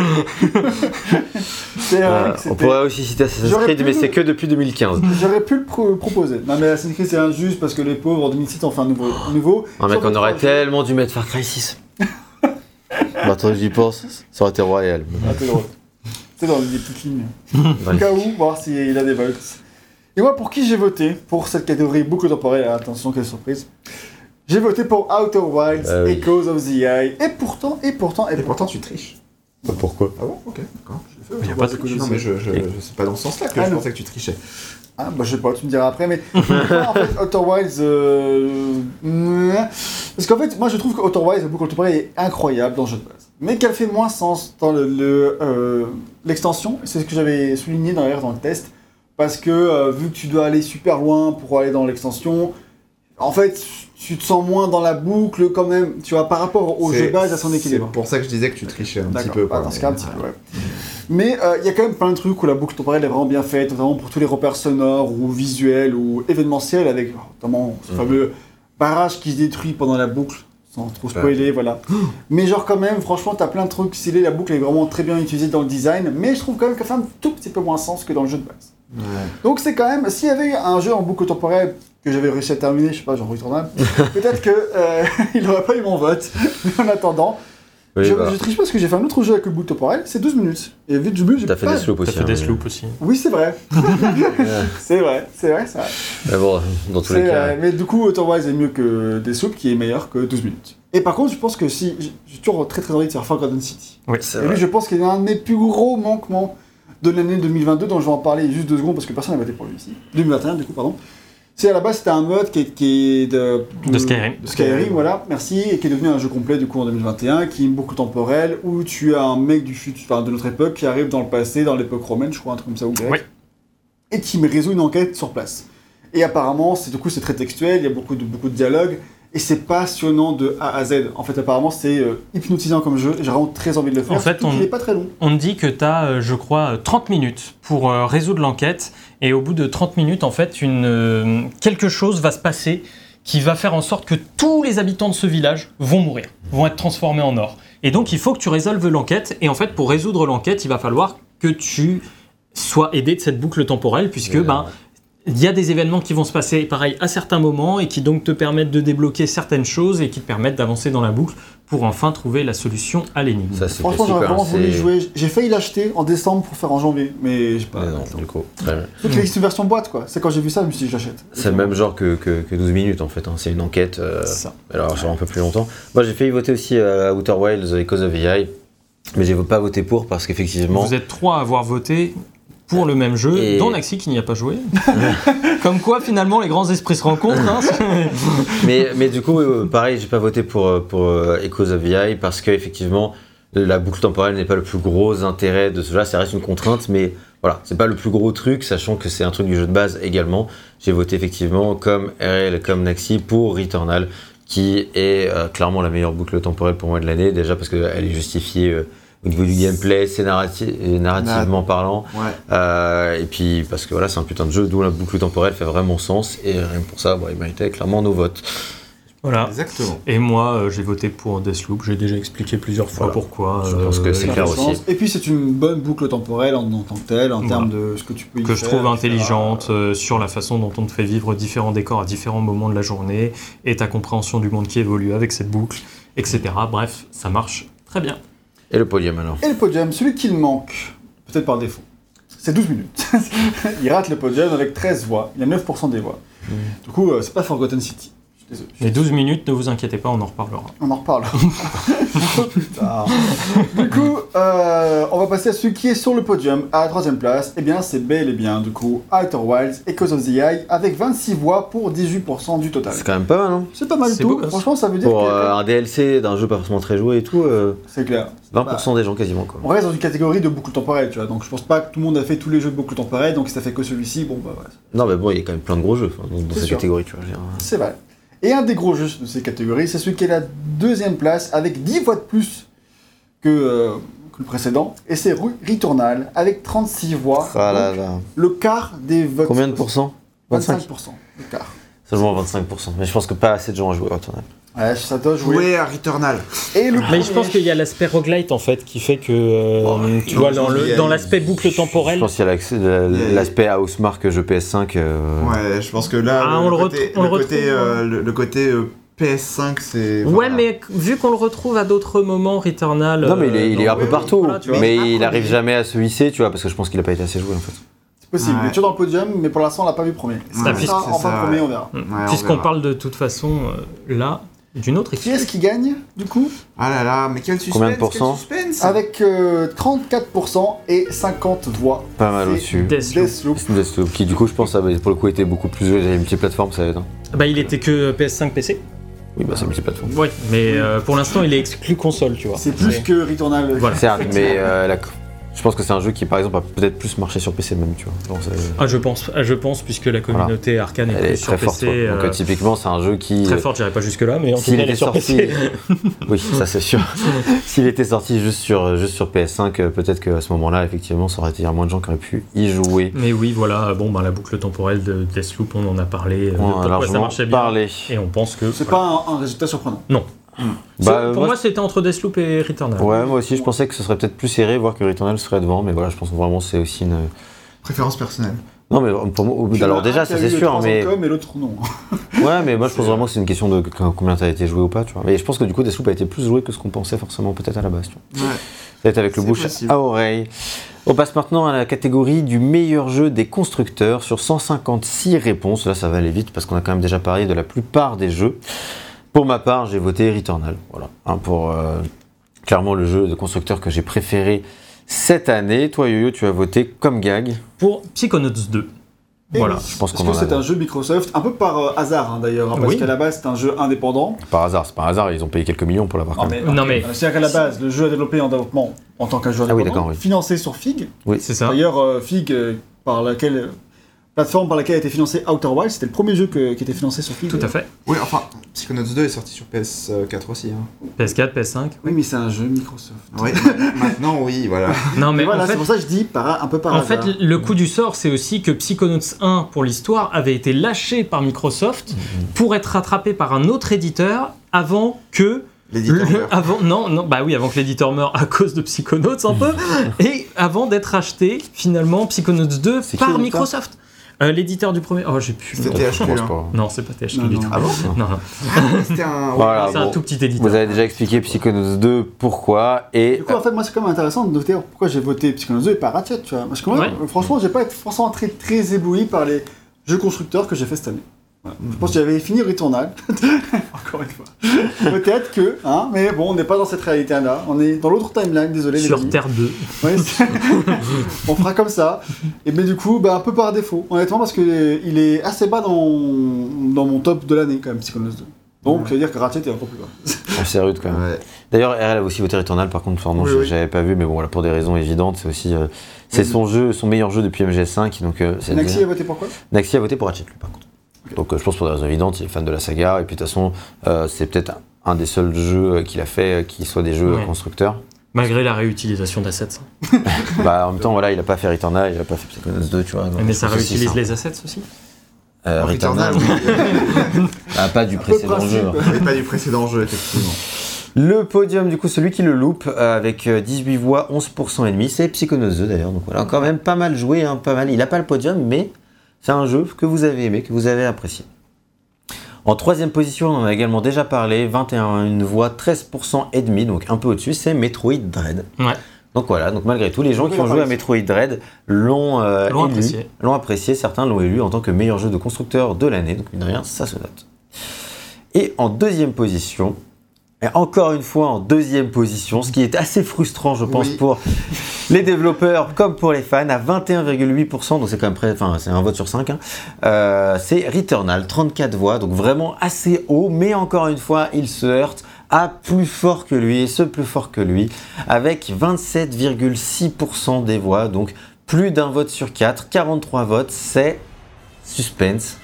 [SPEAKER 3] Euh, on pourrait aussi citer Assassin's
[SPEAKER 2] J'aurais
[SPEAKER 3] Creed,
[SPEAKER 2] pu
[SPEAKER 3] mais
[SPEAKER 2] le-
[SPEAKER 3] c'est que depuis 2015.
[SPEAKER 2] J'aurais pu le pro- proposer. Non, mais Assassin's Creed, c'est injuste parce que les pauvres en 2007 ont fait un nouveau. un nouveau.
[SPEAKER 3] Un mec, on aurait tellement dû mettre Far Cry 6. Maintenant que j'y pense, ça aurait été royal.
[SPEAKER 2] Ah, c'est drôle. C'est dans les petites lignes. Au cas où, voir s'il a des votes. Et moi, pour qui j'ai voté Pour cette catégorie boucle temporelle, attention, quelle surprise. J'ai voté pour Outer Wilds,
[SPEAKER 3] Ah oui.
[SPEAKER 2] Echoes of the Eye. Et pourtant, et pourtant, et
[SPEAKER 1] Et pourtant, tu triches.
[SPEAKER 3] Bah, Pourquoi?
[SPEAKER 1] Ah bon? Ok, d'accord.
[SPEAKER 2] Il
[SPEAKER 4] y a pas de triche.
[SPEAKER 1] Non, mais je, je, je- c'est pas dans ce sens-là que
[SPEAKER 2] Ah,
[SPEAKER 1] je
[SPEAKER 2] non.
[SPEAKER 1] pensais que tu trichais.
[SPEAKER 2] Ah, bah je sais pas, tu me diras après, mais moi, en fait, Outer Wilds. euh. Parce qu'en fait, moi je trouve que Outer Wilds, la boucle temporelle, est incroyable dans le jeu de base. Mais qu'elle fait moins sens dans le- le, euh, l'extension, c'est ce que j'avais souligné d'ailleurs dans le test, parce que euh, vu que tu dois aller super loin pour aller dans l'extension, en fait, tu te sens moins dans la boucle quand même, tu vois, par rapport au jeu de base à son équilibre.
[SPEAKER 1] C'est pour ça que je disais que tu trichais un petit peu.
[SPEAKER 2] bah,
[SPEAKER 1] quoi,
[SPEAKER 2] dans ce cas, un petit peu, ouais. Mais euh, il y a quand même plein de trucs où la boucle temporelle est vraiment bien faite, notamment pour tous les repères sonores ou visuels ou événementiels, avec notamment ce
[SPEAKER 3] Mhm.
[SPEAKER 2] fameux barrage qui se détruit pendant la boucle, sans trop spoiler, voilà. Mais genre quand même, franchement, t'as plein de trucs stylés, la boucle est vraiment très bien utilisée dans le design, mais je trouve quand même qu'elle fait un tout petit peu moins sens que dans le jeu de base.
[SPEAKER 1] Ouais.
[SPEAKER 2] Donc c'est quand même, s'il y avait un jeu en boucle temporelle que j'avais réussi à terminer, je sais pas, genre Returnal, peut-être que euh, il aurait pas eu mon vote. Mais en attendant,
[SPEAKER 3] Oui,
[SPEAKER 2] je,
[SPEAKER 3] bah,
[SPEAKER 2] je triche parce que j'ai fait un autre jeu avec le boucle temporelle, c'est 12 minutes. Et vu 12 minutes, j'ai
[SPEAKER 3] T'as fait
[SPEAKER 2] pas...
[SPEAKER 3] des sloops
[SPEAKER 4] T'as
[SPEAKER 3] aussi.
[SPEAKER 4] fait
[SPEAKER 3] hein,
[SPEAKER 4] Deathloop aussi.
[SPEAKER 2] Oui, c'est vrai. c'est vrai, c'est vrai, c'est vrai.
[SPEAKER 3] Mais bon, dans tous les cas.
[SPEAKER 2] euh, mais du coup, Outer Wilds est mieux que Deathloop, qui est meilleur que 12 minutes. Et par contre, je pense que si... J'ai toujours très très envie de faire Forgotten City.
[SPEAKER 3] c'est
[SPEAKER 2] Et
[SPEAKER 3] vrai.
[SPEAKER 2] lui, je pense qu'il est un des plus gros manquements de l'année 2022, dont je vais en parler juste deux secondes parce que personne n'a voté pour lui ici. 2021, du coup, pardon. C'est à la base, c'était un mode qui est, qui est de,
[SPEAKER 4] De Skyrim.
[SPEAKER 2] de Skyrim, voilà, merci, et qui est devenu un jeu complet du coup en 2021, qui est beaucoup temporel, où tu as un mec du futur, enfin de notre époque, qui arrive dans le passé, dans l'époque romaine, je crois, un truc comme ça, ou grec,
[SPEAKER 4] Oui.
[SPEAKER 2] et qui résout une enquête sur place. Et apparemment, c'est du coup, c'est très textuel, il y a beaucoup de, beaucoup de dialogues, et c'est passionnant de A à Z. En fait, apparemment, c'est euh, hypnotisant comme jeu, j'ai vraiment très envie de le faire,
[SPEAKER 4] En fait, on-
[SPEAKER 2] qu'il est pas très long.
[SPEAKER 4] On me dit que tu as, je crois, euh, 30 minutes pour euh, résoudre l'enquête. Et au bout de 30 minutes, en fait, une, euh, quelque chose va se passer qui va faire en sorte que tous les habitants de ce village vont mourir, vont être transformés en or. Et donc, il faut que tu résolves l'enquête. Et en fait, pour résoudre l'enquête, il va falloir que tu sois aidé de cette boucle temporelle, puisque ben, il y a des événements qui vont se passer pareil à certains moments et qui donc te permettent de débloquer certaines choses et qui te permettent d'avancer dans la boucle pour enfin trouver la solution à l'énigme.
[SPEAKER 3] Ça, c'est
[SPEAKER 2] Franchement, j'aurais
[SPEAKER 3] super,
[SPEAKER 2] vraiment voulu
[SPEAKER 3] c'est-
[SPEAKER 2] jouer. J'ai failli l'acheter en décembre pour faire en janvier, mais j'ai pas.
[SPEAKER 3] Mais non, du coup. très bien.
[SPEAKER 2] Surtout qu'il existe une version boîte, quoi. C'est quand j'ai vu ça, je me suis dit, j'achète.
[SPEAKER 3] C'est le même genre que, que, que 12 minutes en fait. hein. C'est une enquête. euh,
[SPEAKER 2] C'est ça.
[SPEAKER 3] alors sur un peu plus longtemps. Moi j'ai failli voter aussi à Outer Wilds Echoes of AI. Mais j'ai pas voté pour parce qu'effectivement.
[SPEAKER 4] Vous êtes trois à avoir voté pour le même jeu,
[SPEAKER 3] Et-
[SPEAKER 4] dont Naxi qui n'y a pas joué. Comme quoi, finalement, les grands esprits se rencontrent. hein.
[SPEAKER 3] mais, mais du coup, euh, pareil, j'ai pas voté pour, euh, pour euh, Echoes of AI parce qu'effectivement, la boucle temporelle n'est pas le plus gros intérêt de ce jeu. Ça reste une contrainte, mais voilà, c'est pas le plus gros truc, sachant que c'est un truc du jeu de base également. J'ai voté effectivement comme RL, comme Naxi pour Returnal, qui est euh, clairement la meilleure boucle temporelle pour moi de l'année. Déjà parce qu'elle est justifiée euh, au niveau du gameplay, c'est narrati- euh, narrativement parlant.
[SPEAKER 1] Ouais.
[SPEAKER 3] Euh, et puis parce que voilà, c'est un putain de jeu, d'où la boucle temporelle fait vraiment sens. Et rien que pour ça, bon, il méritait clairement nos votes.
[SPEAKER 4] voilà.
[SPEAKER 1] Exactement.
[SPEAKER 4] Et moi, euh, j'ai voté pour Deathloop. J'ai déjà expliqué plusieurs fois
[SPEAKER 3] Voilà.
[SPEAKER 4] pourquoi.
[SPEAKER 3] Je pense que c'est clair aussi.
[SPEAKER 2] Et puis, c'est une bonne boucle temporelle en, en tant que telle, en
[SPEAKER 4] Voilà.
[SPEAKER 2] termes de ce que tu peux y
[SPEAKER 4] que je trouve intelligente euh, sur la façon dont on te fait vivre différents décors à différents moments de la journée et ta compréhension du monde qui évolue avec cette boucle, etc. Bref, ça marche Très bien.
[SPEAKER 3] Et le podium alors
[SPEAKER 2] Et le podium, celui qui le manque, peut-être par défaut, c'est 12 minutes. il rate le podium avec 13 voix. Il a 9% des voix. Du coup, euh, c'est pas Forgotten City. Désolé.
[SPEAKER 4] Les 12 minutes, ne vous inquiétez pas, on en reparlera.
[SPEAKER 2] On en reparle. Un peu plus tard. Du coup, euh, on va passer à celui qui est sur le podium, à la troisième place. Eh bien, c'est bel et bien, du coup, Outer Wilds et Cause of the Eye, avec 26 voix pour 18% du total.
[SPEAKER 3] C'est quand même pas mal, hein
[SPEAKER 2] C'est pas mal du tout.
[SPEAKER 4] beau gosse.
[SPEAKER 2] Franchement, ça veut dire
[SPEAKER 3] Pour
[SPEAKER 2] que...
[SPEAKER 3] euh, un DLC d'un jeu pas forcément très joué et tout, euh,
[SPEAKER 2] C'est clair.
[SPEAKER 3] 20% des gens quasiment quoi.
[SPEAKER 2] On reste dans une catégorie de boucle temporelle, tu vois. Donc, je pense pas que tout le monde a fait tous les jeux de boucle temporelle. Donc, si ça fait que celui-ci, bon, bah, ouais.
[SPEAKER 3] Non, mais bon, il y a quand même plein de gros jeux dans, cette
[SPEAKER 2] sûr.
[SPEAKER 3] catégorie, tu vois.
[SPEAKER 2] C'est vrai. Et un des gros jeux de ces catégories, c'est celui qui est la deuxième place avec 10 voix de plus que, euh, que le précédent. Et c'est Returnal avec 36 voix.
[SPEAKER 3] Ah là
[SPEAKER 2] Donc,
[SPEAKER 3] là.
[SPEAKER 2] Le quart des votes.
[SPEAKER 3] Combien de pourcents? 25
[SPEAKER 2] 25%. Le quart.
[SPEAKER 3] Seulement 25%. Mais je pense que pas assez de gens ont joué Returnal.
[SPEAKER 2] Ouais, ça doit jouer.
[SPEAKER 1] Jouer à Returnal.
[SPEAKER 2] Et le
[SPEAKER 4] Mais je pense qu'il y a l'aspect roguelite en fait qui fait que euh,
[SPEAKER 1] Oh,
[SPEAKER 4] tu vois
[SPEAKER 1] je
[SPEAKER 4] dans le
[SPEAKER 1] a-
[SPEAKER 4] dans l'aspect boucle
[SPEAKER 3] Je
[SPEAKER 4] temporelle.
[SPEAKER 3] pense qu'il y a l'aspect Housemark jeu PS5. euh,
[SPEAKER 1] Ouais, je pense que là,
[SPEAKER 4] Ah,
[SPEAKER 1] le,
[SPEAKER 4] on le
[SPEAKER 1] côté,
[SPEAKER 4] on le
[SPEAKER 1] côté,
[SPEAKER 4] retrouve,
[SPEAKER 1] euh, le, le côté euh, PS5, c'est.
[SPEAKER 4] Ouais,
[SPEAKER 1] voilà.
[SPEAKER 4] mais vu qu'on le retrouve à d'autres moments, Returnal.
[SPEAKER 3] Non, mais il est, il est un peu partout.
[SPEAKER 4] voilà, vois.
[SPEAKER 3] mais
[SPEAKER 1] Mais
[SPEAKER 3] il
[SPEAKER 1] après,
[SPEAKER 3] arrive
[SPEAKER 1] mais-
[SPEAKER 3] jamais à se hisser, tu vois, parce que je pense qu'il a pas été assez joué en fait.
[SPEAKER 2] C'est possible.
[SPEAKER 1] Ouais.
[SPEAKER 2] Il est toujours dans le podium, mais pour l'instant, on l'a pas vu premier.
[SPEAKER 1] Ouais, c'est
[SPEAKER 2] sera
[SPEAKER 1] ça,
[SPEAKER 2] enfin
[SPEAKER 1] ouais.
[SPEAKER 2] premier, on verra.
[SPEAKER 1] Ouais, on
[SPEAKER 4] Puisqu'on
[SPEAKER 1] verra.
[SPEAKER 4] parle de toute façon euh, là d'une autre
[SPEAKER 2] Qui
[SPEAKER 4] équipe.
[SPEAKER 2] est-ce qui gagne, du coup?
[SPEAKER 1] Ah là là, mais quel suspense
[SPEAKER 3] Combien de pourcents
[SPEAKER 1] quel suspense
[SPEAKER 2] Avec euh, 34% et 50 voix.
[SPEAKER 3] Pas mal au-dessus.
[SPEAKER 4] Deathloop.
[SPEAKER 2] Deathloop.
[SPEAKER 3] Deathloop, qui du coup, je pense, avait pour le coup été beaucoup plus joué. Avait une petite plateforme, ça va être. hein.
[SPEAKER 4] Bah, il était que PS5 PC.
[SPEAKER 3] Oui, bah c'est une petite plateforme.
[SPEAKER 4] Oui, mais euh, pour l'instant, il est exclu console, tu vois.
[SPEAKER 2] C'est plus que Returnal.
[SPEAKER 4] Voilà.
[SPEAKER 3] Certes, mais euh, la- je pense que c'est un jeu qui, par exemple, a peut-être plus marché sur PC même, tu vois. Donc,
[SPEAKER 4] Ah, je pense, ah, je pense, puisque la communauté arcane est
[SPEAKER 3] Elle
[SPEAKER 4] plus
[SPEAKER 3] est
[SPEAKER 4] sur
[SPEAKER 3] très forte. Donc,
[SPEAKER 4] euh,
[SPEAKER 3] typiquement, c'est un jeu qui.
[SPEAKER 4] Très forte, j'irai pas jusque-là, mais en tout
[SPEAKER 3] S'il
[SPEAKER 4] cas,
[SPEAKER 3] était
[SPEAKER 4] sur
[SPEAKER 3] sorti,
[SPEAKER 4] PC.
[SPEAKER 3] oui, ça c'est sûr. S'il était sorti juste sur, juste sur PS5, euh, peut-être qu'à ce moment-là, effectivement, ça aurait été il y a moins de gens qui auraient pu y jouer.
[SPEAKER 4] Mais oui, voilà, bon, ben, la boucle temporelle de Deathloop, on en a parlé, euh, de
[SPEAKER 3] On a
[SPEAKER 4] pourquoi ça
[SPEAKER 3] largement
[SPEAKER 4] marchait bien.
[SPEAKER 3] parlé.
[SPEAKER 4] Et on pense que.
[SPEAKER 2] C'est
[SPEAKER 4] voilà.
[SPEAKER 2] pas un, un résultat surprenant.
[SPEAKER 4] C'est-
[SPEAKER 3] Bah,
[SPEAKER 4] pour
[SPEAKER 3] moi,
[SPEAKER 4] moi, c'était entre Deathloop et Returnal.
[SPEAKER 3] Ouais, moi aussi, je pensais que ce serait peut-être plus serré, voire que Returnal serait devant, mais voilà, je pense que vraiment c'est aussi une.
[SPEAKER 1] Préférence personnelle.
[SPEAKER 3] Non, mais pour moi, alors déjà, ça c'est sûr, mais.
[SPEAKER 2] com et l'autre non.
[SPEAKER 3] Ouais, mais moi je pense vraiment que c'est une question de combien t'as été joué ou pas, tu vois. Mais je pense que du coup, Deathloop a été plus joué que ce qu'on pensait forcément peut-être à la base, tu vois.
[SPEAKER 1] Ouais.
[SPEAKER 3] Peut-être avec le bouche
[SPEAKER 1] possible.
[SPEAKER 3] à oreille. On passe maintenant à la catégorie du meilleur jeu des constructeurs sur 156 réponses. Là, ça va aller vite parce qu'on a quand même déjà parlé de la plupart des jeux. Pour ma part, j'ai voté Returnal. Voilà. Hein, pour euh, clairement le jeu de constructeur que j'ai préféré cette année. Toi, Yo-Yo, tu as voté comme gag.
[SPEAKER 4] Pour Psychonauts 2.
[SPEAKER 2] Et
[SPEAKER 4] Voilà.
[SPEAKER 2] oui,
[SPEAKER 3] Je pense
[SPEAKER 2] Parce
[SPEAKER 3] qu'on
[SPEAKER 2] que
[SPEAKER 3] en a-
[SPEAKER 2] c'est un jeu Microsoft, un peu par euh, hasard hein, d'ailleurs, hein, parce
[SPEAKER 4] Oui.
[SPEAKER 2] qu'à la base c'est un jeu indépendant.
[SPEAKER 3] Par hasard, c'est par hasard, ils ont payé quelques millions pour l'avoir quand
[SPEAKER 2] Non
[SPEAKER 3] même.
[SPEAKER 2] mais,
[SPEAKER 4] Non,
[SPEAKER 2] ok.
[SPEAKER 4] mais-
[SPEAKER 2] Euh, C'est-à-dire qu'à la base, le jeu est développé en développement en tant qu'un jeu
[SPEAKER 3] Ah oui,
[SPEAKER 2] indépendant,
[SPEAKER 3] d'accord, oui.
[SPEAKER 2] financé sur Fig.
[SPEAKER 4] C'est ça.
[SPEAKER 2] D'ailleurs, euh, Fig, euh, par laquelle, plateforme par laquelle a été financé Outer Wilds, c'était le premier jeu que- qui était financé sur Fig.
[SPEAKER 4] Tout à fait.
[SPEAKER 1] Oui, enfin, Psychonauts 2 est sorti sur PS4 aussi. Hein.
[SPEAKER 4] PS4, PS5.
[SPEAKER 2] Oui, mais c'est un jeu Microsoft.
[SPEAKER 1] Ouais, maintenant, oui, voilà.
[SPEAKER 4] Non, mais
[SPEAKER 2] voilà,
[SPEAKER 4] en fait,
[SPEAKER 2] c'est pour ça que je dis par, un peu par
[SPEAKER 4] En
[SPEAKER 2] hasard.
[SPEAKER 4] fait, le coup du sort, c'est aussi que Psychonauts 1, pour l'histoire, avait été lâché par Microsoft pour être rattrapé par un autre éditeur avant que.
[SPEAKER 1] L'éditeur meurt.
[SPEAKER 4] avant, non, non, bah oui, avant que l'éditeur meure à cause de Psychonauts un peu, et avant d'être racheté finalement Psychonauts 2
[SPEAKER 3] C'est qui
[SPEAKER 4] par Microsoft. Euh, l'éditeur du premier. Oh, j'ai nom.
[SPEAKER 1] C'était THQ.
[SPEAKER 3] Je pense
[SPEAKER 1] hein.
[SPEAKER 4] Non, c'est pas THQ du tout.
[SPEAKER 1] Ah bon
[SPEAKER 4] Non, non.
[SPEAKER 1] C'était un.
[SPEAKER 3] Voilà,
[SPEAKER 4] c'est un
[SPEAKER 3] bon.
[SPEAKER 4] tout petit éditeur.
[SPEAKER 3] Vous avez déjà expliqué Psychonauts 2 pourquoi et
[SPEAKER 2] Du coup, en fait, moi, c'est quand même intéressant de noter pourquoi j'ai voté Psychonauts 2 et pas Ratchet, tu vois. Parce que moi,
[SPEAKER 4] Ouais.
[SPEAKER 2] euh, franchement, j'ai pas été forcément très, très ébloui par les jeux constructeurs que j'ai fait cette année. Voilà. Je pense que j'avais fini Returnal. Encore une fois. Peut-être que, hein, mais bon, on n'est pas dans cette réalité-là. On est dans l'autre timeline, désolé les
[SPEAKER 4] Sur
[SPEAKER 2] amis.
[SPEAKER 4] Terre 2.
[SPEAKER 2] Ouais, c'est- on fera comme ça. Et mais du coup, bah, un peu par défaut, honnêtement, parce que euh, il est assez bas dans, dans mon top de l'année, quand même, Psychonauts 2. Donc,
[SPEAKER 1] Ouais.
[SPEAKER 2] ça veut dire que Ratchet est encore plus bas.
[SPEAKER 3] Ah, c'est rude quand même.
[SPEAKER 1] Ouais.
[SPEAKER 3] D'ailleurs, RL a aussi voté Returnal, par contre,
[SPEAKER 1] Oui,
[SPEAKER 3] je-
[SPEAKER 1] oui.
[SPEAKER 3] j'avais pas vu, mais bon, voilà, pour des raisons évidentes, c'est aussi. euh, c'est
[SPEAKER 1] Oui.
[SPEAKER 3] son jeu, son meilleur jeu depuis MGS5, donc euh,
[SPEAKER 2] Naxi a voté pour quoi?
[SPEAKER 3] Naxi a voté pour Ratchet, lui, par contre. Donc euh, je pense pour des raisons évidentes, il est fan de la saga, et puis de toute façon, euh, c'est peut-être un, un des seuls jeux euh, qu'il a fait euh, qui soit des jeux
[SPEAKER 4] Ouais.
[SPEAKER 3] constructeurs.
[SPEAKER 4] Malgré la réutilisation d'assets.
[SPEAKER 3] bah, en même temps, voilà, il a pas fait Returnal, il a pas fait Psychonauts 2, tu vois. donc
[SPEAKER 4] Mais ça
[SPEAKER 3] aussi,
[SPEAKER 4] réutilise les assets aussi?
[SPEAKER 3] Euh, Returnal,
[SPEAKER 1] Returnal,
[SPEAKER 3] ah, pas du précédent jeu. hein.
[SPEAKER 1] oui. pas du précédent jeu, effectivement.
[SPEAKER 3] Le podium, du coup, celui qui le loupe, euh, avec euh, 18 voix, 11% et demi, c'est Psychonauts 2 d'ailleurs. Donc voilà, quand même pas mal joué, hein, pas mal. Il a pas le podium, mais c'est un jeu que vous avez aimé, que vous avez apprécié. En troisième position, on en a également déjà parlé, 21 voix, 13% et demi, donc un peu au-dessus, c'est Metroid Dread.
[SPEAKER 4] Ouais.
[SPEAKER 3] Donc voilà, donc malgré tout, les gens
[SPEAKER 2] Oui,
[SPEAKER 3] qui ont joué à. Metroid Dread l'ont euh,
[SPEAKER 4] L'ont apprécié.
[SPEAKER 3] l'ont apprécié, certains l'ont élu en tant que meilleur jeu de constructeur de l'année, donc mine de rien, ça se note. Et en deuxième position, et encore une fois en deuxième position, ce qui est assez frustrant, je pense,
[SPEAKER 1] Oui.
[SPEAKER 3] pour les développeurs comme pour les fans, à 21,8%, donc c'est quand même près, enfin c'est un vote sur 5, hein, euh, c'est Returnal, 34 voix, donc vraiment assez haut, mais encore une fois, il se heurte à plus fort que lui, et ce plus fort que lui, avec 27,6% des voix, donc plus d'un vote sur 4, 43 votes, c'est suspense.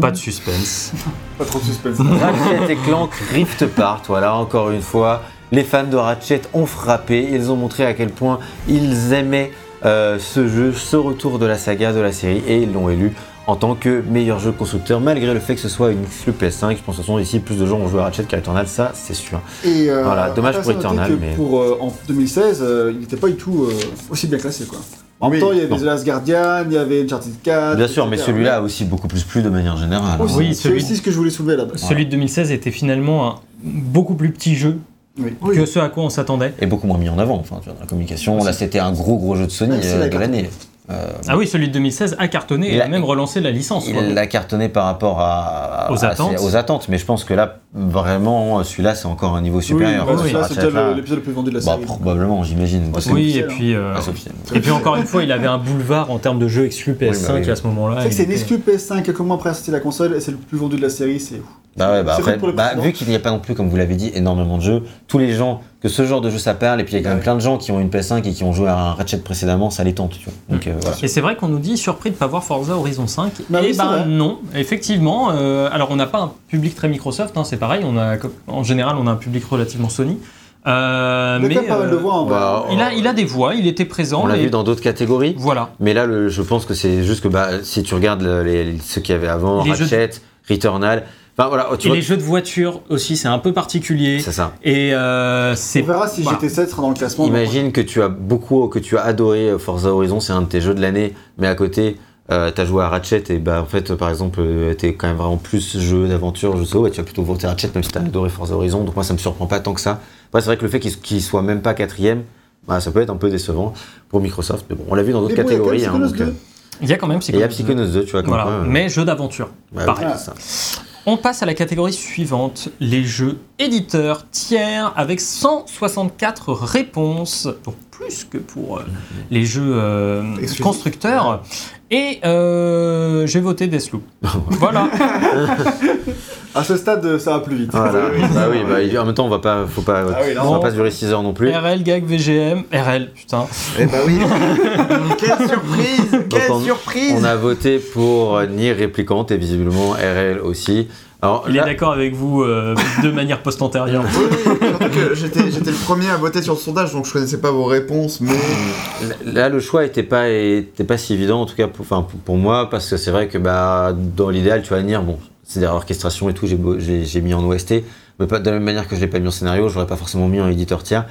[SPEAKER 4] Pas de suspense.
[SPEAKER 2] Pas trop de suspense.
[SPEAKER 3] Ratchet et Clank Rift Apart, voilà, encore une fois, les fans de Ratchet ont frappé, ils ont montré à quel point ils aimaient euh, ce jeu, ce retour de la saga, de la série, et ils l'ont élu en tant que meilleur jeu constructeur, malgré le fait que ce soit une exclu PS5. Je pense que ce sont ici plus de gens ont joué à Ratchet qu'à Returnal, ça c'est sûr.
[SPEAKER 2] Et euh,
[SPEAKER 3] Voilà, dommage pour Eternal, mais-
[SPEAKER 2] Pour, euh, en 2016, euh, il n'était pas du tout euh, aussi bien classé. Quoi. En même temps, il y avait
[SPEAKER 3] non.
[SPEAKER 2] The Last Guardian, il y avait Uncharted 4.
[SPEAKER 3] Bien sûr, mais celui-là a aussi beaucoup plus plu de manière générale. hein.
[SPEAKER 2] Aussi,
[SPEAKER 4] Oui,
[SPEAKER 2] c'est
[SPEAKER 4] celui-
[SPEAKER 2] aussi ce que je voulais soulever là-bas.
[SPEAKER 4] Celui de 2016 était finalement un beaucoup plus petit jeu
[SPEAKER 2] Oui.
[SPEAKER 4] que ce à quoi on s'attendait.
[SPEAKER 3] Et beaucoup moins mis en avant, enfin, tu vois, dans la communication. Là, c'était un gros gros jeu de Sony
[SPEAKER 2] Ouais, c'est
[SPEAKER 3] euh,
[SPEAKER 2] la
[SPEAKER 3] de l'année. Euh,
[SPEAKER 4] Ah oui, celui de 2016 a cartonné et
[SPEAKER 3] Il
[SPEAKER 4] a
[SPEAKER 3] a-
[SPEAKER 4] même relancé la licence.
[SPEAKER 3] Il l'a cartonné par rapport à,
[SPEAKER 4] Aux
[SPEAKER 3] à-
[SPEAKER 4] attentes.
[SPEAKER 3] aux attentes, mais je pense que là, vraiment, celui-là, c'est encore un niveau supérieur.
[SPEAKER 2] Oui, bah, c'était
[SPEAKER 3] là,
[SPEAKER 2] le- l'épisode le plus vendu de la
[SPEAKER 3] bah,
[SPEAKER 2] série.
[SPEAKER 3] probablement, j'imagine.
[SPEAKER 4] Oui, et puis, euh,
[SPEAKER 3] Ah, c'est officiel.
[SPEAKER 4] et puis encore une fois, il avait un boulevard en termes de jeux exclus PS5
[SPEAKER 3] Oui, bah oui.
[SPEAKER 4] à ce moment-là.
[SPEAKER 2] C'est une exclu PS5, quelques mois après la console, et c'est le plus vendu de la série, c'est
[SPEAKER 3] Bah ouais, bah après, bah, vu qu'il n'y a pas non plus, comme vous l'avez dit, énormément de jeux, tous les gens, que ce genre de jeu ça parle, et puis il y a quand même
[SPEAKER 2] Ouais.
[SPEAKER 3] plein de gens qui ont une PS5 et qui ont joué à un Ratchet précédemment, ça les tente, tu vois. Donc euh, voilà.
[SPEAKER 4] Et c'est vrai qu'on nous dit surpris de ne pas voir Forza Horizon 5.
[SPEAKER 2] Bah
[SPEAKER 4] et
[SPEAKER 2] oui, c'est
[SPEAKER 4] ben
[SPEAKER 2] vrai.
[SPEAKER 4] non, effectivement. euh, alors on n'a pas un public très Microsoft, hein, c'est pareil. On a, en général, on a un public relativement Sony. Euh,
[SPEAKER 2] Il y a
[SPEAKER 4] mais
[SPEAKER 2] pas mal de
[SPEAKER 4] euh,
[SPEAKER 2] voix en
[SPEAKER 3] bah,
[SPEAKER 4] il, a, il a des voix, il était présent.
[SPEAKER 3] On l'a
[SPEAKER 4] et
[SPEAKER 3] vu dans d'autres catégories.
[SPEAKER 4] Voilà.
[SPEAKER 3] Mais là, le- je pense que c'est juste que bah, si tu regardes le- les, les- ceux qu'il y avait avant,
[SPEAKER 4] Les jeux
[SPEAKER 3] Ratchet, Returnal, enfin voilà, tu
[SPEAKER 4] Et
[SPEAKER 3] vois,
[SPEAKER 4] les jeux de voiture aussi, c'est un peu particulier.
[SPEAKER 3] c'est ça.
[SPEAKER 4] Et euh, c'est
[SPEAKER 2] On verra si
[SPEAKER 4] voilà.
[SPEAKER 2] GT7 sera dans le classement.
[SPEAKER 3] Imagine que tu as beaucoup, que tu as adoré euh, Forza Horizon, c'est un de tes jeux de l'année, mais à côté, tu as joué à Ratchet et bah en fait, par exemple, euh, t'es quand même vraiment plus jeu d'aventure, jeu solo, et tu vas plutôt voter Ratchet même si t'as adoré Forza Horizon. Donc moi, ça me surprend pas tant que ça. Après, c'est vrai que le fait qu'il qu'il soit même pas quatrième, bah, ça peut être un peu décevant pour Microsoft. Mais bon, on l'a vu dans d'autres
[SPEAKER 2] bon, il y a quand même
[SPEAKER 3] catégories. hein,
[SPEAKER 2] Psychonauts
[SPEAKER 3] donc,
[SPEAKER 2] 2.
[SPEAKER 3] euh,
[SPEAKER 4] il y a quand même
[SPEAKER 3] et il y a
[SPEAKER 4] Psychonauts 2.
[SPEAKER 3] Psychonauts 2, tu vois, comme
[SPEAKER 4] Voilà.
[SPEAKER 3] quoi, euh,
[SPEAKER 4] Mais jeu d'aventure.
[SPEAKER 3] ouais,
[SPEAKER 4] pareil.
[SPEAKER 3] ouais, c'est ça.
[SPEAKER 4] On passe à la catégorie suivante, les jeux éditeurs tiers, avec 164 réponses, donc plus que pour euh, les jeux euh, constructeurs. Et euh, j'ai voté Deathloop. voilà.
[SPEAKER 2] À ce stade, ça va plus vite.
[SPEAKER 3] Voilà. bah oui, bah, en même temps, on va pas, faut pas,
[SPEAKER 2] Ah oui, non.
[SPEAKER 3] on va pas durer 6 heures non plus.
[SPEAKER 4] RL, GAG, VGM, RL, putain.
[SPEAKER 1] Eh bah oui. Quelle surprise Quelle
[SPEAKER 3] on-
[SPEAKER 1] surprise
[SPEAKER 3] On a voté pour euh, Nier Replicant et visiblement RL aussi. Alors
[SPEAKER 4] Il est d'accord avec vous euh, de manière post-antérieure.
[SPEAKER 1] Oui, oui, j'étais le premier à voter sur le sondage, donc je connaissais pas vos réponses, mais
[SPEAKER 3] là, le choix était pas, était pas si évident, en tout cas pour, enfin, pour, pour moi, parce que c'est vrai que bah, dans l'idéal, tu vois, Nier, bon, c'est derrière l'orchestration et tout, j'ai mis en OST, mais pas de la même manière que je l'ai pas mis en scénario, j'aurais pas forcément mis en éditeur tiers.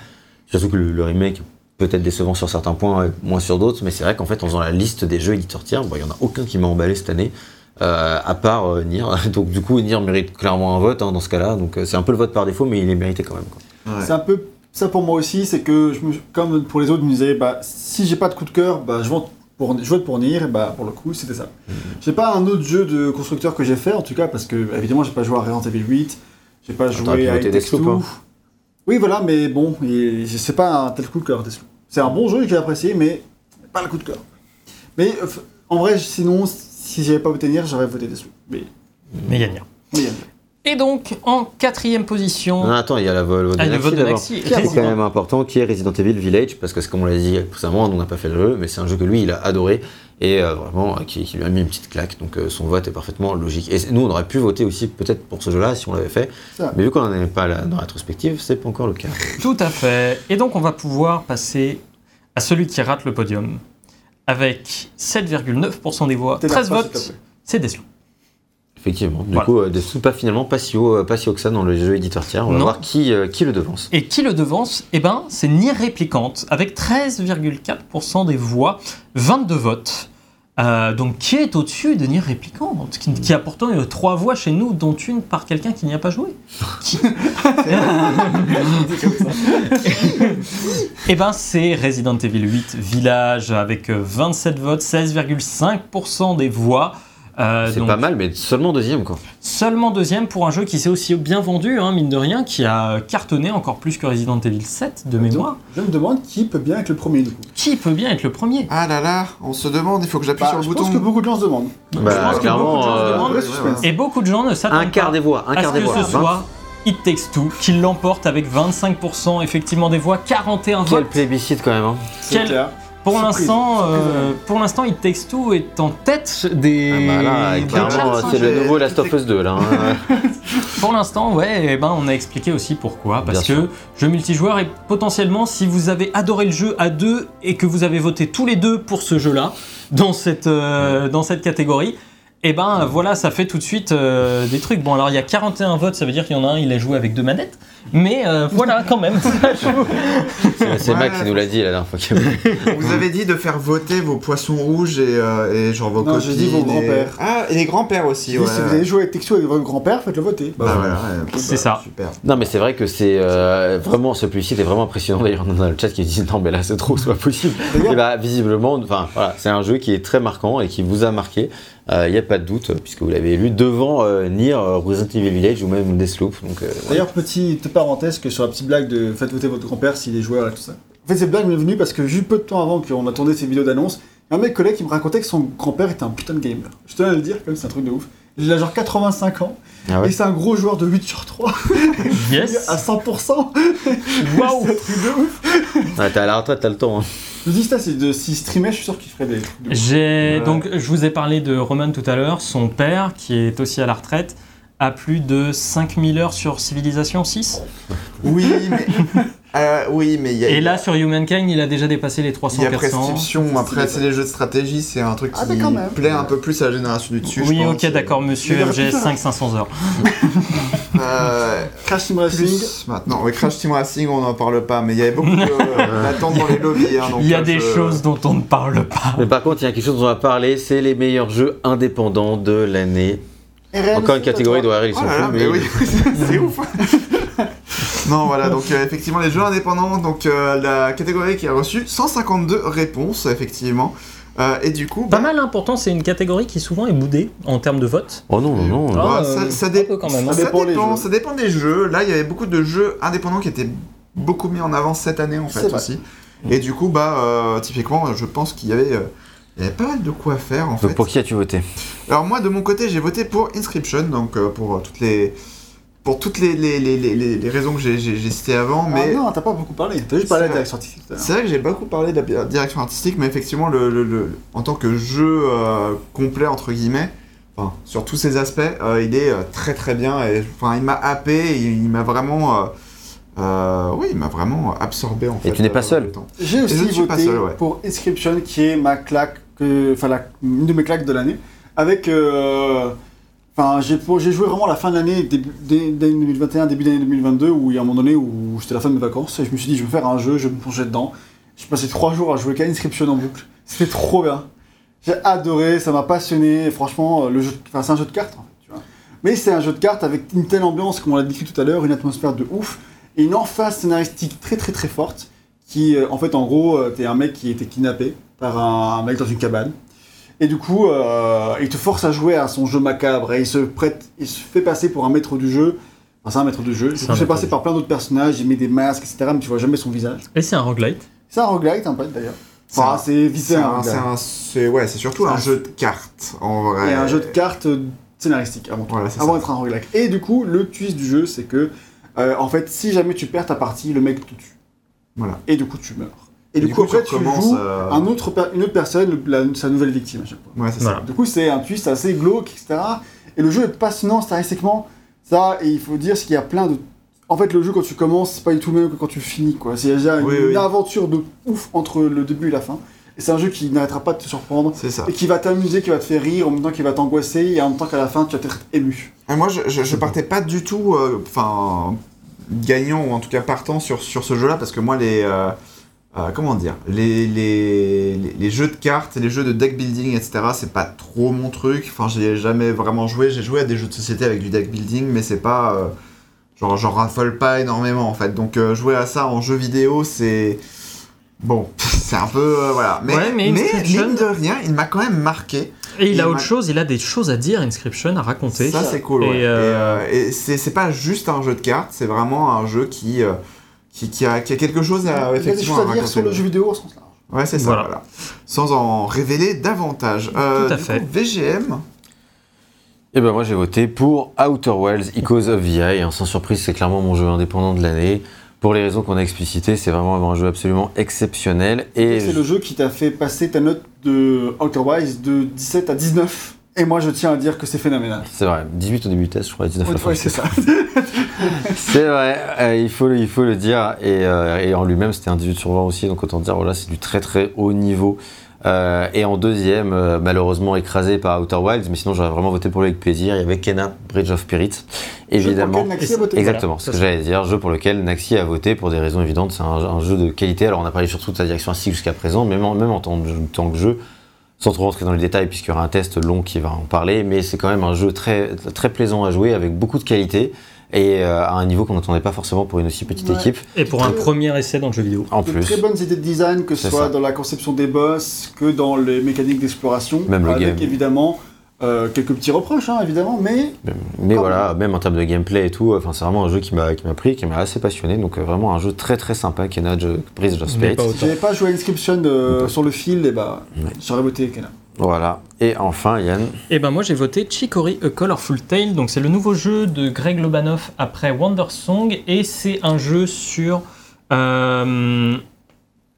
[SPEAKER 3] Surtout que le, le remake peut-être décevant sur certains points, et moins sur d'autres, mais c'est vrai qu'en fait, en faisant la liste des jeux éditeurs tiers, bon, il y en a aucun qui m'a emballé cette année. euh, à part euh, Nier, donc du coup Nier mérite clairement un vote hein, dans ce cas-là, donc euh, c'est un peu le vote par défaut, mais il est mérité quand même.
[SPEAKER 1] Ouais.
[SPEAKER 2] C'est un peu ça pour moi aussi, c'est que je me- comme pour les autres, je me disais, bah, si j'ai pas de coup de cœur, bah, je vote pour, je vote pour Nier, et bah, pour le coup, c'était ça. J'ai pas un autre jeu de constructeur que j'ai fait, en tout cas, parce que évidemment, j'ai pas joué à Resident Evil 8, j'ai pas
[SPEAKER 3] pu
[SPEAKER 2] joué à
[SPEAKER 3] Deathloop, hein.
[SPEAKER 2] Oui, voilà, mais bon, c'est pas un tel coup de cœur, Deathloop. C'est un bon jeu que j'ai apprécié, mais pas le coup de cœur. Mais euh, en vrai, sinon, si j'avais pas voté Nier, j'aurais voté Deathloop. Mais,
[SPEAKER 4] Mais il y a rien.
[SPEAKER 2] mais a-
[SPEAKER 4] Et donc, en quatrième position,
[SPEAKER 3] Non, attends, il y a la vo- le vote
[SPEAKER 4] ah,
[SPEAKER 3] de
[SPEAKER 4] le vote de
[SPEAKER 3] d'abord.
[SPEAKER 4] Naxi.
[SPEAKER 3] Qui est quand même important, qui est Resident Evil Village, parce que comme on l'a dit précédemment, on n'a pas fait le jeu, mais c'est un jeu que lui, il a adoré, et euh, vraiment, euh, qui, qui lui a mis une petite claque, donc euh, son vote est parfaitement logique. Et nous, on aurait pu voter aussi peut-être pour ce jeu-là, si on l'avait fait,
[SPEAKER 2] Ça.
[SPEAKER 3] mais vu qu'on n'en est pas là dans la rétrospective, c'est pas encore le cas.
[SPEAKER 4] Tout à fait. Et donc, on va pouvoir passer à celui qui rate le podium. Avec 7,9% des voix,
[SPEAKER 2] T'es là,
[SPEAKER 4] 13
[SPEAKER 2] pas, s'il te
[SPEAKER 4] votes, c'est Deathloop.
[SPEAKER 3] Effectivement. Du
[SPEAKER 4] Voilà.
[SPEAKER 3] coup, euh, pas finalement pas si haut, euh, pas si haut que ça dans le jeu éditeur tiers. On va
[SPEAKER 4] Non.
[SPEAKER 3] voir qui, euh, qui le devance.
[SPEAKER 4] Et qui le devance? Eh ben, c'est Nier Réplicante, avec 13,4% des voix, 22 votes. Euh, donc, qui est au-dessus de Nier Replicant qui, qui a pourtant eu trois voix chez nous, dont une par quelqu'un qui n'y a pas joué. Qui- Eh ben, c'est Resident Evil 8 Village avec euh, 27 votes, 16,5% des voix. Euh,
[SPEAKER 3] C'est pas mal, mais seulement deuxième, quoi.
[SPEAKER 4] Seulement deuxième pour un jeu qui s'est aussi bien vendu, hein, mine de rien, qui a cartonné encore plus que Resident Evil 7 de mémoire.
[SPEAKER 2] Je me demande qui peut bien être le premier du coup.
[SPEAKER 4] Qui peut bien être le premier
[SPEAKER 1] Ah là là, on se demande, il faut que j'appuie
[SPEAKER 2] Bah,
[SPEAKER 1] sur le
[SPEAKER 2] je
[SPEAKER 1] bouton.
[SPEAKER 2] pense que beaucoup de gens se demandent.
[SPEAKER 4] Je
[SPEAKER 3] Bah,
[SPEAKER 4] pense que beaucoup de gens se
[SPEAKER 3] euh,
[SPEAKER 4] demandent. Et beaucoup de gens ne s'attendent
[SPEAKER 3] Un quart
[SPEAKER 4] pas
[SPEAKER 3] des voix, un quart des
[SPEAKER 4] que
[SPEAKER 3] voix.
[SPEAKER 4] ce soit It Takes Two qui l'emporte avec 25% effectivement des voix, 41
[SPEAKER 3] Quel
[SPEAKER 4] votes.
[SPEAKER 3] plébiscite quand même. Hein.
[SPEAKER 4] Quel-
[SPEAKER 2] clair.
[SPEAKER 4] Pour l'instant, euh, pour l'instant, It Takes Two est en tête des.
[SPEAKER 3] Ah bah là,
[SPEAKER 4] des
[SPEAKER 3] clairement,
[SPEAKER 4] charts, hein.
[SPEAKER 3] c'est le nouveau Last of Us 2 là. hein.
[SPEAKER 4] Pour l'instant, ouais, eh ben, on a expliqué aussi pourquoi. Parce
[SPEAKER 3] Bien
[SPEAKER 4] que jeu multijoueur et potentiellement, si vous avez adoré le jeu à deux et que vous avez voté tous les deux pour ce jeu-là, dans cette, euh, dans cette catégorie, et ben voilà, ça fait tout de suite euh, des trucs. Bon, alors il y a 41 votes, ça veut dire qu'il y en a un, il a joué avec deux manettes. Mais euh, voilà, quand même.
[SPEAKER 3] C'est. Max qui nous l'a dit la dernière fois. qu'il y avait-
[SPEAKER 1] Vous avez dit de faire voter vos poissons rouges et, euh, et genre vos
[SPEAKER 2] Non, j'ai dit vos
[SPEAKER 1] et-
[SPEAKER 2] grands-pères.
[SPEAKER 1] Ah, et les grands-pères aussi,
[SPEAKER 2] Si vous avez joué avec Texto avec votre grand-père, faites-le voter.
[SPEAKER 1] Bah voilà, ouais.
[SPEAKER 4] C'est ça.
[SPEAKER 1] Super.
[SPEAKER 3] Non mais c'est vrai que c'est euh, vraiment ce plébiscite est vraiment impressionnant. D'ailleurs on a le chat qui dit non mais là c'est trop, c'est pas possible. Et bah visiblement, enfin voilà, c'est un jeu qui est très marquant et qui vous a marqué. Il n'y a pas de doute puisque vous l'avez élu devant euh, Nier, euh, Resident Evil Village ou même Deathloop. Donc euh,
[SPEAKER 2] D'ailleurs, petite parenthèse que sur la petite blague de faites voter votre grand-père s'il est joueur et tout ça. En fait, cette blague m'est venue parce que juste peu de temps avant qu'on a tourné ces vidéos d'annonce, un mec collègue qui me racontait que son grand-père était un putain de gamer. Je tenais à le dire, comme c'est un truc de ouf. Il a genre 85 ans
[SPEAKER 3] ah ouais.
[SPEAKER 2] et c'est un gros joueur de Witcher 3
[SPEAKER 4] Yes.
[SPEAKER 2] à 100%.
[SPEAKER 4] Waouh.
[SPEAKER 2] C'est un truc de ouf.
[SPEAKER 3] Ouais, t'es à la retraite, t'as le temps. Hein.
[SPEAKER 2] Je dis ça, c'est de s'il streamait, je suis sûr qu'il ferait des.
[SPEAKER 4] J'ai
[SPEAKER 1] Ouais.
[SPEAKER 4] donc je vous ai parlé de Roman tout à l'heure, son père qui est aussi à la retraite a plus de 5000 heures sur Civilisation 6
[SPEAKER 1] Oui, mais. euh, oui, mais il y a.
[SPEAKER 4] et là sur Humankind, il a déjà dépassé les 300
[SPEAKER 1] Il y a
[SPEAKER 4] 400.
[SPEAKER 1] prescription, après c'est les jeux de stratégie, c'est un truc
[SPEAKER 2] Ah,
[SPEAKER 1] qui
[SPEAKER 2] même.
[SPEAKER 1] plaît un peu plus à la génération du dessus.
[SPEAKER 4] Oui,
[SPEAKER 1] je pense.
[SPEAKER 4] OK, d'accord monsieur MGS
[SPEAKER 2] plus ça.
[SPEAKER 4] 5 500 heures.
[SPEAKER 1] Euh,
[SPEAKER 2] Crash Team Racing.
[SPEAKER 1] maintenant, oui, Crash Team Racing, on n'en parle pas, mais il y avait beaucoup de- d'attentes dans les lobbies. hein, donc,
[SPEAKER 4] Il y a
[SPEAKER 1] euh,
[SPEAKER 4] des
[SPEAKER 1] je-
[SPEAKER 4] choses dont on ne parle pas.
[SPEAKER 3] Mais par contre, il y a quelque chose dont on va parler, c'est les meilleurs jeux indépendants de l'année.
[SPEAKER 2] RL,
[SPEAKER 3] Encore une catégorie de RL, ils
[SPEAKER 1] Oh
[SPEAKER 3] sont
[SPEAKER 1] là là,
[SPEAKER 3] fous,
[SPEAKER 1] mais
[SPEAKER 3] mais
[SPEAKER 1] oui, c'est ouf. non, voilà, donc euh, effectivement, les jeux indépendants, donc euh, la catégorie qui a reçu 152 réponses, effectivement. Euh, et du coup,
[SPEAKER 4] Pas
[SPEAKER 1] bah,
[SPEAKER 4] mal, hein, pourtant c'est une catégorie qui souvent est boudée en termes de vote.
[SPEAKER 3] Oh non, non, non.
[SPEAKER 4] Ah,
[SPEAKER 1] bah,
[SPEAKER 4] euh,
[SPEAKER 1] ça, ça
[SPEAKER 4] un
[SPEAKER 1] dé-
[SPEAKER 4] peu quand même, hein.
[SPEAKER 1] ça
[SPEAKER 2] Ça dépend
[SPEAKER 1] dépend,
[SPEAKER 2] les jeux.
[SPEAKER 1] ça dépend des jeux. Là, il y avait beaucoup de jeux indépendants qui étaient beaucoup mis en avant cette année, en fait,
[SPEAKER 2] vrai.
[SPEAKER 1] aussi. Et du coup, bah, euh, typiquement, je pense qu'il y avait... il y avait pas mal de quoi faire en
[SPEAKER 3] Donc
[SPEAKER 1] fait.
[SPEAKER 3] pour qui as-tu voté?
[SPEAKER 1] Alors moi de mon côté j'ai voté pour Inscription, donc euh, pour euh, toutes les pour toutes les, les, les, les, les- raisons que j'ai- j'ai j'ai citées avant,
[SPEAKER 2] Ah
[SPEAKER 1] mais
[SPEAKER 2] non, t'as pas beaucoup parlé. T'as juste parlé de la direction artistique.
[SPEAKER 1] c'est vrai que j'ai beaucoup parlé de la direction artistique, mais effectivement le, le- le- en tant que jeu euh, complet entre guillemets, enfin sur tous ses aspects, euh, il est euh, très très bien et enfin il m'a happé, et il m'a vraiment euh, euh, oui il m'a vraiment absorbé en fait.
[SPEAKER 3] Et tu n'es pas
[SPEAKER 1] euh,
[SPEAKER 3] seul.
[SPEAKER 2] J'ai aussi
[SPEAKER 1] pas
[SPEAKER 2] voté
[SPEAKER 1] seul, ouais.
[SPEAKER 2] pour Inscription, qui est ma claque, que- enfin une de mes claques de l'année, avec, euh, enfin j'ai joué vraiment la fin de l'année, début dé- d'année 2021, début d'année 2022, où il y a un moment donné où c'était la fin de mes vacances et je me suis dit je vais faire un jeu, je vais me plonger dedans. J'ai passé trois jours à jouer qu'à Inscription en boucle. C'était trop bien. J'ai adoré, ça m'a passionné. Franchement, c'est un jeu de cartes tu vois. Mais c'est un jeu de cartes avec une telle ambiance, comme on l'a décrit tout à l'heure, une atmosphère de ouf et une emphase scénaristique très très très forte qui, euh, en fait, en gros, euh, t'es un mec qui était kidnappé par un, un mec dans une cabane. Et du coup, euh, il te force à jouer à son jeu macabre et il se prête, il se fait passer pour un maître du jeu. Enfin, c'est un maître du jeu. Il se fait passer par plein d'autres personnages, il met des masques, etc. Mais tu vois jamais son visage.
[SPEAKER 4] Et c'est un roguelite.
[SPEAKER 2] C'est un roguelite, un peu d'ailleurs.
[SPEAKER 1] C'est
[SPEAKER 2] Enfin,
[SPEAKER 1] un-
[SPEAKER 2] c'est vite fait un
[SPEAKER 1] un- c'est
[SPEAKER 2] roguelite.
[SPEAKER 1] un- c'est- ouais, c'est surtout un
[SPEAKER 2] un-
[SPEAKER 1] jeu de cartes en vrai.
[SPEAKER 2] Et un jeu de cartes euh, scénaristique avant tout.
[SPEAKER 1] Voilà,
[SPEAKER 2] Avant d'être un roguelike. Et du coup, le twist du jeu, c'est que, euh, en fait, si jamais tu perds ta partie, le mec te tue.
[SPEAKER 1] Voilà.
[SPEAKER 2] Et du coup, tu meurs. Et, du, coup, après, tu joues
[SPEAKER 1] euh,
[SPEAKER 2] un autre, per- une autre personne, le- la- sa nouvelle victime à chaque fois.
[SPEAKER 1] Ouais, c'est
[SPEAKER 4] Voilà.
[SPEAKER 1] ça.
[SPEAKER 2] Du coup, c'est un twist assez glauque, etc. Et le jeu est passionnant statistiquement. Ça, et il faut dire c'est qu'il y a plein de. En fait, le jeu, quand tu commences, c'est pas du tout le même que quand tu finis, quoi. C'est déjà une,
[SPEAKER 1] Oui,
[SPEAKER 2] une
[SPEAKER 1] oui.
[SPEAKER 2] aventure de ouf entre le début et la fin. Et c'est un jeu qui n'arrêtera pas de te surprendre.
[SPEAKER 1] C'est ça.
[SPEAKER 2] Et qui va t'amuser, qui va te faire rire, en même temps qui va t'angoisser, et en même temps qu'à la fin, tu vas être ému.
[SPEAKER 1] Et moi, je, je, je partais pas du tout, euh, enfin, gagnant ou en tout cas partant sur, sur ce jeu-là, parce que moi, les, euh, euh, comment dire, les, les, jeux de cartes, les jeux de deck building, etc. C'est pas trop mon truc. Enfin, j'ai jamais vraiment joué. J'ai joué à des jeux de société avec du deck building, mais c'est pas euh, genre j'en raffole pas énormément en fait. Donc euh, jouer à ça en jeu vidéo, c'est bon, c'est un peu euh, voilà. Mais,
[SPEAKER 4] Ouais, mais
[SPEAKER 1] mine de rien, il m'a quand même marqué.
[SPEAKER 4] Et il a autre chose, il a des choses à dire, Inscription, à raconter.
[SPEAKER 1] Ça, c'est cool.
[SPEAKER 4] Et,
[SPEAKER 1] ouais. Et, et c'est c'est pas juste un jeu de cartes, c'est vraiment un jeu qui, qui, qui a, qui a quelque chose à
[SPEAKER 2] Il y a des
[SPEAKER 1] effectivement
[SPEAKER 2] choses à dire sur le jeu vidéo au sens large.
[SPEAKER 1] Ouais, c'est ça,
[SPEAKER 4] Voilà.
[SPEAKER 1] voilà. Sans en révéler davantage. Euh,
[SPEAKER 4] Tout à
[SPEAKER 1] du
[SPEAKER 4] fait.
[SPEAKER 1] coup, VGM,
[SPEAKER 3] Et ben moi j'ai voté pour Outer Wilds Echoes of VI. hein. Sans surprise, c'est clairement mon jeu indépendant de l'année. Pour les raisons qu'on a explicitées, c'est vraiment un jeu absolument exceptionnel. Et
[SPEAKER 2] C'est le jeu qui t'a fait passer ta note de Outer Wilds de 17 à 19. Et moi, je tiens à dire que c'est phénoménal.
[SPEAKER 3] c'est vrai, 18 au début du test, je crois, 19 à la fin du
[SPEAKER 2] c'est ça.
[SPEAKER 3] C'est vrai, euh, il, faut, le- il faut le dire. Et, euh, et en lui-même, c'était un 18 sur 20 aussi. Donc autant dire, voilà, c'est du très très haut niveau. Euh, et en deuxième, malheureusement écrasé par Outer Wilds, mais sinon j'aurais vraiment voté pour lui avec plaisir. Il y avait Kena Bridge of Spirits, évidemment.
[SPEAKER 2] Je crois qu'elle n'a que voté.
[SPEAKER 3] Exactement,
[SPEAKER 4] Voilà,
[SPEAKER 3] ce que j'allais dire, jeu pour lequel Naxi a voté pour des raisons évidentes. C'est un, un jeu de qualité. Alors on a parlé surtout de sa direction artistique jusqu'à présent, même en, même en tant, tant que jeu, sans trop rentrer dans les détails puisqu'il y aura un test long qui va en parler. Mais c'est quand même un jeu très, très plaisant à jouer avec beaucoup de qualité et euh, à un niveau qu'on n'attendait pas forcément pour une aussi petite
[SPEAKER 2] Ouais.
[SPEAKER 3] équipe.
[SPEAKER 4] Et pour un premier essai dans le jeu vidéo.
[SPEAKER 3] En
[SPEAKER 2] De
[SPEAKER 3] plus,
[SPEAKER 2] très bonnes idées de design, que ce soit
[SPEAKER 3] ça.
[SPEAKER 2] dans la conception des boss, que dans les mécaniques d'exploration.
[SPEAKER 3] Même le
[SPEAKER 2] avec
[SPEAKER 3] game.
[SPEAKER 2] évidemment euh, quelques petits reproches, hein, évidemment, mais
[SPEAKER 3] mais voilà, même en termes de gameplay et tout, enfin c'est vraiment un jeu qui m'a qui m'a pris, qui m'a assez passionné. Donc euh, vraiment un jeu très très sympa, Kena Bridge of
[SPEAKER 4] pas
[SPEAKER 2] si j'avais pas joué à Inscription euh, sur le fil, et bah,
[SPEAKER 3] Ouais.
[SPEAKER 2] j'aurais voté Kena.
[SPEAKER 3] Voilà. Et enfin, Yann,
[SPEAKER 4] Et ben moi j'ai voté Chicory A Colorful Tale, donc c'est le nouveau jeu de Greg Lobanoff après Wonder Song et c'est un jeu sur euh,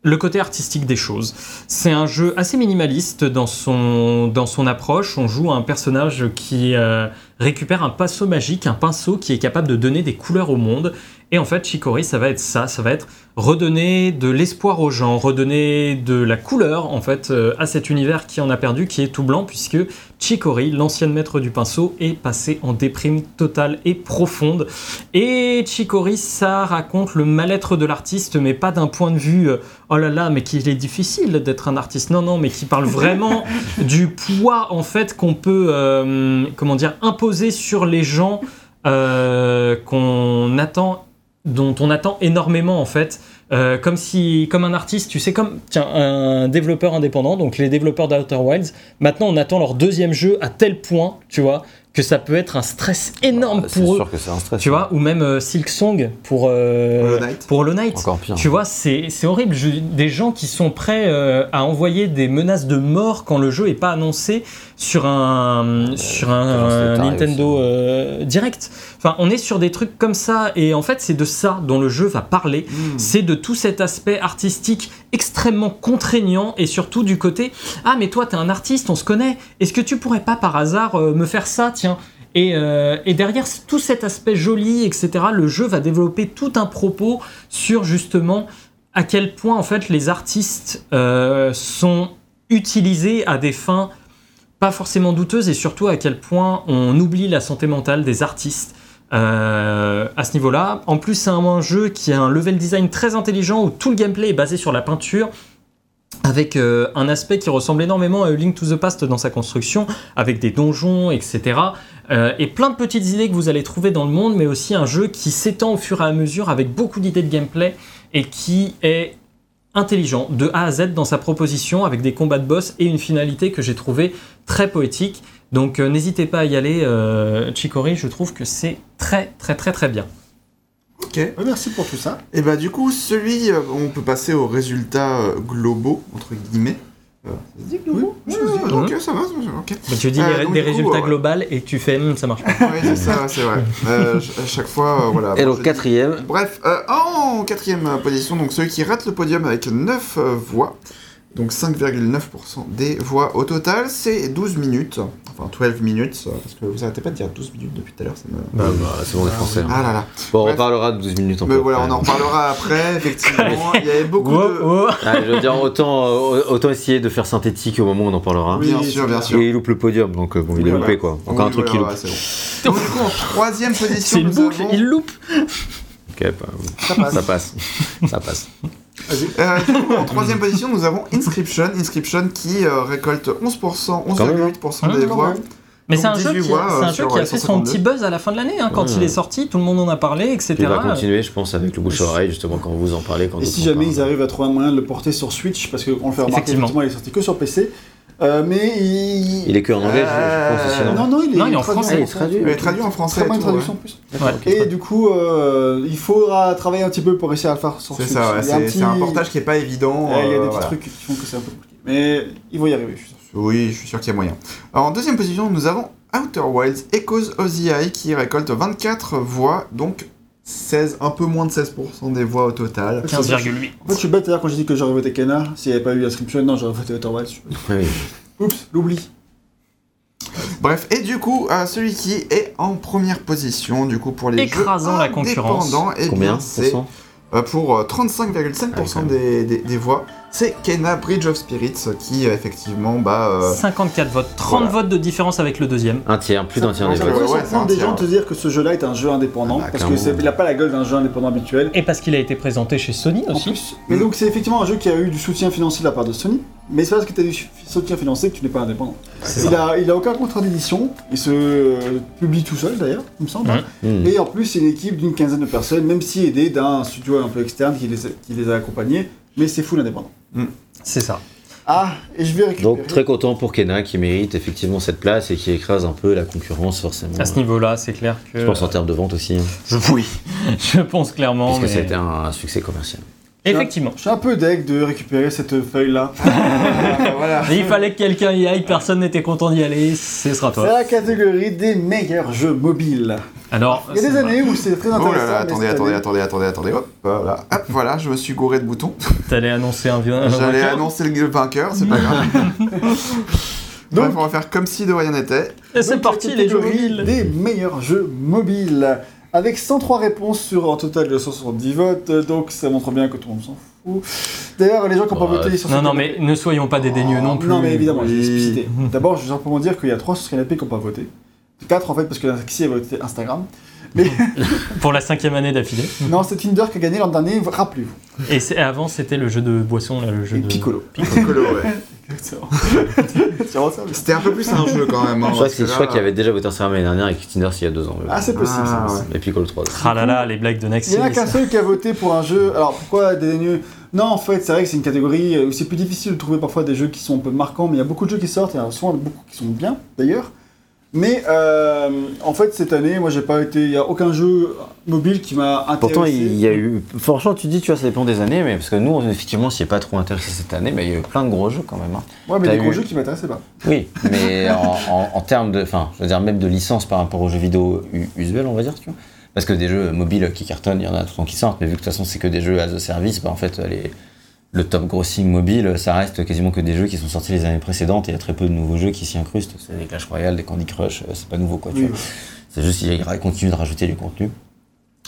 [SPEAKER 4] le côté artistique des choses. C'est un jeu assez minimaliste dans son, approche. On joue un personnage qui euh, récupère un pinceau magique, un pinceau qui est capable de donner des couleurs au monde. Et en fait, Chicory, ça va être ça, ça va être redonner de l'espoir aux gens, redonner de la couleur en fait euh, à cet univers qui en a perdu, qui est tout blanc, puisque Chicory, l'ancienne maître du pinceau, est passé en déprime totale et profonde. Et Chicory, ça raconte le mal-être de l'artiste, mais pas d'un point de vue euh, oh là là, mais qu'il est difficile d'être un artiste. Non, non, mais qui parle vraiment du poids en fait qu'on peut, euh, comment dire, imposer sur les gens qu'on attend, dont on attend énormément en fait. Euh, comme si, comme un artiste, tu sais, comme tiens, un développeur indépendant, donc les développeurs d'Outer Wilds, maintenant on attend leur deuxième jeu à tel point, tu vois, que ça peut être un stress énorme
[SPEAKER 3] euh, c'est
[SPEAKER 4] pour eux,
[SPEAKER 3] sûr que c'est un stress.
[SPEAKER 4] tu vois, ou même euh, Silk Song pour euh,
[SPEAKER 1] Hollow Knight.
[SPEAKER 4] pour Hollow Knight.
[SPEAKER 3] Encore pire.
[SPEAKER 4] Tu vois, c'est c'est horrible. Je- des gens qui sont prêts euh, à envoyer des menaces de mort quand le jeu est pas annoncé sur un sur un, un
[SPEAKER 3] taré
[SPEAKER 4] Nintendo euh, Direct. Enfin, on est sur des trucs comme ça et en fait, c'est de ça dont le jeu va parler.
[SPEAKER 1] Hmm.
[SPEAKER 4] C'est de tout cet aspect artistique extrêmement contraignant et surtout du côté ah mais toi t'es un artiste, on se connaît. Est-ce que tu pourrais pas par hasard euh, me faire ça, tiens? Et, euh, et derrière tout cet aspect joli, etc., le jeu va développer tout un propos sur justement à quel point en fait les artistes euh, sont utilisés à des fins pas forcément douteuses et surtout à quel point on oublie la santé mentale des artistes euh, à ce niveau-là. En plus, c'est un jeu qui a un level design très intelligent où tout le gameplay est basé sur la peinture avec euh, un aspect qui ressemble énormément à Link to the Past dans sa construction, avec des donjons, etc. Euh, et plein de petites idées que vous allez trouver dans le monde, mais aussi un jeu qui s'étend au fur et à mesure avec beaucoup d'idées de gameplay et qui est intelligent de A à Z dans sa proposition avec des combats de boss et une finalité que j'ai trouvé très poétique. Donc euh, n'hésitez pas à y aller, euh, Chicory, je trouve que c'est très très très très bien.
[SPEAKER 1] Ok.
[SPEAKER 2] Merci pour tout ça.
[SPEAKER 1] Et bah du coup, celui, euh, on peut passer aux résultats euh, globaux, entre guillemets. Euh, ça se dit globaux
[SPEAKER 2] Oui,
[SPEAKER 1] Ok, ça va, ça va, ok.
[SPEAKER 4] Mais tu dis
[SPEAKER 1] Euh,
[SPEAKER 4] les-
[SPEAKER 1] donc,
[SPEAKER 4] des
[SPEAKER 1] coup,
[SPEAKER 4] résultats
[SPEAKER 1] ouais.
[SPEAKER 4] globaux et tu fais Hum, ça marche pas.
[SPEAKER 1] Oui, c'est ça, c'est vrai. Euh, à chaque fois, euh, voilà.
[SPEAKER 3] Et donc quatrième,
[SPEAKER 1] Bref, euh, en quatrième position, donc celui qui rate le podium avec 9 euh, voix, donc 5,9% des voix au total, c'est 12 minutes, enfin 12 minutes, euh, parce que vous arrêtez pas de dire 12 minutes depuis tout à l'heure, ça me...
[SPEAKER 3] bah, bah, c'est bon, les Français. hein.
[SPEAKER 1] Ah là là.
[SPEAKER 3] Bon, on reparlera de 12 minutes en
[SPEAKER 1] Mais voilà, on en reparlera après, effectivement, il y avait beaucoup de...
[SPEAKER 4] oh.
[SPEAKER 3] je veux dire, autant, euh, autant essayer de faire synthétique au moment où on en parlera.
[SPEAKER 1] Bien
[SPEAKER 2] Oui,
[SPEAKER 1] sûr,
[SPEAKER 2] c'est
[SPEAKER 1] bien
[SPEAKER 2] bien.
[SPEAKER 1] sûr.
[SPEAKER 3] Et il loupe le podium, donc euh, bon, il est
[SPEAKER 1] voilà.
[SPEAKER 3] loupé quoi. Encore un truc qui
[SPEAKER 1] voilà,
[SPEAKER 3] loupe.
[SPEAKER 1] ouais, c'est bon. Donc du coup, en troisième position,
[SPEAKER 4] C'est une boucle,
[SPEAKER 1] avons-
[SPEAKER 4] il loupe.
[SPEAKER 3] Ok, bah,
[SPEAKER 2] Ça passe.
[SPEAKER 3] ça passe. ça passe.
[SPEAKER 1] Euh, en troisième position, nous avons Inscription. Inscription qui euh, récolte 11%,
[SPEAKER 3] Quand même, hein.
[SPEAKER 1] 11,8%
[SPEAKER 4] Mmh,
[SPEAKER 1] des voix.
[SPEAKER 4] Mais c'est un jeu
[SPEAKER 1] 18
[SPEAKER 4] qui,
[SPEAKER 1] voix,
[SPEAKER 4] c'est un
[SPEAKER 1] euh,
[SPEAKER 4] jeu qui a
[SPEAKER 1] les
[SPEAKER 4] fait son
[SPEAKER 1] 152.
[SPEAKER 4] petit buzz à la fin de l'année. hein, quand
[SPEAKER 3] Ouais.
[SPEAKER 4] il est sorti, tout le monde en a parlé, etc.
[SPEAKER 3] Il va continuer, je pense, avec le bouche-oreille, justement, quand vous en parlez. Quand
[SPEAKER 2] Et si jamais ils arrivent à trouver un moyen de le porter sur Switch, parce qu'on le fait remarquer,
[SPEAKER 4] Effectivement.
[SPEAKER 2] effectivement, il est sorti que sur PC. Euh, mais il.
[SPEAKER 3] Il est que en anglais, je- je pense aussi, non
[SPEAKER 2] Non, non, il est,
[SPEAKER 4] Non, il est en français.
[SPEAKER 3] Il est traduit.
[SPEAKER 1] Il est traduit en français
[SPEAKER 2] Très
[SPEAKER 1] et
[SPEAKER 2] bonne traduction
[SPEAKER 1] ouais.
[SPEAKER 2] en plus.
[SPEAKER 4] Ouais.
[SPEAKER 2] Et du coup, euh, il faudra travailler un petit peu pour réussir à le faire sur
[SPEAKER 1] C'est ça, c'est
[SPEAKER 2] petit-
[SPEAKER 1] un portage qui est pas évident.
[SPEAKER 2] Il y a
[SPEAKER 1] euh,
[SPEAKER 2] des petits
[SPEAKER 1] voilà.
[SPEAKER 2] trucs qui font que c'est un peu compliqué. Mais ils vont y arriver, je suis sûr.
[SPEAKER 1] Oui, je suis sûr qu'il y a moyen. Alors, en deuxième position, nous avons Outer Wilds Echoes of the Eye qui récolte 24 voix, donc 16, un peu moins de 16% des voix au total.
[SPEAKER 4] 15,8.
[SPEAKER 2] En fait, je suis bête d'ailleurs quand j'ai dit que j'aurais voté Kenna. S'il n'y avait pas eu Inscription, non, j'aurais voté Outer.
[SPEAKER 3] Oui.
[SPEAKER 2] Oups, l'oubli.
[SPEAKER 1] Bref, et du coup, euh, celui qui est en première position, du coup, pour les
[SPEAKER 4] Écrasant
[SPEAKER 1] jeux
[SPEAKER 4] la concurrence.
[SPEAKER 1] indépendants, eh
[SPEAKER 3] Combien
[SPEAKER 1] bien, c'est euh, pour euh,
[SPEAKER 3] Ah oui,
[SPEAKER 1] 35,5%
[SPEAKER 3] quand même.
[SPEAKER 1] des, des, des voix, c'est Kena Bridge of Spirits qui, euh, effectivement, bah... euh,
[SPEAKER 4] 54 votes, 30
[SPEAKER 1] voilà.
[SPEAKER 4] votes de différence avec le deuxième.
[SPEAKER 3] Un tiers, plus d'un tiers des
[SPEAKER 1] Ouais,
[SPEAKER 3] votes.
[SPEAKER 1] ouais, c'est un
[SPEAKER 2] des gens te dire que ce jeu-là est un jeu indépendant.
[SPEAKER 3] Ah
[SPEAKER 2] parce qu'il n'a pas la gueule d'un jeu indépendant habituel.
[SPEAKER 4] Et parce qu'il a été présenté chez Sony
[SPEAKER 2] En
[SPEAKER 4] aussi.
[SPEAKER 2] plus. Mais donc c'est effectivement un jeu qui a eu du soutien financier de la part de Sony. Mais c'est pas parce que tu as du soutien financier que tu n'es pas indépendant. Il a, il a aucun contrat d'édition. Il se euh, publie tout seul d'ailleurs, il me semble.
[SPEAKER 4] Mhm.
[SPEAKER 3] Hmm.
[SPEAKER 2] Et en plus, c'est une équipe d'une quinzaine de personnes, même si aidé d'un studio un peu externe qui les, a- qui les a accompagnés. Mais c'est full indépendant.
[SPEAKER 4] C'est ça.
[SPEAKER 2] Ah, et je vais récupérer.
[SPEAKER 3] Donc très content pour Kena qui mérite effectivement cette place et qui écrase un peu la concurrence forcément.
[SPEAKER 4] À ce niveau-là, c'est clair que.
[SPEAKER 3] Je pense en termes de vente aussi, hein,
[SPEAKER 4] Je, oui, je pense clairement. mais-
[SPEAKER 3] ça a été un, un succès commercial.
[SPEAKER 4] Effectivement.
[SPEAKER 2] Je suis un peu deg de récupérer cette feuille-là.
[SPEAKER 1] voilà.
[SPEAKER 4] Il fallait que quelqu'un y aille, personne n'était content d'y aller, ce sera
[SPEAKER 2] C'est
[SPEAKER 4] toi.
[SPEAKER 2] la catégorie des meilleurs jeux mobiles.
[SPEAKER 4] Alors,
[SPEAKER 2] Il y a des années où c'est très
[SPEAKER 1] Oh
[SPEAKER 2] intéressant.
[SPEAKER 1] là là,
[SPEAKER 2] mais
[SPEAKER 1] attendez, attendez, attendez, attendez, attendez, hop, voilà, hop, voilà, je me suis gouré de boutons.
[SPEAKER 4] t'allais annoncer un vieux. un
[SPEAKER 1] J'allais
[SPEAKER 4] vainqueur
[SPEAKER 1] annoncer le vainqueur, c'est pas grave.
[SPEAKER 2] Donc-
[SPEAKER 1] Bref, on va faire comme si de rien n'était.
[SPEAKER 4] Et c'est parti, les jeux mobiles.
[SPEAKER 2] Des meilleurs jeux mobiles. Avec 103 réponses sur un total de 170 votes, donc ça montre bien que tout le monde s'en fout. D'ailleurs, les gens qui n'ont pas
[SPEAKER 3] Ouais.
[SPEAKER 2] voté sur
[SPEAKER 4] Non,
[SPEAKER 2] cette
[SPEAKER 4] non, mais ne soyons pas dédaigneux non plus.
[SPEAKER 2] Non, mais évidemment, j'ai explicité. D'abord, je veux simplement dire qu'il y a 3 sur Canapé qui n'ont pas voté. 4 en fait, parce que Alexis a voté Instagram.
[SPEAKER 4] Pour la cinquième année d'affilée.
[SPEAKER 2] non, c'est Tinder qui a gagné l'an dernier, rappelez-vous.
[SPEAKER 4] Et avant, c'était le jeu de boisson, là, le jeu
[SPEAKER 2] Et
[SPEAKER 4] de.
[SPEAKER 2] Piccolo.
[SPEAKER 1] Piccolo, ouais.
[SPEAKER 2] Mais-
[SPEAKER 1] C'était un peu plus un jeu quand même. hein,
[SPEAKER 3] je crois
[SPEAKER 1] là-
[SPEAKER 3] qu'il y avait déjà voté Instagram l'année dernière et que Tinder il y a deux ans.
[SPEAKER 2] Ah, c'est possible,
[SPEAKER 1] Ah,
[SPEAKER 2] c'est possible.
[SPEAKER 3] Et Piccolo 3. aussi.
[SPEAKER 4] Ah là là, les blagues de
[SPEAKER 2] Il
[SPEAKER 4] Naxi.
[SPEAKER 2] n'y en a qu'un seul qui a voté pour un jeu. Alors pourquoi dédaigneux Non, en fait, c'est vrai que c'est une catégorie où c'est plus difficile de trouver parfois des jeux qui sont un peu marquants, mais il y a beaucoup de jeux qui sortent, il y en a souvent beaucoup qui sont bien d'ailleurs. Mais euh, en fait, cette année, moi j'ai pas été. Il n'y a aucun jeu mobile qui m'a intéressé.
[SPEAKER 3] Pourtant, il y a eu. Franchement, tu dis, tu vois, ça dépend des années, mais parce que nous, effectivement, on s'y est pas trop intéressé cette année, mais il y a eu plein de gros jeux quand même. hein.
[SPEAKER 2] Ouais, mais des gros
[SPEAKER 3] eu-
[SPEAKER 2] jeux qui m'intéressaient pas.
[SPEAKER 3] Oui, mais en, en- en termes de. Enfin, je veux dire, même de licence par rapport aux jeux vidéo usuels, on va dire, tu vois. Parce que des jeux mobiles qui cartonnent, il y en a tout le temps qui sortent, mais vu que de toute façon, c'est que des jeux as a service, bah, en fait, les, le top grossing mobile, ça reste quasiment que des jeux qui sont sortis les années précédentes et il y a très peu de nouveaux jeux qui s'y incrustent. C'est des Clash Royale, des Candy Crush, euh, c'est pas nouveau, quoi,
[SPEAKER 2] Oui.
[SPEAKER 3] C'est juste qu'ils continuent de rajouter du contenu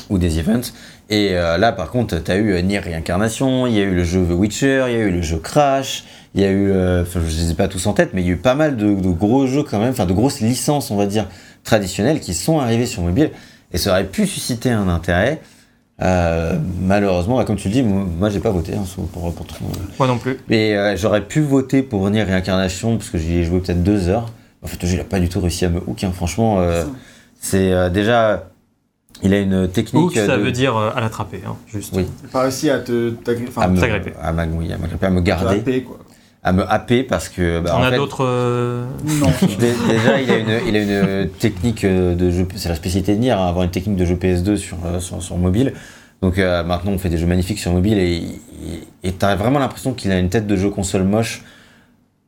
[SPEAKER 3] ou des events. Et euh, là, par contre, tu as eu euh, Nier Réincarnation, il y a eu le jeu The Witcher, il y a eu le jeu Crash, il y a eu, euh, enfin, je les ai pas tous en tête, mais il y a eu pas mal de, de gros jeux quand même, enfin de grosses licences, on va dire, traditionnelles qui sont arrivées sur mobile et ça aurait pu susciter un intérêt. Euh, malheureusement, bah, comme tu le dis, moi, j'ai pas voté hein, pour, pour tout.
[SPEAKER 4] Moi non plus.
[SPEAKER 3] Mais euh, j'aurais pu voter pour Nier Réincarnation parce que j'y ai joué peut-être deux heures. En fait, il a pas du tout réussi à me hook. hein. Franchement, euh, c'est euh, déjà. Il a une technique.
[SPEAKER 4] Hook, ça
[SPEAKER 3] de-
[SPEAKER 4] veut dire euh, à l'attraper, hein, juste.
[SPEAKER 3] Oui.
[SPEAKER 2] Pas réussi à te. t'agri-
[SPEAKER 3] à
[SPEAKER 4] s'agripper.
[SPEAKER 3] à à m'agripper, à me garder,
[SPEAKER 2] quoi.
[SPEAKER 3] À me happer parce que. bah,
[SPEAKER 4] On
[SPEAKER 3] en
[SPEAKER 4] a
[SPEAKER 3] fait,
[SPEAKER 4] d'autres. euh,
[SPEAKER 2] Non.
[SPEAKER 3] dé- Déjà, il a une, il a une technique euh, de jeu. C'est la spécialité de Nier, hein, avoir une technique de jeu PS2 sur, euh, sur, sur mobile. Donc euh, maintenant, on fait des jeux magnifiques sur mobile et et t'as vraiment l'impression qu'il a une tête de jeu console moche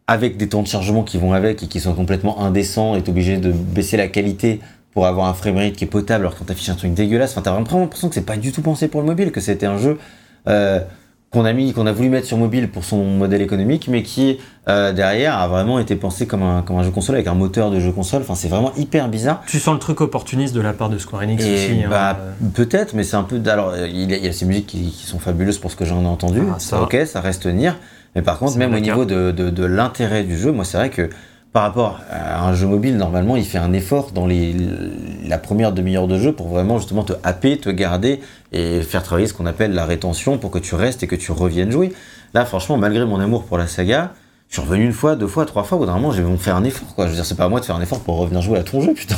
[SPEAKER 3] avec des temps de chargement qui vont avec et qui sont complètement indécents et t'es obligé de baisser la qualité pour avoir un framerate qui est potable alors quand t'affiches un truc dégueulasse. Enfin, t'as vraiment l'impression que c'est pas du tout pensé pour le mobile, que c'était un jeu euh, qu'on a mis, qu'on a voulu mettre sur mobile pour son modèle économique, mais qui euh, derrière a vraiment été pensé comme un, comme un jeu console avec un moteur de jeu console. Enfin, c'est vraiment hyper bizarre.
[SPEAKER 4] Tu sens le truc opportuniste de la part de Square Enix
[SPEAKER 3] Et
[SPEAKER 4] aussi. hein,
[SPEAKER 3] bah,
[SPEAKER 4] euh.
[SPEAKER 3] peut-être, mais c'est un peu. Alors, euh, il y a, il y a ces musiques qui, qui sont fabuleuses pour ce que j'en ai entendu.
[SPEAKER 4] Ah, ça.
[SPEAKER 3] Ok, ça reste Nier. Mais par contre, même au niveau de, de, de l'intérêt du jeu, moi, c'est vrai que par rapport à un jeu mobile, normalement, il fait un effort dans les, la première demi-heure de jeu pour vraiment justement te happer, te garder et faire travailler ce qu'on appelle la rétention pour que tu restes et que tu reviennes jouer. Là, franchement, malgré mon amour pour la saga, je suis revenu une fois, deux fois, trois fois. Au bout d'un moment, j'ai fait un effort. Quoi. Je veux dire, c'est pas à moi de faire un effort pour revenir jouer à ton jeu, putain.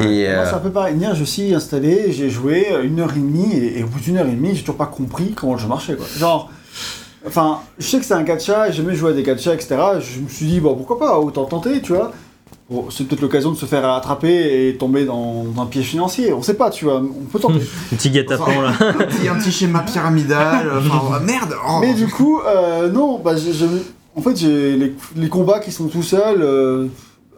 [SPEAKER 3] Et,
[SPEAKER 2] Moi,
[SPEAKER 3] euh,
[SPEAKER 2] C'est un peu pareil. Je suis installé, j'ai joué une heure et demie, et, et au bout d'une heure et demie, j'ai toujours pas compris comment le jeu marchait. Quoi. Genre, enfin, je sais que c'est un gacha, j'ai jamais joué à des gachas, etc. Je me suis dit, bon, pourquoi pas, autant tenter, tu vois. Bon, c'est peut-être l'occasion de se faire attraper et tomber dans un piège financier. On sait pas, tu vois, on peut tenter.
[SPEAKER 4] Petit guet-apens là.
[SPEAKER 1] un, petit, un petit schéma pyramidal. Enfin, merde oh.
[SPEAKER 2] Mais du coup, euh, non, bah, en fait, j'ai les, les combats qui sont tout seuls. euh,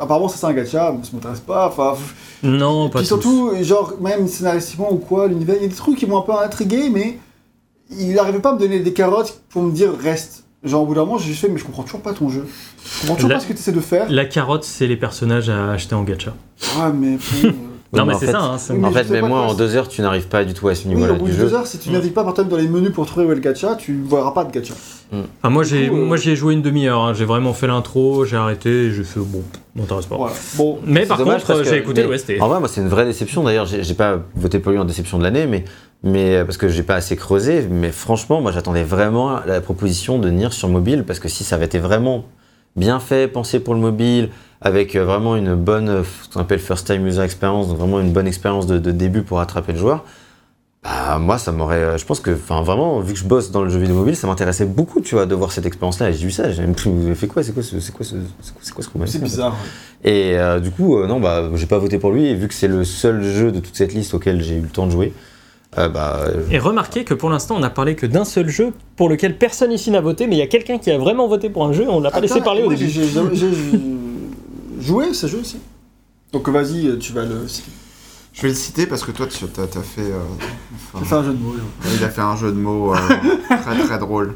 [SPEAKER 2] apparemment, ça c'est un gacha, mais ça m'intéresse pas. Enfin,
[SPEAKER 4] Non, pas
[SPEAKER 2] Puis
[SPEAKER 4] tous.
[SPEAKER 2] surtout, genre, même scénaristiquement ou quoi, l'univers, il y a des trucs qui m'ont un peu intrigué, mais il n'arrivait pas à me donner des carottes pour me dire reste. Genre, au bout d'un moment, j'ai fait, mais je comprends toujours pas ton jeu. Je comprends toujours
[SPEAKER 4] La-
[SPEAKER 2] pas ce que tu essaies de faire.
[SPEAKER 4] La carotte, c'est les personnages à acheter en gacha.
[SPEAKER 2] Ah, mais. bon, euh,
[SPEAKER 4] non, mais c'est ça. Hein,
[SPEAKER 2] Oui,
[SPEAKER 3] En fait, même
[SPEAKER 2] pas
[SPEAKER 3] moi, en deux heures, tu n'arrives pas du tout à ce
[SPEAKER 2] Oui,
[SPEAKER 3] niveau-là
[SPEAKER 2] au bout
[SPEAKER 3] du
[SPEAKER 2] de deux heures, si tu navigues pas par exemple dans les menus pour trouver où est le gacha, tu ne verras pas de gacha.
[SPEAKER 4] Enfin, moi, j'ai
[SPEAKER 2] euh,
[SPEAKER 4] moi j'y ai joué une demi-heure. hein. J'ai vraiment fait l'intro, j'ai arrêté et j'ai fait bon, m'intéresse pas.
[SPEAKER 2] Voilà. Bon,
[SPEAKER 4] Mais par contre,
[SPEAKER 3] que-
[SPEAKER 4] j'ai écouté
[SPEAKER 3] mais-
[SPEAKER 4] l'OST.
[SPEAKER 3] En vrai, moi, c'est une vraie déception. D'ailleurs, j'ai pas voté pour lui en déception de l'année, mais, mais euh, parce que j'ai pas assez creusé. Mais franchement, moi, j'attendais vraiment la proposition de Nier sur mobile parce que si ça avait été vraiment bien fait, pensé pour le mobile, avec euh, vraiment une bonne, euh, ce qu'on appelle first time user experience, donc vraiment une bonne expérience de, de début pour attraper le joueur. Bah, moi, ça m'aurait. Je pense que, enfin, vraiment, vu que je bosse dans le jeu vidéo mobile, ça m'intéressait beaucoup, tu vois, de voir cette expérience-là. Et j'ai vu ça, j'ai même plus. Vous avez fait quoi C'est quoi ce, c'est quoi ce, c'est quoi, c'est quoi ce qu'on m'a
[SPEAKER 2] c'est
[SPEAKER 3] en fait
[SPEAKER 2] bizarre.
[SPEAKER 3] et euh, du coup, euh, non, bah, j'ai pas voté pour lui. Et vu que c'est le seul jeu de toute cette liste auquel j'ai eu le temps de jouer, euh, bah, euh,
[SPEAKER 4] Et remarquez que pour l'instant, on n'a parlé que d'un seul jeu pour lequel personne ici n'a voté, mais il y a quelqu'un qui a vraiment voté pour un jeu, on l'a pas laissé parler au début.
[SPEAKER 2] J'ai joué ce jeu aussi. Donc vas-y, tu vas le.
[SPEAKER 1] Je vais le citer parce que toi, tu as, fait. euh, enfin,
[SPEAKER 2] fait un jeu de mots.
[SPEAKER 1] il a fait un jeu de mots euh, très très drôle.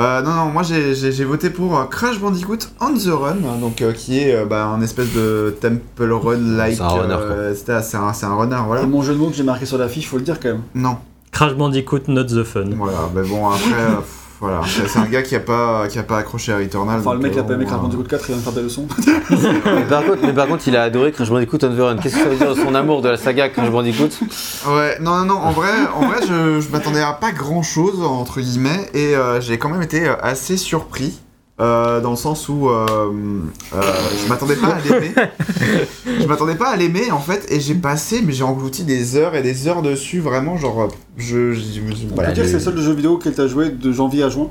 [SPEAKER 1] Euh, non, non, moi j'ai- voté pour euh, Crash Bandicoot On the Run, donc euh, qui est euh, bah, un espèce de Temple Run-like.
[SPEAKER 3] C'est un runner,
[SPEAKER 1] euh, C'est un, c'est un runner, voilà.
[SPEAKER 2] C'est mon jeu de mots que j'ai marqué sur l'affiche, faut le dire quand même.
[SPEAKER 1] Non,
[SPEAKER 4] Crash Bandicoot Not the Fun.
[SPEAKER 1] voilà, mais bon, après, euh, voilà, c'est un gars qui a pas, qui a pas accroché à Returnal.
[SPEAKER 2] Enfin, le mec, il a pas aimé Crash Bandicoot 4, il vient de faire des leçons.
[SPEAKER 3] mais, par contre, mais par contre, il a adoré Crash Bandicoot on the Run. Qu'est-ce que ça veut dire de son amour de la saga Crash Bandicoot?
[SPEAKER 1] Ouais, non, non, non, en vrai, en vrai je, je m'attendais à pas grand chose, entre guillemets, et euh, j'ai quand même été euh, assez surpris. Euh, dans le sens où euh, euh, je m'attendais pas à l'aimer. je m'attendais pas à l'aimer en fait, et j'ai passé, mais j'ai englouti des heures et des heures dessus, vraiment, genre, je. je- je-
[SPEAKER 2] On
[SPEAKER 1] voilà,
[SPEAKER 2] peut dire que c'est le seul jeu vidéo qu'elle t'a joué de janvier à juin?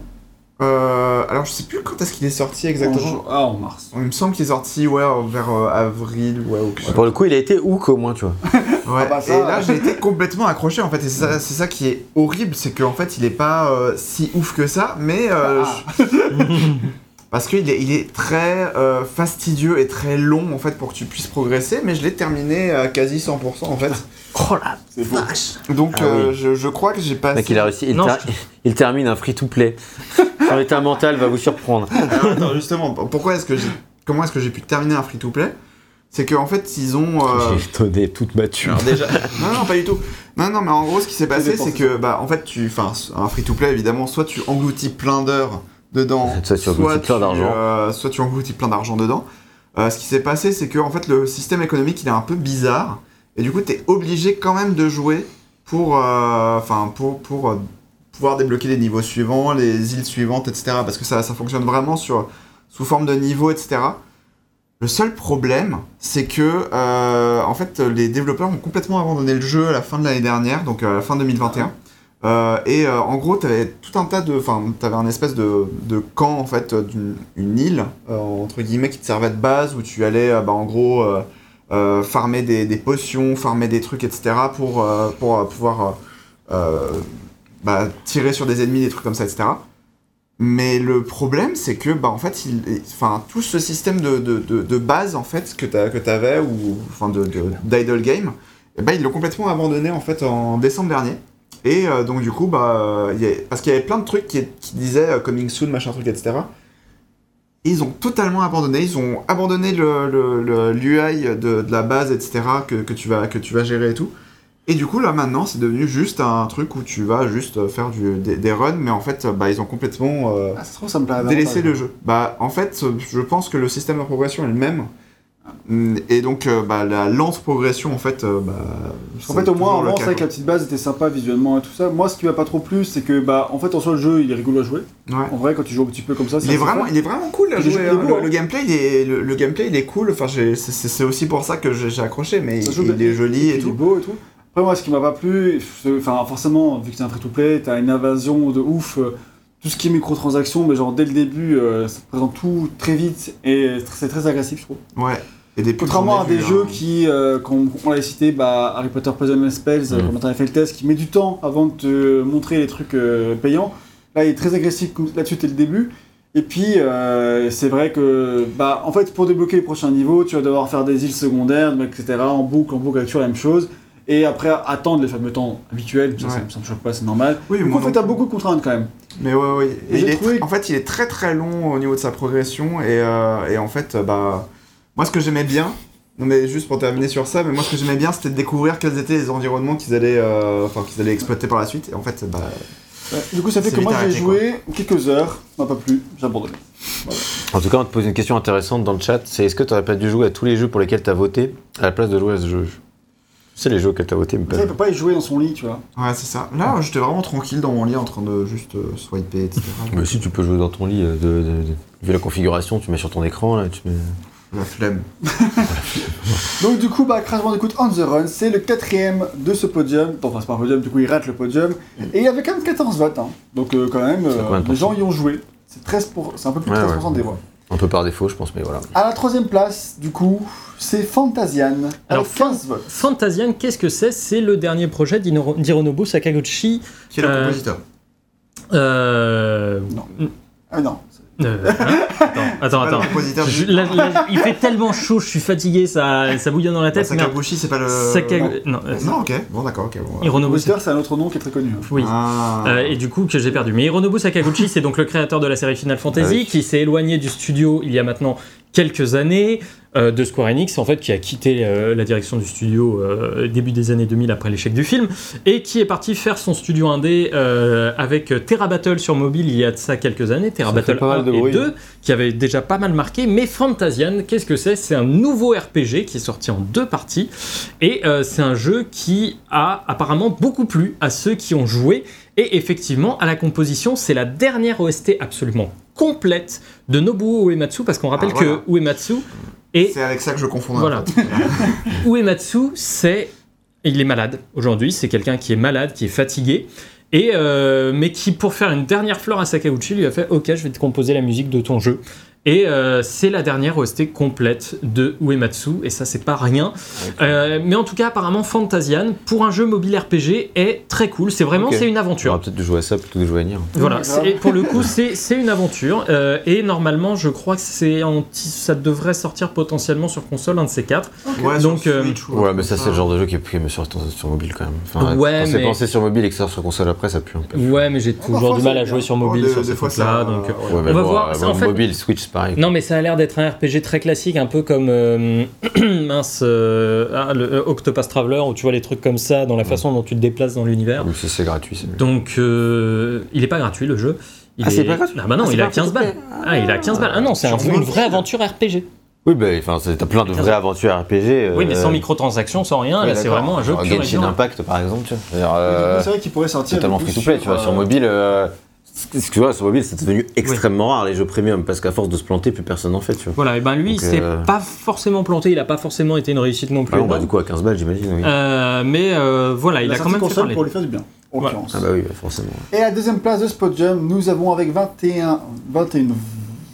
[SPEAKER 1] Euh, alors je sais plus quand est-ce qu'il est sorti exactement.
[SPEAKER 2] En Ah, en mars.
[SPEAKER 1] Il me semble qu'il est sorti ouais, vers euh, avril, ouais, ou chose.
[SPEAKER 3] Pour le coup, il a été hook au moins, tu vois.
[SPEAKER 1] Ouais,
[SPEAKER 2] Ah bah ça,
[SPEAKER 1] et là
[SPEAKER 2] ouais.
[SPEAKER 1] j'ai été complètement accroché en fait, et c'est ça, ça qui est horrible, c'est qu'en fait il est pas euh, si ouf que ça, mais euh,
[SPEAKER 2] Ah.
[SPEAKER 1] je- parce qu'il est, il est très euh, fastidieux et très long en fait pour que tu puisses progresser, mais je l'ai terminé à quasi 100% en fait.
[SPEAKER 4] Oh la
[SPEAKER 2] C'est beau.
[SPEAKER 1] Donc
[SPEAKER 3] Ah
[SPEAKER 1] euh,
[SPEAKER 3] oui.
[SPEAKER 1] je, je crois que j'ai pas.
[SPEAKER 3] Mec, il a réussi. Il,
[SPEAKER 4] Non,
[SPEAKER 3] ter- il termine un free-to-play. Son état mental va vous surprendre.
[SPEAKER 1] Alors, attends, justement, pourquoi est-ce que j'ai, comment est-ce que j'ai pu terminer un free-to-play? C'est qu'en fait ils ont. euh,
[SPEAKER 3] J'ai donné toute ma
[SPEAKER 1] déjà, non, non, pas du tout. Non, non, mais en gros, ce qui s'est passé, c'est que, bah, en fait, tu, enfin, un free-to-play, évidemment, soit tu engloutis plein d'heures dedans,
[SPEAKER 3] Soit tu engloutis plein d'argent.
[SPEAKER 1] euh, soit tu engloutis plein d'argent dedans. Euh, ce qui s'est passé, c'est que, en fait, le système économique, il est un peu bizarre, et du coup, t'es obligé quand même de jouer pour, euh, enfin, pour, pour euh, pouvoir débloquer les niveaux suivants, les îles suivantes, etc. Parce que ça, ça fonctionne vraiment sur, sous forme de niveaux, etc. Le seul problème, c'est que euh, en fait, les développeurs ont complètement abandonné le jeu à la fin de l'année dernière, donc à la fin 2021. Euh, et euh, en gros, t'avais tout un tas de, enfin, t'avais un espèce de, de camp en fait, d'une une île euh, entre guillemets qui te servait de base où tu allais, euh, bah, en gros, euh, euh, farmer des, des potions, farmer des trucs, etc. pour euh, pour euh, pouvoir euh, euh, bah, tirer sur des ennemis, des trucs comme ça, etc. Mais le problème, c'est que, bah, en fait, enfin, tout ce système de, de, de, base, en fait, que t'avais, ou, enfin, de, d'idle game, eh ben, ils l'ont complètement abandonné, en fait, en décembre dernier. Et euh, donc, du coup, bah, parce qu'il y avait plein de trucs qui, disaient euh, coming soon, machin truc, etc. Et ils ont totalement abandonné. Ils ont abandonné le- l'UI de, de la base, etc., que, que, tu vas, que tu vas gérer et tout. Et du coup, là maintenant, c'est devenu juste un truc où tu vas juste euh, faire du, des, des runs, mais en fait, euh, bah, ils ont complètement euh,
[SPEAKER 2] Ah, ça me
[SPEAKER 1] délaissé le jeu. Bah, en fait, je pense que le système de progression est le même. Et donc, euh, bah, la lente progression, en fait, euh, bah.
[SPEAKER 2] En fait, au moins, avant, c'est vrai que la petite base était sympa visuellement et tout ça. Moi, ce qui m'a pas trop plu, c'est que, bah, en fait, en soi, le jeu, il est rigolo à jouer.
[SPEAKER 1] Ouais.
[SPEAKER 2] En vrai, quand tu joues un petit peu comme ça,
[SPEAKER 1] Il
[SPEAKER 2] c'est
[SPEAKER 1] est, vraiment, il est vraiment cool à
[SPEAKER 2] Il est-
[SPEAKER 1] jouer.
[SPEAKER 2] il est
[SPEAKER 1] hein.
[SPEAKER 2] beau,
[SPEAKER 1] Le,
[SPEAKER 2] hein.
[SPEAKER 1] le gameplay, il est, le, le gameplay, il est cool. Enfin, c'est- aussi pour ça que j'ai accroché, mais
[SPEAKER 2] Ça
[SPEAKER 1] il, est joli et
[SPEAKER 2] Il est
[SPEAKER 1] tout.
[SPEAKER 2] beau et tout. Après, moi, ce qui m'a pas plu, enfin, forcément, vu que c'est un free-to-play, t'as une invasion de ouf. euh, tout ce qui est microtransactions, mais genre dès le début, euh, ça te présente tout très vite et c'est très agressif, je trouve.
[SPEAKER 1] Ouais. Et des
[SPEAKER 2] Contrairement à des
[SPEAKER 1] vu,
[SPEAKER 2] jeux
[SPEAKER 1] hein.
[SPEAKER 2] qui, euh, comme on l'avait cité, bah, Harry Potter Puzzle and Spells, euh,
[SPEAKER 3] Mm.
[SPEAKER 2] quand on avait fait le test, qui met du temps avant de te montrer les trucs euh, payants. Là, il est très agressif là-dessus dès le début. Et puis, euh, c'est vrai que, bah, en fait, pour débloquer les prochains niveaux, tu vas devoir faire des îles secondaires, etc., en boucle, en boucle, avec toujours la même chose. Et après, attendre les fameux temps habituels, ça,
[SPEAKER 1] Ouais.
[SPEAKER 2] ça, ça me choque pas, c'est normal.
[SPEAKER 1] Oui, moi
[SPEAKER 2] en fait,
[SPEAKER 1] non
[SPEAKER 2] t'as
[SPEAKER 1] plus.
[SPEAKER 2] beaucoup de contraintes quand même.
[SPEAKER 1] Mais ouais, ouais.
[SPEAKER 2] Et
[SPEAKER 1] il est
[SPEAKER 2] trouvé-
[SPEAKER 1] En fait, il est très très long au niveau de sa progression. Et, euh, et en fait, euh, bah. Moi, ce que j'aimais bien. Non, mais juste pour terminer sur ça, mais moi, ce que j'aimais bien, c'était de découvrir quels étaient les environnements qu'ils allaient, euh, enfin, qu'ils allaient exploiter par la suite. Et en fait, bah.
[SPEAKER 2] Ouais. Du coup, ça fait que moi, j'ai joué quelques heures, ça m'a pas plu, j'ai abandonné.
[SPEAKER 3] En tout cas, on te pose une question intéressante dans le chat. C'est est-ce que tu n'aurais pas dû jouer à tous les jeux pour lesquels tu as voté à la place de jouer à ce jeu? C'est les jeux auxquels tu as voté, mais pas.
[SPEAKER 2] Ça, il peut pas y jouer dans son lit, tu vois.
[SPEAKER 1] Ouais, c'est ça. Là, j'étais vraiment tranquille dans mon lit en train de juste euh, swiper, etc.
[SPEAKER 3] Mais si tu peux jouer dans ton lit, euh, de, de- de- vu la configuration, tu mets sur ton écran, là, tu mets.
[SPEAKER 1] La flemme.
[SPEAKER 2] Donc du coup, bah, Crash Bandicoot On The Run, c'est le quatrième de ce podium. Bon, Enfin, c'est pas un podium, du coup, il rate le podium. Et il y avait quand même 14 votes. Hein. Donc euh, quand même,
[SPEAKER 3] C'est
[SPEAKER 2] euh,
[SPEAKER 3] combien de
[SPEAKER 2] les gens y ont joué. C'est 13 pour... c'est un peu plus de
[SPEAKER 3] Ouais,
[SPEAKER 2] 13%
[SPEAKER 3] ouais.
[SPEAKER 2] des voix.
[SPEAKER 3] Un peu par défaut, je pense, mais voilà.
[SPEAKER 2] À la troisième place, du coup, c'est Fantasian.
[SPEAKER 4] Alors,
[SPEAKER 2] avec 15 votes.
[SPEAKER 4] Fantasian, qu'est-ce que c'est? C'est le dernier projet d'Hiro- d'Hironobu Sakaguchi.
[SPEAKER 1] Qui est le
[SPEAKER 4] Euh,
[SPEAKER 1] compositeur
[SPEAKER 4] Euh...
[SPEAKER 2] Ah non.
[SPEAKER 4] Euh, hein attends, attends, attends. Je-
[SPEAKER 1] du...
[SPEAKER 4] là- là, il fait tellement chaud, je suis fatigué, ça, ça bouillonne dans la
[SPEAKER 1] Bah,
[SPEAKER 4] tête.
[SPEAKER 1] Sakaguchi, c'est pas le.
[SPEAKER 4] Sakagu- Non, euh,
[SPEAKER 1] Non, ok. Bon, d'accord, ok. Bon.
[SPEAKER 4] Hironobu
[SPEAKER 2] c'est un autre nom qui est très connu. hein.
[SPEAKER 4] Oui.
[SPEAKER 1] Ah.
[SPEAKER 4] Euh, et du coup que j'ai perdu. Mais Hironobu Sakaguchi, c'est donc le créateur de la série Final Fantasy,
[SPEAKER 3] Ah oui.
[SPEAKER 4] qui s'est éloigné du studio il y a maintenant quelques années de Square Enix, en fait, qui a quitté euh, la direction du studio euh, début des années 2000 après l'échec du film, et qui est parti faire son studio indé euh, avec Terra Battle sur mobile il y a de ça quelques années, Terra
[SPEAKER 3] Ça
[SPEAKER 4] Battle
[SPEAKER 3] pas mal
[SPEAKER 4] 1
[SPEAKER 3] de
[SPEAKER 4] et
[SPEAKER 3] bruit.
[SPEAKER 4] 2, qui avait déjà pas mal marqué. Mais Fantasian, qu'est-ce que c'est? C'est un nouveau RPG qui est sorti en deux parties, et euh, c'est un jeu qui a apparemment beaucoup plu à ceux qui ont joué. Et effectivement, à la composition, c'est la dernière OST absolument complète de Nobuo Uematsu, parce qu'on rappelle
[SPEAKER 1] Ah, voilà.
[SPEAKER 4] que Uematsu
[SPEAKER 1] C'est avec ça que je confonds.
[SPEAKER 4] Voilà. Uematsu, c'est. Il est malade aujourd'hui, c'est quelqu'un qui est malade, qui est fatigué, et euh, mais qui, pour faire une dernière fleur à Sakauchi, lui a fait Ok, je vais te composer la musique de ton jeu. Et euh, c'est la dernière OST complète de Uematsu, et ça, c'est pas rien. Euh, mais en tout cas, apparemment, Fantasian, pour un jeu mobile RPG, est très cool. C'est vraiment c'est une
[SPEAKER 3] Tu
[SPEAKER 4] aventure.
[SPEAKER 3] auras peut-être dû jouer à ça plutôt que de jouer à Nier.
[SPEAKER 4] Voilà,
[SPEAKER 2] Oui,
[SPEAKER 4] c'est- pour le coup, c'est c'est une aventure. euh, et normalement, je crois que c'est en- ça devrait sortir potentiellement sur console, un de ces quatre.
[SPEAKER 1] Ouais,
[SPEAKER 4] Donc,
[SPEAKER 1] sur
[SPEAKER 4] euh,
[SPEAKER 1] Switch
[SPEAKER 3] Ouais, mais ça, c'est le genre de jeu qui est pris mais sur, sur mobile quand même. Enfin,
[SPEAKER 4] Ouais,
[SPEAKER 3] quand c'est
[SPEAKER 4] mais-
[SPEAKER 3] pensé sur mobile et que ça sort sur console après, ça pue un peu.
[SPEAKER 4] Ouais, mais j'ai toujours
[SPEAKER 2] parfois,
[SPEAKER 4] du mal
[SPEAKER 2] c'est
[SPEAKER 4] à jouer sur
[SPEAKER 1] Oh,
[SPEAKER 4] mobile
[SPEAKER 1] des-
[SPEAKER 4] sur
[SPEAKER 1] des
[SPEAKER 4] ces
[SPEAKER 1] fois,
[SPEAKER 4] trucs-là.
[SPEAKER 1] ça-
[SPEAKER 4] Donc,
[SPEAKER 1] ouais.
[SPEAKER 3] Ouais, mais
[SPEAKER 4] On va
[SPEAKER 3] bon,
[SPEAKER 4] voir, c'est en fait-
[SPEAKER 3] mobile, Switch, c'est pareil.
[SPEAKER 4] Non, mais ça a l'air d'être un RPG très classique, un peu comme euh, mince euh, ah, le euh, Octopus Traveler, où tu vois les trucs comme ça dans la façon dont tu te déplaces dans l'univers.
[SPEAKER 3] Oui, c'est gratuit.
[SPEAKER 4] Donc, euh, il est pas gratuit le jeu. Il
[SPEAKER 3] Ah, c'est
[SPEAKER 4] est-
[SPEAKER 3] pas gratuit
[SPEAKER 4] Ah bah non,
[SPEAKER 3] Ah,
[SPEAKER 4] il a 15
[SPEAKER 3] free-to-play.
[SPEAKER 4] balles. Ah, il a 15 balles. Ah non, c'est un- une vraie aventure RPG.
[SPEAKER 3] Oui, bah, enfin, t'as plein de vraies aventures RPG.
[SPEAKER 4] Oui, mais sans microtransactions, sans rien. là, c'est vraiment un jeu
[SPEAKER 3] Genshin. Impact, par exemple, tu vois. Euh,
[SPEAKER 2] C'est vrai qu'il pourrait sortir.
[SPEAKER 3] totalement free to play, tu vois. Sur
[SPEAKER 2] euh,
[SPEAKER 3] mobile, euh, excuse-moi, sur mobile, c'est devenu extrêmement rare les jeux premium parce qu'à force de se planter, plus personne n'en fait, tu vois.
[SPEAKER 4] Voilà, et ben lui,
[SPEAKER 3] Donc,
[SPEAKER 4] il s'est
[SPEAKER 3] euh,
[SPEAKER 4] pas forcément planté, il a pas forcément été une réussite non plus.
[SPEAKER 3] Ah bon, bah, du coup, à 15 balles, j'imagine. Oui.
[SPEAKER 4] Euh, mais euh, voilà, il a quand même fait parler.
[SPEAKER 2] pour lui faire du bien. En
[SPEAKER 4] Voilà.
[SPEAKER 2] l'occurrence.
[SPEAKER 3] Ah bah oui, bah, forcément.
[SPEAKER 2] Et à la deuxième place de ce podium, nous avons avec 21, 21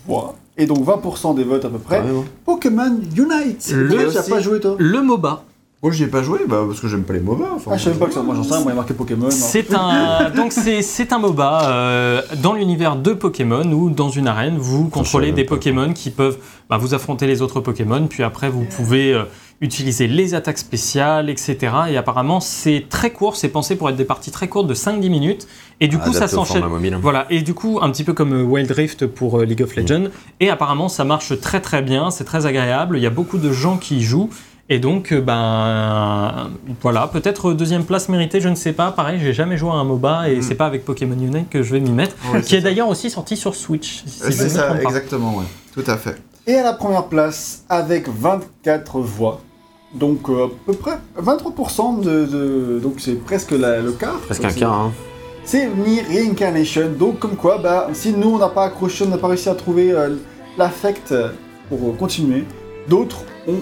[SPEAKER 2] voix, et donc 20% des votes à peu près. Pokémon Unite.
[SPEAKER 4] Le-
[SPEAKER 2] tu n'as pas joué toi?
[SPEAKER 4] Le MOBA,
[SPEAKER 1] Moi, j'y ai pas joué, bah, parce que j'aime pas les MOBA. Enfin,
[SPEAKER 2] Ah, je savais pas que ça, moi j'en sais rien, moi il y a marqué Pokémon.
[SPEAKER 4] c'est un donc c'est c'est un MOBA euh, dans l'univers de Pokémon où dans une arène vous contrôlez des. Pokémon qui peuvent bah, vous affronter les autres Pokémon, puis après vous pouvez euh, utiliser les attaques spéciales, etc. Et apparemment c'est très court, c'est pensé pour être des parties très courtes de 5-10 minutes, et du coup ça s'enchaîne. Voilà, et du coup, un petit peu comme euh, Wild Rift pour euh, League of Legends. Et apparemment, ça marche très très bien, c'est très agréable. Il y a beaucoup de gens qui y jouent. Et donc, euh, ben voilà, peut-être deuxième place méritée, je ne sais pas. Pareil, j'ai jamais joué à un MOBA et
[SPEAKER 1] Mm.
[SPEAKER 4] c'est pas avec Pokémon Unite que je vais m'y mettre,
[SPEAKER 1] Ouais,
[SPEAKER 4] qui est d'ailleurs aussi sorti sur Switch. si je
[SPEAKER 1] C'est
[SPEAKER 4] me
[SPEAKER 1] ça, exactement, ouais. Tout à fait.
[SPEAKER 2] Et à la première place, avec 24 voix, donc euh, à peu près 23% de, de- donc c'est presque la- le quart.
[SPEAKER 3] Presque un quart, hein.
[SPEAKER 2] C'est Nier Reincarnation, donc comme quoi, bah, si nous on n'a pas accroché, on n'a pas réussi à trouver euh, l'affect pour euh, continuer, d'autres ont...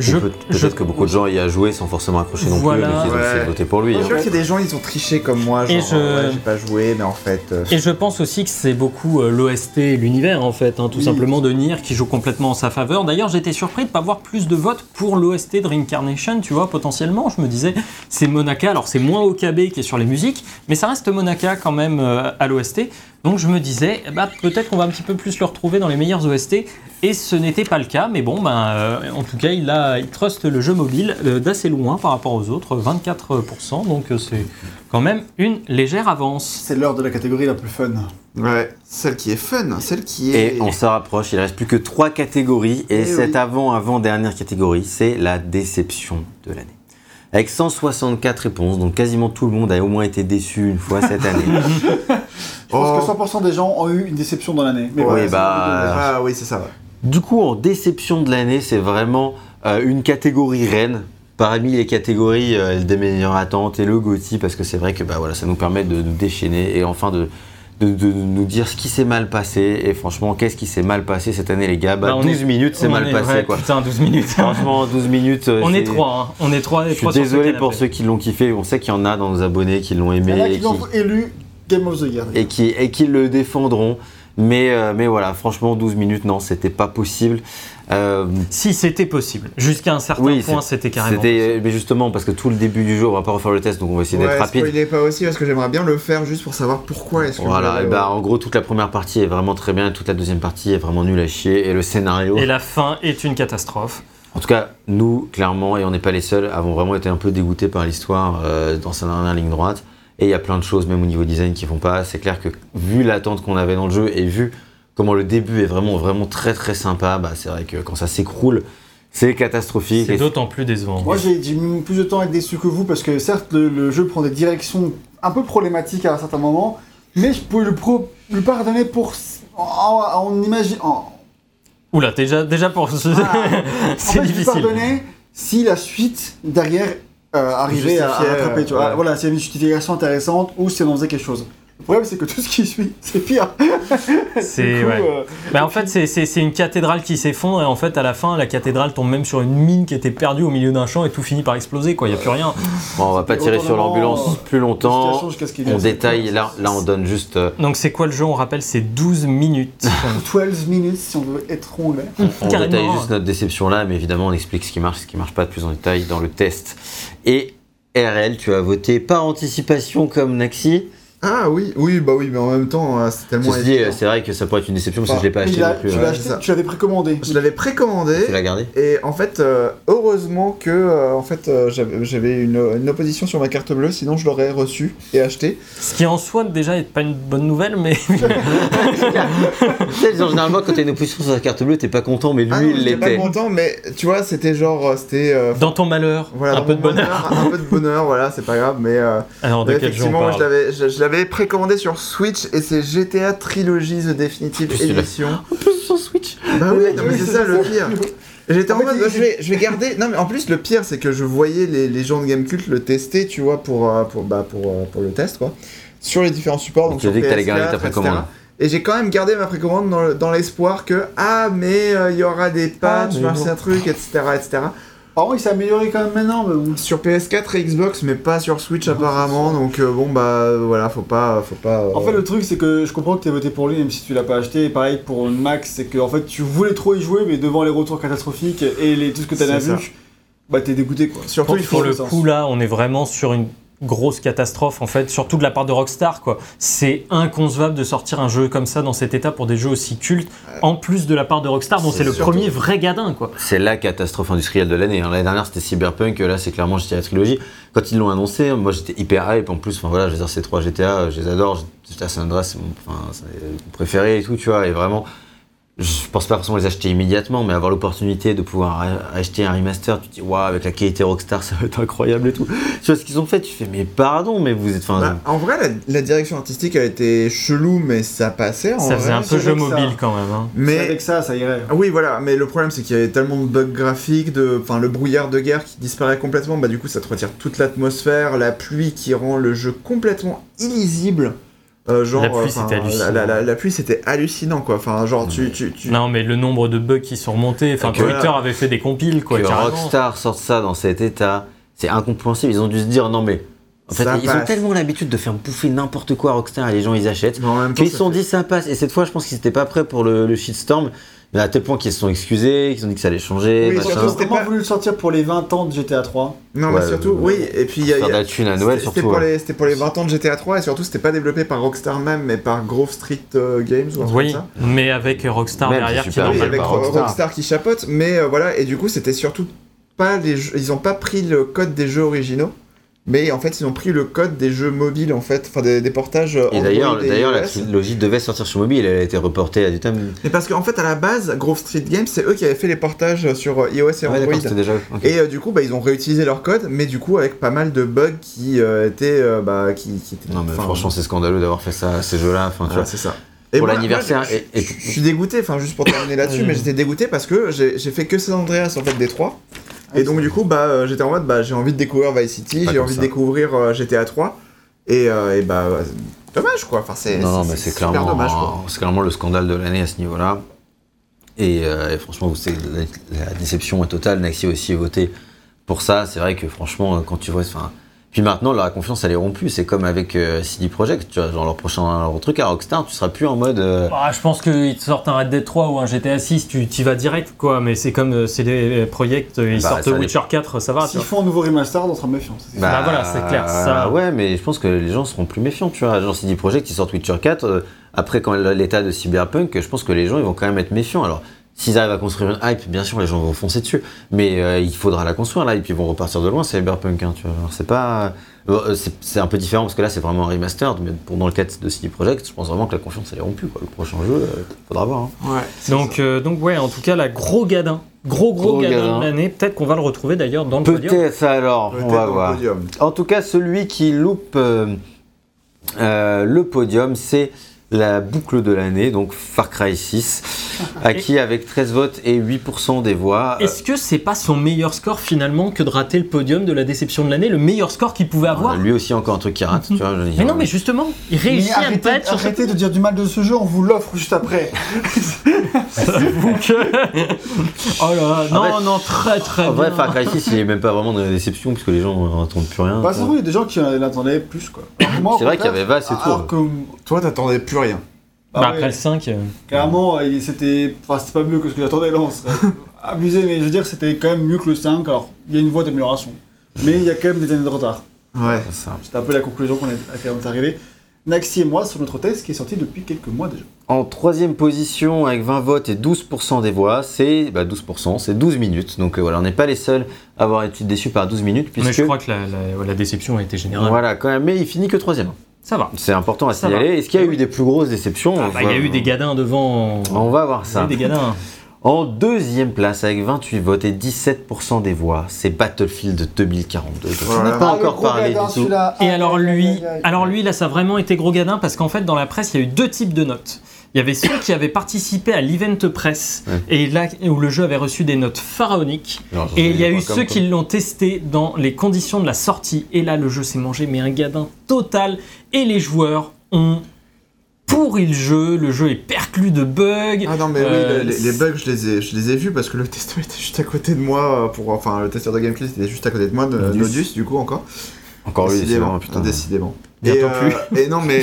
[SPEAKER 4] Je,
[SPEAKER 3] Peut-être que beaucoup de gens y a joué sans forcément accrocher non
[SPEAKER 4] Voilà.
[SPEAKER 3] plus, donc ils ont
[SPEAKER 1] Ouais.
[SPEAKER 3] essayé de voter pour lui.
[SPEAKER 1] Je
[SPEAKER 3] hein.
[SPEAKER 1] suis sûr qu'il y a des gens, ils ont triché comme moi, genre,
[SPEAKER 4] Et je-
[SPEAKER 1] ouais, j'ai pas joué, mais en fait... euh,
[SPEAKER 4] Et je pense aussi que c'est beaucoup euh, l'OST et l'univers en fait, hein, tout
[SPEAKER 2] Oui.
[SPEAKER 4] simplement de Nier qui joue complètement en sa faveur. D'ailleurs, j'étais surpris de pas voir plus de votes pour l'OST de Reincarnation, tu vois, potentiellement. Je me disais, c'est Monaka, alors c'est moins OKB qui est sur les musiques, mais ça reste Monaka quand même euh, à l'OST. Donc je me disais, eh bah, peut-être qu'on va un petit peu plus le retrouver dans les meilleurs OST, et ce n'était pas le cas, mais bon, ben, euh, en tout cas, il, a, il truste le jeu mobile euh, d'assez loin par rapport aux autres, 24%, donc euh, c'est quand même une légère avance.
[SPEAKER 2] C'est l'heure de la catégorie la plus fun.
[SPEAKER 1] Ouais, celle qui est fun, celle qui est...
[SPEAKER 3] Et on se rapproche, il reste plus que trois catégories. Et
[SPEAKER 1] Eh
[SPEAKER 3] cette
[SPEAKER 1] oui.
[SPEAKER 3] avant-avant-dernière catégorie, c'est la déception de l'année. Avec 164 réponses, donc quasiment tout le monde a au moins été déçu une fois cette année.
[SPEAKER 2] Je pense
[SPEAKER 1] Oh.
[SPEAKER 2] que 100% des gens ont eu une déception dans l'année. Mais
[SPEAKER 3] Oui,
[SPEAKER 2] voilà,
[SPEAKER 3] bah,
[SPEAKER 2] c'est-
[SPEAKER 1] Ah oui, c'est ça, ouais.
[SPEAKER 3] Du coup, en déception de l'année, c'est vraiment euh, une catégorie reine parmi les catégories euh, des meilleures attentes et le GOTY, parce que c'est vrai que bah, voilà, ça nous permet de nous déchaîner et enfin de, de, de nous dire ce qui s'est mal passé. Et franchement, qu'est-ce qui s'est mal passé cette année, les gars? Bah,
[SPEAKER 4] Bah, on
[SPEAKER 3] 12
[SPEAKER 4] est-
[SPEAKER 3] minutes, c'est
[SPEAKER 4] On
[SPEAKER 3] mal
[SPEAKER 4] est-
[SPEAKER 3] passé.
[SPEAKER 4] ouais,
[SPEAKER 3] quoi.
[SPEAKER 4] Putain, 12 minutes.
[SPEAKER 3] Franchement, 12 minutes. euh,
[SPEAKER 4] on est trois, hein. on est trois.
[SPEAKER 3] Je suis désolé pour ceux qui l'ont kiffé. On sait qu'il y en a dans nos abonnés qui l'ont
[SPEAKER 2] Il y en
[SPEAKER 3] aimé
[SPEAKER 2] a qui, l'ont élu Game of the Year.
[SPEAKER 3] et qui, et qui le défendront. Mais, euh, mais voilà, franchement, 12 minutes, non, c'était pas possible. Euh,
[SPEAKER 4] Si c'était possible, jusqu'à un certain
[SPEAKER 3] Oui,
[SPEAKER 4] point, c'était carrément.
[SPEAKER 3] C'était, mais justement, parce que tout le début du jeu, on va pas refaire le test, donc on va essayer d'être rapide.
[SPEAKER 1] spoilez pas aussi, parce que j'aimerais bien le faire juste pour savoir pourquoi est-ce que
[SPEAKER 3] Voilà, et bah, en gros, toute la première partie est vraiment très bien, et toute la deuxième partie est vraiment nulle à chier, et le scénario.
[SPEAKER 4] Et la fin est une catastrophe.
[SPEAKER 3] En tout cas, nous, clairement, et on n'est pas les seuls, avons vraiment été un peu dégoûtés par l'histoire euh, dans sa dernière ligne droite. Et il y a plein de choses, même au niveau design, qui vont pas. C'est clair que, vu l'attente qu'on avait dans le jeu, et vu comment le début est vraiment, vraiment très très sympa, bah, c'est vrai que quand ça s'écroule, c'est catastrophique.
[SPEAKER 4] C'est d'autant plus décevant.
[SPEAKER 2] Moi j'ai mis plus de temps à être déçu que vous parce que certes le, le jeu prend des directions un peu problématiques à un certain moment, mais je peux le, pro- le pardonner pour en, en, en imagi- en-
[SPEAKER 4] Oula, déjà, déjà pour.
[SPEAKER 2] Ah, en
[SPEAKER 4] c'est
[SPEAKER 2] fait, je peux
[SPEAKER 4] difficile.
[SPEAKER 2] pardonner si la suite derrière euh, arrivait à, rattraper, tu vois. Voilà, avait une justification intéressante ou si on faisait quelque chose. Le problème c'est que tout ce qui suit, c'est pire.
[SPEAKER 4] C'est ouais.
[SPEAKER 2] euh,
[SPEAKER 4] Bah, en fait, c'est- une cathédrale qui s'effondre et en fait, à la fin, la cathédrale tombe même sur une mine qui était perdue au milieu d'un champ et tout finit par exploser. Quoi, il y a plus rien.
[SPEAKER 3] Bon, on va pas tirer sur l'ambulance plus longtemps. On détaille, là, là on donne juste. euh,
[SPEAKER 4] Donc, c'est quoi le jeu? On rappelle, c'est 12 minutes.
[SPEAKER 2] 12 minutes si on veut être anglais.
[SPEAKER 3] On
[SPEAKER 4] Carrément.
[SPEAKER 3] détaille juste notre déception là, mais évidemment on explique ce qui marche, ce qui marche pas de plus en détail dans le test. Et RL, tu as voté par anticipation comme Naxi.
[SPEAKER 1] Ah oui, oui, bah oui, mais en même temps, euh, c'est tellement
[SPEAKER 3] Ceci dit,
[SPEAKER 1] évident.
[SPEAKER 3] c'est vrai que ça pourrait être une déception parce que je l'ai pas acheté
[SPEAKER 2] a-
[SPEAKER 3] non plus.
[SPEAKER 2] tu
[SPEAKER 1] ouais,
[SPEAKER 2] l'avais précommandé.
[SPEAKER 1] Je l'avais précommandé.
[SPEAKER 3] Tu l'as gardé
[SPEAKER 1] Et en fait, euh, heureusement que euh, en fait, euh, j'avais une, une opposition sur ma carte bleue, sinon je l'aurais reçu et acheté.
[SPEAKER 4] Ce qui en soi, déjà, est pas une bonne nouvelle, mais.
[SPEAKER 3] Généralement quand t'as une opposition sur la carte bleue, t'es pas content, mais lui
[SPEAKER 1] Ah non,
[SPEAKER 3] il
[SPEAKER 1] j'étais pas
[SPEAKER 3] l'était.
[SPEAKER 1] content, mais tu vois, c'était genre, c'était euh,
[SPEAKER 4] Dans ton malheur,
[SPEAKER 1] voilà,
[SPEAKER 4] un peu de bonheur.
[SPEAKER 1] bonheur, un peu de bonheur, voilà, c'est pas grave, mais euh,
[SPEAKER 4] Alors, de
[SPEAKER 1] mais
[SPEAKER 4] quel jeu on
[SPEAKER 1] effectivement, je
[SPEAKER 4] parle
[SPEAKER 1] l'avais, je, je l'avais précommandé sur Switch et c'est GTA Trilogy The Definitive Edition.
[SPEAKER 3] En plus sur Switch.
[SPEAKER 1] Bah oui, non, mais c'est ça le pire. J'étais en,
[SPEAKER 2] En fait,
[SPEAKER 1] mode, bah, je, vais, je vais garder. Non, mais en plus, le pire, c'est que je voyais les, les gens de Gamecult le tester, tu vois, pour, euh, pour, bah, pour, euh, pour le test, quoi. Sur les différents supports. Donc
[SPEAKER 3] Tu as dit que t'allais
[SPEAKER 1] PS4,
[SPEAKER 3] garder ta
[SPEAKER 1] etc.
[SPEAKER 3] précommande.
[SPEAKER 1] Et j'ai quand même gardé ma précommande dans, le- dans l'espoir que, ah, mais euh, il y aura des patchs,
[SPEAKER 4] mais
[SPEAKER 1] machin
[SPEAKER 4] bon.
[SPEAKER 1] truc, etc., etc.
[SPEAKER 2] Par contre, il s'est amélioré quand même maintenant, mais bon.
[SPEAKER 1] Sur PS4 et Xbox, mais pas sur Switch apparemment. Donc, euh, bon, bah, voilà, faut pas. Faut pas euh,
[SPEAKER 2] En fait, le truc, c'est que je comprends que tu as voté pour lui, même si tu l'as pas acheté. Et pareil pour Max, c'est que en fait, tu voulais trop y jouer, mais devant les retours catastrophiques et les, tout ce que tu as
[SPEAKER 1] ça.
[SPEAKER 2] vu, bah t'es dégoûté quoi.
[SPEAKER 1] Surtout,
[SPEAKER 4] Pour,
[SPEAKER 1] il faut.
[SPEAKER 4] pour le
[SPEAKER 2] sens.
[SPEAKER 4] coup, là, on est vraiment sur une grosse catastrophe, en fait, surtout de la part de Rockstar, quoi. C'est inconcevable de sortir un jeu comme ça dans cet état pour des jeux aussi cultes, en plus de la part de Rockstar, dont
[SPEAKER 3] C'est
[SPEAKER 4] le premier vrai gadin, quoi.
[SPEAKER 3] C'est la catastrophe industrielle de l'année. hein. L'année dernière c'était Cyberpunk, là c'est clairement GTA Trilogy. Quand ils l'ont annoncé, moi j'étais hyper hype. En plus, enfin voilà, je ces trois GTA, je les adore. GTA San Andreas, c'est mon, enfin, mon préféré et tout, tu vois. Et vraiment, je pense pas forcément les acheter immédiatement, mais avoir l'opportunité de pouvoir acheter un remaster, tu te dis, waouh, avec la qualité Rockstar, ça va être incroyable et tout. Tu vois ce qu'ils ont fait, tu fais, mais pardon, mais vous êtes. Enfin,
[SPEAKER 1] Bah, en vrai, la, la direction artistique a été chelou, mais ça passait. En
[SPEAKER 4] Ça faisait
[SPEAKER 1] vrai.
[SPEAKER 4] un peu jeu
[SPEAKER 2] ça-
[SPEAKER 4] mobile quand même. hein.
[SPEAKER 2] Mais
[SPEAKER 1] Mais
[SPEAKER 2] avec ça, ça irait.
[SPEAKER 1] oui, voilà. Mais le problème, c'est qu'il y avait tellement de bugs graphiques, de, enfin, le brouillard de guerre qui disparaît complètement. Bah, du coup, ça te retire toute l'atmosphère, la pluie qui rend le jeu complètement illisible. Euh, genre,
[SPEAKER 4] La pluie, c'était hallucinant.
[SPEAKER 1] La, la- la pluie, c'était hallucinant, quoi. Enfin, genre, tu, tu, tu-
[SPEAKER 4] Non, mais le nombre de bugs qui sont remontés. Enfin, Twitter avait fait des compiles, quoi.
[SPEAKER 3] que. Rockstar sorte ça dans cet état, c'est incompréhensible. Ils ont dû se dire, non, mais. En fait,
[SPEAKER 1] Ça
[SPEAKER 3] ils ont tellement l'habitude de faire bouffer n'importe quoi à Rockstar et les gens ils achètent.
[SPEAKER 1] Mais en même temps,
[SPEAKER 3] Qu'ils se sont
[SPEAKER 1] fait-
[SPEAKER 3] dit ça passe. Et cette fois, je pense qu'ils n'étaient pas prêts pour le, le shitstorm. Mais à tel point qu'ils se sont excusés, qu'ils ont dit que ça allait changer.
[SPEAKER 1] Oui, surtout, c'était pas-
[SPEAKER 2] voulu le sortir pour les 20 ans de GTA 3.
[SPEAKER 1] Non, mais surtout, oui. Et puis, il y a.
[SPEAKER 3] la thune à Noël
[SPEAKER 1] C'était-
[SPEAKER 3] surtout.
[SPEAKER 1] C'était pour, les, c'était pour les 20 ans de GTA 3 et surtout c'était pas développé par Rockstar même mais par Grove Street euh, Games ou un truc
[SPEAKER 4] Oui,
[SPEAKER 1] comme ça.
[SPEAKER 4] mais avec Rockstar
[SPEAKER 3] Même,
[SPEAKER 4] derrière qui
[SPEAKER 3] super
[SPEAKER 1] Oui, avec
[SPEAKER 3] Rockstar.
[SPEAKER 1] Rockstar. qui chapote mais euh, voilà et du coup c'était surtout pas les jeux- ils ont pas pris le code des jeux originaux mais en fait ils ont pris le code des jeux mobiles en fait enfin des, des portages euh,
[SPEAKER 3] Et d'ailleurs, d'ailleurs, la trilogie devait sortir sur mobile, elle a été reportée à du temps.
[SPEAKER 1] mais parce qu'en fait à la base Grove Street Games c'est eux qui avaient fait les portages sur euh, iOS et Android
[SPEAKER 3] déjà.
[SPEAKER 1] et euh, du coup bah, ils ont réutilisé leur code mais du coup avec pas mal de bugs qui euh, étaient euh, bah, qui, qui étaient
[SPEAKER 3] Non, mais
[SPEAKER 1] enfin,
[SPEAKER 3] franchement, c'est scandaleux d'avoir fait ça ces jeux-là. Enfin,
[SPEAKER 1] voilà, c'est ça
[SPEAKER 3] Pour
[SPEAKER 1] moi-
[SPEAKER 3] l'anniversaire,
[SPEAKER 1] je-
[SPEAKER 3] et- et-
[SPEAKER 1] Je suis dégoûté, enfin juste pour terminer là-dessus, mais j'étais dégoûté parce que j'ai j'ai fait que San Andreas en fait des trois. Et donc du coup, bah euh, j'étais en mode, bah j'ai envie de découvrir Vice City, j'ai envie
[SPEAKER 3] ça.
[SPEAKER 1] de découvrir euh, GTA 3. Et, euh, et bah dommage quoi, enfin c'est
[SPEAKER 3] Non, non, mais c'est clairement,
[SPEAKER 1] dommage
[SPEAKER 3] c'est clairement le scandale de l'année à ce niveau-là. Et, euh, et franchement, la, la déception est totale. Naxi aussi est voté pour ça. C'est vrai que franchement, quand tu vois, enfin. Puis maintenant, la confiance, elle est rompue. C'est comme avec euh, CD Projekt, tu vois, genre leur prochain leur truc à Rockstar, tu seras plus en mode. euh,
[SPEAKER 4] Bah, je pense qu'ils te sortent un Red Dead 3 ou un GTA 6, tu y vas direct, quoi. Mais c'est comme euh, c'est des projets, ils
[SPEAKER 3] Bah,
[SPEAKER 4] sortent Witcher 4, ça va. tu
[SPEAKER 2] S'ils font un nouveau remaster, on sera méfiant.
[SPEAKER 4] Bah, voilà, c'est clair, ça-
[SPEAKER 3] Ouais, mais je pense que les gens seront plus méfiants, tu vois. Genre CD Projekt, ils sortent Witcher 4. euh, après, quand l'état de Cyberpunk, je pense que les gens, ils vont quand même être méfiants. Alors, s'ils arrivent à construire une hype, bien sûr, les gens vont foncer dessus. Mais euh, il faudra la construire, là, et puis ils vont repartir de loin, Cyberpunk, hein, tu vois. Alors, c'est pas. euh, c'est- C'est un peu différent parce que là, c'est vraiment un remaster. Mais pour dans le cas de CD Projekt, je pense vraiment que la confiance, elle est rompue, quoi. Le prochain jeu, euh, faudra voir. hein.
[SPEAKER 1] Ouais.
[SPEAKER 4] Donc, euh, donc, ouais, en tout cas, la gros gadin. Gros, gros,
[SPEAKER 3] Gros
[SPEAKER 4] gadin,
[SPEAKER 3] gadin.
[SPEAKER 4] de l'année. Peut-être qu'on va le retrouver d'ailleurs dans le podium.
[SPEAKER 3] Peut-être alors,
[SPEAKER 1] Peut-être
[SPEAKER 3] on va voir. En tout cas, celui qui loupe euh, euh, le podium, c'est la boucle de l'année, donc Far Cry 6, à qui avec 13 votes et 8% des voix. euh,
[SPEAKER 4] Est-ce que c'est pas son meilleur score finalement que de rater le podium de la déception de l'année? Le meilleur score qu'il pouvait avoir?
[SPEAKER 3] Lui aussi encore un truc qui rate, tu vois. je.
[SPEAKER 4] Mais non, mais justement, il
[SPEAKER 2] Mais
[SPEAKER 4] réussit à ne
[SPEAKER 2] arrêtez,
[SPEAKER 4] pas être sur
[SPEAKER 2] arrêtez de dire du mal de ce jeu, on vous l'offre juste après.
[SPEAKER 4] J'avoue que- Oh là là, non,
[SPEAKER 3] En fait-
[SPEAKER 4] non, très très
[SPEAKER 3] En
[SPEAKER 4] bien.
[SPEAKER 3] vrai, Far Cry 6, il est même pas vraiment de la déception, puisque les gens n'entendent plus rien.
[SPEAKER 2] Bah, c'est vrai, il y a des gens qui en attendaient plus, quoi.
[SPEAKER 3] C'est vrai qu'il y avait Vass et tout.
[SPEAKER 2] alors que-
[SPEAKER 1] Toi t'attendais plus rien.
[SPEAKER 2] bah
[SPEAKER 4] Bah,
[SPEAKER 2] ouais,
[SPEAKER 4] après le 5, euh,
[SPEAKER 2] Clairement, il- c'était enfin, pas mieux que ce que j'attendais, là, on serait abusé, mais je veux dire, c'était quand même mieux que le 5. Alors, il y a une voie d'amélioration. Mais il y a quand même des années de retard.
[SPEAKER 1] Ouais.
[SPEAKER 3] C'est ça.
[SPEAKER 2] C'était un peu la conclusion qu'on est à laquelle on est arrivé. Naxi et moi sur notre test qui est sorti depuis quelques mois déjà.
[SPEAKER 3] En troisième position, avec 20 votes et 12% des voix, c'est bah, 12%, c'est 12 minutes. Donc euh, voilà, on n'est pas les seuls à avoir été déçus par 12 minutes, puisque
[SPEAKER 4] mais je crois que la, la- la déception a été générale.
[SPEAKER 3] voilà, quand même, mais il finit que troisième.
[SPEAKER 4] Ça va.
[SPEAKER 3] C'est important à
[SPEAKER 4] Ça
[SPEAKER 3] signaler. Est-ce qu'il y a eu des plus grosses déceptions
[SPEAKER 4] Ah,
[SPEAKER 3] On
[SPEAKER 4] bah, il y a eu des gadins devant.
[SPEAKER 3] On va voir
[SPEAKER 4] Il y a
[SPEAKER 3] ça.
[SPEAKER 4] eu des gadins.
[SPEAKER 3] En deuxième place, avec 28 votes et 17% des voix, c'est Battlefield 2042. dont on n'a pas
[SPEAKER 2] Ah,
[SPEAKER 3] encore parlé
[SPEAKER 2] gadin,
[SPEAKER 3] du tout.
[SPEAKER 4] Et alors lui, alors lui là, ça a vraiment été gros gadin parce qu'en fait dans la presse, il y a eu deux types de notes. Il y avait ceux qui avaient participé à l'event press
[SPEAKER 3] Ouais.
[SPEAKER 4] et là où le jeu avait reçu des notes pharaoniques. Et il y a eu
[SPEAKER 3] comme
[SPEAKER 4] ceux qui l'ont testé dans les conditions de la sortie. Et là, le jeu s'est mangé, mais un gadin total. Et les joueurs ont pourri le jeu. Le jeu est perclus de bugs.
[SPEAKER 1] Ah non mais
[SPEAKER 4] Euh,
[SPEAKER 1] oui, les, les bugs je les ai, je les ai vus parce que le testeur était juste à côté de moi euh, pour enfin le testeur de gameplay était juste à côté de moi de
[SPEAKER 3] Nodus.
[SPEAKER 1] Nodus du coup encore.
[SPEAKER 3] Encore lui,
[SPEAKER 1] décidément,
[SPEAKER 3] putain.
[SPEAKER 1] décidément.
[SPEAKER 4] Bientôt
[SPEAKER 1] et, euh, et non mais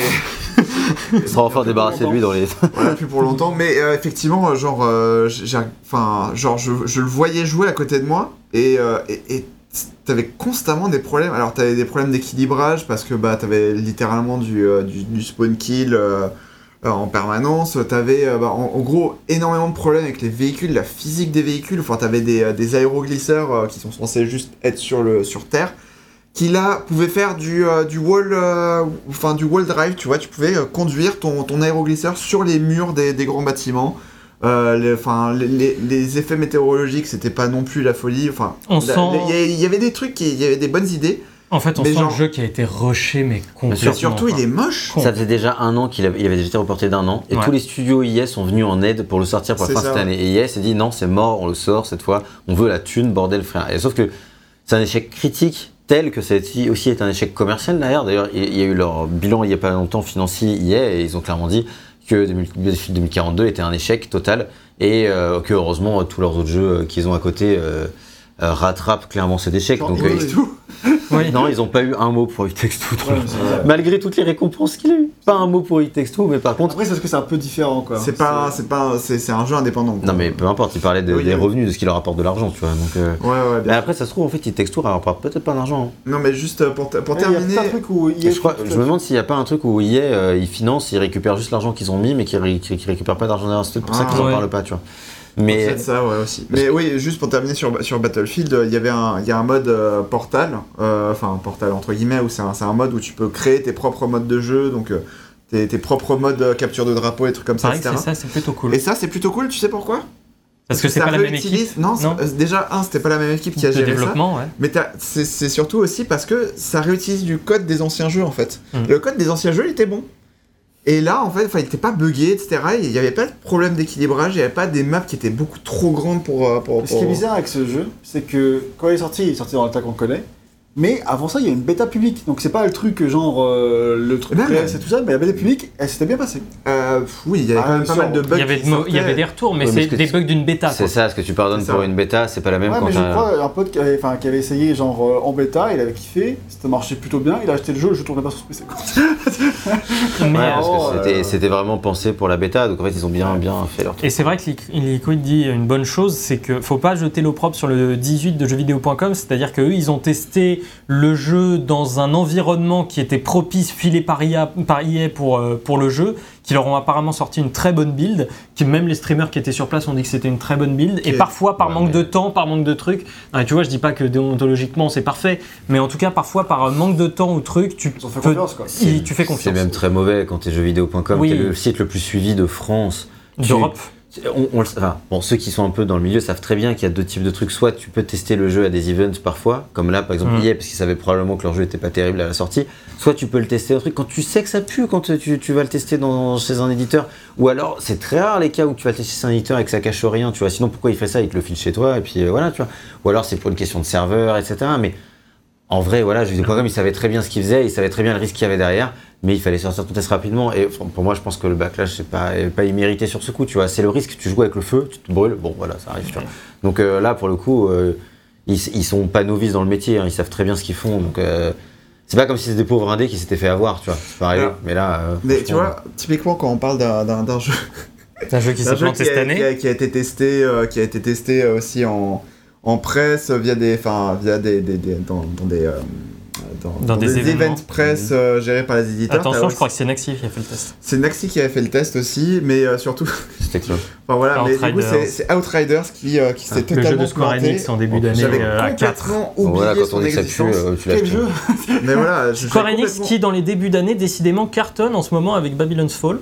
[SPEAKER 3] On sera enfin débarrassé de lui dans les.
[SPEAKER 1] voilà plus pour longtemps mais euh, effectivement euh, genre euh, j'ai enfin genre je, je le voyais jouer à côté de moi et euh, t'avais constamment des problèmes alors t'avais des problèmes d'équilibrage parce que bah t'avais littéralement du, du, du spawn kill en permanence t'avais bah, en, en gros énormément de problèmes avec les véhicules la physique des véhicules enfin t'avais des, des aéroglisseurs qui sont censés juste être sur le sur terre qui là pouvaient faire du, euh, du wall euh, enfin du wall drive tu vois tu pouvais euh, conduire ton, ton aéroglisseur sur les murs des, des grands bâtiments Euh, les, enfin, les, les- les effets météorologiques, c'était pas non plus la folie. Enfin,
[SPEAKER 4] On
[SPEAKER 1] la-
[SPEAKER 4] sent-
[SPEAKER 1] il y a- avait des trucs, il y avait des bonnes idées.
[SPEAKER 4] En fait, on
[SPEAKER 1] Mais
[SPEAKER 4] sent
[SPEAKER 1] genre-
[SPEAKER 4] le jeu qui a été rushé, mais
[SPEAKER 1] Mais
[SPEAKER 4] complètement.
[SPEAKER 1] surtout, il est moche.
[SPEAKER 3] Ça faisait déjà un an qu'il avait, il avait déjà été reporté d'un an. Et
[SPEAKER 4] Ouais.
[SPEAKER 3] tous les studios IS sont venus en aide pour le sortir pour la
[SPEAKER 1] C'est
[SPEAKER 3] fin de cette année. Et IS s'est dit non, c'est mort, on le sort cette fois. On veut la thune, bordel frère. Et sauf que c'est un échec critique tel que ça aussi été un échec commercial derrière. D'ailleurs, il y a eu leur bilan il n'y a pas longtemps financier hier et ils ont clairement dit que 2000 Battlefield 2042 était un échec total et euh, que heureusement tous leurs autres jeux qu'ils ont à côté euh, euh, rattrapent clairement cet échec.
[SPEAKER 2] Genre,
[SPEAKER 3] Donc, euh,
[SPEAKER 2] oui.
[SPEAKER 1] tout.
[SPEAKER 4] Oui.
[SPEAKER 3] non, ils n'ont pas eu un mot pour It Takes Two.
[SPEAKER 2] Ouais.
[SPEAKER 3] Malgré toutes les récompenses qu'il a eu. Pas un mot pour It Takes Two, mais par contre.
[SPEAKER 2] Après, c'est parce que c'est un peu différent, quoi.
[SPEAKER 1] C'est pas, c'est pas, c'est c'est un jeu indépendant. quoi.
[SPEAKER 3] Non, mais peu importe, il parlait de-
[SPEAKER 1] Oui,
[SPEAKER 3] des
[SPEAKER 1] oui.
[SPEAKER 3] revenus, de ce qui leur apporte de l'argent, tu vois. Donc, euh,
[SPEAKER 1] Ouais, ouais.
[SPEAKER 3] Mais
[SPEAKER 1] bien.
[SPEAKER 3] après, ça se trouve, en fait, It Takes Two rapporte peut-être pas d'argent. hein.
[SPEAKER 1] Non, mais juste pour, pour
[SPEAKER 2] Ouais, Il y a
[SPEAKER 1] terminer.
[SPEAKER 2] où y a
[SPEAKER 3] Je, crois, je me demande s'il n'y a pas un truc où EA, euh, ils financent, ils récupèrent juste l'argent qu'ils ont mis, mais qu'ils ré- qu'ils récupèrent pas d'argent derrière. C'est pour ça
[SPEAKER 1] Ah,
[SPEAKER 3] qu'ils en
[SPEAKER 4] ouais.
[SPEAKER 3] parlent pas, tu vois. Mais
[SPEAKER 1] Peut-être ça, ouais, aussi. Mais oui, juste pour terminer sur, sur Battlefield, euh, il y avait un, il y a un mode euh, portal, euh, enfin un portal entre guillemets, où c'est un, c'est un mode où tu peux créer tes propres modes de jeu, donc euh, tes, tes propres modes euh, capture de drapeau et trucs comme ça,
[SPEAKER 4] Pareil
[SPEAKER 1] etc.
[SPEAKER 4] c'est ça, c'est plutôt cool.
[SPEAKER 1] Et ça, c'est plutôt cool, tu sais pourquoi?
[SPEAKER 4] Parce que c'est
[SPEAKER 1] ça
[SPEAKER 4] pas la même
[SPEAKER 1] réutilise-
[SPEAKER 4] équipe
[SPEAKER 1] Non,
[SPEAKER 4] Non.
[SPEAKER 1] déjà, un, c'était pas la même équipe qui a géré ça.
[SPEAKER 4] développement, ouais.
[SPEAKER 1] Mais c'est surtout aussi parce que ça réutilise du code des anciens jeux en fait.
[SPEAKER 4] Mm.
[SPEAKER 1] Le code des anciens jeux il était bon. Et là en fait, il était pas buggé, etc. Il n'y avait pas de problème d'équilibrage, il n'y avait pas des maps qui étaient beaucoup trop grandes pour. euh, pour,
[SPEAKER 2] Ce qui est bizarre avec ce jeu, c'est que quand il est sorti, il est sorti dans tas qu'on connaît. Mais avant ça, il y a une bêta publique. Donc c'est pas le truc genre euh, le truc presse et tout ça, mais la bêta publique, elle s'était bien passée.
[SPEAKER 1] Euh, oui, il y avait
[SPEAKER 2] Ah,
[SPEAKER 1] quand même pas
[SPEAKER 2] sur-
[SPEAKER 1] mal de bugs.
[SPEAKER 4] Il y, avait de mo- il y avait des retours, mais
[SPEAKER 3] Ouais,
[SPEAKER 4] c'est
[SPEAKER 3] ce que
[SPEAKER 4] des
[SPEAKER 3] tu-
[SPEAKER 4] bugs d'une bêta.
[SPEAKER 3] c'est
[SPEAKER 4] quoi.
[SPEAKER 3] ça, ce que tu pardonnes
[SPEAKER 1] C'est
[SPEAKER 3] pour une bêta, c'est pas la même
[SPEAKER 2] Ouais,
[SPEAKER 3] quand
[SPEAKER 2] mais je crois un pote qui avait, qui avait essayé genre euh, en bêta, il avait kiffé, ça marchait plutôt bien, il a acheté le jeu, le jeu tournait pas sur ce PC.
[SPEAKER 3] Ouais, parce
[SPEAKER 2] Oh,
[SPEAKER 3] que c'était
[SPEAKER 2] euh,
[SPEAKER 3] c'était vraiment pensé pour la bêta, donc en fait, ils ont bien, bien fait leur truc.
[SPEAKER 4] Et c'est vrai que Liqu- Liquid dit une bonne chose, c'est que faut pas jeter l'opprobre sur le 18 de jeuxvideo.com, c'est-à-dire qu'eux, ils ont testé le jeu dans un environnement qui était propice, filé par IA, par EA pour, euh, pour le jeu, qui leur ont apparemment sorti une très bonne build, qui même les streamers qui étaient sur place ont dit que c'était une très bonne build, et parfois par
[SPEAKER 3] Ouais,
[SPEAKER 4] manque
[SPEAKER 3] mais-
[SPEAKER 4] de temps, par manque de trucs, non, tu vois, je dis pas que déontologiquement c'est parfait, mais en tout cas parfois par manque de temps ou truc, tu,
[SPEAKER 2] Ils ont fait
[SPEAKER 4] peux-
[SPEAKER 2] confiance quoi.
[SPEAKER 4] il- tu fais
[SPEAKER 3] C'est
[SPEAKER 4] confiance.
[SPEAKER 3] même très mauvais quand t'es jeuxvideo.com,
[SPEAKER 4] Oui.
[SPEAKER 3] qui est le site le plus suivi de France. Tu-
[SPEAKER 4] D'Europe.
[SPEAKER 3] On, bon, ceux qui sont un peu dans le milieu savent très bien qu'il y a deux types de trucs. Soit tu peux tester le jeu à des events parfois, comme là par exemple hier, parce qu'ils savaient probablement que leur jeu était pas terrible à la sortie. Soit tu peux le tester un truc quand tu sais que ça pue, quand tu, tu vas le tester dans, chez un éditeur. Ou alors c'est très rare les cas où tu vas le tester chez un éditeur et que ça cache rien, tu vois. Sinon pourquoi il fait ça? Il te le file chez toi et puis euh, voilà, tu vois. Ou alors c'est pour une question de serveur, etc. Mais en vrai, voilà, jeuxvideo.com, ils savaient très bien ce qu'ils faisaient, ils savaient très bien le risque qu'il y avait derrière, mais il fallait sortir ton test rapidement. Et pour moi, je pense que le backlash, c'est pas, pas immérité sur ce coup, tu vois. C'est le risque, tu joues avec le feu, tu te brûles, bon, voilà, ça arrive, tu vois. Donc euh, là, pour le coup, euh, ils, ils sont pas novices dans le métier, hein, ils savent très bien ce qu'ils font. Donc euh, c'est pas comme si c'était des pauvres indés qui s'étaient fait avoir, tu vois. C'est.
[SPEAKER 1] Alors,
[SPEAKER 3] mais là. euh,
[SPEAKER 1] Mais tu vois, typiquement quand on parle d'un- d'un d'un jeu,
[SPEAKER 4] C'est un jeu qui s'est
[SPEAKER 1] jeu
[SPEAKER 4] planté
[SPEAKER 1] qui,
[SPEAKER 4] cette
[SPEAKER 1] a,
[SPEAKER 4] année.
[SPEAKER 1] qui a- qui a été testé, euh, qui a été testé aussi en, en presse via des, enfin via des, des- des- dans, dans des euh, dans,
[SPEAKER 4] Dans des événements.
[SPEAKER 1] events presse euh, gérés par les éditeurs.
[SPEAKER 4] Attention, je crois que c'est Naxi qui a fait le test.
[SPEAKER 1] C'est Naxi qui a fait le test aussi, mais euh, surtout,
[SPEAKER 3] C'était excellent.
[SPEAKER 1] enfin voilà, mais du coup
[SPEAKER 4] Outriders.
[SPEAKER 1] c'est c'est Outriders qui, euh, qui s'est
[SPEAKER 4] Le jeu
[SPEAKER 1] totalement
[SPEAKER 4] de Square
[SPEAKER 1] planté.
[SPEAKER 4] Enix en début d'année
[SPEAKER 1] J'avais
[SPEAKER 4] euh, à 4.
[SPEAKER 1] complètement
[SPEAKER 3] Bon,
[SPEAKER 1] oublié
[SPEAKER 3] voilà, quand
[SPEAKER 1] son
[SPEAKER 3] on dit que ça euh, tu
[SPEAKER 2] Quel jeu
[SPEAKER 1] Mais voilà, je-
[SPEAKER 4] Square Enix
[SPEAKER 1] complètement-
[SPEAKER 4] qui, dans les débuts d'année, décidément cartonne en ce moment avec Babylon's Fall.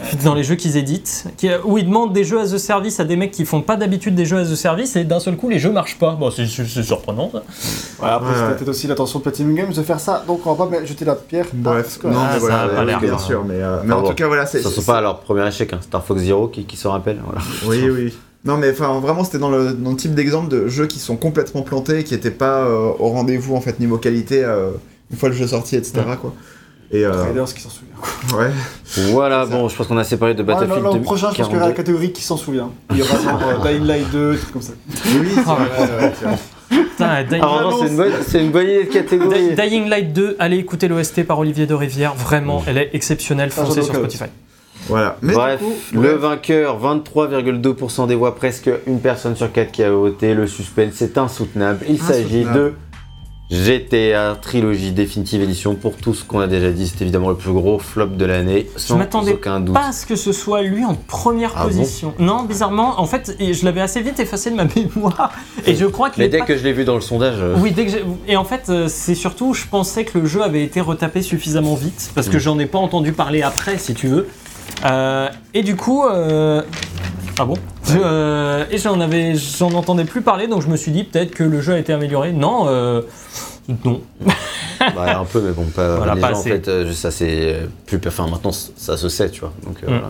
[SPEAKER 4] Dans les jeux qu'ils éditent, qui- où ils demandent des jeux as a service à des mecs qui font pas d'habitude des jeux as a service et d'un seul coup les jeux marchent pas. Bon, c'est surprenant ça.
[SPEAKER 2] Ouais, après,
[SPEAKER 1] Ouais,
[SPEAKER 2] c'était
[SPEAKER 1] ouais.
[SPEAKER 2] peut-être aussi l'intention de Platinum Games de faire ça, donc on va pas jeter la pierre.
[SPEAKER 1] Bref, non,
[SPEAKER 4] Ah,
[SPEAKER 1] mais
[SPEAKER 4] ça
[SPEAKER 1] voilà,
[SPEAKER 4] a pas l'air
[SPEAKER 1] bien
[SPEAKER 4] bien.
[SPEAKER 1] sûr, mais, euh, mais en
[SPEAKER 3] bon.
[SPEAKER 1] tout cas, voilà, c'est.
[SPEAKER 3] Ça ne sont pas leur premier échec, hein. Star Fox Zero qui, qui se rappelle. Voilà.
[SPEAKER 1] Oui, oui. Non, mais enfin, vraiment, c'était dans le, dans le type d'exemple de jeux qui sont complètement plantés, qui n'étaient pas euh, au rendez-vous, en fait, niveau qualité, euh, une fois le jeu sorti, etc. Quoi. Et euh,
[SPEAKER 2] Riders qui s'en souvient.
[SPEAKER 1] ouais.
[SPEAKER 3] Voilà, bon, je pense qu'on a assez parlé de
[SPEAKER 2] Ouais,
[SPEAKER 3] Battlefield
[SPEAKER 2] non, L'an prochain, je pense qu'il y aura la
[SPEAKER 3] 42.
[SPEAKER 2] catégorie qui s'en souvient. Il y aura genre euh, Dying Light 2, des trucs comme ça.
[SPEAKER 1] Oui, c'est vrai, ouais.
[SPEAKER 4] Putain, Dying,
[SPEAKER 3] Ah, vraiment, c'est une, bonne- c'est une bonne idée de catégorie.
[SPEAKER 4] Dying Light 2, allez écouter l'OST par Olivier de Rivière, vraiment, elle est exceptionnelle,
[SPEAKER 2] Ah,
[SPEAKER 4] foncez sur. Spotify.
[SPEAKER 1] Voilà. Mais
[SPEAKER 3] Bref,
[SPEAKER 1] coup,
[SPEAKER 3] le
[SPEAKER 1] bref.
[SPEAKER 3] vainqueur, 23,2% des voix, presque une personne sur quatre qui a voté. Le suspense, c'est insoutenable. Il s'agit de GTA Trilogie Définitive Édition. Pour tout ce qu'on a déjà dit, c'est évidemment le plus gros flop de l'année,
[SPEAKER 4] Je
[SPEAKER 3] sans
[SPEAKER 4] m'attendais
[SPEAKER 3] aucun doute.
[SPEAKER 4] pas à ce que ce soit lui en première
[SPEAKER 3] Ah bon
[SPEAKER 4] position. non, bizarrement, en fait, je l'avais assez vite effacé de ma mémoire. Et je crois qu'il
[SPEAKER 3] Mais dès
[SPEAKER 4] pas-
[SPEAKER 3] que je l'ai vu dans le sondage, euh,
[SPEAKER 4] Oui, dès que et en fait, euh, c'est surtout, je pensais que le jeu avait été retapé suffisamment vite, parce que
[SPEAKER 3] Mm.
[SPEAKER 4] j'en ai pas entendu parler après, si tu veux. Euh, et du coup, euh, Ah bon Euh, Et j'en avais, j'en entendais plus parler, donc je me suis dit peut-être que le jeu a été amélioré. Non, euh, non.
[SPEAKER 3] Bah, un peu, mais bon, pas.
[SPEAKER 4] Voilà,
[SPEAKER 3] les
[SPEAKER 4] pas
[SPEAKER 3] gens, en fait, euh, ça c'est plus. Enfin, maintenant, ça se sait, tu vois. Donc, euh,
[SPEAKER 4] Mm.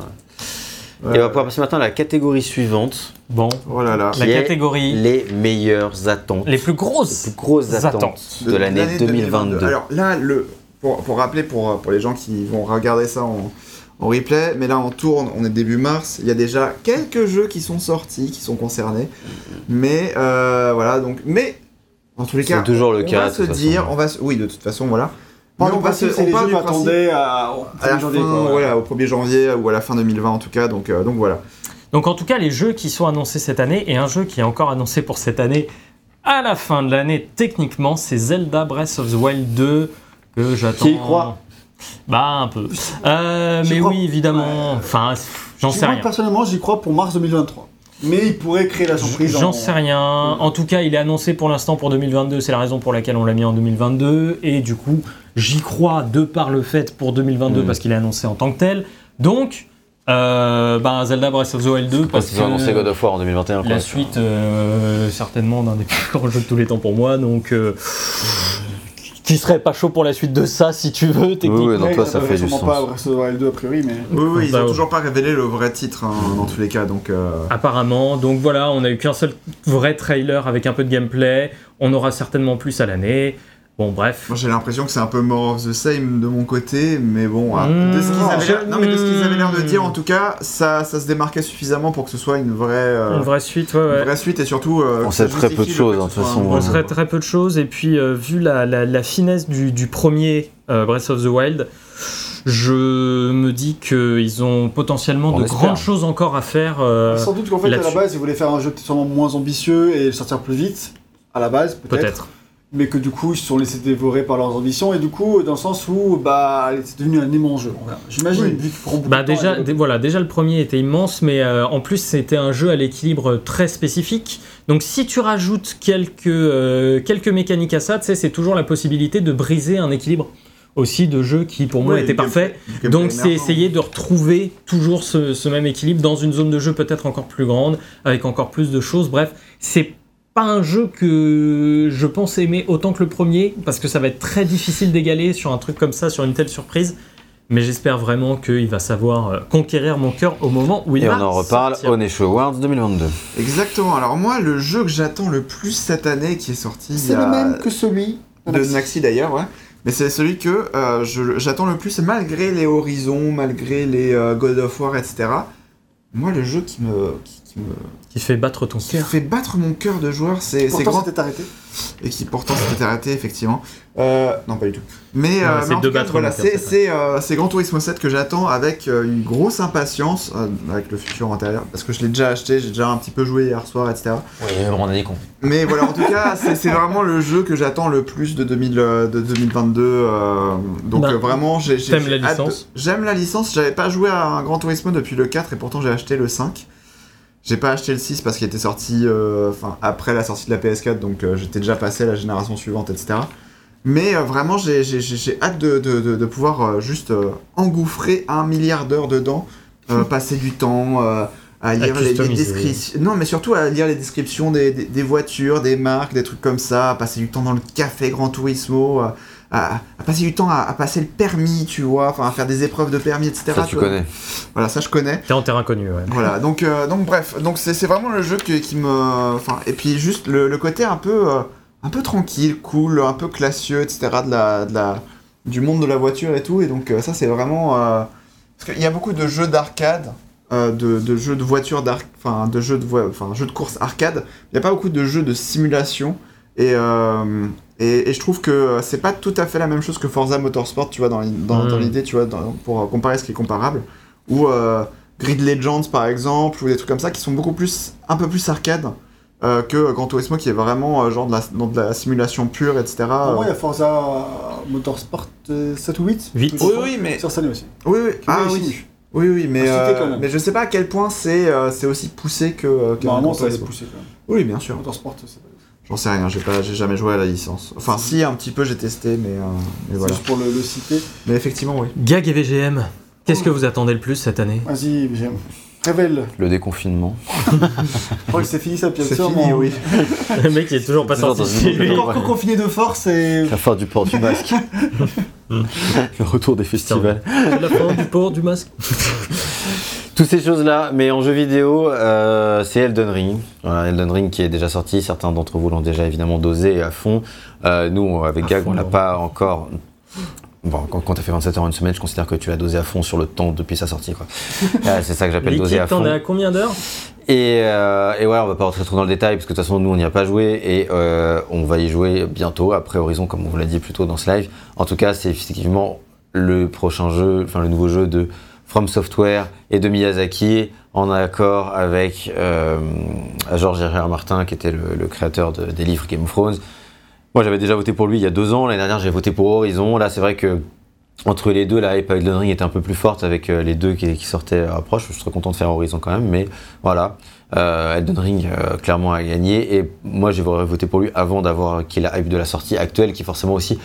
[SPEAKER 3] voilà. Et on va pouvoir passer maintenant à la catégorie suivante,
[SPEAKER 4] Bon,
[SPEAKER 1] Oh là là.
[SPEAKER 4] la catégorie,
[SPEAKER 3] les meilleures attentes.
[SPEAKER 4] les plus
[SPEAKER 3] les
[SPEAKER 4] grosses.
[SPEAKER 3] plus grosses attentes,
[SPEAKER 4] attentes
[SPEAKER 3] de l'année 2022.
[SPEAKER 1] Alors là, le, pour, pour rappeler pour, pour les gens qui vont regarder ça en, en replay, mais là on tourne, on est début mars, il y a déjà quelques jeux qui sont sortis, qui sont concernés, mais euh, voilà donc, mais en tous les cas,
[SPEAKER 3] toujours le
[SPEAKER 1] on
[SPEAKER 3] cas,
[SPEAKER 1] va se dire,
[SPEAKER 3] façon.
[SPEAKER 1] on va se- oui de toute façon voilà, mais on va se, on
[SPEAKER 2] les jeux
[SPEAKER 1] du principe
[SPEAKER 2] à,
[SPEAKER 1] à la fin, voilà, au 1er janvier ou à la fin 2020 en tout cas, donc, euh, donc voilà.
[SPEAKER 4] Donc en tout cas, les jeux qui sont annoncés cette année, et un jeu qui est encore annoncé pour cette année, à la fin de l'année, techniquement, c'est Zelda Breath of the Wild 2, que j'attends...
[SPEAKER 3] Qui y croit?
[SPEAKER 4] Bah, un peu. Euh, mais
[SPEAKER 2] crois-
[SPEAKER 4] oui, évidemment,
[SPEAKER 2] Ouais.
[SPEAKER 4] enfin, j'en sais rien.
[SPEAKER 2] Personnellement, j'y crois pour mars 2023. Mais il pourrait créer la surprise.
[SPEAKER 4] J'en
[SPEAKER 2] en-
[SPEAKER 4] sais rien. En tout cas, il est annoncé pour l'instant pour 2022. C'est la raison pour laquelle on l'a mis en 2022. Et du coup, j'y crois de par le fait pour 2022
[SPEAKER 3] Mm.
[SPEAKER 4] parce qu'il est annoncé en tant que tel. Donc, euh, ben, Zelda Breath of the Wild 2
[SPEAKER 3] Parce qu'ils ont annoncé God of War en 2021. quoi.
[SPEAKER 4] la suite, euh, certainement d'un des plus grands jeux de tous les temps pour moi. Donc, euh, qui serait pas chaud pour la suite de ça si tu veux, techniquement.
[SPEAKER 3] Oui, oui, non, toi, ça fait du
[SPEAKER 2] sûrement
[SPEAKER 3] sens.
[SPEAKER 2] pas Breath of the Wild 2 a priori, mais.
[SPEAKER 1] Oui, oui, ils
[SPEAKER 4] Bah,
[SPEAKER 1] ont
[SPEAKER 4] ouais.
[SPEAKER 1] toujours pas révélé le vrai titre hein, dans tous les cas, donc. euh,
[SPEAKER 4] Apparemment, donc voilà, on a eu qu'un seul vrai trailer avec un peu de gameplay. On aura certainement plus à l'année. Bon, bref.
[SPEAKER 1] Moi j'ai l'impression que c'est un peu more of the same de mon côté, mais bon, ah,
[SPEAKER 4] Mmh,
[SPEAKER 1] de ce qu'ils avaient l'air-
[SPEAKER 4] je-
[SPEAKER 1] non mais de ce qu'ils avaient l'air de dire en tout cas, ça, ça se démarquait suffisamment pour que ce soit une vraie, euh,
[SPEAKER 4] Une vraie suite, ouais, ouais.
[SPEAKER 1] une vraie suite et surtout. euh,
[SPEAKER 3] On sait très peu de choses, hein, de toute façon,
[SPEAKER 4] On
[SPEAKER 1] jeu.
[SPEAKER 4] très peu de choses, et puis euh, vu la, la- la finesse du, du premier euh, Breath of the Wild, je me dis qu'ils ont potentiellement
[SPEAKER 3] On
[SPEAKER 4] de
[SPEAKER 3] espère.
[SPEAKER 4] grandes choses encore à faire. euh,
[SPEAKER 2] Sans doute qu'en fait, à la base, ils voulaient faire un jeu sûrement moins ambitieux et sortir plus vite. À la base, peut-être.
[SPEAKER 4] Peut-être.
[SPEAKER 2] Mais que du coup, ils se sont laissés dévorer par leurs ambitions. Et du coup, dans le sens où, bah, c'est devenu un aimant jeu. J'imagine,
[SPEAKER 1] Oui.
[SPEAKER 2] vu beaucoup
[SPEAKER 4] Bah
[SPEAKER 2] temps
[SPEAKER 4] déjà, dé- voilà, déjà le premier était immense, mais euh, en plus c'était un jeu à l'équilibre très spécifique. Donc si tu rajoutes quelques, euh, quelques mécaniques à ça, tu sais, c'est toujours la possibilité de briser un équilibre aussi de jeu qui pour moi
[SPEAKER 1] Ouais,
[SPEAKER 4] était
[SPEAKER 1] du
[SPEAKER 4] parfait.
[SPEAKER 1] gameplay- du gameplay
[SPEAKER 4] Donc c'est essayer de retrouver toujours ce, ce même équilibre dans une zone de jeu peut-être encore plus grande, avec encore plus de choses. Bref, c'est pas un jeu que je pense aimer autant que le premier, parce que ça va être très difficile d'égaler sur un truc comme ça, sur une telle surprise. Mais j'espère vraiment qu'il va savoir euh, conquérir mon cœur au moment où il
[SPEAKER 3] Et
[SPEAKER 4] va
[SPEAKER 3] on en reparle
[SPEAKER 4] sortir.
[SPEAKER 3] au Nesho Awards 2022.
[SPEAKER 1] Exactement. Alors moi, le jeu que j'attends le plus cette année, qui est sorti
[SPEAKER 2] C'est le même que celui
[SPEAKER 1] de Naxi d'ailleurs, ouais. Mais c'est celui que euh, j'attends le plus, malgré les Horizons, malgré les euh, God of War, etc. Moi, le jeu qui me, qui, qui me
[SPEAKER 4] Qui fait battre ton
[SPEAKER 1] qui
[SPEAKER 4] cœur.
[SPEAKER 1] fait battre mon cœur de joueur, c'est c'est
[SPEAKER 2] Pourtant,
[SPEAKER 1] grand
[SPEAKER 2] c'était arrêté.
[SPEAKER 1] et qui pourtant s'était arrêté effectivement. Euh, non, pas du tout. Mais, euh,
[SPEAKER 4] c'est
[SPEAKER 1] mais voilà, c'est
[SPEAKER 4] c'est
[SPEAKER 1] c'est euh, c'est Gran Turismo 7 que j'attends avec euh, une grosse impatience euh, avec le futur intérieur parce que je l'ai déjà acheté, j'ai déjà un petit peu joué hier soir, etc.
[SPEAKER 3] Oui, on a dit con.
[SPEAKER 1] Mais voilà, en tout cas, c'est vraiment le jeu que j'attends le plus de, 2000, euh, de 2022. euh, donc
[SPEAKER 4] Bah,
[SPEAKER 1] euh, vraiment, j'ai j'ai-
[SPEAKER 4] t'aimes
[SPEAKER 1] j'ai
[SPEAKER 4] la licence?
[SPEAKER 1] J'aime la licence. J'avais pas joué à un Gran Turismo depuis le 4 et pourtant j'ai acheté le 5. J'ai pas acheté le 6 parce qu'il était sorti euh, après la sortie de la PS4, donc euh, j'étais déjà passé à la génération suivante, etc. Mais euh, vraiment, j'ai hâte de, de- de- de pouvoir euh, juste engouffrer un milliard d'heures dedans, passer du temps à lire les, descriptions. Non, mais surtout à lire les descriptions des, des- des voitures, des marques, des trucs comme ça, passer du temps dans le café Gran Turismo, à, à passer du temps à, à passer le permis, tu vois, enfin à faire des épreuves de permis, etc.
[SPEAKER 3] Ça, tu
[SPEAKER 1] vois.
[SPEAKER 3] connais.
[SPEAKER 1] Voilà, ça je connais.
[SPEAKER 4] T'es en terrain connu, ouais.
[SPEAKER 1] Voilà, donc, euh, donc bref, donc c'est c'est vraiment le jeu qui, qui me... Enfin, et puis juste le, le côté un peu, euh, un peu tranquille, cool, un peu classieux, etc. De la, de la, du monde de la voiture et tout, et donc euh, ça c'est vraiment... euh, Parce qu'il y a beaucoup de jeux d'arcade, euh, de, de jeux de voiture, d'arc- enfin de jeux de, enfin, jeux de course arcade, il n'y a pas beaucoup de jeux de simulation, et... euh, et, et je trouve que c'est pas tout à fait la même chose que Forza Motorsport, tu vois, dans, dans,
[SPEAKER 4] Mm.
[SPEAKER 1] dans l'idée, tu vois, dans- pour euh, comparer ce qui est comparable. Ou euh, Grid Legends, par exemple, ou des trucs comme ça, qui sont beaucoup plus, un peu plus arcade euh, que Gran Turismo, qui est vraiment euh, genre de la, dans de la simulation pure, etc.
[SPEAKER 2] Pour moi, il y a Forza Motorsport euh, 7 ou 8.
[SPEAKER 4] Huit.
[SPEAKER 1] Oui, oui, mais...
[SPEAKER 2] Sur cette année aussi.
[SPEAKER 1] Oui, oui, ah
[SPEAKER 2] Oui,
[SPEAKER 1] oui.
[SPEAKER 2] aussi.
[SPEAKER 1] Oui, oui, mais,
[SPEAKER 2] Ah,
[SPEAKER 1] euh, mais je sais pas à quel point c'est euh, c'est aussi poussé que, euh, que
[SPEAKER 2] Normalement, ça va
[SPEAKER 1] Turismo.
[SPEAKER 2] pousser quand même.
[SPEAKER 1] Oui, bien sûr.
[SPEAKER 2] Motorsport, c'est
[SPEAKER 1] J'en sais rien, j'ai pas, j'ai jamais joué à la licence. Enfin, si, un petit peu, j'ai testé, mais, euh, mais
[SPEAKER 2] c'est
[SPEAKER 1] voilà.
[SPEAKER 2] juste pour le, le citer.
[SPEAKER 1] Mais effectivement, oui.
[SPEAKER 4] Gag et VGM, qu'est-ce que vous attendez le plus cette année?
[SPEAKER 2] Vas-y, j'aime. Révèle.
[SPEAKER 3] Le déconfinement.
[SPEAKER 2] Je crois que c'est fini ça,
[SPEAKER 1] C'est
[SPEAKER 2] sûrement.
[SPEAKER 1] fini, oui.
[SPEAKER 4] Le mec il est toujours pas sorti lui.
[SPEAKER 3] autre-
[SPEAKER 2] Encore confiné de force et.
[SPEAKER 3] La fin du port du masque. le retour des festivals.
[SPEAKER 4] La fin du port du masque.
[SPEAKER 3] Toutes ces choses-là, mais en jeu vidéo, euh, c'est Elden Ring. Voilà, Elden Ring qui est déjà sorti, certains d'entre vous l'ont déjà évidemment dosé à fond. Euh, nous, avec
[SPEAKER 4] À
[SPEAKER 3] Gag,
[SPEAKER 4] fond,
[SPEAKER 3] on l'a pas encore. Bon, quand, quand t'as fait 27 heures une semaine, je considère que tu l'as dosé à fond sur le temps depuis sa sortie. quoi. Euh, c'est ça que j'appelle doser à fond.
[SPEAKER 4] t'en à combien d'heures?
[SPEAKER 3] Et, euh, et voilà, on va pas rentrer trop dans le détail parce que de toute façon nous on n'y a pas joué et euh, on va y jouer bientôt après Horizon comme on vous l'a dit plus tôt dans ce live. En tout cas, c'est effectivement le prochain jeu, enfin le nouveau jeu de From Software et de Miyazaki en accord avec euh, Georges R.R. Martin qui était le, créateur de- des livres Game of Thrones. Moi j'avais déjà voté pour lui il y a deux ans, l'année dernière j'ai voté pour Horizon. Là c'est vrai que entre les deux, la hype Elden Ring était un peu plus forte avec euh, les deux qui, sortaient à proche. Je suis content de faire Horizon quand même, mais voilà. Euh, Elden Ring euh, clairement a gagné et moi j'ai voté pour lui avant d'avoir qu'il la hype de la sortie actuelle qui forcément aussi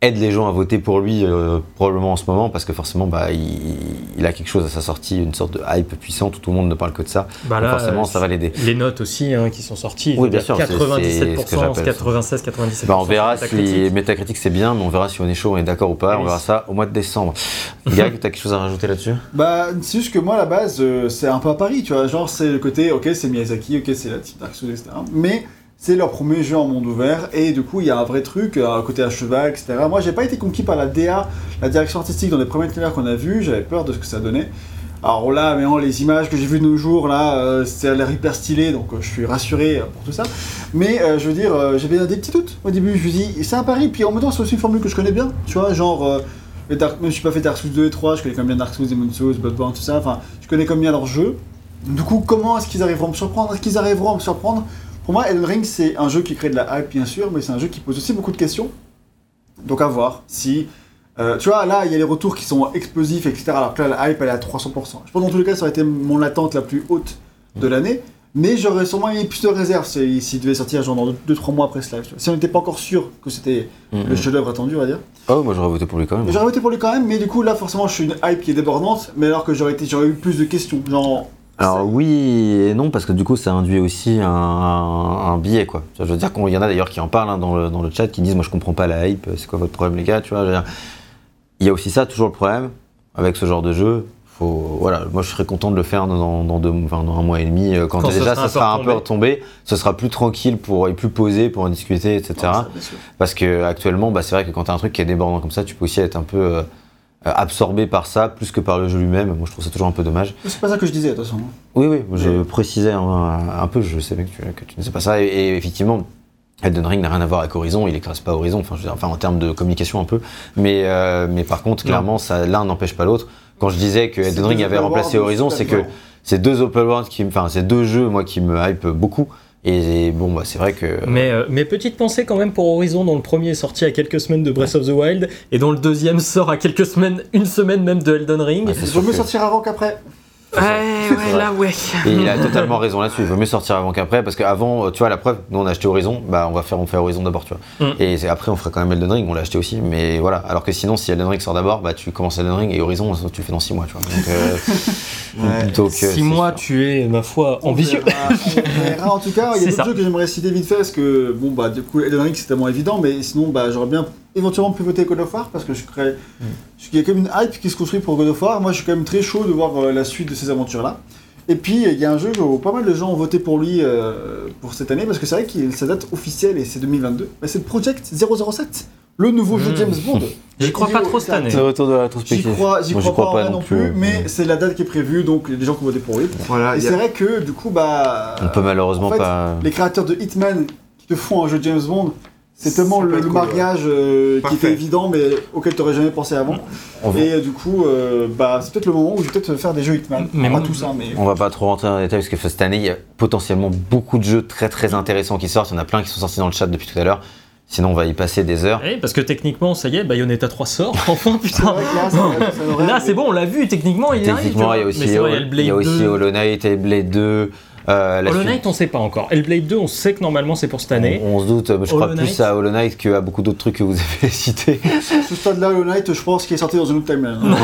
[SPEAKER 3] aide les gens à voter pour lui euh, probablement en ce moment parce que forcément bah, il, il a quelque chose à sa sortie, une sorte de hype puissante où tout le monde ne parle que de ça.
[SPEAKER 4] Bah
[SPEAKER 3] Donc forcément ça va l'aider.
[SPEAKER 4] Les notes aussi hein, qui sont sorties.
[SPEAKER 3] Oui, bien sûr, c'est- c'est ce que
[SPEAKER 4] 97%,
[SPEAKER 3] j'appelle.
[SPEAKER 4] 96, 97%.
[SPEAKER 3] Bah, on verra si
[SPEAKER 4] Metacritic.
[SPEAKER 3] C'est bien, mais on verra si on est chaud, on est d'accord ou pas.
[SPEAKER 4] Oui.
[SPEAKER 3] On verra ça au mois de décembre. Gag, t'as quelque chose à rajouter là-dessus?
[SPEAKER 2] Bah, c'est juste que moi, à la base, euh, c'est un peu à Paris, tu vois. Genre, c'est le côté, ok, c'est Miyazaki, ok, c'est la team Dark Souls, etc. Mais c'est leur premier jeu en monde ouvert, et du coup, il y a un vrai truc, euh, un côté à cheval, etc. Moi, j'ai pas été conquis par la DA, la direction artistique dans les premiers trailers qu'on a vus, j'avais peur de ce que ça donnait. Alors là, mais les images que j'ai vues de nos jours, là, euh, c'est à l'air hyper stylé, donc euh, je suis rassuré euh, pour tout ça. Mais euh, je veux dire, euh, j'avais des petits doutes au début. Je me dis, c'est un pari, puis en même temps, c'est aussi une formule que je connais bien, tu vois, genre. euh, les Dark, je n'ai pas fait Dark Souls 2 et 3, je connais quand même bien Dark Souls, Demon Souls, Bloodborne, tout ça. Enfin, je connais quand même bien leur jeu. Du coup, comment est-ce qu'ils arriveront à me surprendre? Est-ce qu'ils arriveront à me surprendre? Pour moi, Elden Ring, c'est un jeu qui crée de la hype, bien sûr, mais c'est un jeu qui pose aussi beaucoup de questions. Donc à voir si. euh, tu vois, là, il y a les retours qui sont explosifs, etc. Alors que là, la hype, elle est à 300%. Je pense que dans tous les cas, ça aurait été mon attente la plus haute de l'année. Mais j'aurais sûrement mis plus de réserve si- s'il devait sortir genre dans 2-3 mois après ce live. Si on n'était pas encore sûr que c'était le chef-d'œuvre attendu, on va dire.
[SPEAKER 3] Oh, moi j'aurais voté pour lui quand même.
[SPEAKER 2] J'aurais voté pour lui quand même, mais du coup là forcément je suis une hype qui est débordante, mais alors que j'aurais eu plus de questions, genre.
[SPEAKER 3] Alors oui et non, parce que du coup ça induit aussi un, un, un biais quoi. Je veux dire qu'il y en a d'ailleurs qui en parlent hein, dans, le, dans le chat, qui disent moi je comprends pas la hype, c'est quoi votre problème les gars, tu vois. dire, il y a aussi ça, toujours le problème avec ce genre de jeu. Faut, voilà, moi je serais content de le faire dans, dans, deux, enfin, dans un mois et demi, euh, quand, déjà
[SPEAKER 4] sera
[SPEAKER 3] ça sera un peu
[SPEAKER 4] retombé.
[SPEAKER 3] ce sera plus tranquille pour, et plus posé pour en discuter, etc.
[SPEAKER 2] Non, ça, bien sûr.
[SPEAKER 3] Parce que actuellement, bah, c'est vrai que quand tu as un truc qui est débordant comme ça, tu peux aussi être un peu euh, absorbé par ça, plus que par le jeu lui-même. Moi, je trouve ça toujours un peu dommage.
[SPEAKER 2] C'est pas ça que je disais, attention.
[SPEAKER 3] Oui, oui, je précisais un, un peu, je savais que tu, que tu ne sais pas ça. Et, et effectivement, Elden Ring n'a rien à voir avec Horizon, il écrase pas Horizon, enfin, je veux dire, enfin en termes de communication un peu. Mais, euh, mais par contre, clairement, ça, l'un n'empêche pas l'autre. Quand je disais que Elden Ring avait remplacé Horizon, c'est que c'est deux open world qui, enfin, c'est deux jeux, moi, qui me hype beaucoup. Et, bon, bah, c'est vrai que.
[SPEAKER 4] Mais, euh, mais petite pensée quand même pour Horizon, dont le premier est sorti à quelques semaines de Breath of the Wild, et dont le deuxième sort à quelques semaines, une semaine même de Elden Ring.
[SPEAKER 2] Je
[SPEAKER 3] sûr
[SPEAKER 2] veux mieux
[SPEAKER 3] que-
[SPEAKER 2] sortir avant qu'après.
[SPEAKER 4] Ouais, ouais, là, ouais.
[SPEAKER 3] Et il a totalement raison là-dessus. Il vaut mieux sortir avant qu'après, parce qu'avant, euh, tu vois, la preuve, nous on a acheté Horizon, bah on va faire, on fait Horizon d'abord, tu vois.
[SPEAKER 4] Mm.
[SPEAKER 3] Et après, on fera quand même Elden Ring, on l'a acheté aussi, mais voilà. Alors que sinon, si Elden Ring sort d'abord, bah tu commences Elden Ring et Horizon, tu le fais dans 6 mois, tu vois. Donc, euh,
[SPEAKER 1] Ouais.
[SPEAKER 3] donc, euh,
[SPEAKER 4] Si
[SPEAKER 3] c'est
[SPEAKER 4] moi
[SPEAKER 3] sûr.
[SPEAKER 4] tu es, ma foi,
[SPEAKER 2] On
[SPEAKER 4] ambitieux.
[SPEAKER 2] verra, on verra. En tout cas, il y a d'autres jeux que j'aimerais citer vite fait parce que, bon, bah, du coup, Elden Ring c'est tellement évident, mais sinon, bah, j'aurais bien éventuellement pu voter God of War parce que je crée. Il y a quand même une hype qui se construit pour God of War. Moi, je suis quand même très chaud de voir euh, la suite de ces aventures-là. Et puis, il y a un jeu où pas mal de gens ont voté pour lui euh, pour cette année parce que c'est vrai que sa date officielle et c'est 2022. Bah, c'est le Project 007, le nouveau jeu
[SPEAKER 4] Mm.
[SPEAKER 2] James Bond.
[SPEAKER 4] J'y crois pas trop cette année.
[SPEAKER 3] C'est le retour de la
[SPEAKER 2] J'y crois, j'y
[SPEAKER 3] Moi,
[SPEAKER 2] crois, pas, non plus, mais c'est la date qui est prévue, donc il y a des gens qui ont voté pour lui.
[SPEAKER 1] Voilà,
[SPEAKER 2] Et
[SPEAKER 1] a-
[SPEAKER 2] c'est vrai que du coup, bah.
[SPEAKER 3] On peut malheureusement
[SPEAKER 2] en fait,
[SPEAKER 3] pas.
[SPEAKER 2] Les créateurs de Hitman qui te font un jeu James Bond, c'est tellement le,
[SPEAKER 1] cool,
[SPEAKER 2] mariage euh, qui était évident, mais auquel tu jamais pensé avant.
[SPEAKER 3] Va-
[SPEAKER 2] Et euh, du coup, euh, bah, c'est peut-être le moment où je vais peut-être faire des jeux Hitman.
[SPEAKER 4] Mais
[SPEAKER 2] pas
[SPEAKER 4] moi-
[SPEAKER 2] tout ça, mais.
[SPEAKER 3] On va pas trop rentrer dans les détails parce que cette année, il y a potentiellement beaucoup de jeux très très intéressants qui sortent. Il y en a plein qui sont sortis dans le chat depuis tout à l'heure. Sinon, on va y passer des heures.
[SPEAKER 4] Eh, parce que techniquement, ça y est, Bayonetta 3 sort, enfin, putain.
[SPEAKER 2] là, c'est
[SPEAKER 4] bon, on l'a vu, techniquement, il arrive. tu
[SPEAKER 3] Techniquement, il y a aussi,
[SPEAKER 4] Mais c'est vrai, il y a le
[SPEAKER 3] il y a
[SPEAKER 4] Blade
[SPEAKER 3] aussi
[SPEAKER 4] 2.
[SPEAKER 3] Hollow Knight, Blade 2. Euh, la
[SPEAKER 4] Hollow
[SPEAKER 3] suite-
[SPEAKER 4] Knight, on sait pas encore. Hellblade 2, on sait que normalement c'est pour cette année.
[SPEAKER 3] On, on se doute, je crois plus à Hollow Knight qu'à beaucoup d'autres trucs que vous avez cités.
[SPEAKER 2] Ce stade-là, Hollow Knight, je pense qu'il est sorti dans une autre timeline. hein.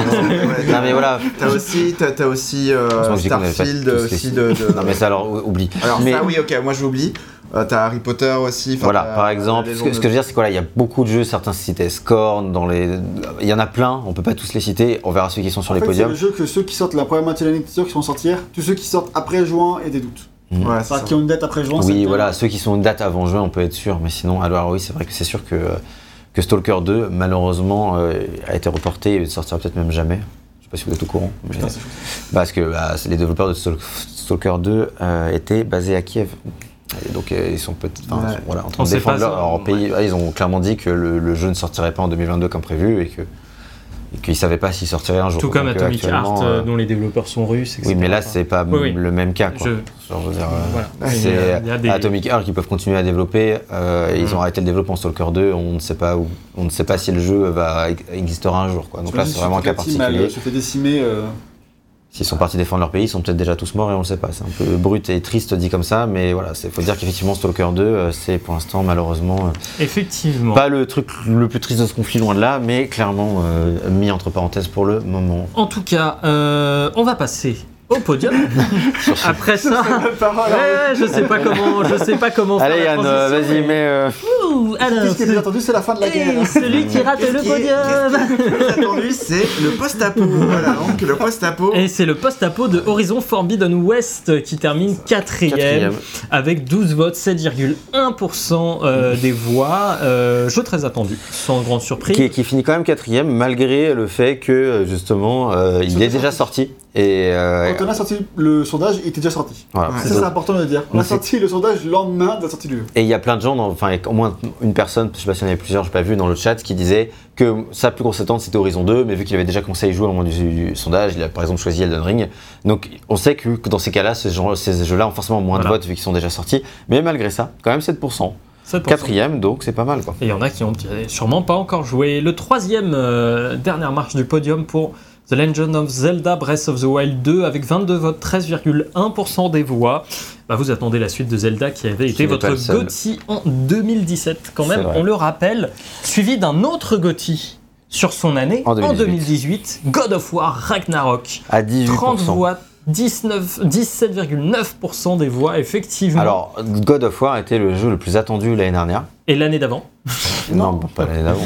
[SPEAKER 3] Non mais voilà.
[SPEAKER 1] T'as aussi, t'as, t'as aussi euh, Starfield
[SPEAKER 3] les
[SPEAKER 1] aussi de, de-
[SPEAKER 3] Non mais ça alors ou- oublie.
[SPEAKER 1] Alors
[SPEAKER 3] mais
[SPEAKER 1] ça oui ok moi j'oublie. Euh, t'as Harry Potter aussi. enfin,
[SPEAKER 3] voilà, par exemple, ce que, ce que je veux dire, c'est qu'il y a beaucoup de jeux, certains citaient Scorn, dans les... il y en a plein, on peut pas tous les citer, on verra ceux qui sont sur
[SPEAKER 2] En
[SPEAKER 3] les
[SPEAKER 2] fait, c'est
[SPEAKER 3] podiums.
[SPEAKER 2] le jeu que ceux qui sortent la première moitié de l'année qui sont sortis hier, tous ceux qui sortent après juin et des doutes.
[SPEAKER 1] Ouais, c'est
[SPEAKER 2] Enfin,
[SPEAKER 1] ça.
[SPEAKER 2] qui ont une date après juin.
[SPEAKER 3] Oui, voilà, ceux qui sont une date avant juin, on peut être sûr, mais sinon, alors oui, c'est vrai que c'est sûr que, que Stalker 2, malheureusement, euh, a été reporté et ne sortira peut-être même jamais. Je sais pas si vous êtes au courant. mais-
[SPEAKER 2] Putain,
[SPEAKER 3] parce que bah, les développeurs de Stal- Stalker 2 euh, étaient basés à Kiev. Et donc euh, ils sont peut-être
[SPEAKER 1] Ouais.
[SPEAKER 3] voilà, en
[SPEAKER 4] On
[SPEAKER 3] train de défendre leur, pays. Ils ont clairement dit que le, le jeu ne sortirait pas en 2022 comme prévu et que qu'ils savaient pas s'il sortirait un jour.
[SPEAKER 4] Tout comme
[SPEAKER 3] Donc,
[SPEAKER 4] Atomic Heart,
[SPEAKER 3] euh,
[SPEAKER 4] dont les développeurs sont russes, etc.
[SPEAKER 3] oui, mais là c'est pas
[SPEAKER 4] Oui, oui.
[SPEAKER 3] le même cas. Quoi.
[SPEAKER 4] Je-
[SPEAKER 3] Genre, veux dire, euh,
[SPEAKER 4] Voilà.
[SPEAKER 3] c'est
[SPEAKER 4] des-
[SPEAKER 3] Atomic Heart qui peuvent continuer à développer. euh, Ils
[SPEAKER 4] Mm.
[SPEAKER 3] ont arrêté le développement Stalker 2. On ne sait pas où, on ne sait pas si le jeu va existera un jour. Quoi. Donc là, c'est vraiment un cas particulier.
[SPEAKER 2] Se fait décimer. euh,
[SPEAKER 3] S'ils sont partis défendre leur pays, ils sont peut-être déjà tous morts et on le sait pas. C'est un peu brut et triste dit comme ça, mais voilà, il faut dire qu'effectivement Stalker 2, euh, c'est pour l'instant malheureusement euh,
[SPEAKER 4] Effectivement.
[SPEAKER 3] pas le truc le plus triste de ce conflit loin de là, mais clairement euh, mis entre parenthèses pour le moment.
[SPEAKER 4] En tout cas, euh, on va passer au podium. Après ça, ouais, ouais, je sais pas comment, je sais pas comment. faire
[SPEAKER 3] Allez
[SPEAKER 4] la
[SPEAKER 3] Yann, euh, vas-y,
[SPEAKER 4] mais-
[SPEAKER 3] mais euh,
[SPEAKER 4] Ouh, alors,
[SPEAKER 2] Qu'est-ce qui est plus attendu C'est la fin de la guerre.
[SPEAKER 4] et celui qui rate le
[SPEAKER 1] est-
[SPEAKER 4] podium.
[SPEAKER 1] qu'est-ce qui est plus attendu c'est le post-apo. voilà donc le post-apo.
[SPEAKER 4] Et c'est le post-apo de Horizon Forbidden West qui termine quatrième, avec 12 votes, 7,1% euh, des voix. Euh, jeu très attendu, sans grande surprise.
[SPEAKER 3] qui, qui finit quand même quatrième malgré le fait que euh, justement euh, il est déjà sorti et euh,
[SPEAKER 2] Quand on a sorti le sondage, il était déjà sorti.
[SPEAKER 3] voilà.
[SPEAKER 1] Ouais.
[SPEAKER 2] Ça, c'est important de le dire. On a sorti le sondage le lendemain de la sortie du jeu.
[SPEAKER 3] Et il y a plein de gens, dans- enfin au moins une personne, je sais pas s'il y en avait plusieurs, je n'ai pas vu dans le chat, qui disait que sa plus grosse attente c'était Horizon 2, mais vu qu'il avait déjà commencé à y jouer au moment du, du sondage, il a par exemple choisi Elden Ring. Donc on sait que, que dans ces cas-là, ces, jeux-là ont forcément moins de votes vu qu'ils sont déjà sortis. Mais malgré ça, quand même 7%.
[SPEAKER 4] 7%.
[SPEAKER 3] Quatrième, donc c'est pas mal quoi.
[SPEAKER 4] Et il y en a qui ont sûrement pas encore joué. Le troisième, euh, dernière marche du podium pour The Legend of Zelda Breath of the Wild 2 avec 22 votes, 13,1% des voix. Bah, vous attendez la suite de Zelda qui avait été votre. GOTY en 2017 quand même, on le rappelle, suivi d'un autre GOTY sur son année
[SPEAKER 3] En
[SPEAKER 4] en
[SPEAKER 3] 2018.
[SPEAKER 4] 2018, God of War Ragnarok.
[SPEAKER 3] À 18%.
[SPEAKER 4] 30 voix, 19 17,9% des voix effectivement.
[SPEAKER 3] Alors, God of War était le jeu le plus attendu l'année dernière.
[SPEAKER 4] Et l'année d'avant.
[SPEAKER 3] Non, pas l'année d'avant.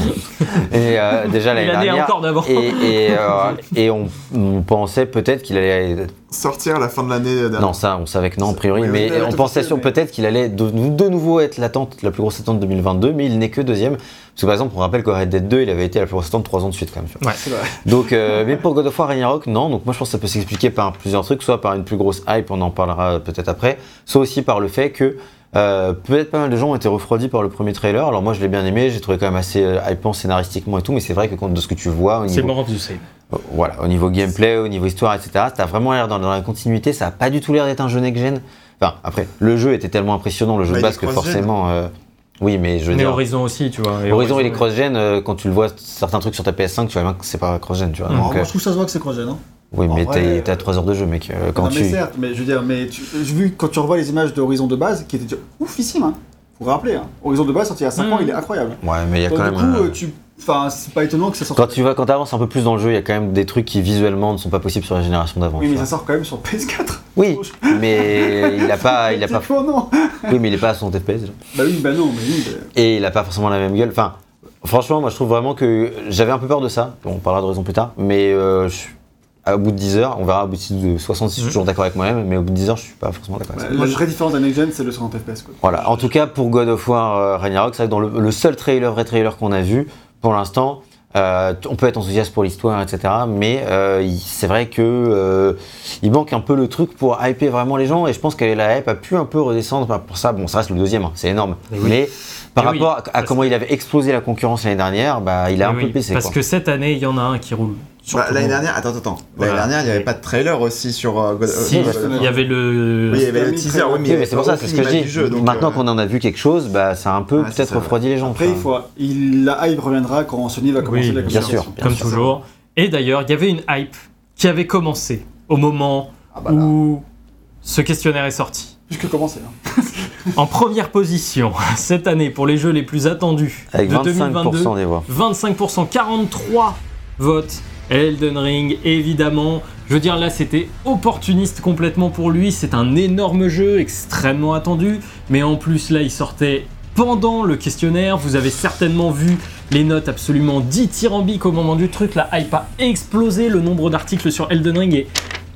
[SPEAKER 3] et euh, déjà l'année
[SPEAKER 4] l'année
[SPEAKER 3] dernière.
[SPEAKER 4] encore d'avant.
[SPEAKER 3] Et, et, euh, et on, on pensait peut-être qu'il allait
[SPEAKER 1] Sortir à la fin de l'année dernière.
[SPEAKER 3] Non, ça, on savait que non, a priori,
[SPEAKER 1] Oui,
[SPEAKER 3] mais on pensait
[SPEAKER 2] mais-
[SPEAKER 3] peut-être qu'il allait de, de nouveau être l'attente, la plus grosse attente de 2022, mais il n'est que deuxième. Parce que par exemple, on rappelle qu'au Red Dead 2, il avait été la plus grosse attente trois ans de suite quand même. vois.
[SPEAKER 2] C'est vrai.
[SPEAKER 3] Donc, euh, mais pour God of War Ragnarok, non. Donc moi, je pense que ça peut s'expliquer par plusieurs trucs, soit par une plus grosse hype, on en parlera peut-être après, soit aussi par le fait que euh, peut-être pas mal de gens ont été refroidis par le premier trailer. Alors moi, je l'ai bien aimé, j'ai trouvé quand même assez euh, hypant scénaristiquement et tout, mais c'est vrai que quand de ce que tu vois au
[SPEAKER 4] C'est
[SPEAKER 3] niveau
[SPEAKER 4] More of the Same.
[SPEAKER 3] euh, Voilà, au niveau gameplay, au niveau histoire, etc. T'as vraiment l'air dans, dans la continuité, ça a pas du tout l'air d'être un jeu next-gen. Enfin, après, le jeu était tellement impressionnant, le jeu
[SPEAKER 1] Bah,
[SPEAKER 3] de base, que forcément. euh, oui, mais je veux
[SPEAKER 4] Mais
[SPEAKER 3] dire.
[SPEAKER 4] Horizon aussi, tu vois. Et
[SPEAKER 3] Horizon, il est cross-gen, euh, quand tu le vois, certains trucs sur ta PS5, tu vois bien que c'est pas cross-gen, tu vois.
[SPEAKER 4] Mm.
[SPEAKER 3] Donc,
[SPEAKER 2] Alors, moi,
[SPEAKER 3] euh,
[SPEAKER 2] je trouve ça se voit que c'est cross-gen, non
[SPEAKER 3] oui,
[SPEAKER 2] en
[SPEAKER 3] mais t'es-
[SPEAKER 2] euh,
[SPEAKER 3] à 3 heures de jeu, mec. euh, quand
[SPEAKER 2] Non,
[SPEAKER 3] tu.
[SPEAKER 2] mais certes, mais je veux dire, mais tu, j'ai vu quand tu revois les images de Horizon de base, qui étaient déjà oufissime, hein. Faut vous rappeler, hein. Horizon de base sorti il y a 5
[SPEAKER 4] Mm.
[SPEAKER 2] ans, il est incroyable.
[SPEAKER 3] Ouais, mais il y a
[SPEAKER 2] Donc,
[SPEAKER 3] quand
[SPEAKER 2] du
[SPEAKER 3] même.
[SPEAKER 2] coup,
[SPEAKER 3] euh,
[SPEAKER 2] euh, tu, enfin, c'est pas étonnant que ça sorte.
[SPEAKER 3] Quand tu vas, quand avances un peu plus dans le jeu, il y a quand même des trucs qui visuellement ne sont pas possibles sur la génération d'avant.
[SPEAKER 2] Oui, mais
[SPEAKER 3] vois.
[SPEAKER 2] ça sort quand même sur PS4.
[SPEAKER 3] Oui, mais il a pas, il a pas,
[SPEAKER 2] non.
[SPEAKER 3] oui, mais il est pas à 60 FPS. déjà.
[SPEAKER 2] Bah oui, bah non, mais oui.
[SPEAKER 3] Et il a pas forcément la même gueule. Enfin, franchement, moi je trouve vraiment que j'avais un peu peur de ça. On parlera de raison plus tard. Mais euh, je- à bout de 10 heures, on verra au bout de 60 si je suis
[SPEAKER 4] Mhm.
[SPEAKER 3] toujours d'accord avec moi-même. Mais au bout de 10 heures, je suis pas forcément d'accord avec ça.
[SPEAKER 2] la vraie différence d'un next-gen, c'est le 60 FPS, quoi.
[SPEAKER 3] Voilà. En tout cas, pour God of War euh, Ragnarok, c'est vrai que dans le, le seul trailer, vrai trailer qu'on a vu pour l'instant. euh, on peut être enthousiaste pour l'histoire, etc. Mais euh, c'est vrai que euh, il manque un peu le truc pour hyper vraiment les gens. Et je pense que la hype a pu un peu redescendre. Pour ça, bon, ça reste le deuxième, hein, c'est énorme.
[SPEAKER 4] Mais oui.
[SPEAKER 3] Mais par
[SPEAKER 4] oui,
[SPEAKER 3] rapport à- comment il avait explosé la concurrence l'année dernière, bah, il a un
[SPEAKER 4] Oui,
[SPEAKER 3] peu baissé.
[SPEAKER 4] Parce
[SPEAKER 3] quoi.
[SPEAKER 4] que cette année, il y en a un qui roule.
[SPEAKER 1] Bah, l'année dernière, attends, attends.
[SPEAKER 4] Voilà.
[SPEAKER 1] L'année dernière, il n'y avait pas de trailer aussi sur euh, God,
[SPEAKER 4] Si,
[SPEAKER 1] euh, God of
[SPEAKER 4] il y
[SPEAKER 1] War.
[SPEAKER 4] avait le.
[SPEAKER 1] Oui, il y avait le teaser, oui, mais
[SPEAKER 3] Oui, c'est pour ça, c'est ce que je dis.
[SPEAKER 1] du jeu, donc,
[SPEAKER 3] Maintenant
[SPEAKER 1] euh,
[SPEAKER 3] qu'on en a vu quelque chose, bah, ça a un peu
[SPEAKER 1] c'est
[SPEAKER 3] peut-être refroidi les gens.
[SPEAKER 2] Après, il faut, il, la hype reviendra quand Sony va commencer
[SPEAKER 4] Oui,
[SPEAKER 2] la
[SPEAKER 3] bien sûr.
[SPEAKER 4] Comme
[SPEAKER 3] sûr.
[SPEAKER 4] toujours. Et d'ailleurs, il y avait une hype qui avait commencé au moment
[SPEAKER 2] Ah bah
[SPEAKER 4] où Ce questionnaire est sorti.
[SPEAKER 2] Puisque commencer. Hein.
[SPEAKER 4] En première position, cette année, pour les jeux les plus attendus
[SPEAKER 3] Avec
[SPEAKER 4] de
[SPEAKER 3] 25%
[SPEAKER 4] 2022,
[SPEAKER 3] des voix.
[SPEAKER 4] 25%, 43 votes. Elden Ring, évidemment. Je veux dire, là, c'était opportuniste complètement pour lui. C'est un énorme jeu, extrêmement attendu. Mais en plus, là, il sortait pendant le questionnaire. Vous avez certainement vu les notes absolument dithyrambiques au moment du truc. La hype a explosé. Le nombre d'articles sur Elden Ring est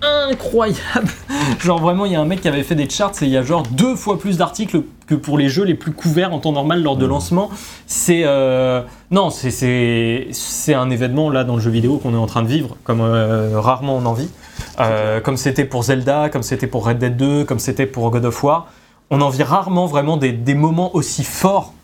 [SPEAKER 4] incroyable. Genre vraiment, il y a un mec qui avait fait des charts et il y a genre deux fois plus d'articles que pour les jeux les plus couverts en temps normal lors de lancement. C'est euh, non, c'est- c'est c'est un événement là dans le jeu vidéo qu'on est en train de vivre comme euh, rarement on en vit. Euh, comme c'était pour Zelda, comme c'était pour Red Dead 2, comme c'était pour God of War. On en vit rarement vraiment des, des moments aussi forts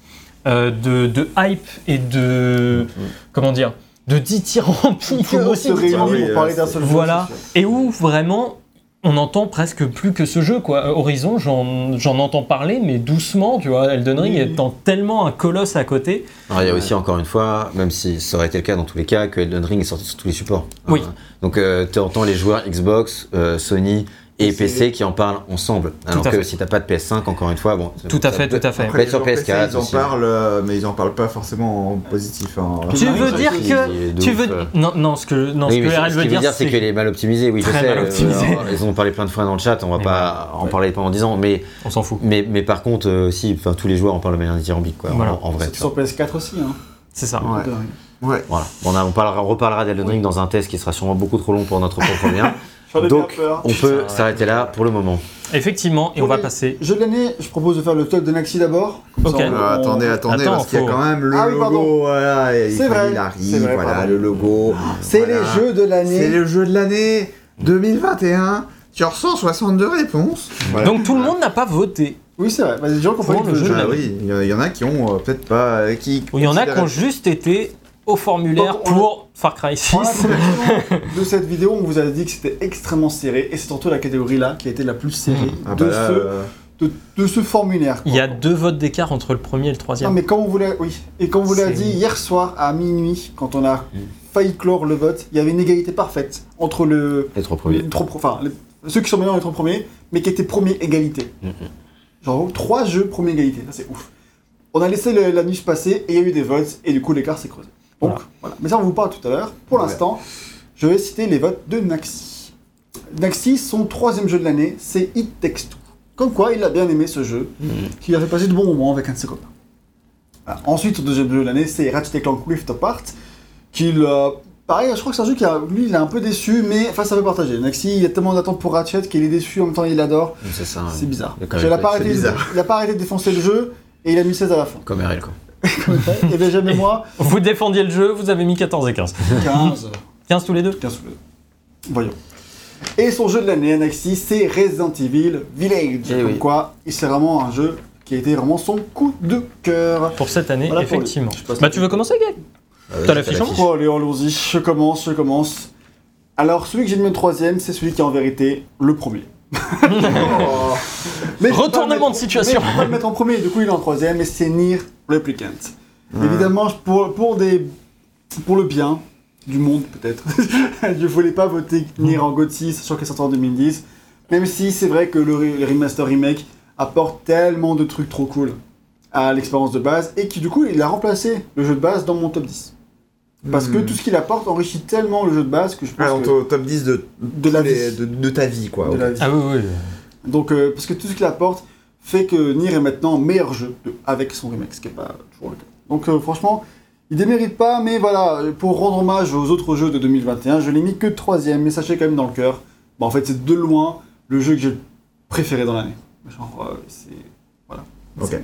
[SPEAKER 4] de, de hype et de comment dire de
[SPEAKER 2] monde
[SPEAKER 4] aussi
[SPEAKER 1] oui,
[SPEAKER 2] pour
[SPEAKER 1] euh,
[SPEAKER 2] parler d'un seul jeu.
[SPEAKER 4] Voilà. et où vraiment on entend presque plus que ce jeu quoi. Euh, Horizon, j'en j'en entends parler mais doucement, tu vois. Elden Ring
[SPEAKER 2] Oui.
[SPEAKER 4] étant tellement un colosse à côté.
[SPEAKER 3] Alors, il y a aussi encore une fois, même si ça aurait été le cas dans tous les cas, que Elden Ring est sorti sur tous les supports.
[SPEAKER 4] Oui.
[SPEAKER 3] Euh, donc tu entends les joueurs Xbox, euh, Sony et
[SPEAKER 2] PC.
[SPEAKER 3] Qui en parlent ensemble. Alors que
[SPEAKER 4] fait.
[SPEAKER 3] si t'as pas de PS5, encore une fois, bon.
[SPEAKER 4] Tout à fait, tout à fait.
[SPEAKER 3] Après, sur
[SPEAKER 1] joueurs PC,
[SPEAKER 3] PS4
[SPEAKER 1] ils en
[SPEAKER 3] aussi.
[SPEAKER 1] parlent, euh, mais ils en parlent pas forcément en positif. hein.
[SPEAKER 4] Tu veux dire que tu veux
[SPEAKER 3] euh.
[SPEAKER 4] non non ce que non
[SPEAKER 3] Oui,
[SPEAKER 4] ce que RL veut dire,
[SPEAKER 3] c'est qu'il est mal optimisé. Oui, je sais.
[SPEAKER 4] mal
[SPEAKER 3] euh,
[SPEAKER 4] optimisé.
[SPEAKER 3] alors, ils ont parlé plein de fois dans le chat. On va
[SPEAKER 4] Mais
[SPEAKER 3] pas en parler pendant 10 ans, mais
[SPEAKER 4] on s'en fout.
[SPEAKER 3] mais mais par contre, euh, si, enfin tous les joueurs en parlent de manière dithyrambique, quoi. en-
[SPEAKER 4] Voilà.
[SPEAKER 3] En, vrai.
[SPEAKER 2] C'est sur
[SPEAKER 3] vois.
[SPEAKER 2] PS4 aussi. Hein.
[SPEAKER 4] C'est ça.
[SPEAKER 1] Ouais.
[SPEAKER 2] Elden Ring.
[SPEAKER 1] Ouais.
[SPEAKER 3] Voilà. On, a- on parlera, on reparlera d'Elden Ring dans un test qui sera sûrement beaucoup trop long pour notre propre bien.
[SPEAKER 2] J'en ai
[SPEAKER 3] Donc,
[SPEAKER 2] bien peur.
[SPEAKER 3] on peut s'arrêter là pour le moment.
[SPEAKER 4] Effectivement, et on va passer
[SPEAKER 2] Jeu de l'année, je propose de faire le top de Naxi d'abord.
[SPEAKER 4] Ok.
[SPEAKER 2] on-
[SPEAKER 1] Euh, attendez, attendez,
[SPEAKER 4] Attends,
[SPEAKER 1] parce qu'il y a quand même le
[SPEAKER 2] Ah oui,
[SPEAKER 1] logo, voilà,
[SPEAKER 2] C'est vrai,
[SPEAKER 1] il
[SPEAKER 2] c'est
[SPEAKER 1] arrive,
[SPEAKER 2] vrai,
[SPEAKER 1] voilà,
[SPEAKER 2] pardon.
[SPEAKER 1] le logo.
[SPEAKER 2] C'est
[SPEAKER 1] Voilà.
[SPEAKER 2] les jeux de
[SPEAKER 1] C'est
[SPEAKER 2] l'année.
[SPEAKER 1] le jeu de l'année 2021 sur 162 réponses. Voilà.
[SPEAKER 4] Donc tout le monde n'a pas voté.
[SPEAKER 2] Oui, c'est vrai. Bah, des gens qui ont pas
[SPEAKER 4] Vraiment,
[SPEAKER 2] eu
[SPEAKER 4] le jeu
[SPEAKER 1] Ah
[SPEAKER 4] l'année.
[SPEAKER 1] oui, il y en- a qui ont euh, peut-être pas. euh, Qui,
[SPEAKER 4] Il y en a qui ont juste été au formulaire
[SPEAKER 2] Donc,
[SPEAKER 4] pour Far Cry 6.
[SPEAKER 2] Pendant la préparation de cette vidéo, on vous a dit que c'était extrêmement serré, et c'est surtout la catégorie là qui a été la plus serrée
[SPEAKER 1] Ah
[SPEAKER 2] de,
[SPEAKER 1] bah là,
[SPEAKER 2] ce,
[SPEAKER 1] euh,
[SPEAKER 2] de, de ce formulaire.
[SPEAKER 4] Il y a deux votes d'écart entre le premier et le
[SPEAKER 2] Non
[SPEAKER 4] troisième.
[SPEAKER 2] mais comme on vous l'a, oui, et comme on vous l'a dit hier soir à minuit, quand on a failli clore le vote, il y avait une égalité parfaite entre le,
[SPEAKER 3] Les trois premiers.
[SPEAKER 2] les trois pro- enfin, les- ceux qui sont meilleurs les trois premiers, mais qui étaient premiers égalité.
[SPEAKER 3] Mhm.
[SPEAKER 2] Genre trois jeux premiers égalité, ça c'est ouf. On a laissé le- la nuit se passer et il y a eu des votes et du coup l'écart s'est creusé. Donc
[SPEAKER 4] Voilà.
[SPEAKER 2] voilà. Mais ça on vous parle tout à l'heure. Pour
[SPEAKER 1] Ouais.
[SPEAKER 2] l'instant, je vais citer les votes de Naxi. Naxi, son troisième jeu de l'année, c'est It Takes Two. Comme quoi, il a bien aimé ce jeu, qu'il a fait passer de bons moments avec un de ses copains. Voilà. Ensuite, son deuxième jeu de l'année, c'est Ratchet Clank Rift Apart, qu'il a... Pareil, je crois que c'est un jeu qui a... Lui, il est un peu déçu, mais enfin, ça peut partager. Naxi, il a tellement d'attentes pour Ratchet qu'il est déçu, en même temps, il l'adore.
[SPEAKER 3] C'est ça.
[SPEAKER 2] C'est bizarre.
[SPEAKER 3] Il y
[SPEAKER 2] arrêté,
[SPEAKER 1] c'est bizarre.
[SPEAKER 2] il a pas arrêté de défoncer le jeu, et il a mis 16 à la fin.
[SPEAKER 3] Comme RL, quoi.
[SPEAKER 2] Et jamais moi,
[SPEAKER 4] Vous défendiez le jeu, vous avez mis 14 et 15.
[SPEAKER 2] 15.
[SPEAKER 4] 15 tous les deux
[SPEAKER 2] 15 sous le- Voyons. Et son jeu de l'année, Anaxi, c'est Resident Evil Village.
[SPEAKER 3] Eh
[SPEAKER 2] Comme
[SPEAKER 3] oui.
[SPEAKER 2] quoi, c'est vraiment un jeu qui a été vraiment son coup de cœur.
[SPEAKER 4] pour cette année,
[SPEAKER 2] Voilà
[SPEAKER 4] effectivement. Bah
[SPEAKER 2] tu-
[SPEAKER 4] veux commencer, Gag
[SPEAKER 3] Euh,
[SPEAKER 4] T'as en
[SPEAKER 3] l'affiche.
[SPEAKER 2] Oh, allez, allons-y, je commence, je commence. Alors, celui que j'ai mis en troisième, c'est celui qui est en vérité le premier.
[SPEAKER 1] Oh,
[SPEAKER 2] Mais
[SPEAKER 4] Retournement
[SPEAKER 2] mettre-
[SPEAKER 4] de situation.
[SPEAKER 2] Mais je peux pas le mettre en premier, du coup, il est en troisième, et c'est Nier Replicant.
[SPEAKER 1] Ouais.
[SPEAKER 2] Évidemment, pour, pour, des, pour le bien du monde, peut-être, je voulais pas voter Nier en GOTY, sachant qu'elle sorti en 2010. Même si c'est vrai que le, le remaster remake apporte tellement de trucs trop cool à l'expérience de base, et qui du coup, il a remplacé le jeu de base dans mon top 10. Parce que
[SPEAKER 1] Hmm.
[SPEAKER 2] tout ce qu'il apporte enrichit tellement le jeu de base que je pense
[SPEAKER 1] Ah,
[SPEAKER 2] que
[SPEAKER 1] au top 10 de,
[SPEAKER 2] de la
[SPEAKER 1] les-
[SPEAKER 2] vie.
[SPEAKER 1] de, de ta vie, quoi.
[SPEAKER 2] de
[SPEAKER 1] ok.
[SPEAKER 2] la vie.
[SPEAKER 4] Ah oui, oui.
[SPEAKER 2] Donc, euh, parce que tout ce qu'il apporte fait que Nier est maintenant meilleur jeu de- avec son remake, ce qui n'est pas toujours le cas. Donc, euh, franchement, il démérite pas, mais voilà, pour rendre hommage aux autres jeux de 2021, je l'ai mis que troisième, mais sachez quand même dans le cœur, bah, en fait, c'est de loin le jeu que j'ai préféré dans l'année. Genre, euh, c'est. Voilà.
[SPEAKER 1] Ok.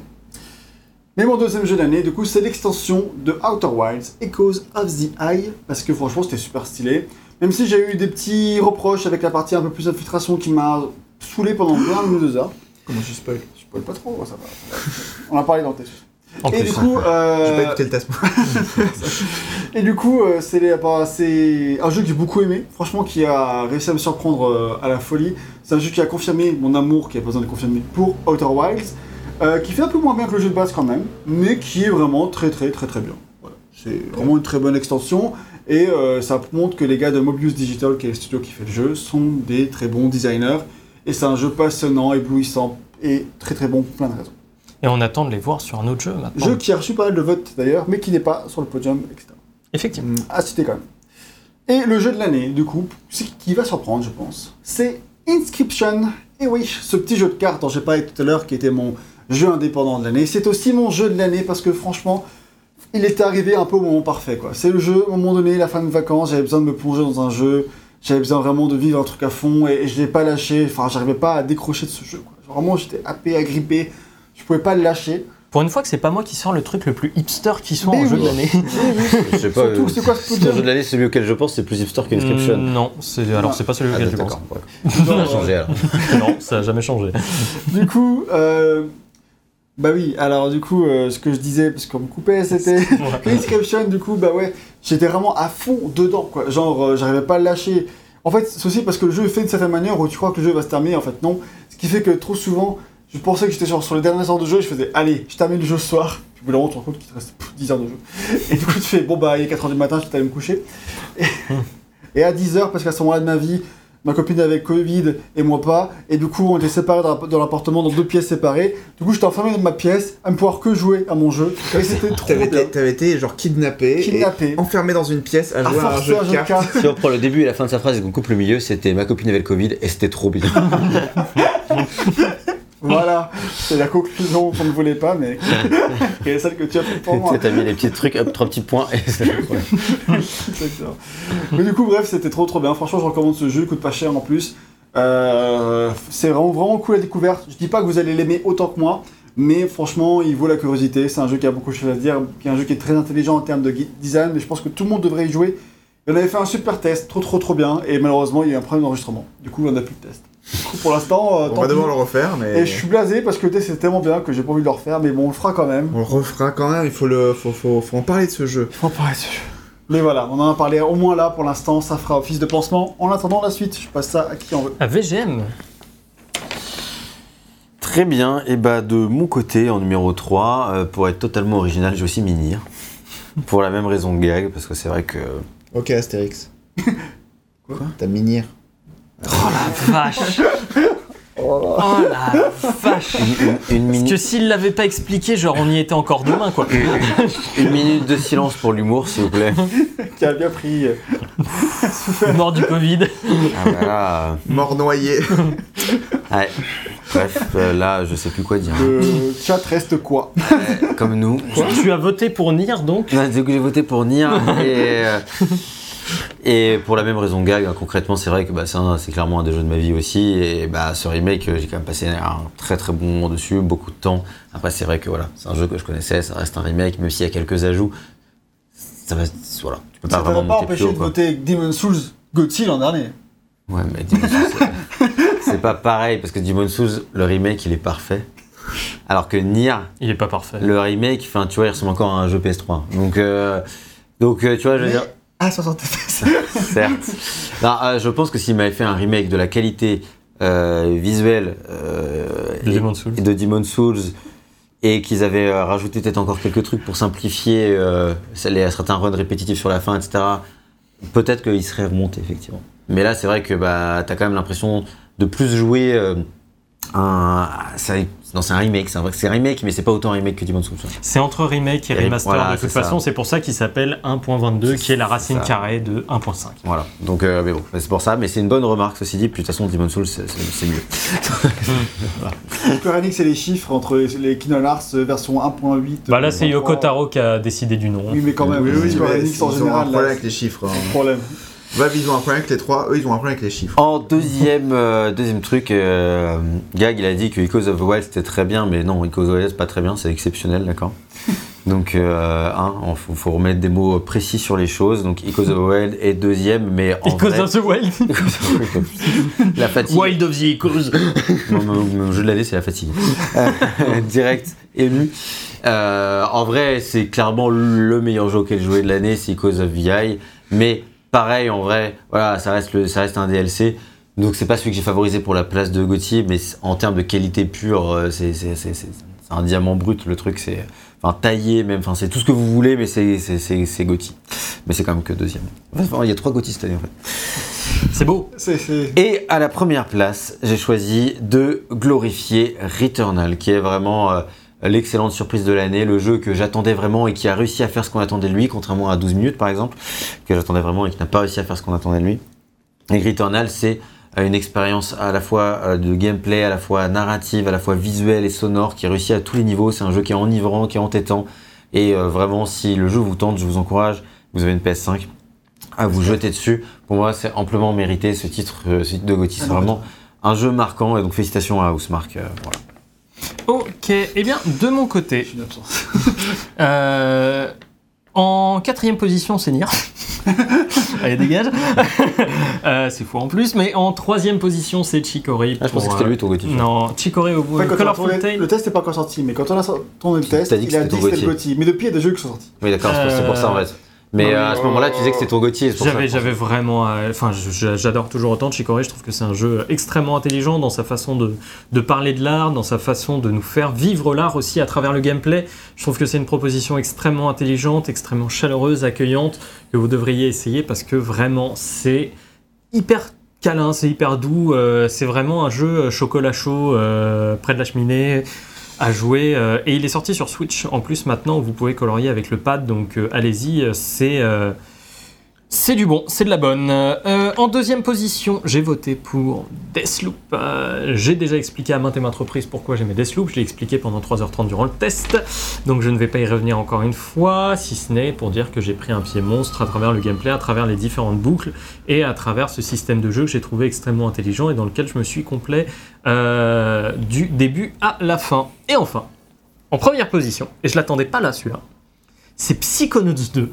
[SPEAKER 2] Mais mon deuxième jeu de l'année, du coup, c'est l'extension de Outer Wilds, Echoes of the Eye, parce que franchement, c'était super stylé. Même si j'ai eu des petits reproches avec la partie un peu plus infiltration qui m'a saoulé pendant 20 ou 2 heures. Comment je spoil Je spoil pas trop, ça va. On a parlé dans le test.
[SPEAKER 4] En
[SPEAKER 2] Et
[SPEAKER 4] plus.
[SPEAKER 2] du coup, euh,
[SPEAKER 1] J'ai pas écouté le test.
[SPEAKER 2] et du coup, euh, c'est bah, c'est un jeu que j'ai beaucoup aimé, franchement, qui a réussi à me surprendre euh, à la folie. C'est un jeu qui a confirmé mon amour, qui a pas besoin de confirmer, pour Outer Wilds, euh, qui fait un peu moins bien que le jeu de base quand même, mais qui est vraiment très très très très bien. Voilà. C'est vraiment une très bonne extension, et euh, ça montre que les gars de Mobius Digital, qui est le studio qui fait le jeu, sont des très bons designers, Et c'est un jeu passionnant, éblouissant et très très bon pour plein de raisons.
[SPEAKER 4] Et on attend de les voir sur un autre jeu maintenant.
[SPEAKER 2] Jeu qui a reçu pas mal de votes d'ailleurs, mais qui n'est pas sur le podium, etc.
[SPEAKER 4] Effectivement.
[SPEAKER 2] À citer quand même. Et le jeu de l'année, du coup, qui va surprendre, je pense, c'est Inscription. Et oui, ce petit jeu de cartes dont j'ai parlé tout à l'heure, qui était mon jeu indépendant de l'année, c'est aussi mon jeu de l'année parce que franchement, il était arrivé un peu au moment parfait, quoi. C'est le jeu, à un moment donné, la fin de vacances, j'avais besoin de me plonger dans un jeu, j'avais besoin vraiment de vivre un truc à fond et, et je l'ai pas lâché. Enfin, j'arrivais pas à décrocher de ce jeu, quoi. Vraiment, j'étais happé, agrippé, je pouvais pas le lâcher.
[SPEAKER 4] Pour une fois que c'est pas moi qui sors le truc le plus hipster qui soit
[SPEAKER 2] Mais
[SPEAKER 4] en jeu de l'année.
[SPEAKER 3] Je sais pas.
[SPEAKER 2] Surtout, c'est quoi ce
[SPEAKER 3] le jeu de l'année, celui auquel je pense, c'est plus hipster qu'Inscription.
[SPEAKER 4] Mm, Non, c'est alors c'est pas celui
[SPEAKER 3] Ah,
[SPEAKER 4] auquel je pense.
[SPEAKER 3] ouais. Ça a changé alors.
[SPEAKER 4] non, ça a jamais changé.
[SPEAKER 2] Du coup, euh, bah oui, alors du coup, euh, ce que je disais, parce qu'on me coupait, c'était Inscription, du coup, bah ouais, j'étais vraiment à fond dedans, quoi. Genre, euh, j'arrivais pas à le lâcher. En fait, c'est aussi parce que le jeu est fait de certaine manière où tu crois que le jeu va se terminer, en fait, non. Ce qui fait que trop souvent, je pensais que j'étais genre sur les dernières heures de jeu, et je faisais, allez, je termine le jeu ce soir. Puis bout tu te rends compte qu'il te reste pff, 10 heures de jeu. Et du coup, tu fais, bon bah, il est 4h du matin, je vais aller me coucher. Et, et à 10h, parce qu'à ce moment-là de ma vie, ma copine avait Covid et moi pas, et du coup on était séparés dans l'appartement dans deux pièces séparées. Du coup j'étais enfermé dans ma pièce à ne pouvoir que jouer à mon jeu, et c'était trop
[SPEAKER 1] T'avais
[SPEAKER 2] bien.
[SPEAKER 1] été, t'avais été genre kidnappé,
[SPEAKER 2] Kidnappé.
[SPEAKER 1] et enfermé dans une pièce à
[SPEAKER 2] À
[SPEAKER 1] jouer à un jeu
[SPEAKER 2] un
[SPEAKER 1] de
[SPEAKER 2] jeu de
[SPEAKER 1] cartes.
[SPEAKER 2] cartes.
[SPEAKER 3] Si on prend le début et la fin de sa phrase et qu'on coupe le milieu, c'était ma copine avait le Covid et c'était trop bien.
[SPEAKER 2] Voilà, c'est la conclusion qu'on ne voulait pas, mais qui est celle que tu as faite pour
[SPEAKER 3] Tu
[SPEAKER 2] moi.
[SPEAKER 3] sais, t'as mis les petits trucs, hop, trois petits points et.
[SPEAKER 2] Mais du coup, bref, c'était trop trop bien. Franchement, je recommande ce jeu, il coûte pas cher en plus. Euh, c'est vraiment, vraiment cool à découverte. Je dis pas que vous allez l'aimer autant que moi, mais franchement, il vaut la curiosité. C'est un jeu qui a beaucoup de choses à dire, qui est un jeu qui est très intelligent en termes de design, mais je pense que tout le monde devrait y jouer. Et on avait fait un super test, trop trop trop bien, et malheureusement, il y a eu un problème d'enregistrement. Du coup, on n'a plus de test. Du coup, pour l'instant, euh,
[SPEAKER 1] On va devoir le refaire, mais
[SPEAKER 2] Et je suis blasé parce que c'est tellement bien que j'ai pas envie de le refaire, mais bon, on le fera quand même.
[SPEAKER 1] on le refera quand même. Il faut le, faut, faut, faut en parler de ce jeu.
[SPEAKER 2] Il faut parler de ce jeu. Mais voilà, on en a parlé au moins là pour l'instant, ça fera office de pansement. En attendant la suite, je passe ça à qui en veut.
[SPEAKER 4] À VGM.
[SPEAKER 3] Très bien, et bah de mon côté, en numéro 3, euh, pour être totalement original, j'ai aussi Minir. pour la même raison que Gag, parce que c'est vrai que.
[SPEAKER 1] Ok, Astérix. Quoi? T'as Minir.
[SPEAKER 4] Oh la vache Oh la vache
[SPEAKER 3] Une, une- une
[SPEAKER 4] Parce
[SPEAKER 3] minute,
[SPEAKER 4] que s'il l'avait pas expliqué, genre on y était encore demain quoi.
[SPEAKER 3] une minute de silence pour l'humour, s'il vous plaît.
[SPEAKER 2] Qui a bien pris.
[SPEAKER 4] Mort du Covid.
[SPEAKER 3] Ah, voilà.
[SPEAKER 1] Mort noyé.
[SPEAKER 3] Ouais. Bref, euh, là, je sais plus quoi dire.
[SPEAKER 2] Le chat reste quoi?
[SPEAKER 3] Euh, Comme nous.
[SPEAKER 4] Tu as voté pour Nier donc?
[SPEAKER 3] Non, c'est que j'ai voté pour Nier et, euh, et pour la même raison gag, hein, concrètement c'est vrai que bah, c'est clairement un des jeux de ma vie aussi et bah, ce remake euh, j'ai quand même passé un très très bon moment dessus, beaucoup de temps. Après c'est vrai que voilà, c'est un jeu que je connaissais, ça reste un remake, même s'il y a quelques ajouts, ça va, voilà, tu peux pas
[SPEAKER 2] Ça
[SPEAKER 3] vraiment
[SPEAKER 2] pas empêché de voter Demon Souls Gauthier l'an dernier.
[SPEAKER 3] Ouais mais Demon's Souls, c'est- pas pareil parce que Demon Souls, le remake il est parfait. Alors que Nier,
[SPEAKER 4] Il est pas parfait.
[SPEAKER 3] le remake, enfin tu vois, il ressemble encore à un jeu PS3. Donc, euh, donc euh, tu vois, je veux
[SPEAKER 1] Mais-
[SPEAKER 3] dire,
[SPEAKER 1] Ah, 60 FPS.
[SPEAKER 3] certes. Non, euh, je pense que s'il m'avait fait un remake de la qualité euh, visuelle euh,
[SPEAKER 4] De
[SPEAKER 3] et-
[SPEAKER 4] Demon's Souls.
[SPEAKER 3] et de Demon's Souls et qu'ils avaient euh, rajouté peut-être encore quelques trucs pour simplifier euh, les, certains runs répétitifs sur la fin, etc., peut-être qu'il serait remonté, effectivement. Mais là, c'est vrai que bah, tu as quand même l'impression de plus jouer euh, un. ça- non, c'est un remake, c'est un, vrai- c'est un remake, mais c'est pas autant un remake que Demon's Souls.
[SPEAKER 4] C'est entre remake et
[SPEAKER 3] Et
[SPEAKER 4] remaster
[SPEAKER 3] voilà,
[SPEAKER 4] de toute
[SPEAKER 3] c'est
[SPEAKER 4] façon, c'est pour ça qu'il s'appelle 1.22 qui est la racine
[SPEAKER 3] ça.
[SPEAKER 4] carrée de 1.5.
[SPEAKER 3] Voilà. Donc, euh, mais bon, c'est pour ça. Mais c'est une bonne remarque, ceci dit. Puis de toute façon, Demon's Souls, c'est- c'est c'est mieux.
[SPEAKER 2] Enix et les chiffres entre les Kingdom Hearts version 1.8.
[SPEAKER 4] Bah là c'est
[SPEAKER 2] euh,
[SPEAKER 4] Yoko Taro qui a décidé du nom.
[SPEAKER 2] Oui, mais quand même,
[SPEAKER 1] Oui, oui, avec les chiffres. hein.
[SPEAKER 2] c'est le problème.
[SPEAKER 1] Valve, ils ont un problème avec les trois. Eux, ils ont un problème avec les chiffres.
[SPEAKER 3] En deuxième, euh, deuxième truc, euh, Gag, il a dit que Echoes of the Wild c'était très bien, mais non, Echoes of the Wild c'est pas très bien, c'est exceptionnel, d'accord? Donc, euh, hein, il faut, faut remettre des mots précis sur les choses. Donc, Echoes of the Wild est deuxième, mais en
[SPEAKER 4] Because
[SPEAKER 3] vrai...
[SPEAKER 4] of the Wild.
[SPEAKER 3] la fatigue.
[SPEAKER 4] Wild of the Echoes.
[SPEAKER 3] Mon, mon- mon jeu de l'année, c'est la fatigue. Euh, Direct, ému. Euh, en vrai, c'est clairement le meilleur jeu auquel joué de l'année, c'est Echoes of VI. Mais pareil, en vrai, voilà, ça reste, le, ça reste un DLC. Donc c'est pas celui que j'ai favorisé pour la place de Gauthier, mais en termes de qualité pure, euh, c'est un diamant brut. Le truc, c'est enfin taillé même. Enfin, c'est tout ce que vous voulez, mais c'est Gauthier. Mais c'est quand même que deuxième. Enfin, il y a trois Gauthier cette année en fait.
[SPEAKER 4] C'est beau.
[SPEAKER 3] Et à la première place, j'ai choisi de glorifier Returnal, qui est vraiment euh, l'excellente surprise de l'année, le jeu que j'attendais vraiment et qui a réussi à faire ce qu'on attendait de lui, contrairement à 12 minutes par exemple, que j'attendais vraiment et qui n'a pas réussi à faire ce qu'on attendait de lui. Et Returnal, c'est euh, une expérience à la fois euh, de gameplay, à la fois narrative, à la fois visuelle et sonore, qui réussit à tous les niveaux. C'est un jeu qui est enivrant, qui est entêtant. Et euh, vraiment, si le jeu vous tente, je vous encourage, vous avez une PS5, à vous jeter dessus. Pour moi, c'est amplement mérité ce titre, euh, ce titre de Gotti. C'est vraiment un jeu marquant. Et donc, félicitations à Housemark. euh, voilà.
[SPEAKER 4] Ok, eh bien, de mon côté,
[SPEAKER 2] une absence.
[SPEAKER 4] euh, en quatrième position, c'est Nier. Allez, dégage. Euh, c'est fou en plus, mais en troisième position, c'est Chicory.
[SPEAKER 3] Ah, je pensais que c'était lui ton Gotti.
[SPEAKER 4] euh, Non, Chicory au bout.
[SPEAKER 2] Enfin, quand on a
[SPEAKER 4] Colorful Tale.
[SPEAKER 2] le test n'est pas encore sorti, mais quand on a tourné le test,
[SPEAKER 3] T'as dit que
[SPEAKER 2] il a
[SPEAKER 3] c'était
[SPEAKER 2] dit que c'était le. Gotti. Mais depuis, il y a des jeux qui sont sortis.
[SPEAKER 3] Oui, d'accord, c'est pour- c'est pour ça en fait. Mais
[SPEAKER 4] non,
[SPEAKER 3] euh, à ce moment-là, tu disais que c'était ton ça
[SPEAKER 4] J'avais, vraiment. euh, Enfin, j'adore toujours autant Chicory. Je trouve que c'est un jeu extrêmement intelligent dans sa façon de, de parler de l'art, dans sa façon de nous faire vivre l'art aussi à travers le gameplay. Je trouve que c'est une proposition extrêmement intelligente, extrêmement chaleureuse, accueillante, que vous devriez essayer parce que vraiment, c'est hyper câlin, c'est hyper doux. euh, c'est vraiment un jeu chocolat chaud près de la cheminée à jouer. euh, et il est sorti sur Switch en plus maintenant, vous pouvez colorier avec le pad. Donc euh, allez-y, euh, c'est. C'est du bon, c'est de la bonne. Euh, en deuxième position, j'ai voté pour Deathloop. Euh, j'ai déjà expliqué à maintes et maintes reprises pourquoi j'aimais Deathloop. Je l'ai expliqué pendant 3h30 durant le test. Donc je ne vais pas y revenir encore une fois, si ce n'est pour dire que j'ai pris un pied monstre à travers le gameplay, à travers les différentes boucles et à travers ce système de jeu que j'ai trouvé extrêmement intelligent et dans lequel je me suis complet euh, du début à la fin. Et enfin, en première position, et je l'attendais pas là celui-là, c'est Psychonauts 2.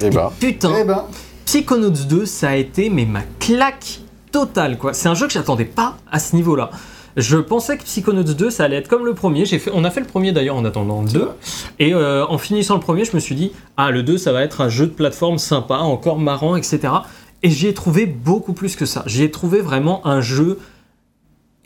[SPEAKER 3] Eh bah.
[SPEAKER 4] Putain,
[SPEAKER 2] Eh ben,
[SPEAKER 4] Psychonauts 2, ça a été mais ma claque totale quoi. C'est un jeu que j'attendais pas à ce niveau-là. Je pensais que Psychonauts 2, ça allait être comme le premier. J'ai fait, on a fait le premier d'ailleurs en attendant le 2. Et euh, en finissant le premier, je me suis dit, ah le 2, ça va être un jeu de plateforme sympa, encore marrant, etc. Et j'y ai trouvé beaucoup plus que ça. J'y ai trouvé vraiment un jeu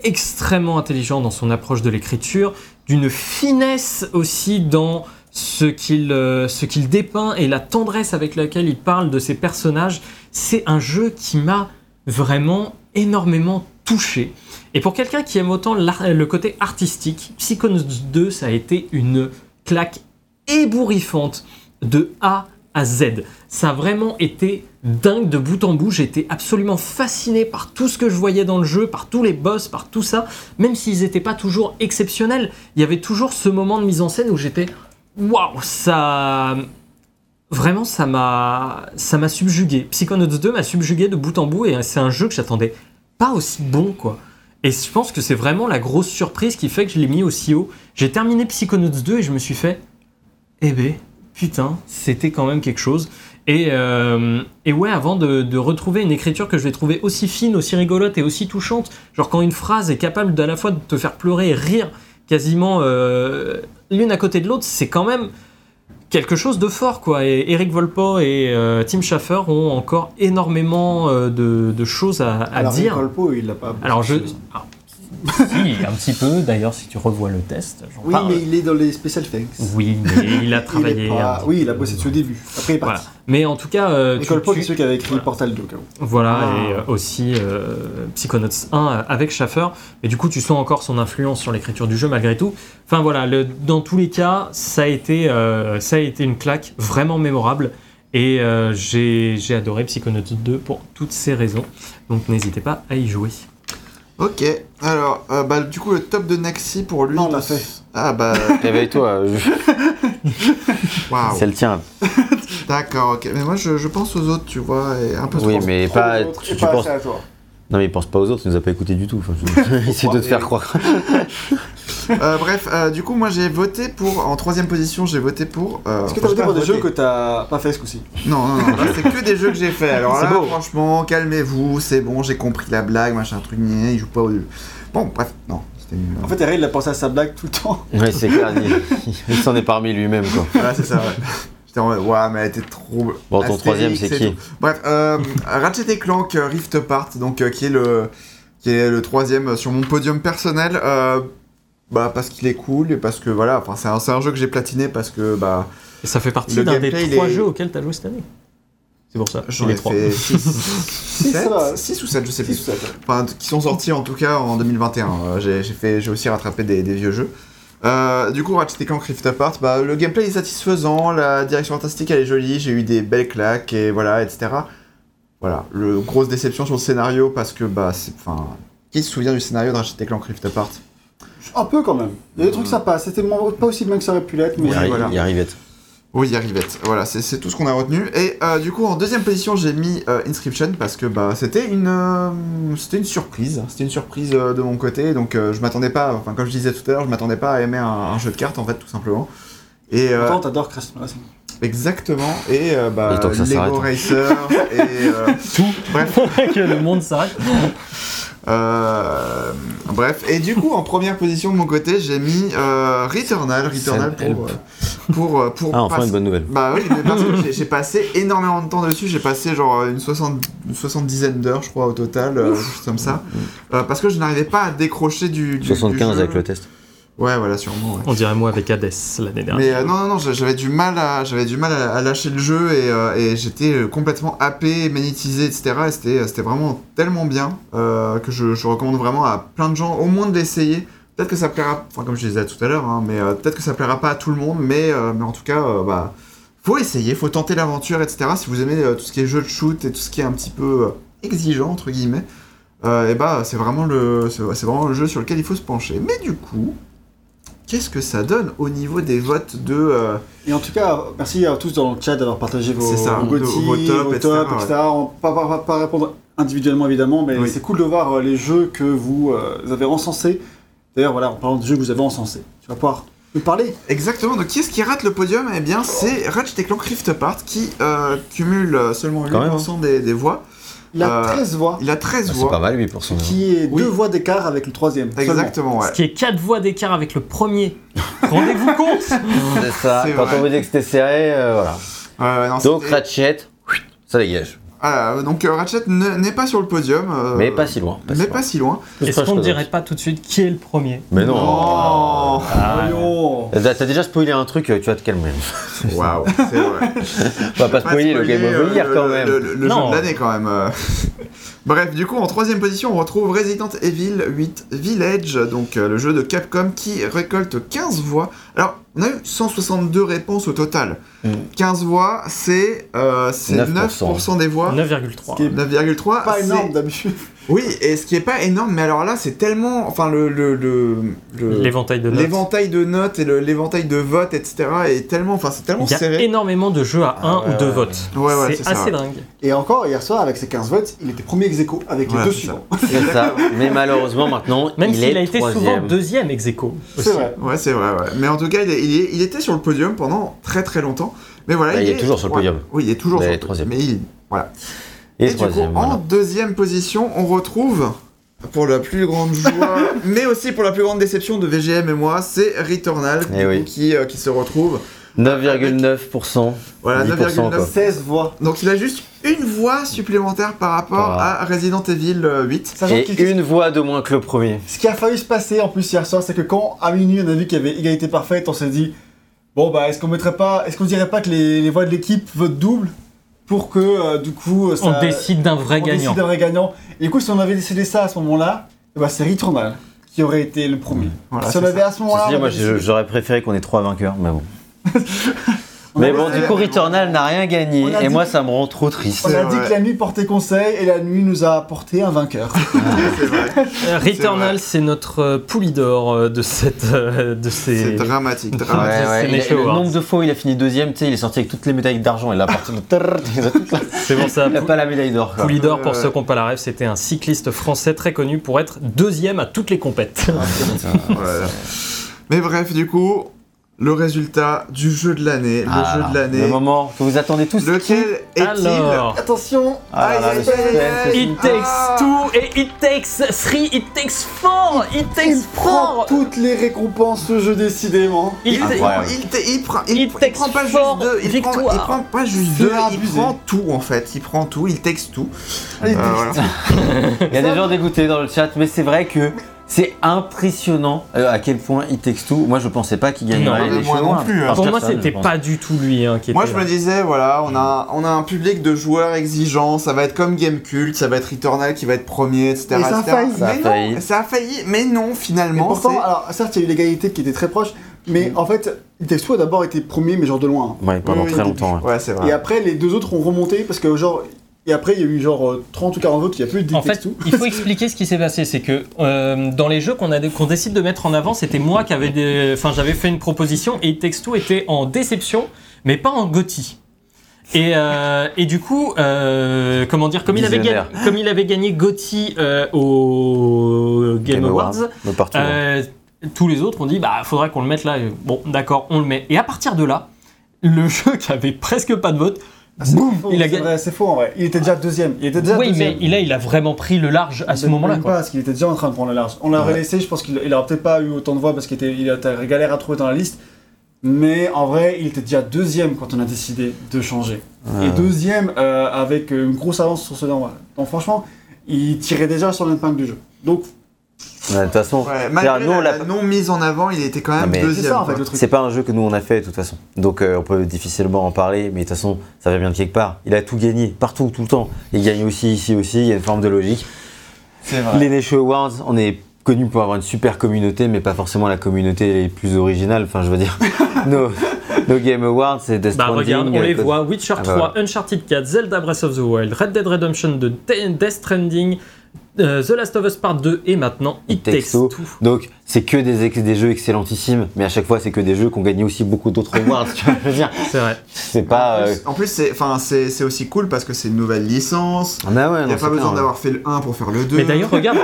[SPEAKER 4] extrêmement intelligent dans son approche de l'écriture, d'une finesse aussi dans ce qu'il euh, ce qu'il dépeint et la tendresse avec laquelle il parle de ses personnages. C'est un jeu qui m'a vraiment énormément touché. Et pour quelqu'un qui aime autant le côté artistique, Psychonauts 2, ça a été une claque ébouriffante de A à Z. Ça a vraiment été dingue de bout en bout. J'étais absolument fasciné par tout ce que je voyais dans le jeu, par tous les boss, par tout ça. Même s'ils n'étaient pas toujours exceptionnels, il y avait toujours ce moment de mise en scène où j'étais waouh, ça. Vraiment, ça m'a, ça m'a subjugué. Psychonauts 2 m'a subjugué de bout en bout et c'est un jeu que j'attendais pas aussi bon, quoi. Et je pense que c'est vraiment la grosse surprise qui fait que je l'ai mis aussi haut. J'ai terminé Psychonauts 2 et je me suis fait, eh ben, putain, c'était quand même quelque chose. Et, euh, et ouais, avant de, de retrouver une écriture que je vais trouver aussi fine, aussi rigolote et aussi touchante, genre quand une phrase est capable d'à la fois de te faire pleurer et rire quasiment euh, l'une à côté de l'autre, c'est quand même quelque chose de fort, quoi. Et Eric Volpo et euh, Tim Schafer ont encore énormément euh, de, de choses à, à
[SPEAKER 2] alors,
[SPEAKER 4] dire.
[SPEAKER 2] Colpo, il l'a pas.
[SPEAKER 4] Alors je. Si, un petit peu, d'ailleurs, si tu revois le test.
[SPEAKER 2] Oui,
[SPEAKER 4] parle.
[SPEAKER 2] mais il est dans les special thanks.
[SPEAKER 4] Oui, mais il a
[SPEAKER 2] Il
[SPEAKER 4] travaillé.
[SPEAKER 2] pas- Oui, il a bossé dessus au début. Après, il est
[SPEAKER 4] Voilà.
[SPEAKER 2] parti.
[SPEAKER 4] Mais en tout cas, euh,
[SPEAKER 2] Et
[SPEAKER 4] tu- tu-
[SPEAKER 2] c'est celui qui avait écrit
[SPEAKER 4] voilà.
[SPEAKER 2] Portal 2, au cas où.
[SPEAKER 4] Voilà,
[SPEAKER 2] Ah.
[SPEAKER 4] et euh, aussi euh, Psychonauts 1 avec Schaffer. Et du coup, tu sens encore son influence sur l'écriture du jeu malgré tout. Enfin voilà, le- dans tous les cas, ça a été, euh, ça a été une claque vraiment mémorable. Et euh, j'ai j'ai adoré Psychonauts 2 pour toutes ces raisons. Donc n'hésitez pas à y jouer.
[SPEAKER 1] Ok, alors, euh, bah, du coup, le top de Naxi pour lui.
[SPEAKER 2] Non, on l'a fait.
[SPEAKER 1] Ah, bah,
[SPEAKER 3] Réveille-toi, je-
[SPEAKER 1] waouh.
[SPEAKER 3] c'est le tien.
[SPEAKER 1] D'accord, ok. Mais moi, je, je pense aux autres, tu vois, et un peu
[SPEAKER 3] Oui,
[SPEAKER 1] trop.
[SPEAKER 3] mais pas. Tu,
[SPEAKER 2] et
[SPEAKER 3] tu
[SPEAKER 2] pas
[SPEAKER 3] penses.
[SPEAKER 2] assez à toi.
[SPEAKER 3] Non, mais il pense pas aux autres, il nous a pas écouté du tout. Enfin, je- Essaye de te faire croire.
[SPEAKER 1] Euh, bref, euh, du coup, moi, j'ai voté pour. En troisième position, j'ai voté pour. euh,
[SPEAKER 2] Est-ce que
[SPEAKER 1] enfin,
[SPEAKER 2] t'as voté
[SPEAKER 1] j'ai
[SPEAKER 2] pour
[SPEAKER 1] pas
[SPEAKER 2] des jeux que t'as pas fait ce coup-ci
[SPEAKER 1] Non, non, non, là, c'est que des jeux que j'ai fait. Alors
[SPEAKER 4] C'est
[SPEAKER 1] là,
[SPEAKER 4] beau.
[SPEAKER 1] franchement, calmez-vous, c'est bon, j'ai compris la blague, machin, truc, gna, il joue pas au jeu. Bon, bref, non, c'était nul.
[SPEAKER 2] En fait, Ray, il a pensé à sa blague tout le temps.
[SPEAKER 3] Ouais, c'est clair, il, il s'en est parmi lui-même, quoi.
[SPEAKER 1] Voilà, c'est ça, ouais. J'étais en mode, ouais, mais elle était trop.
[SPEAKER 3] Bon, ton
[SPEAKER 1] Astérix
[SPEAKER 3] troisième, c'est
[SPEAKER 1] et
[SPEAKER 3] qui
[SPEAKER 1] tout. Bref, euh, Ratchet et Clank euh, Rift Apart, donc euh, qui est le qui est le troisième sur mon podium personnel. euh, bah parce qu'il est cool et parce que voilà, enfin c'est un, c'est un jeu que j'ai platiné parce que bah
[SPEAKER 4] Et ça fait partie
[SPEAKER 1] Le
[SPEAKER 4] d'un des trois
[SPEAKER 1] est-
[SPEAKER 4] jeux auxquels tu as joué cette année. C'est pour ça.
[SPEAKER 1] J'en ai
[SPEAKER 4] trois.
[SPEAKER 1] fait
[SPEAKER 2] ça va.
[SPEAKER 1] 6 ou 7, je sais
[SPEAKER 2] Six
[SPEAKER 1] plus.
[SPEAKER 2] ou sept.
[SPEAKER 1] Enfin, qui sont sortis en tout cas en 2021. Euh, j'ai j'ai fait, j'ai aussi rattrapé des, des vieux jeux. Euh, du coup, Ratchet Clank Rift Apart, bah, le gameplay est satisfaisant, la direction artistique elle est jolie, j'ai eu des belles claques et voilà, etc. Voilà, le grosse déception sur le scénario parce que bah, c'est, enfin, qui se souvient du scénario de Ratchet Clank Rift Apart?
[SPEAKER 2] Un peu quand même. Il y a des trucs sympas. C'était pas aussi bien que ça aurait pu l'être, mais
[SPEAKER 3] Il y arrive,
[SPEAKER 1] voilà.
[SPEAKER 3] il y arrive vite.
[SPEAKER 1] Oui, Arrivette. Voilà, c'est tout ce qu'on a retenu. Et euh, du coup, en deuxième position, j'ai mis euh, Inscription parce que bah, c'était une, euh, c'était une surprise. C'était une surprise euh, de mon côté. Donc, euh, je m'attendais pas, enfin, comme je disais tout à l'heure, je m'attendais pas à aimer un, un jeu de cartes, en fait, tout simplement. Et euh,
[SPEAKER 2] Attends, t'adores Racing.
[SPEAKER 1] exactement. Et euh, bah, Lego
[SPEAKER 3] hein.
[SPEAKER 1] Racer et euh, tout. Bref.
[SPEAKER 4] que le monde s'arrête.
[SPEAKER 1] Euh, bref, et du coup, en première position de mon côté, j'ai mis euh, Returnal. Returnal pour, euh, pour, pour
[SPEAKER 3] Ah, enfin une bonne nouvelle.
[SPEAKER 1] Bah oui, mais parce que j'ai- passé énormément de temps dessus. J'ai passé genre une, soixante, une soixante-dizaine d'heures, je crois, au total, euh, quelque chose comme ça. Euh, parce que je n'arrivais pas à décrocher du. du
[SPEAKER 3] 75
[SPEAKER 1] du jeu.
[SPEAKER 3] avec le test.
[SPEAKER 1] Ouais, voilà, sûrement. ouais.
[SPEAKER 4] On dirait moi avec Hades l'année dernière.
[SPEAKER 1] Mais euh, non, non, non, j'a- j'avais du mal à, j'avais du mal à, à lâcher le jeu et, euh, et j'étais euh, complètement happé, magnétisé, etc. Et c'était, c'était vraiment tellement bien euh, que je, je recommande vraiment à plein de gens, au moins de l'essayer. Peut-être que ça plaira, enfin comme je disais tout à l'heure, hein, mais peut-être que ça plaira pas à tout le monde, mais, mais en tout cas, bah, faut essayer, faut tenter l'aventure, etc. Si vous aimez tout ce qui est jeu de shoot et tout ce qui est un petit peu exigeant entre guillemets, et bah c'est vraiment le, c'est, c'est vraiment le jeu sur lequel il faut se pencher. Mais du coup, qu'est-ce que ça donne au niveau des votes de euh,
[SPEAKER 2] Et en tout cas, merci à tous dans le chat d'avoir partagé vos,
[SPEAKER 1] C'est ça,
[SPEAKER 2] vos
[SPEAKER 1] tops,
[SPEAKER 2] vos
[SPEAKER 1] etc.,
[SPEAKER 2] etc. On va pas, pas- pas répondre individuellement évidemment, mais
[SPEAKER 1] Oui.
[SPEAKER 2] c'est cool de voir euh, les jeux que vous euh, avez encensés. D'ailleurs, voilà, en parlant de jeux que vous avez encensés, tu vas pouvoir nous parler
[SPEAKER 1] Exactement, donc qui est-ce qui rate le podium? Eh bien, c'est Ratchet Clank Rift Apart qui euh, cumule seulement 8%
[SPEAKER 3] Quand même, hein.
[SPEAKER 1] des, des voix.
[SPEAKER 2] Il a
[SPEAKER 1] Euh,
[SPEAKER 2] 13 voix,
[SPEAKER 1] Il a 13
[SPEAKER 3] Ah, C'est pas
[SPEAKER 1] voix.
[SPEAKER 3] mal 8%.
[SPEAKER 2] qui est
[SPEAKER 1] Oui.
[SPEAKER 2] deux voix d'écart avec le troisième.
[SPEAKER 1] Exactement, ouais.
[SPEAKER 4] Ce qui est 4 voix d'écart avec le premier. Rendez-vous compte
[SPEAKER 3] C'est ça. Quand
[SPEAKER 1] vrai.
[SPEAKER 3] on vous dit que c'était serré, euh, voilà.
[SPEAKER 1] Euh, non,
[SPEAKER 3] Donc Ratchet, ça dégage.
[SPEAKER 1] Voilà, euh, donc euh, Ratchet ne- n'est pas sur le podium. euh,
[SPEAKER 3] Mais pas si loin.
[SPEAKER 1] mais
[SPEAKER 3] si
[SPEAKER 1] pas
[SPEAKER 3] loin.
[SPEAKER 1] si loin.
[SPEAKER 4] Est-ce qu'on ne dirait pas tout de suite qui est le premier?
[SPEAKER 3] Mais non.
[SPEAKER 1] Oh
[SPEAKER 4] Ah,
[SPEAKER 2] Voyons.
[SPEAKER 3] T'as déjà spoilé un truc, tu vas te calmer.
[SPEAKER 1] Waouh, c'est vrai.
[SPEAKER 3] On va pas spoiler le Game of the Year
[SPEAKER 1] le-
[SPEAKER 3] quand
[SPEAKER 1] le-
[SPEAKER 3] même.
[SPEAKER 1] Le, le jeu
[SPEAKER 4] Non.
[SPEAKER 1] de l'année quand même. Euh. Bref, du coup, en troisième position, on retrouve Resident Evil 8 Village, donc euh, le jeu de Capcom qui récolte 15 voix. Alors, on a eu 162 réponses au total.
[SPEAKER 3] Mm.
[SPEAKER 1] 15 voix, c'est euh, c'est
[SPEAKER 3] 9%.
[SPEAKER 1] 9% des voix.
[SPEAKER 4] 9,3.
[SPEAKER 2] qui est
[SPEAKER 1] 9,3.
[SPEAKER 2] Pas énorme d'habitude.
[SPEAKER 1] Oui, et ce qui est pas énorme, mais alors là, c'est tellement. Enfin, le. le, le, le-
[SPEAKER 4] L'éventail de notes.
[SPEAKER 1] L'éventail de notes et l'éventail de votes, etc. est tellement. Enfin, c'est tellement
[SPEAKER 4] Il y a
[SPEAKER 1] serré.
[SPEAKER 4] énormément de jeux à 1
[SPEAKER 3] Ah,
[SPEAKER 4] ou
[SPEAKER 3] ouais,
[SPEAKER 4] 2
[SPEAKER 3] ouais.
[SPEAKER 4] votes.
[SPEAKER 1] Ouais, ouais,
[SPEAKER 4] c'est
[SPEAKER 1] ça,
[SPEAKER 4] assez dingue.
[SPEAKER 2] Et encore, hier soir, avec ses 15 votes, il était premier ex aequo avec les deux suivants.
[SPEAKER 3] C'est ça. Mais malheureusement maintenant,
[SPEAKER 4] Même
[SPEAKER 3] il
[SPEAKER 4] s'il a été souvent
[SPEAKER 3] troisième.
[SPEAKER 4] deuxième ex.
[SPEAKER 2] C'est vrai.
[SPEAKER 1] Ouais, c'est vrai, ouais. Mais en tout cas, il, est- il est- il était sur le podium pendant très très longtemps. Mais voilà,
[SPEAKER 3] Bah, il est toujours sur le
[SPEAKER 1] ouais.
[SPEAKER 3] podium.
[SPEAKER 1] Oui, il est toujours
[SPEAKER 3] Mais
[SPEAKER 1] sur le
[SPEAKER 3] troisième.
[SPEAKER 1] podium. Mais il. Voilà.
[SPEAKER 3] Et,
[SPEAKER 1] Et, du coup, en deuxième position, on retrouve, pour la plus grande joie, mais aussi pour la plus grande déception de VGM et moi, c'est Returnal
[SPEAKER 3] Eh
[SPEAKER 1] coup, qui, euh, qui se retrouve.
[SPEAKER 3] 9,9%.
[SPEAKER 1] Voilà,
[SPEAKER 3] 10%,
[SPEAKER 1] 9,9.
[SPEAKER 3] quoi.
[SPEAKER 2] 16 voix.
[SPEAKER 1] Donc il a juste une voix supplémentaire par rapport
[SPEAKER 3] Voilà.
[SPEAKER 1] à Resident Evil euh, 8.
[SPEAKER 2] Sachant
[SPEAKER 3] Et
[SPEAKER 2] qu'il-
[SPEAKER 3] une voix de moins que le premier.
[SPEAKER 2] Ce qui a failli se passer en plus hier soir, c'est que quand à minuit on a vu qu'il y avait égalité parfaite, on s'est dit bon bah est-ce qu'on mettrait pas, est-ce qu'on dirait pas que les, les voix de l'équipe votent double? Pour que euh, du coup ça,
[SPEAKER 4] On décide d'un vrai
[SPEAKER 2] on
[SPEAKER 4] gagnant.
[SPEAKER 2] décide d'un vrai gagnant. Et du coup si on avait décidé ça à ce moment-là, eh bah, c'est Returnal qui aurait été le premier.
[SPEAKER 1] Voilà,
[SPEAKER 2] si on avait à ce moment-là,
[SPEAKER 3] moi j'aurais préféré qu'on ait trois vainqueurs, mais bon. Mais bon, du coup, Returnal n'a rien gagné, et
[SPEAKER 2] dit-
[SPEAKER 3] moi ça me rend trop triste.
[SPEAKER 2] on a dit que la nuit portait conseil et la nuit nous a apporté un vainqueur.
[SPEAKER 1] c'est vrai.
[SPEAKER 4] Euh, Returnal, c'est notre euh, pouli d'or euh, de cette. euh, de
[SPEAKER 1] C'est
[SPEAKER 4] ces...
[SPEAKER 1] dramatique,
[SPEAKER 3] Ouais,
[SPEAKER 1] dramatique.
[SPEAKER 3] ouais, il le nombre de fois où il a fini deuxième, tu sais, il est sorti avec toutes les médailles d'argent et là,
[SPEAKER 4] C'est pour ça.
[SPEAKER 3] il a pas la médaille d'or. quoi.
[SPEAKER 4] Pouli d'or, pour ceux qui n'ont pas la rêve, c'était un cycliste français très connu pour être deuxième à toutes les compètes.
[SPEAKER 1] Voilà. Mais bref, du coup, le résultat du jeu de l'année, le
[SPEAKER 3] Ah,
[SPEAKER 1] jeu de l'année.
[SPEAKER 3] Le moment que vous attendez tous.
[SPEAKER 1] Lequel est-il
[SPEAKER 4] Alors.
[SPEAKER 2] Attention,
[SPEAKER 3] Ah là là,
[SPEAKER 1] Aïe, aïe, aïe.
[SPEAKER 4] It takes two et it takes three, it takes four, it
[SPEAKER 2] il
[SPEAKER 4] takes
[SPEAKER 2] prend
[SPEAKER 4] four.
[SPEAKER 2] toutes les récompenses ce jeu décidément.
[SPEAKER 4] Il
[SPEAKER 1] Il, il, il prend, il,
[SPEAKER 4] Il
[SPEAKER 1] pr- il
[SPEAKER 4] takes
[SPEAKER 1] prend pas juste deux, il prend,
[SPEAKER 4] victoires.
[SPEAKER 1] il prend pas juste deux, il prend tout en fait, il prend tout, il texte tout.
[SPEAKER 2] Allez,
[SPEAKER 1] Euh, voilà.
[SPEAKER 3] Il y a des gens dégoûtés dans le chat, mais c'est vrai que C'est impressionnant euh, à quel point It Takes Two. Moi, je pensais pas qu'il gagnerait
[SPEAKER 1] Non,
[SPEAKER 3] les
[SPEAKER 1] moi non plus, hein.
[SPEAKER 4] Pour moi, c'était pas du tout lui hein, qui était
[SPEAKER 1] Moi je
[SPEAKER 4] là.
[SPEAKER 1] me disais, voilà, on a, on a un public de joueurs exigeants, ça va être comme Game Cult, ça va être Returnal qui va être premier, etc.
[SPEAKER 2] Et ça a
[SPEAKER 1] etc.
[SPEAKER 2] failli.
[SPEAKER 3] Ça a
[SPEAKER 1] mais
[SPEAKER 3] failli.
[SPEAKER 1] non, ça a failli, mais non,
[SPEAKER 2] Mais
[SPEAKER 1] finalement.
[SPEAKER 2] pourtant, alors certes, il y a eu l'égalité qui était très proche, mais en fait, Two a d'abord été premier, mais genre de loin.
[SPEAKER 3] Ouais, pendant
[SPEAKER 1] Oui,
[SPEAKER 3] très longtemps. ouais.
[SPEAKER 1] Ouais, c'est vrai.
[SPEAKER 2] Et après, les deux autres ont remonté parce que genre. Et après, il y a eu genre euh, 30 ou 40 autres, il n'y a plus de
[SPEAKER 4] En fait, il faut expliquer ce qui s'est passé. C'est que euh, dans les jeux qu'on décide de mettre en avant, c'était moi qui avait des... enfin, j'avais fait une proposition et It Takes Two était en déception, mais pas en Gotti. Et, euh, et du coup, euh, comment dire, comme il, avait gagné, comme il avait gagné Gotti euh, au Game, Awards,
[SPEAKER 3] partout. hein.
[SPEAKER 4] euh, tous les autres ont dit bah faudrait qu'on le mette là. Et Bon, d'accord, on le met. Et à partir de là, le jeu qui avait presque pas de vote,
[SPEAKER 2] Ah, c'est faux,
[SPEAKER 4] il a
[SPEAKER 2] c'est
[SPEAKER 4] gagné.
[SPEAKER 2] vrai, C'est faux en vrai. Il était déjà deuxième. Il était déjà
[SPEAKER 4] Oui,
[SPEAKER 2] deuxième.
[SPEAKER 4] mais il a, il a vraiment pris le large à ce moment-là.
[SPEAKER 2] même
[SPEAKER 4] quoi.
[SPEAKER 2] pas, parce qu'il était déjà en train de prendre la large. On l'aurait
[SPEAKER 3] Ouais.
[SPEAKER 2] laissé, je pense qu'il il aurait peut-être pas eu autant de voix parce qu'il était, il était galère à trouver dans la liste. Mais en vrai, il était déjà deuxième quand on a décidé de changer. Et deuxième euh, avec une grosse avance sur ce d'envoi. Donc franchement, il tirait déjà sur l'épingle du jeu. Donc
[SPEAKER 3] De toute façon,
[SPEAKER 1] Ouais, malgré
[SPEAKER 3] nous,
[SPEAKER 1] la,
[SPEAKER 3] l'a-
[SPEAKER 1] non mise en avant, il était quand même
[SPEAKER 3] Non, mais-
[SPEAKER 1] deuxième.
[SPEAKER 2] c'est ça en fait
[SPEAKER 1] quoi.
[SPEAKER 2] le truc.
[SPEAKER 3] c'est pas un jeu que nous on a fait de toute façon. Donc euh, on peut difficilement en parler, mais de toute façon, ça vient bien de quelque part. Il a tout gagné, partout, tout le temps. Il gagne aussi ici aussi, il y a une forme de logique.
[SPEAKER 1] C'est vrai.
[SPEAKER 3] Les Nation Awards, on est connu pour avoir une super communauté, mais pas forcément la communauté les plus originales. Enfin, je veux dire, nos, nos Game Awards, c'est Death
[SPEAKER 4] Bah
[SPEAKER 3] Stranding,
[SPEAKER 4] regarde, on les voit, Witcher
[SPEAKER 3] Ah
[SPEAKER 4] 3,
[SPEAKER 3] bah
[SPEAKER 4] Uncharted 4, Zelda Breath of the Wild, Red Dead Redemption 2, De- Death Stranding, euh, The Last of Us Part 2 et maintenant It Takes Two.
[SPEAKER 3] Donc, c'est que des, ex- des jeux excellentissimes, mais à chaque fois, c'est que des jeux qui ont gagné aussi beaucoup d'autres awards. tu vois, je veux dire,
[SPEAKER 4] C'est vrai.
[SPEAKER 3] c'est pas.
[SPEAKER 1] En
[SPEAKER 3] euh,
[SPEAKER 1] plus, en plus, c'est, enfin, c'est, c'est aussi cool parce que c'est une nouvelle licence.
[SPEAKER 3] Ah bah ouais,
[SPEAKER 1] Il n'y a pas besoin d'avoir fait le 1 pour faire le 2.
[SPEAKER 4] Mais d'ailleurs, regarde,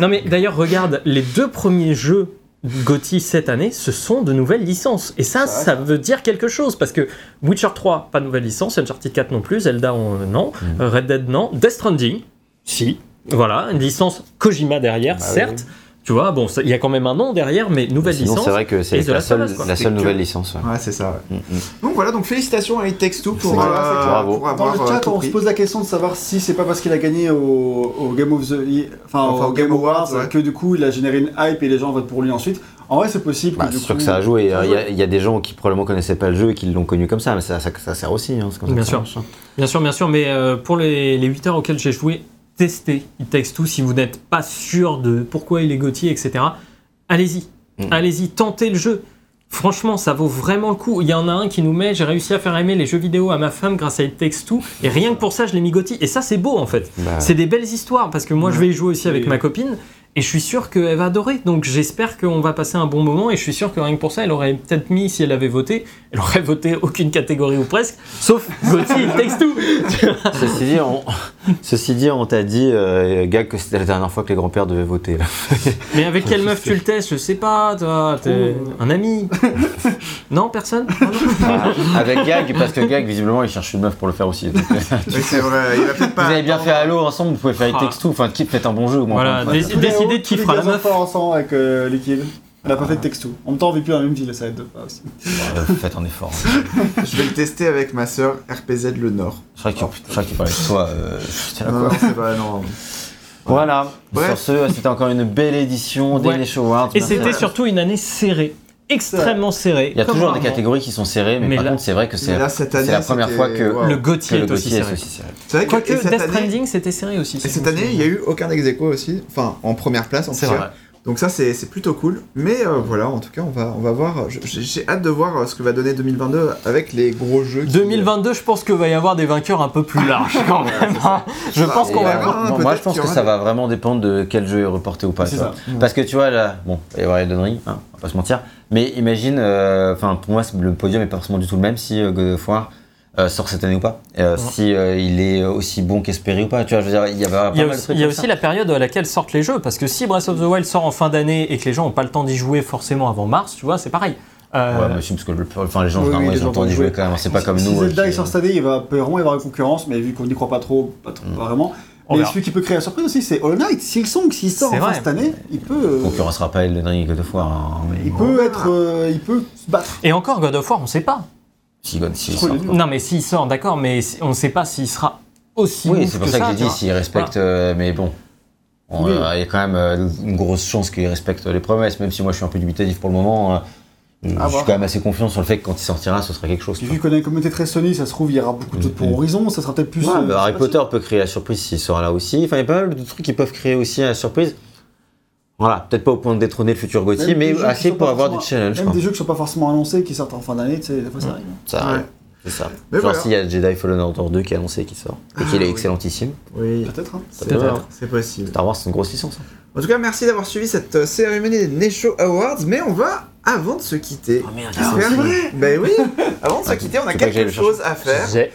[SPEAKER 4] non mais d'ailleurs, regarde, les deux premiers jeux GOTY cette année, ce sont de nouvelles licences. Et ça, ça veut dire quelque chose parce que Witcher 3, pas de nouvelle licence, Uncharted 4 non plus, Zelda on- non,
[SPEAKER 3] Mm.
[SPEAKER 4] euh, Red Dead non, Death Stranding, si, voilà, une licence Kojima derrière,
[SPEAKER 3] Bah
[SPEAKER 4] certes. Tu vois, bon, il y a quand même un nom derrière, mais nouvelle
[SPEAKER 3] Sinon,
[SPEAKER 4] licence.
[SPEAKER 3] c'est vrai que c'est la seule, la
[SPEAKER 1] que-
[SPEAKER 3] nouvelle licence. ouais.
[SPEAKER 1] Ouais, c'est ça. ouais.
[SPEAKER 3] Mm, mm.
[SPEAKER 1] Donc voilà, donc félicitations à It Takes Two pour,
[SPEAKER 2] clair,
[SPEAKER 1] euh.
[SPEAKER 3] Bravo.
[SPEAKER 1] pour
[SPEAKER 2] Dans
[SPEAKER 1] avoir
[SPEAKER 2] le
[SPEAKER 1] euh,
[SPEAKER 2] chat,
[SPEAKER 1] tout
[SPEAKER 2] on se pose la question de savoir si c'est pas parce qu'il a gagné au, au Game of the enfin,
[SPEAKER 1] Enfin,
[SPEAKER 2] au Game Awards
[SPEAKER 1] ouais.
[SPEAKER 2] que du coup il a généré une hype et les gens votent pour lui ensuite. En vrai, c'est possible
[SPEAKER 3] Bah, c'est sûr
[SPEAKER 2] coup.
[SPEAKER 3] que ça a joué. Il y, a- y des gens qui probablement connaissaient pas le jeu et qui l'ont connu comme ça, mais ça, ça, ça sert aussi. hein, comme
[SPEAKER 4] Bien
[SPEAKER 3] ça
[SPEAKER 4] sûr.
[SPEAKER 3] hein.
[SPEAKER 4] Bien sûr, bien sûr, mais euh, pour les, les 8 heures auxquelles j'ai joué, testez It Takes Two si vous n'êtes pas sûr de pourquoi il est Gauthier, etc. Allez-y,
[SPEAKER 3] Mm.
[SPEAKER 4] allez-y, tentez le jeu. Franchement, ça vaut vraiment le coup. Il y en a un qui nous met, j'ai réussi à faire aimer les jeux vidéo à ma femme grâce à It Takes Two, et rien que pour ça, je l'ai mis Gauthier. Et ça, c'est beau en fait.
[SPEAKER 3] Bah,
[SPEAKER 4] C'est des belles histoires parce que moi, je vais y jouer aussi avec
[SPEAKER 2] Oui.
[SPEAKER 4] ma copine. Et je suis sûr qu'elle va adorer. Donc j'espère qu'on va passer un bon moment. Et je suis sûr que rien que pour ça, elle aurait peut-être mis, si elle avait voté, elle aurait voté aucune catégorie ou presque, sauf Gauthier, It Takes Two.
[SPEAKER 3] Ceci dit, on, ceci dit, on t'a dit, euh, Gag, que c'était la dernière fois que les grands-pères devaient voter. là.
[SPEAKER 4] Mais avec quelle meuf tu le testes Je sais pas, toi. T'es un ami Non, personne? Oh, non
[SPEAKER 3] Avec Gag, parce que Gag, visiblement, il cherche une meuf pour le faire aussi. Donc,
[SPEAKER 1] Oui, c'est vrai, il va peut-être pas.
[SPEAKER 3] vous avez bien fait Halo ensemble, vous pouvez faire It
[SPEAKER 4] Ah.
[SPEAKER 3] Takes Two. Enfin, qui faites un bon jeu au moins.
[SPEAKER 4] Voilà,
[SPEAKER 2] les
[SPEAKER 4] de qui
[SPEAKER 2] les
[SPEAKER 4] fera la meuf.
[SPEAKER 2] ensemble avec euh, Liquid. Elle a pas fait de texto. En même temps, on vit plus dans la même ville, ça aide pas aussi.
[SPEAKER 3] faites un effort.
[SPEAKER 1] Je vais le tester avec ma sœur RPZ Le Nord.
[SPEAKER 3] Je crois qu'il je crois qu'il parlait de toi. euh, je tiens à
[SPEAKER 1] Non,
[SPEAKER 3] quoi.
[SPEAKER 1] non, c'est vrai, non.
[SPEAKER 3] Voilà.
[SPEAKER 1] Bref.
[SPEAKER 3] Sur ce, c'était encore une belle édition des
[SPEAKER 4] Ouais.
[SPEAKER 3] Nation Awards.
[SPEAKER 4] Et c'était surtout une année serrée. Extrêmement serrée.
[SPEAKER 3] Il y a toujours des catégories qui sont serrées, mais,
[SPEAKER 4] Mais
[SPEAKER 3] par
[SPEAKER 4] là-
[SPEAKER 3] contre, c'est vrai que c'est
[SPEAKER 1] Mais là, cette année,
[SPEAKER 3] c'est la première fois que
[SPEAKER 1] wow.
[SPEAKER 4] Le Gauthier est
[SPEAKER 3] est
[SPEAKER 4] serré.
[SPEAKER 3] aussi serré.
[SPEAKER 1] C'est vrai que
[SPEAKER 4] Quoique Death
[SPEAKER 1] année,
[SPEAKER 4] Stranding, c'était serré aussi.
[SPEAKER 1] et cette année, il y a eu aucun ex aussi, enfin en première place en
[SPEAKER 4] C'est
[SPEAKER 1] tout cas.
[SPEAKER 4] vrai.
[SPEAKER 1] Donc ça c'est c'est plutôt cool. Mais euh, voilà, en tout cas, on va on va voir. je- J'ai hâte de voir euh, ce que va donner 2022 avec les gros jeux. qui-
[SPEAKER 4] 2022, je pense qu'il va y avoir des vainqueurs un peu plus larges quand même. hein. Je pense qu'on va
[SPEAKER 3] euh,
[SPEAKER 1] voir, hein,
[SPEAKER 3] moi, je pense que ça
[SPEAKER 1] des-
[SPEAKER 3] va vraiment dépendre de quel jeu est reporté ou pas. Parce que tu vois, là, bon, il va y avoir Elden Ring, hein, on va pas se mentir. Mais imagine, euh, enfin, pour moi, c'est- le podium est pas forcément du tout le même si euh, God of War euh, sort cette année ou pas. Euh,
[SPEAKER 4] Ouais.
[SPEAKER 3] Si euh, il est aussi bon qu'espéré ou pas. Tu vois, je veux dire, il y a pas
[SPEAKER 4] Il y a
[SPEAKER 3] mal de
[SPEAKER 4] aussi, il y a aussi
[SPEAKER 3] ça.
[SPEAKER 4] la période à laquelle sortent les jeux, parce que si Breath of the Wild sort en fin d'année et que les gens n'ont pas le temps d'y jouer forcément avant mars, tu vois, c'est pareil. Euh,
[SPEAKER 3] Ouais, mais si, parce que le- enfin, les gens,
[SPEAKER 2] Oui, oui, les
[SPEAKER 3] ils ont le temps d'y jouer quand même. C'est pas comme
[SPEAKER 2] si
[SPEAKER 3] nous. euh,
[SPEAKER 2] Zelda
[SPEAKER 3] qui-
[SPEAKER 2] il sort cette année, il va vraiment y avoir une concurrence, mais vu qu'on n'y croit pas trop, pas, trop,
[SPEAKER 3] Mm.
[SPEAKER 2] pas vraiment.
[SPEAKER 4] On
[SPEAKER 2] mais celui qui peut créer la surprise aussi, c'est Hollow Knight. S'il song, s'il sort enfin cette année, il peut. euh,
[SPEAKER 3] concurrencera pas Elden Ring et God of War. hein, mais
[SPEAKER 2] il
[SPEAKER 3] bon.
[SPEAKER 2] peut être, euh, il peut se battre.
[SPEAKER 4] Et encore, God of War, on sait pas.
[SPEAKER 3] Sort.
[SPEAKER 4] Non, mais s'il sort, d'accord, mais on ne sait pas s'il sera aussi
[SPEAKER 3] Oui, c'est pour
[SPEAKER 4] que
[SPEAKER 3] ça que j'ai dit s'il respecte, euh, mais bon.
[SPEAKER 2] Oui.
[SPEAKER 3] euh, Il y a quand même euh, une grosse chance qu'il respecte les promesses, même si moi je suis un peu dubitatif pour le moment. je
[SPEAKER 2] voir.
[SPEAKER 3] suis quand même assez confiant sur le fait que quand il sortira, ce sera quelque chose.
[SPEAKER 2] Vu qu'on a une communauté très Sony, ça se trouve, il y aura beaucoup de trucs pour
[SPEAKER 3] Mhm.
[SPEAKER 2] Horizon, ça sera peut-être plus.
[SPEAKER 3] Ouais, Harry Potter peut créer la surprise s'il sera là aussi. Enfin, il y a pas mal de trucs qui peuvent créer aussi la surprise. Voilà, peut-être pas au point de détrôner le futur Gauthier, mais assez pour avoir du challenge.
[SPEAKER 2] Même
[SPEAKER 3] quoi.
[SPEAKER 2] des jeux qui sont pas forcément annoncés, qui sortent en fin d'année, tu sais, des fois ça arrive.
[SPEAKER 3] Ça
[SPEAKER 1] Ouais.
[SPEAKER 3] arrive. C'est ça.
[SPEAKER 1] Mais
[SPEAKER 3] Genre
[SPEAKER 1] voilà.
[SPEAKER 3] s'il y a Jedi Fallen Order 2 qui est annoncé qui sort et
[SPEAKER 1] Ah,
[SPEAKER 3] qu'il est
[SPEAKER 1] oui.
[SPEAKER 3] excellentissime.
[SPEAKER 1] Oui,
[SPEAKER 2] Peut-être. hein.
[SPEAKER 3] Ça
[SPEAKER 1] c'est
[SPEAKER 3] peut
[SPEAKER 1] c'est possible.
[SPEAKER 3] Star Wars c'est une grosse licence. hein.
[SPEAKER 1] En tout cas, merci d'avoir suivi cette euh, cérémonie des Nesho Awards, mais on va, avant de se quitter,
[SPEAKER 3] Oh merde,
[SPEAKER 1] Ben oui Avant de se
[SPEAKER 3] Ah,
[SPEAKER 1] quitter, on a quelque chose à faire.
[SPEAKER 4] J'ai-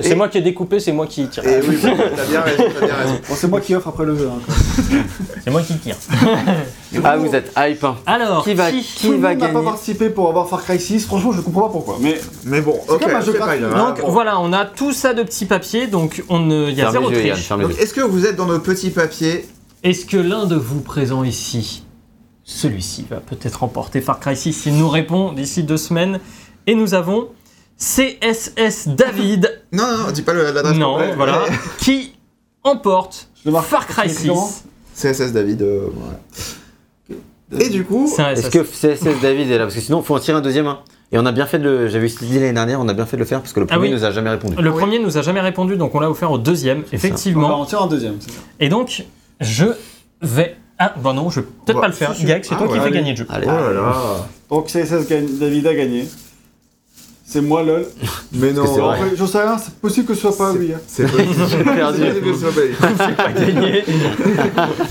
[SPEAKER 4] C'est
[SPEAKER 1] Et-
[SPEAKER 4] moi qui ai découpé, c'est moi qui tire.
[SPEAKER 1] Et oui, bon, t'as bien raison, t'as bien raison.
[SPEAKER 2] Bon, c'est moi qui offre après le jeu. hein.
[SPEAKER 4] C'est moi qui tire.
[SPEAKER 3] Ah, vous êtes hype. hein.
[SPEAKER 4] Alors,
[SPEAKER 3] Qui va, qui
[SPEAKER 2] le
[SPEAKER 3] va
[SPEAKER 2] monde n'a pas
[SPEAKER 3] gagner
[SPEAKER 2] participé pour avoir Far Cry 6, franchement, je ne comprends pas pourquoi. Mais
[SPEAKER 1] Mais bon, ok,
[SPEAKER 2] comme un jeu
[SPEAKER 1] c'est pas
[SPEAKER 2] gratuit.
[SPEAKER 1] grave.
[SPEAKER 4] Donc
[SPEAKER 1] Bon.
[SPEAKER 4] voilà, on a tout ça de petits papiers, donc on ne, il y a
[SPEAKER 3] Ferme
[SPEAKER 4] zéro
[SPEAKER 3] Yann,
[SPEAKER 4] triche.
[SPEAKER 1] Donc, est-ce que vous êtes dans nos petits papiers
[SPEAKER 4] Est-ce que l'un de vous présents ici, celui-ci, va peut-être remporter Far Cry 6 Il nous répond d'ici deux semaines. Et nous avons CSS David,
[SPEAKER 1] Non, non, non, dis pas le- l'adresse
[SPEAKER 4] non,
[SPEAKER 1] complète.
[SPEAKER 4] voilà, qui emporte
[SPEAKER 2] je le marque.
[SPEAKER 4] Far Cry
[SPEAKER 2] C'est comment
[SPEAKER 4] 6.
[SPEAKER 1] CSS David, euh, voilà. Et du coup,
[SPEAKER 3] Est-ce que CSS David est là Parce que sinon, il faut en tirer un deuxième. hein. Et on a bien fait de le. J'avais idée l'année dernière, on a bien fait de le faire parce que le
[SPEAKER 4] Ah
[SPEAKER 3] premier
[SPEAKER 4] oui.
[SPEAKER 3] nous a jamais répondu.
[SPEAKER 4] Le
[SPEAKER 1] Oui.
[SPEAKER 4] premier nous a jamais répondu, donc on l'a offert au deuxième,
[SPEAKER 2] On va
[SPEAKER 4] effectivement.
[SPEAKER 2] en tirer un deuxième, c'est ça.
[SPEAKER 4] Et donc, je vais. Ah, bah non, je vais peut-être
[SPEAKER 1] Bah,
[SPEAKER 4] pas le faire. Gag, c'est
[SPEAKER 1] Ah,
[SPEAKER 4] toi qui
[SPEAKER 1] ouais,
[SPEAKER 4] fais gagner le jeu.
[SPEAKER 3] Allez.
[SPEAKER 1] oh là là.
[SPEAKER 2] Donc CSS David a gagné. C'est moi, lol.
[SPEAKER 1] Mais non,
[SPEAKER 3] vrai
[SPEAKER 2] Après, J'en sais rien, c'est possible que ce soit pas lui. hein.
[SPEAKER 1] c'est possible.
[SPEAKER 3] J'ai perdu.
[SPEAKER 1] C'est possible que ce soit pas lui.
[SPEAKER 4] Pas gagné.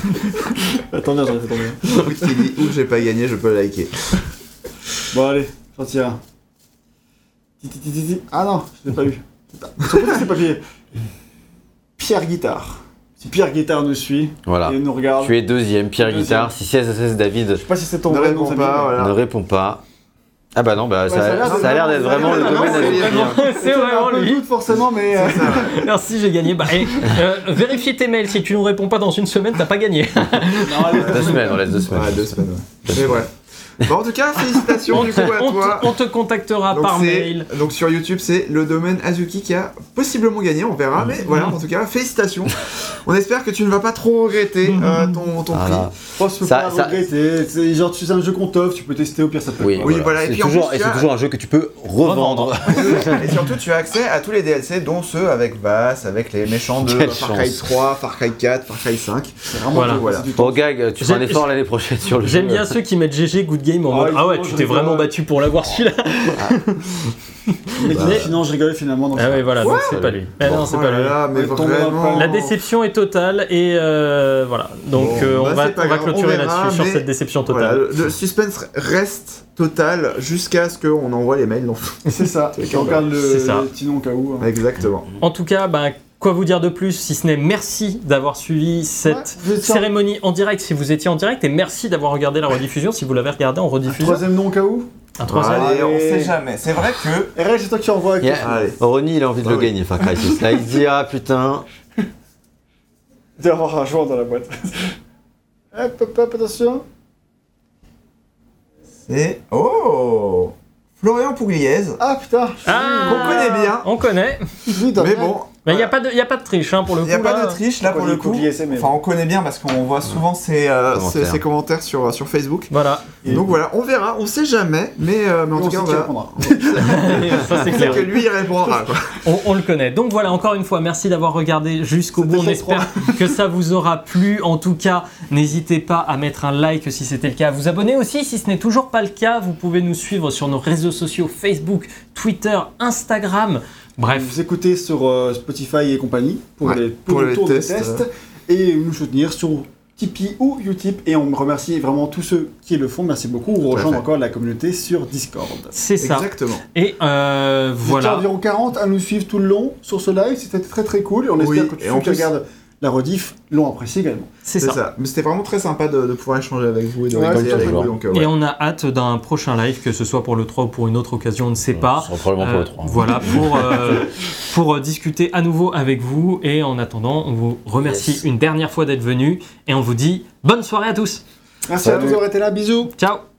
[SPEAKER 2] Attends, bien, j'en ai fait tomber.
[SPEAKER 1] Ou qui dit ou j'ai pas gagné, je peux le liker.
[SPEAKER 2] Bon, allez, j'en tire un. Ah non, je l'ai pas eu. C'est papier Pierre Guitare. Si Pierre Guitare nous suit
[SPEAKER 3] Voilà.
[SPEAKER 2] et nous regarde,
[SPEAKER 3] Tu es deuxième, Pierre
[SPEAKER 2] Deuxième.
[SPEAKER 3] Guitare. Si CSS David
[SPEAKER 2] je sais pas si c'est ton
[SPEAKER 1] Ne
[SPEAKER 2] vrai
[SPEAKER 1] réponds
[SPEAKER 2] nom,
[SPEAKER 1] pas, voilà.
[SPEAKER 3] ne répond pas. Ah bah non, bah
[SPEAKER 2] Ouais,
[SPEAKER 3] ça,
[SPEAKER 2] ça a l'air
[SPEAKER 3] d'être vraiment le domaine à
[SPEAKER 1] c'est vraiment-
[SPEAKER 4] C'est lui.
[SPEAKER 2] doute forcément, mais euh,
[SPEAKER 4] Merci, j'ai gagné. Bah, et, euh, vérifie tes mails. Si tu ne réponds pas dans une semaine, t'as pas gagné.
[SPEAKER 2] non,
[SPEAKER 3] Deux semaines, on laisse deux semaines.
[SPEAKER 1] Ouais, deux semaines, ouais. Mais ouais. Bon, en tout cas, félicitations
[SPEAKER 4] On
[SPEAKER 1] du
[SPEAKER 4] te,
[SPEAKER 1] coup à
[SPEAKER 4] on te-
[SPEAKER 1] toi.
[SPEAKER 4] on te contactera
[SPEAKER 1] Donc,
[SPEAKER 4] par mail.
[SPEAKER 1] donc sur YouTube, c'est le domaine Azuki qui a possiblement gagné, on verra. Mais voilà, en tout cas, félicitations. On espère que tu ne vas pas trop regretter euh, ton, ton
[SPEAKER 3] Voilà.
[SPEAKER 1] prix.
[SPEAKER 2] je que tu peux
[SPEAKER 3] Ça-
[SPEAKER 2] pas
[SPEAKER 3] ça-
[SPEAKER 2] regretter. C'est genre, tu sais, un jeu qu'on t'offre, tu peux tester, au pire ça peut.
[SPEAKER 3] Oui,
[SPEAKER 1] voilà, et
[SPEAKER 3] C'est
[SPEAKER 1] puis en
[SPEAKER 3] toujours,
[SPEAKER 1] plus,
[SPEAKER 3] et
[SPEAKER 1] tu
[SPEAKER 3] c'est
[SPEAKER 1] as-
[SPEAKER 3] toujours un jeu que tu peux revendre.
[SPEAKER 1] Et surtout, tu as accès à tous les DLC, dont ceux avec Bass, avec les méchants de
[SPEAKER 3] Quelle
[SPEAKER 1] Far Cry
[SPEAKER 3] chance.
[SPEAKER 1] 3, Far Cry 4, Far Cry 5.
[SPEAKER 2] C'est vraiment
[SPEAKER 4] Voilà.
[SPEAKER 3] Bon, Gag, tu feras un effort l'année prochaine sur le jeu.
[SPEAKER 4] J'aime bien ceux qui mettent GG Good Game en
[SPEAKER 2] Ah,
[SPEAKER 4] mode Ah ouais, tu t'es
[SPEAKER 2] rigole.
[SPEAKER 4] vraiment battu pour l'avoir celui-là.
[SPEAKER 2] Mais
[SPEAKER 1] Bah.
[SPEAKER 2] finalement, je rigolais finalement.
[SPEAKER 4] Ah ouais, voilà, donc c'est pas lui. Eh non, c'est
[SPEAKER 1] Oh
[SPEAKER 4] pas lui. La déception est totale et euh, voilà. Donc
[SPEAKER 1] Bon,
[SPEAKER 4] euh, on,
[SPEAKER 1] bah,
[SPEAKER 4] va, on va clôturer là-dessus sur cette déception totale.
[SPEAKER 1] le, le suspense reste total jusqu'à ce qu'on envoie les mails. donc.
[SPEAKER 2] C'est ça. Et on regarde le,
[SPEAKER 4] C'est ça.
[SPEAKER 2] le petit nom au cas où. hein.
[SPEAKER 1] Exactement.
[SPEAKER 4] En tout cas, ben, quoi vous dire de plus si ce n'est merci d'avoir suivi cette
[SPEAKER 2] Ouais,
[SPEAKER 4] cérémonie en direct si vous étiez en direct et merci d'avoir regardé la rediffusion si vous l'avez regardé en rediffusion.
[SPEAKER 2] Troisième nom au cas où?
[SPEAKER 4] Un troisième.
[SPEAKER 1] Allez, on sait jamais. C'est vrai que.
[SPEAKER 2] RL, c'est toi qui envoie.
[SPEAKER 3] Yeah. Ronnie, il a envie de
[SPEAKER 1] Ah
[SPEAKER 3] le
[SPEAKER 1] oui.
[SPEAKER 3] gagner, Far Cry 6. Là, il se dit Ah putain.
[SPEAKER 2] d'avoir un joueur dans la boîte. hop, hop, hop, attention.
[SPEAKER 1] C'est. Oh Florian Pougliez.
[SPEAKER 2] Ah putain.
[SPEAKER 4] Ah,
[SPEAKER 1] Qu'on connaît bien.
[SPEAKER 4] On connaît.
[SPEAKER 1] Mais bon.
[SPEAKER 4] Mais il n'y a, pas de- y a pas de triche hein, pour le
[SPEAKER 1] Il
[SPEAKER 4] coup.
[SPEAKER 1] n'y a pas de triche là pour le
[SPEAKER 2] il
[SPEAKER 1] coup. Enfin, on connaît bien parce qu'on voit souvent ses, euh,
[SPEAKER 3] Commentaires.
[SPEAKER 1] ses commentaires sur, sur Facebook.
[SPEAKER 4] Voilà,
[SPEAKER 2] Et-
[SPEAKER 1] Donc voilà, on verra, on sait jamais, mais, euh, mais en
[SPEAKER 2] on
[SPEAKER 1] tout cas,
[SPEAKER 2] sait
[SPEAKER 1] on va.
[SPEAKER 2] répondra.
[SPEAKER 4] ça c'est clair.
[SPEAKER 1] que lui il répondra quoi.
[SPEAKER 4] On, on le connaît. Donc voilà, encore une fois, merci d'avoir regardé jusqu'au bout. On espère que ça vous aura plu. En tout cas, n'hésitez pas à mettre un like si c'était le cas. À vous abonner aussi si ce n'est toujours pas le cas. Vous pouvez nous suivre sur nos réseaux sociaux Facebook, Twitter, Instagram. Bref,
[SPEAKER 2] Vous écoutez sur euh, Spotify et compagnie pour,
[SPEAKER 1] Ouais,
[SPEAKER 2] les, pour
[SPEAKER 1] pour
[SPEAKER 2] le
[SPEAKER 1] les
[SPEAKER 2] tour
[SPEAKER 1] tests,
[SPEAKER 2] et nous soutenir sur Tipeee ou Utip. Et on remercie vraiment tous ceux qui le font. Merci beaucoup. Vous rejoindre encore la communauté sur Discord.
[SPEAKER 4] c'est ça.
[SPEAKER 1] Exactement.
[SPEAKER 4] Et euh,
[SPEAKER 2] Vous
[SPEAKER 4] voilà.
[SPEAKER 2] environ 40 à nous suivre tout le long sur ce live. C'était très très cool. Et on
[SPEAKER 1] Oui,
[SPEAKER 2] espère que
[SPEAKER 1] et
[SPEAKER 2] qui
[SPEAKER 1] plus-
[SPEAKER 2] regardent la rediff l'ont apprécié également.
[SPEAKER 4] C'est ça.
[SPEAKER 1] ça. Mais c'était vraiment très sympa de, de pouvoir échanger avec vous et de
[SPEAKER 2] Ouais,
[SPEAKER 1] avec vous. Donc, euh,
[SPEAKER 4] Et on a hâte d'un prochain live, que ce soit pour le 3 ou pour une autre occasion, on ne sait pas.
[SPEAKER 3] Ce sera probablement pour
[SPEAKER 4] Euh,
[SPEAKER 3] le 3.
[SPEAKER 4] Voilà, pour, euh, pour euh, discuter à nouveau avec vous. Et en attendant, on vous remercie
[SPEAKER 3] Yes.
[SPEAKER 4] une dernière fois d'être venu. Et on vous dit bonne soirée à tous.
[SPEAKER 2] Merci à vous d'avoir été là. Bisous.
[SPEAKER 4] Ciao